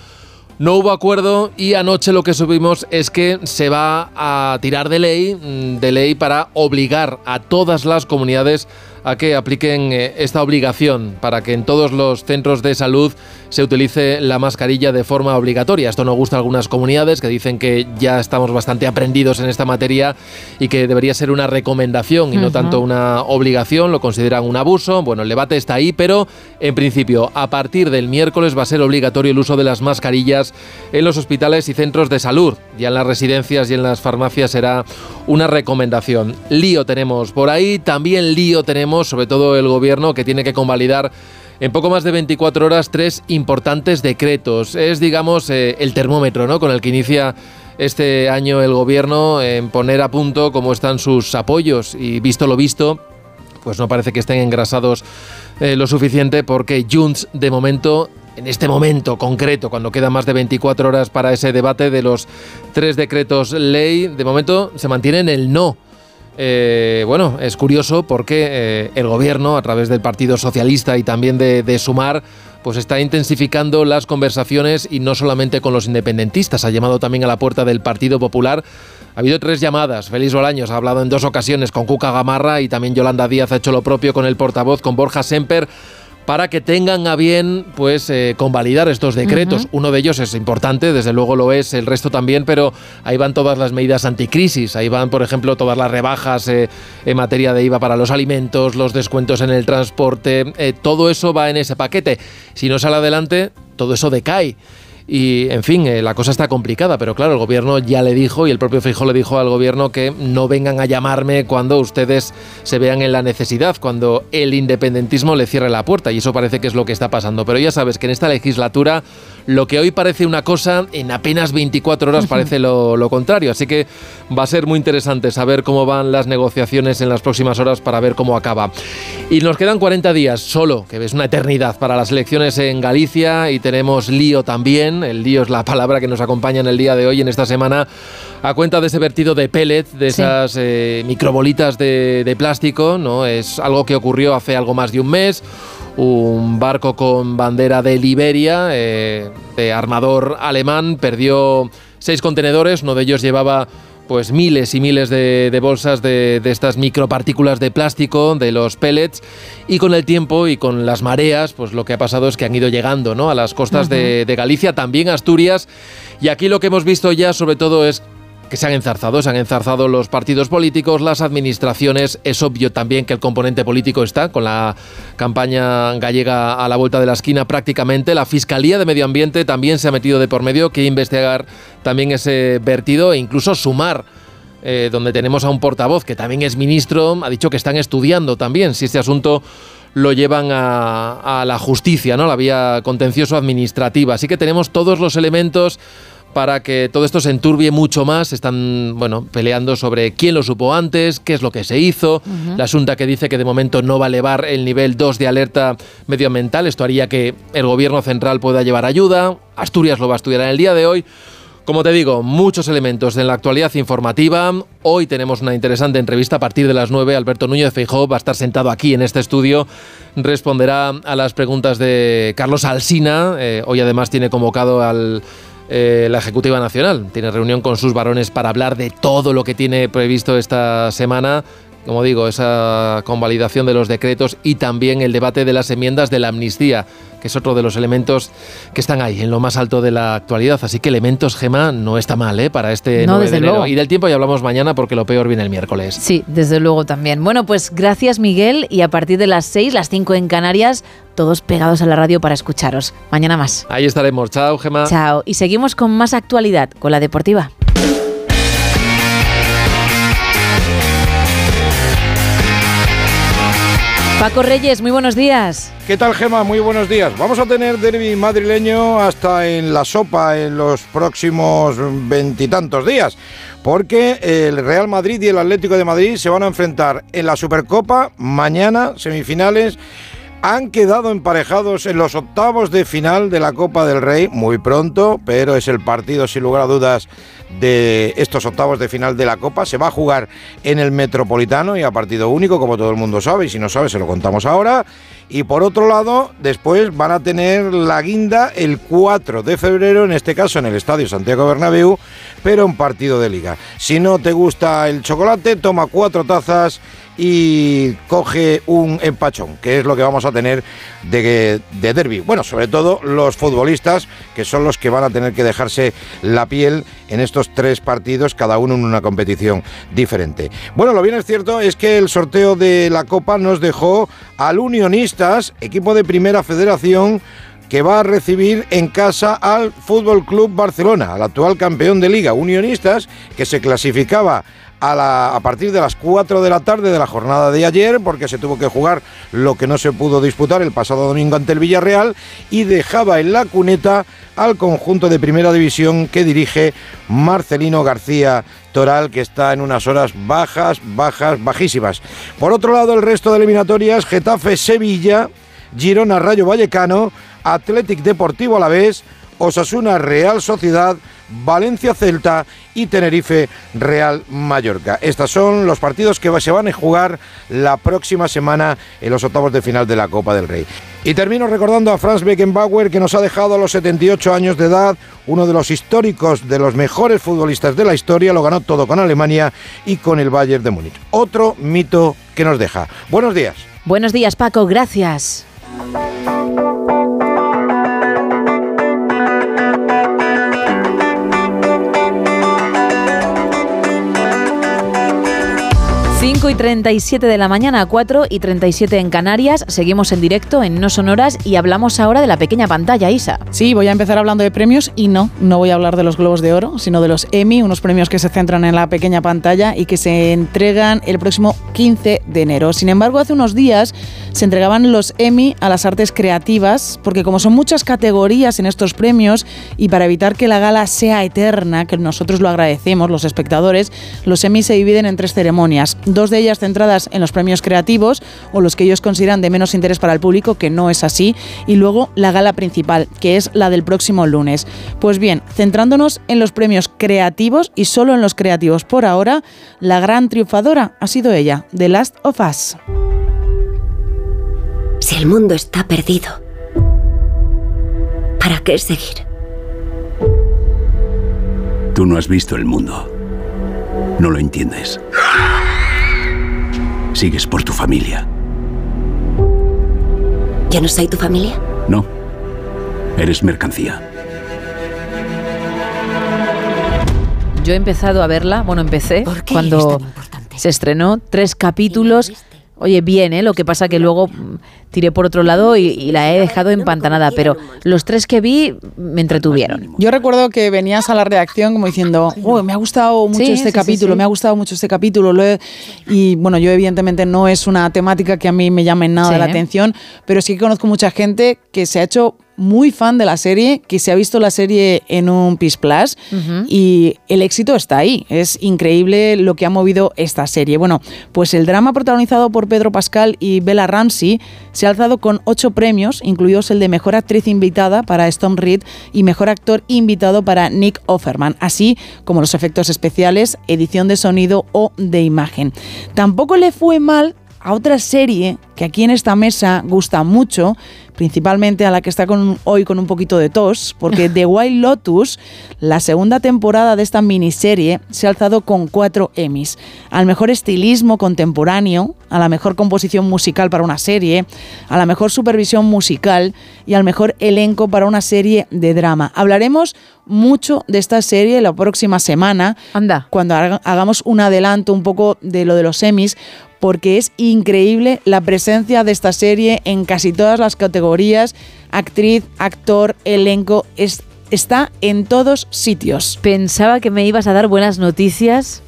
No hubo acuerdo y anoche lo que subimos es que se va a tirar de ley, mm, de ley para obligar a todas las comunidades a que apliquen eh, esta obligación para que en todos los centros de salud se utilice la mascarilla de forma obligatoria. Esto no gusta a algunas comunidades que dicen que ya estamos bastante aprendidos en esta materia y que debería ser una recomendación y no Ujú. tanto una obligación, lo consideran un abuso. Bueno, el debate está ahí, pero en principio, a partir del miércoles va a ser obligatorio el uso de las mascarillas en los hospitales y centros de salud. Ya en las residencias y en las farmacias será una recomendación. Lío tenemos por ahí, también lío tenemos, sobre todo el gobierno, que tiene que convalidar en poco más de 24 horas tres importantes decretos. Es, digamos, eh, el termómetro ¿no? con el que inicia este año el gobierno en poner a punto cómo están sus apoyos y visto lo visto, pues no parece que estén engrasados eh, lo suficiente porque Junts de momento en este momento concreto, cuando quedan más de 24 horas para ese debate de los tres decretos ley, de momento se mantiene en el no. Eh, bueno, es curioso porque eh, el gobierno, a través del Partido Socialista y también de, Sumar, pues está intensificando las conversaciones y no solamente con los independentistas, ha llamado también a la puerta del Partido Popular. Ha habido tres llamadas. Félix Bolaños ha hablado en dos ocasiones con Cuca Gamarra y también Yolanda Díaz ha hecho lo propio con el portavoz, con Borja Semper para que tengan a bien pues eh, convalidar estos decretos. Uno de ellos es importante, desde luego lo es, el resto también, pero ahí van todas las medidas anticrisis, ahí van, por ejemplo, todas las rebajas eh, en materia de IVA para los alimentos, los descuentos en el transporte, eh, todo eso va en ese paquete. Si no sale adelante, todo eso decae. Y, en fin, eh, la cosa está complicada, pero claro, el gobierno ya le dijo y el propio Fijo le dijo al gobierno que no vengan a llamarme cuando ustedes se vean en la necesidad, cuando el independentismo le cierre la puerta. Y eso parece que es lo que está pasando. Pero ya sabes que en esta legislatura lo que hoy parece una cosa, en apenas 24 horas parece lo, lo contrario. Así que va a ser muy interesante saber cómo van las negociaciones en las próximas horas para ver cómo acaba. Y nos quedan 40 días solo, que es una eternidad para las elecciones en Galicia y tenemos lío también. El lío es la palabra que nos acompaña en el día de hoy, en esta semana, a cuenta de ese vertido de pellet, de Sí. esas eh, microbolitas de, de plástico. ¿no? Es algo que ocurrió hace algo más de un mes. Un barco con bandera de Liberia, eh, de armador alemán, perdió seis contenedores. Uno de ellos llevaba pues miles y miles de, de bolsas de, de estas micropartículas de plástico, de los pellets, y con el tiempo y con las mareas, pues lo que ha pasado es que han ido llegando ¿no? a las costas de, de Galicia, también Asturias, y aquí lo que hemos visto ya sobre todo es que se han enzarzado, se han enzarzado los partidos políticos, las administraciones. Es obvio también que el componente político está con la campaña gallega a la vuelta de la esquina prácticamente. La Fiscalía de Medio Ambiente también se ha metido de por medio, quiere investigar también ese vertido e incluso sumar. eh, donde tenemos a un portavoz que también es ministro, ha dicho que están estudiando también si este asunto lo llevan a, a la justicia, ¿no? la vía contencioso-administrativa. Así que tenemos todos los elementos para que todo esto se enturbie mucho más. Están, bueno, peleando sobre quién lo supo antes, qué es lo que se hizo. La Asunta que dice que de momento no va a elevar el nivel 2 de alerta medioambiental. Esto haría que el gobierno central pueda llevar ayuda. Asturias lo va a estudiar en el día de hoy. Como te digo, muchos elementos en la actualidad informativa. Hoy tenemos una interesante entrevista a partir de las 9. Alberto Núñez Feijóo va a estar sentado aquí en este estudio. Responderá a las preguntas de Carlos Alsina. Eh, hoy además tiene convocado al eh, la Ejecutiva Nacional. Tiene reunión con sus varones para hablar de todo lo que tiene previsto esta semana como digo, esa convalidación de los decretos y también el debate de las enmiendas de la amnistía, que es otro de los elementos que están ahí, en lo más alto de la actualidad. Así que elementos, Gema, no está mal ¿eh? para este No, 9 desde de enero. luego. Y del tiempo ya hablamos mañana porque lo peor viene el miércoles. Sí, desde luego también. Bueno, pues gracias Miguel y a partir de las 6, las 5 en Canarias, todos pegados a la radio para escucharos. Mañana más. Ahí estaremos. Chao, Gema. Chao. Y seguimos con más actualidad, con la deportiva. Paco Reyes, muy buenos días. ¿Qué tal, Gema? Muy buenos días. Vamos a tener derby madrileño hasta en la sopa en los próximos veintitantos días, porque el Real Madrid y el Atlético de Madrid se van a enfrentar en la Supercopa mañana, semifinales. Han quedado emparejados en los octavos de final de la Copa del Rey muy pronto, pero es el partido sin lugar a dudas de estos octavos de final de la Copa. Se va a jugar en el Metropolitano y a partido único, como todo el mundo sabe, y si no sabe se lo contamos ahora. Y por otro lado, después van a tener la guinda el 4 de febrero, en este caso en el Estadio Santiago Bernabéu, pero en partido de liga. Si no te gusta el chocolate, toma cuatro tazas y coge un empachón, que es lo que vamos a tener de, de derby. Bueno, sobre todo los futbolistas, que son los que van a tener que dejarse la piel en estos tres partidos, cada uno en una competición diferente. Bueno, lo bien es cierto es que el sorteo de la Copa nos dejó al Unionistas, equipo de primera federación, que va a recibir en casa al Fútbol Club Barcelona, al actual campeón de liga. Unionistas, que se clasificaba a, la- a partir de las 4 de la tarde de la jornada de ayer, porque se tuvo que jugar lo que no se pudo disputar el pasado domingo ante el Villarreal, y dejaba en la cuneta al conjunto de primera división que dirige Marcelino García Toral, que está en unas horas bajas, bajas, bajísimas. Por otro lado, el resto de eliminatorias, Getafe-Sevilla, Girona Rayo Vallecano, Athletic Deportivo Alavés, Osasuna Real Sociedad, Valencia Celta y Tenerife Real Mallorca. Estos son los partidos que se van a jugar la próxima semana en los octavos de final de la Copa del Rey. Y termino recordando a Franz Beckenbauer que nos ha dejado a los 78 años de edad, uno de los históricos, de los mejores futbolistas de la historia, lo ganó todo con Alemania y con el Bayern de Múnich. Otro mito que nos deja. Buenos días. Buenos días, Paco, gracias. Cinco y 37 de la mañana, 4 y 37 en Canarias. Seguimos en directo en No Sonoras y hablamos ahora de la pequeña pantalla, Isa. Sí, voy a empezar hablando de premios y no, no voy a hablar de los Globos de Oro, sino de los Emmy, unos premios que se centran en la pequeña pantalla y que se entregan el próximo 15 de enero. Sin embargo, hace unos días se entregaban los Emmy a las artes creativas, porque como son muchas categorías en estos premios y para evitar que la gala sea eterna, que nosotros lo agradecemos, los espectadores, los Emmy se dividen en tres ceremonias, dos de ellas centradas en los premios creativos o los que ellos consideran de menos interés para el público, que no es así, y luego la gala principal, que es la del próximo lunes. Pues bien, centrándonos en los premios creativos y solo en los creativos por ahora, la gran triunfadora ha sido ella, The Last of Us. Si el mundo está perdido, ¿para qué seguir? Tú no has visto el mundo. No lo entiendes. Sigues por tu familia. ¿Yo no soy tu familia? No. Eres mercancía. Yo he empezado a verla, bueno, empecé cuando se estrenó, tres capítulos. Oye, bien, ¿eh? Lo que pasa que luego mm, tiré por otro lado y, y la he dejado empantanada, pero los tres que vi me entretuvieron. Yo recuerdo que venías a la redacción como diciendo, "Oh, me ha gustado mucho Sí, este sí, sí, capítulo, sí. me ha gustado mucho este capítulo. lo he-". Y bueno, yo evidentemente no es una temática que a mí me llame nada Sí. la atención, pero sí que conozco mucha gente que se ha hecho muy fan de la serie, que se ha visto la serie en un PIS Plus y el éxito está ahí. Es increíble lo que ha movido esta serie. Bueno, pues el drama protagonizado por Pedro Pascal y Bella Ramsey se ha alzado con ocho premios, incluidos el de Mejor Actriz Invitada para Storm Reed y Mejor Actor Invitado para Nick Offerman, así como los efectos especiales, edición de sonido o de imagen. Tampoco le fue mal a otra serie que aquí en esta mesa gusta mucho, principalmente a la que está con, hoy con un poquito de tos, porque The Wild Lotus, la segunda temporada de esta miniserie, se ha alzado con cuatro Emmys. Al mejor estilismo contemporáneo, a la mejor composición musical para una serie, a la mejor supervisión musical y al mejor elenco para una serie de drama. Hablaremos mucho de esta serie la próxima semana, Anda. cuando haga- hagamos un adelanto un poco de lo de los Emmys, porque es increíble la presencia de esta serie en casi todas las categorías, actriz, actor, elenco, es- está en todos sitios. Pensaba que me ibas a dar buenas noticias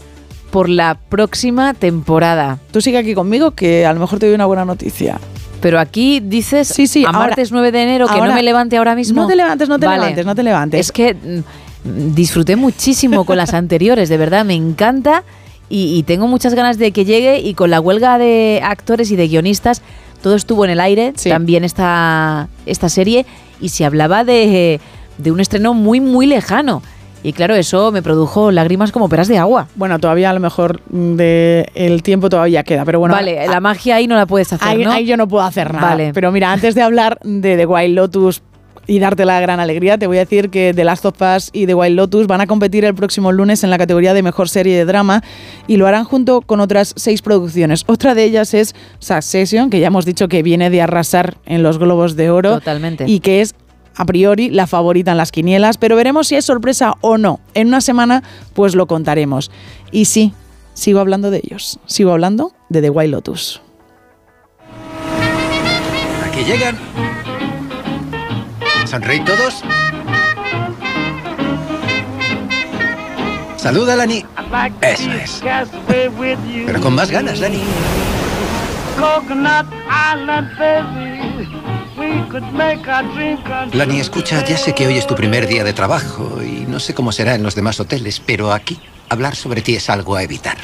por la próxima temporada. Tú sigue aquí conmigo que a lo mejor te doy una buena noticia. Pero aquí dices Sí, sí, a ahora- martes 9 de enero que ahora- no me levante ahora mismo. No te levantes, no te Vale. levantes, no te levantes. Es que mm, disfruté muchísimo con las anteriores, de verdad, me encanta y, y tengo muchas ganas de que llegue y con la huelga de actores y de guionistas todo estuvo en el aire, también esta, esta serie y se hablaba de, de un estreno muy, muy lejano. Y claro, eso me produjo lágrimas como peras de agua. Bueno, todavía a lo mejor de el tiempo todavía queda, pero bueno. vale, la magia ahí no la puedes hacer, ahí, ¿no? ahí yo no puedo hacer nada. Vale. Pero mira, antes de hablar de The Wild Lotus y darte la gran alegría, te voy a decir que The Last of Us y The Wild Lotus van a competir el próximo lunes en la categoría de mejor serie de drama y lo harán junto con otras seis producciones. Otra de ellas es Succession, que ya hemos dicho que viene de arrasar en los Globos de Oro. Totalmente. Y que es a priori la favorita en las quinielas, pero veremos si es sorpresa o no. En una semana, pues lo contaremos. Y sí, sigo hablando de ellos. Sigo hablando de The Wild Lotus. Aquí llegan. Sonreíd todos. Saluda, Lani. Eso es. Pero con más ganas, Lani. Lani, escucha, ya sé que hoy es tu primer día de trabajo y no sé cómo será en los demás hoteles, pero aquí hablar sobre ti es algo a evitar.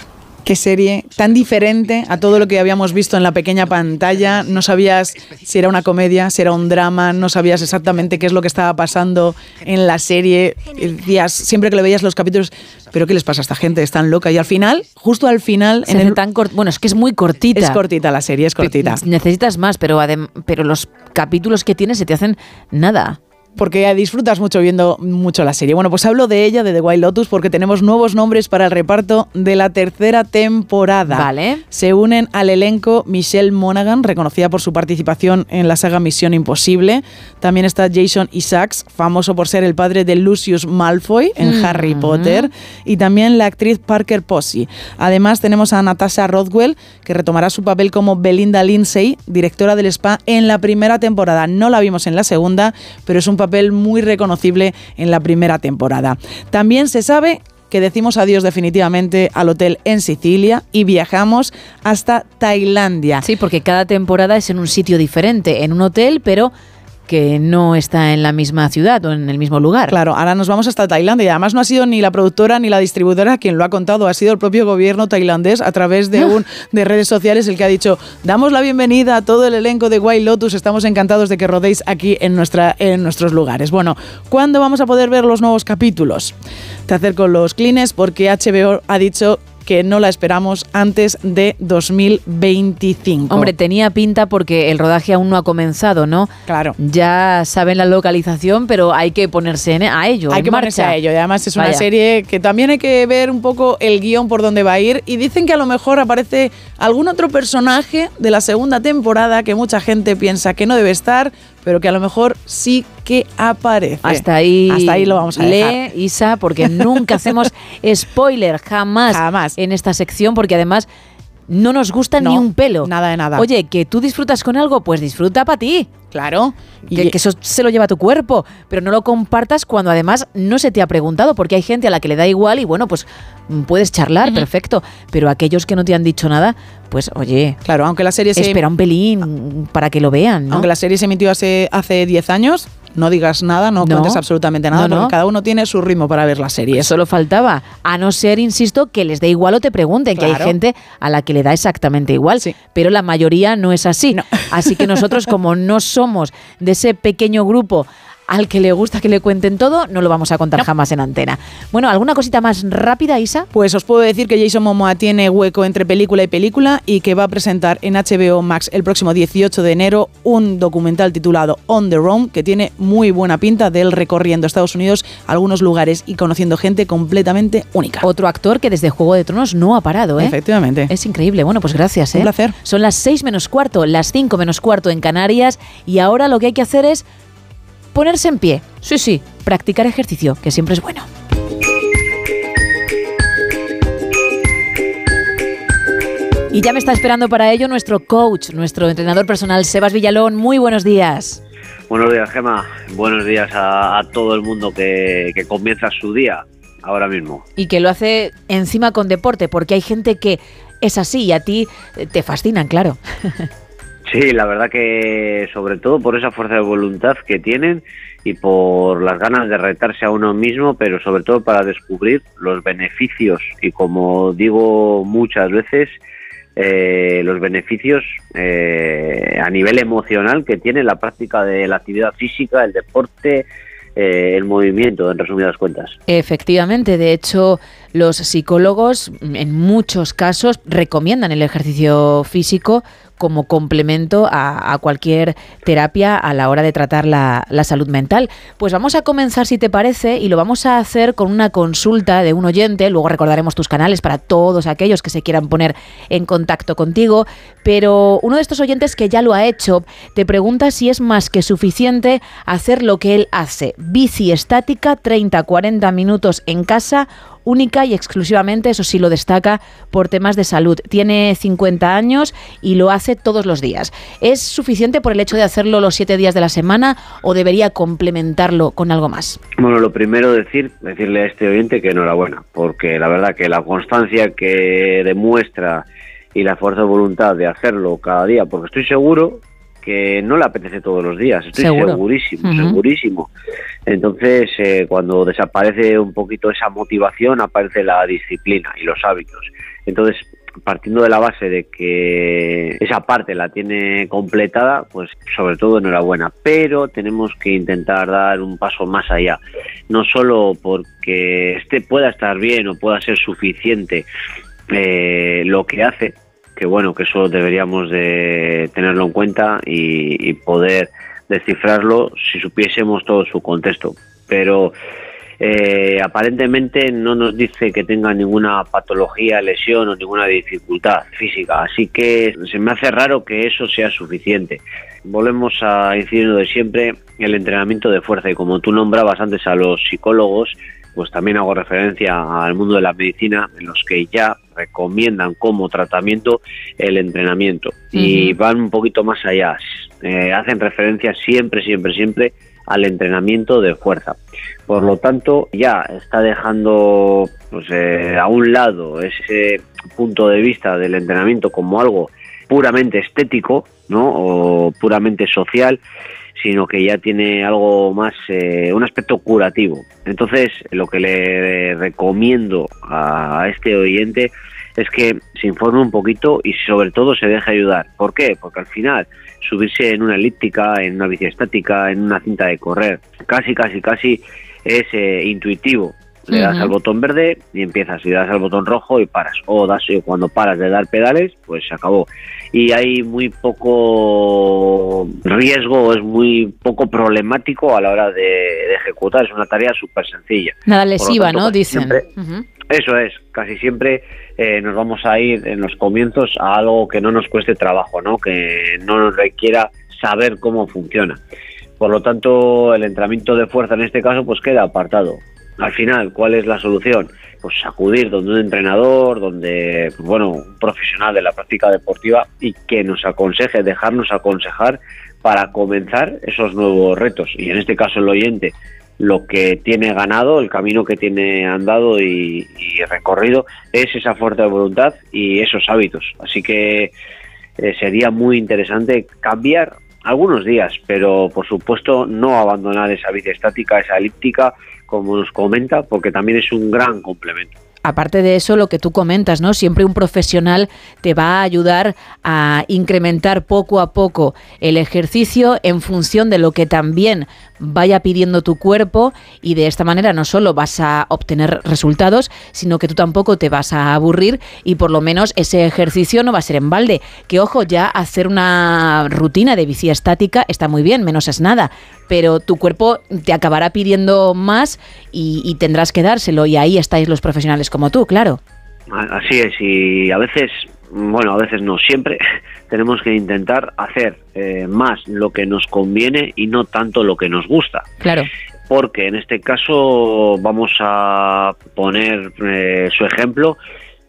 Qué serie tan diferente a todo lo que habíamos visto en la pequeña pantalla. No sabías si era una comedia, si era un drama, no sabías exactamente qué es lo que estaba pasando en la serie. Y Decías, siempre que le veías los capítulos, pero ¿qué les pasa a esta gente? Están loca. Y al final, justo al final, Se en el, tan cort- bueno, es que es muy cortita. es cortita la serie, es cortita. Necesitas más, pero, adem- pero los capítulos que tienes se te hacen nada. Porque disfrutas mucho viendo mucho la serie. Bueno, pues hablo de ella, de The Wild Lotus, porque tenemos nuevos nombres para el reparto de la tercera temporada. Vale. Se unen al elenco Michelle Monaghan, reconocida por su participación en la saga Misión Imposible. También está Jason Isaacs, famoso por ser el padre de Lucius Malfoy en Mm, Harry. Potter. Y también la actriz Parker Posey. Además tenemos a Natasha Rothwell, que retomará su papel como Belinda Lindsay, directora del spa en la primera temporada. No la vimos en la segunda, pero es un papel muy reconocible en la primera temporada. También se sabe que decimos adiós definitivamente al hotel en Sicilia y viajamos hasta Tailandia. Sí, porque cada temporada es en un sitio diferente, en un hotel, pero que no está en la misma ciudad o en el mismo lugar. Claro, ahora nos vamos hasta Tailandia y además no ha sido ni la productora ni la distribuidora quien lo ha contado, ha sido el propio gobierno tailandés a través de un de redes sociales el que ha dicho, damos la bienvenida a todo el elenco de Wild Lotus, estamos encantados de que rodéis aquí en, nuestra, en nuestros lugares. Bueno, ¿cuándo vamos a poder ver los nuevos capítulos? Te acerco los clines porque HBO ha dicho que no la esperamos antes de 2025. Hombre, tenía pinta porque el rodaje aún no ha comenzado, ¿no? Claro. Ya saben la localización, pero hay que ponerse en- a ello. Hay en que ponerse marcha. a ello. Y además es una serie que también hay que ver un poco el guion por dónde va a ir. Y dicen que a lo mejor aparece algún otro personaje de la segunda temporada que mucha gente piensa que no debe estar, pero que a lo mejor sí que aparece. Hasta ahí, Hasta ahí lo vamos a lee, dejar. Isa, porque nunca hacemos spoiler, jamás, en esta sección, porque además no nos gusta ni un pelo. Nada de nada. Oye, que tú disfrutas con algo, pues disfruta para ti. Claro. Que, que eso se lo lleva tu cuerpo, pero no lo compartas cuando además no se te ha preguntado, porque hay gente a la que le da igual y bueno, pues mm, puedes charlar, perfecto. Pero aquellos que no te han dicho nada, pues oye, Claro, aunque la serie se espera un pelín para que lo vean, ¿no? Aunque la serie se emitió hace, hace 10 años, no digas nada, no, No. cuentes absolutamente nada, No, no. porque cada uno tiene su ritmo para ver la serie. Solo faltaba, a no ser, insisto, que les dé igual o te pregunten, que hay gente a la que le da exactamente igual, pero la mayoría no es así. Así que nosotros, como no somos de ese pequeño grupo al que le gusta que le cuenten todo, no lo vamos a contar jamás en antena. Bueno, ¿alguna cosita más rápida, Isa? Pues os puedo decir que Jason Momoa tiene hueco entre película y película y que va a presentar en HBO Max el próximo 18 de enero un documental titulado On the Roam que tiene muy buena pinta de él recorriendo Estados Unidos, algunos lugares y conociendo gente completamente única. Otro actor que desde Juego de Tronos no ha parado, ¿eh? Efectivamente. Es increíble. Bueno, pues gracias, ¿eh? Un placer. Son las 6 menos cuarto, las 5 menos cuarto en Canarias y ahora lo que hay que hacer es ponerse en pie. Sí, sí, practicar ejercicio, que siempre es bueno. Y ya me está esperando para ello nuestro coach, nuestro entrenador personal, Sebas Villalón. Muy buenos días. Buenos días, Gema. Buenos días a, a todo el mundo que, que comienza su día ahora mismo. Y que lo hace encima con deporte, porque hay gente que es así y a ti te fascinan, claro. Sí, la verdad que sobre todo por esa fuerza de voluntad que tienen y por las ganas de retarse a uno mismo, pero sobre todo para descubrir los beneficios y como digo muchas veces, eh, los beneficios eh, a nivel emocional que tiene la práctica de la actividad física, el deporte, eh, el movimiento, en resumidas cuentas. Efectivamente, de hecho, los psicólogos en muchos casos recomiendan el ejercicio físico como complemento a, cualquier terapia a la hora de tratar la, la salud mental. Pues vamos a comenzar, si te parece, y lo vamos a hacer con una consulta de un oyente. Luego recordaremos tus canales para todos aquellos que se quieran poner en contacto contigo. Pero uno de estos oyentes que ya lo ha hecho te pregunta si es más que suficiente hacer lo que él hace. Bici estática, 30-40 minutos en casa única y exclusivamente, eso sí lo destaca, por temas de salud. Tiene 50 años y lo hace todos los días. ¿Es suficiente por el hecho de hacerlo los siete días de la semana o debería complementarlo con algo más? Bueno, lo primero decir, decirle a este oyente que enhorabuena, porque la verdad que la constancia que demuestra y la fuerza de voluntad de hacerlo cada día, porque estoy seguro que no le apetece todos los días, estoy Seguro. segurísimo, segurísimo. Entonces, eh, cuando desaparece un poquito esa motivación, aparece la disciplina y los hábitos. Entonces, partiendo de la base de que esa parte la tiene completada, pues sobre todo enhorabuena. Pero tenemos que intentar dar un paso más allá. No solo porque este pueda estar bien o pueda ser suficiente eh, lo que hace, que bueno, que eso deberíamos de tenerlo en cuenta y, poder descifrarlo si supiésemos todo su contexto. Pero eh, aparentemente no nos dice que tenga ninguna patología, lesión o ninguna dificultad física, así que se me hace raro que eso sea suficiente. Volvemos a incidir de siempre, el entrenamiento de fuerza y como tú nombrabas antes a los psicólogos, pues también hago referencia al mundo de la medicina en los que ya recomiendan como tratamiento el entrenamiento y van un poquito más allá, Eh, hacen referencia siempre, siempre, siempre al entrenamiento de fuerza. Por lo tanto, ya está dejando pues, eh, a un lado ese punto de vista del entrenamiento como algo puramente estético, ¿no? O puramente social, sino que ya tiene algo más, eh, un aspecto curativo. Entonces, lo que le recomiendo a este oyente es que se informe un poquito y sobre todo se deje ayudar. ¿Por qué? Porque al final subirse en una elíptica, en una bici estática, en una cinta de correr, casi, casi, casi es eh, intuitivo. Le das al botón verde y empiezas, y le das al botón rojo y paras. O das y cuando paras de dar pedales, pues se acabó. Y hay muy poco riesgo, es muy poco problemático a la hora de, de ejecutar. Es una tarea súper sencilla. Nada lesiva, tanto, ¿no? Dicen. siempre- eso es, casi siempre eh, nos vamos a ir en los comienzos a algo que no nos cueste trabajo, ¿no? Que no nos requiera saber cómo funciona. Por lo tanto, el entrenamiento de fuerza en este caso pues queda apartado. Al final, ¿cuál es la solución? Pues acudir donde un entrenador, donde, bueno, un profesional de la práctica deportiva y que nos aconseje, dejarnos aconsejar para comenzar esos nuevos retos. Y en este caso el oyente, lo que tiene ganado, el camino que tiene andado y, y recorrido es esa fuerza de voluntad y esos hábitos. Así que eh, sería muy interesante cambiar algunos días, pero por supuesto no abandonar esa bici estática, esa elíptica, como nos comenta, porque también es un gran complemento. aparte de eso, lo que tú comentas, ¿no? Siempre un profesional te va a ayudar a incrementar poco a poco el ejercicio en función de lo que también vaya pidiendo tu cuerpo y de esta manera no solo vas a obtener resultados, sino que tú tampoco te vas a aburrir y por lo menos ese ejercicio no va a ser en balde. Que ojo, ya hacer una rutina de bici estática está muy bien, menos es nada, pero tu cuerpo te acabará pidiendo más y, y tendrás que dárselo y ahí estáis los profesionales como tú, claro. Así es, y a veces, bueno, a veces no, siempre tenemos que intentar hacer eh, más lo que nos conviene y no tanto lo que nos gusta. Claro. Porque en este caso vamos a poner eh, su ejemplo,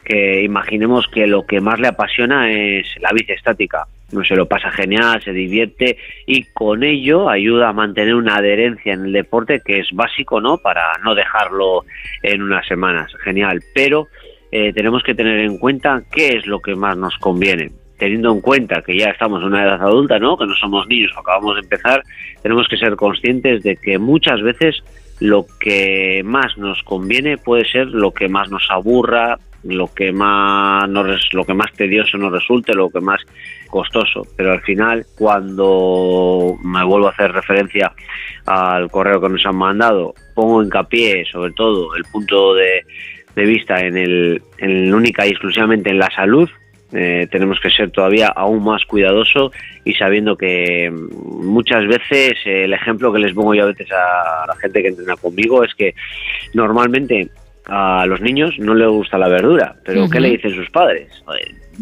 que imaginemos que lo que más le apasiona es la bici estática. No se lo pasa genial, se divierte y con ello ayuda a mantener una adherencia en el deporte que es básico, ¿no? Para no dejarlo en unas semanas. Genial. Pero eh, tenemos que tener en cuenta qué es lo que más nos conviene. Teniendo en cuenta que ya estamos en una edad adulta, ¿no? Que no somos niños, acabamos de empezar, tenemos que ser conscientes de que muchas veces lo que más nos conviene puede ser lo que más nos aburra, lo que más nos, lo que más tedioso nos resulte, lo que más costoso. Pero al final, cuando me vuelvo a hacer referencia al correo que nos han mandado, pongo hincapié sobre todo el punto de, vista en el, en única y exclusivamente en la salud. Eh, tenemos que ser todavía aún más cuidadoso y sabiendo que muchas veces el ejemplo que les pongo yo a veces a la gente que entrena conmigo es que normalmente a los niños no les gusta la verdura, pero ¿qué le dicen sus padres?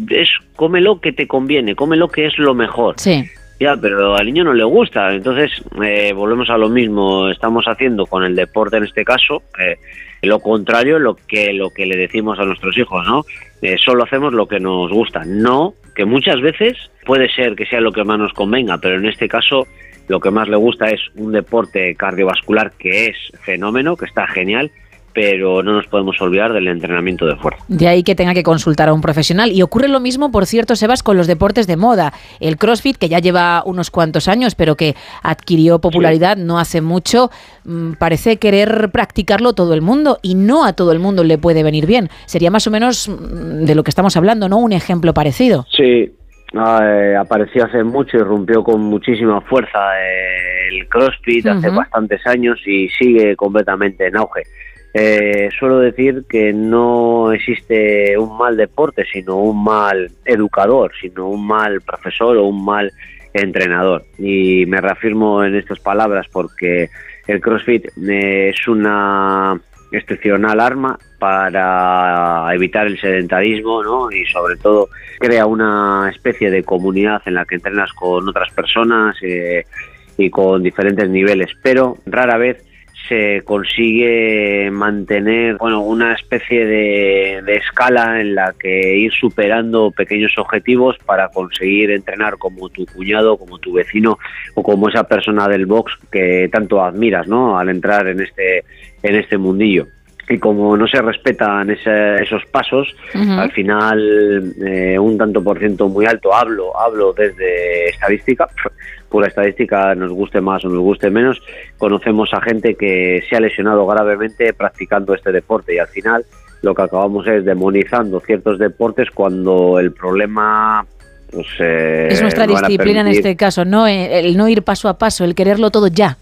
Es cómelo que te conviene, cómelo que es lo mejor. Sí. Ya, pero al niño no le gusta, entonces eh, volvemos a lo mismo, estamos haciendo con el deporte en este caso eh, lo contrario lo que lo que le decimos a nuestros hijos, ¿no? Eh, solo hacemos lo que nos gusta, no que muchas veces puede ser que sea lo que más nos convenga, pero en este caso lo que más le gusta es un deporte cardiovascular que es fenómeno, que está genial pero no nos podemos olvidar del entrenamiento de fuerza. De ahí que tenga que consultar a un profesional. Y ocurre lo mismo, por cierto, Sebas, con los deportes de moda. El CrossFit, que ya lleva unos cuantos años, pero que adquirió popularidad no hace mucho, mm, parece querer practicarlo todo el mundo y no a todo el mundo le puede venir bien. Sería más o menos mm, de lo que estamos hablando, ¿no? Un ejemplo parecido. Sí, eh, apareció hace mucho y rompió con muchísima fuerza eh, el CrossFit hace bastantes años y sigue completamente en auge. Eh, suelo decir que no existe un mal deporte, sino un mal educador, sino un mal profesor o un mal entrenador. Y me reafirmo en estas palabras porque el CrossFit eh, es una excepcional arma para evitar el sedentarismo ¿no? y sobre todo crea una especie de comunidad en la que entrenas con otras personas eh, y con diferentes niveles, pero rara vez se consigue mantener bueno una especie de, escala en la que ir superando pequeños objetivos para conseguir entrenar como tu cuñado, como tu vecino o como esa persona del box que tanto admiras, ¿no? Al entrar en este en este mundillo. Y como no se respetan ese- esos pasos, al final eh, un tanto por ciento muy alto, hablo, hablo desde estadística, pura estadística, nos guste más o nos guste menos, conocemos a gente que se ha lesionado gravemente practicando este deporte y al final lo que acabamos es demonizando ciertos deportes cuando el problema pues, eh, es nuestra disciplina en este caso, ¿no? Eh, El no ir paso a paso, el quererlo todo ya.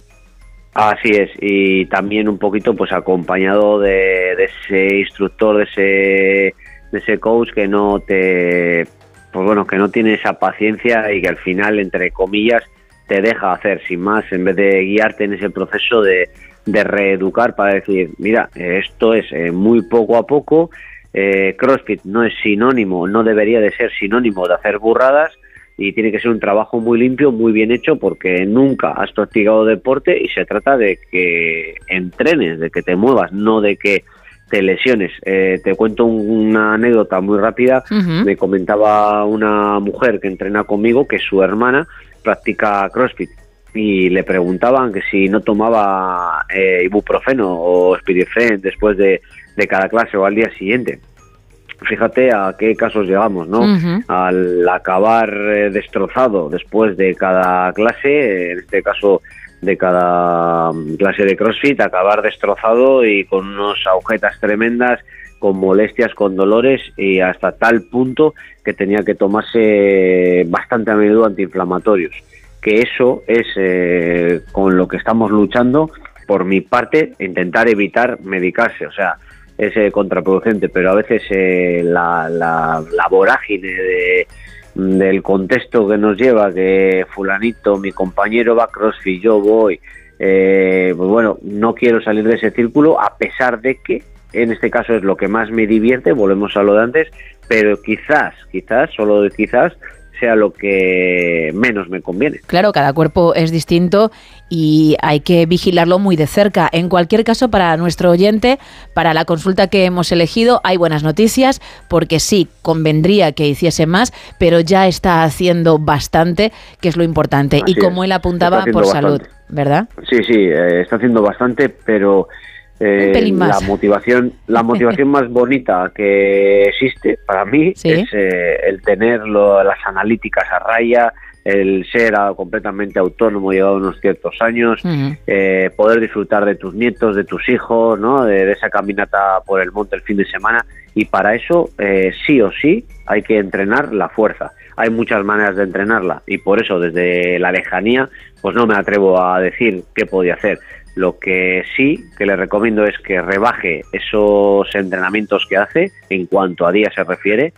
Así es, y también un poquito pues acompañado de, ese instructor, de ese, de ese coach que no te, pues bueno, que no tiene esa paciencia y que al final, entre comillas, te deja hacer. Sin más, en vez de guiarte en ese proceso de, de reeducar para decir, mira, esto es eh, muy poco a poco, eh, CrossFit no es sinónimo, no debería de ser sinónimo de hacer burradas, y tiene que ser un trabajo muy limpio, muy bien hecho, porque nunca has practicado deporte y se trata de que entrenes, de que te muevas, no de que te lesiones. Eh, te cuento un- una anécdota muy rápida. Me comentaba una mujer que entrena conmigo que su hermana practica CrossFit y le preguntaban que si no tomaba eh, ibuprofeno o Spiritfen después de, de cada clase o al día siguiente. Fíjate a qué casos llegamos, ¿no? Al acabar eh, destrozado después de cada clase, en este caso de cada mm, clase de CrossFit, acabar destrozado y con unas agujetas tremendas, con molestias, con dolores y hasta tal punto que tenía que tomarse bastante a menudo antiinflamatorios. Que eso es eh, con lo que estamos luchando. Por mi parte, intentar evitar medicarse. O sea, es contraproducente, pero a veces eh, la, la, la vorágine de, del contexto que nos lleva, que fulanito, mi compañero va a CrossFit, yo voy, eh, pues bueno, no quiero salir de ese círculo a pesar de que en este caso es lo que más me divierte, volvemos a lo de antes, pero quizás, quizás, solo quizás, sea lo que menos me conviene. Claro, cada cuerpo es distinto y hay que vigilarlo muy de cerca. En cualquier caso, para nuestro oyente, para la consulta que hemos elegido, hay buenas noticias, porque sí, convendría que hiciese más, pero ya está haciendo bastante, que es lo importante. Así y como él apuntaba, por salud. ¿verdad? Sí, sí, eh, está haciendo bastante, pero eh, Un pelín más. la motivación, la motivación más bonita que existe para mí Sí. es eh, el tener lo- las analíticas a raya, el ser completamente autónomo llegado a unos ciertos años, eh, poder disfrutar de tus nietos, de tus hijos, ¿no? de, de esa caminata por el monte el fin de semana y para eso eh, sí o sí hay que entrenar la fuerza. Hay muchas maneras de entrenarla y por eso desde la lejanía pues no me atrevo a decir qué podía hacer. Lo que sí que le recomiendo es que rebaje esos entrenamientos que hace en cuanto a días se refiere,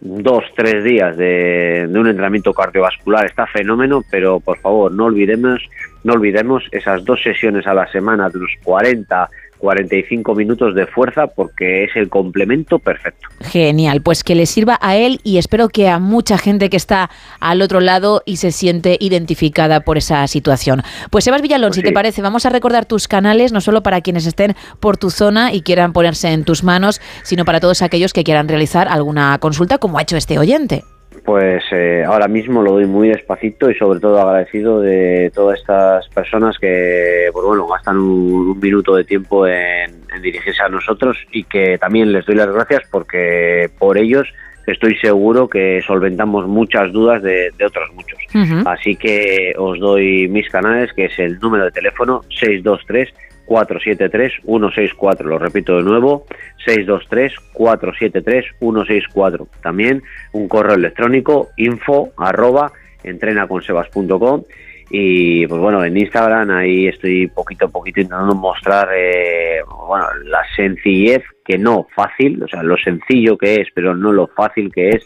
dos, tres días de, un entrenamiento cardiovascular está fenómeno, pero por favor no olvidemos, no olvidemos esas dos sesiones a la semana de unos 40, 45 minutos de fuerza porque es el complemento perfecto. Genial, pues que le sirva a él y espero que a mucha gente que está al otro lado y se siente identificada por esa situación. Pues Sebas Villalón, si te parece, vamos a recordar tus canales, no solo para quienes estén por tu zona y quieran ponerse en tus manos, sino para todos aquellos que quieran realizar alguna consulta como ha hecho este oyente. Pues eh, ahora mismo lo doy muy despacito y sobre todo agradecido de todas estas personas que, pues bueno, gastan un, un minuto de tiempo en, en dirigirse a nosotros y que también les doy las gracias porque por ellos estoy seguro que solventamos muchas dudas de, de otros muchos. Así que os doy mis canales, que es el número de teléfono 623 473 164. Lo repito de nuevo, 623 473 164. También un correo electrónico info arroba entrenaconsebas.com y pues bueno, en Instagram ahí estoy poquito a poquito intentando mostrar eh, bueno, la sencillez, que no fácil, o sea, lo sencillo que es, pero no lo fácil que es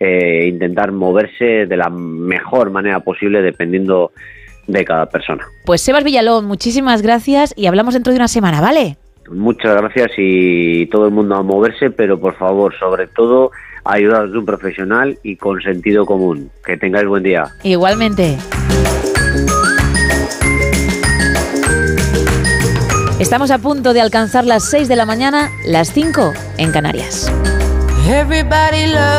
eh, intentar moverse de la mejor manera posible dependiendo de cada persona. Pues Sebas Villalón, muchísimas gracias y hablamos dentro de una semana, ¿vale? Muchas gracias y todo el mundo a moverse, pero por favor, sobre todo, ayudados de un profesional y con sentido común. Que tengáis buen día. Igualmente. Estamos a punto de alcanzar las 6 de la mañana, las 5 en Canarias. Everybody loves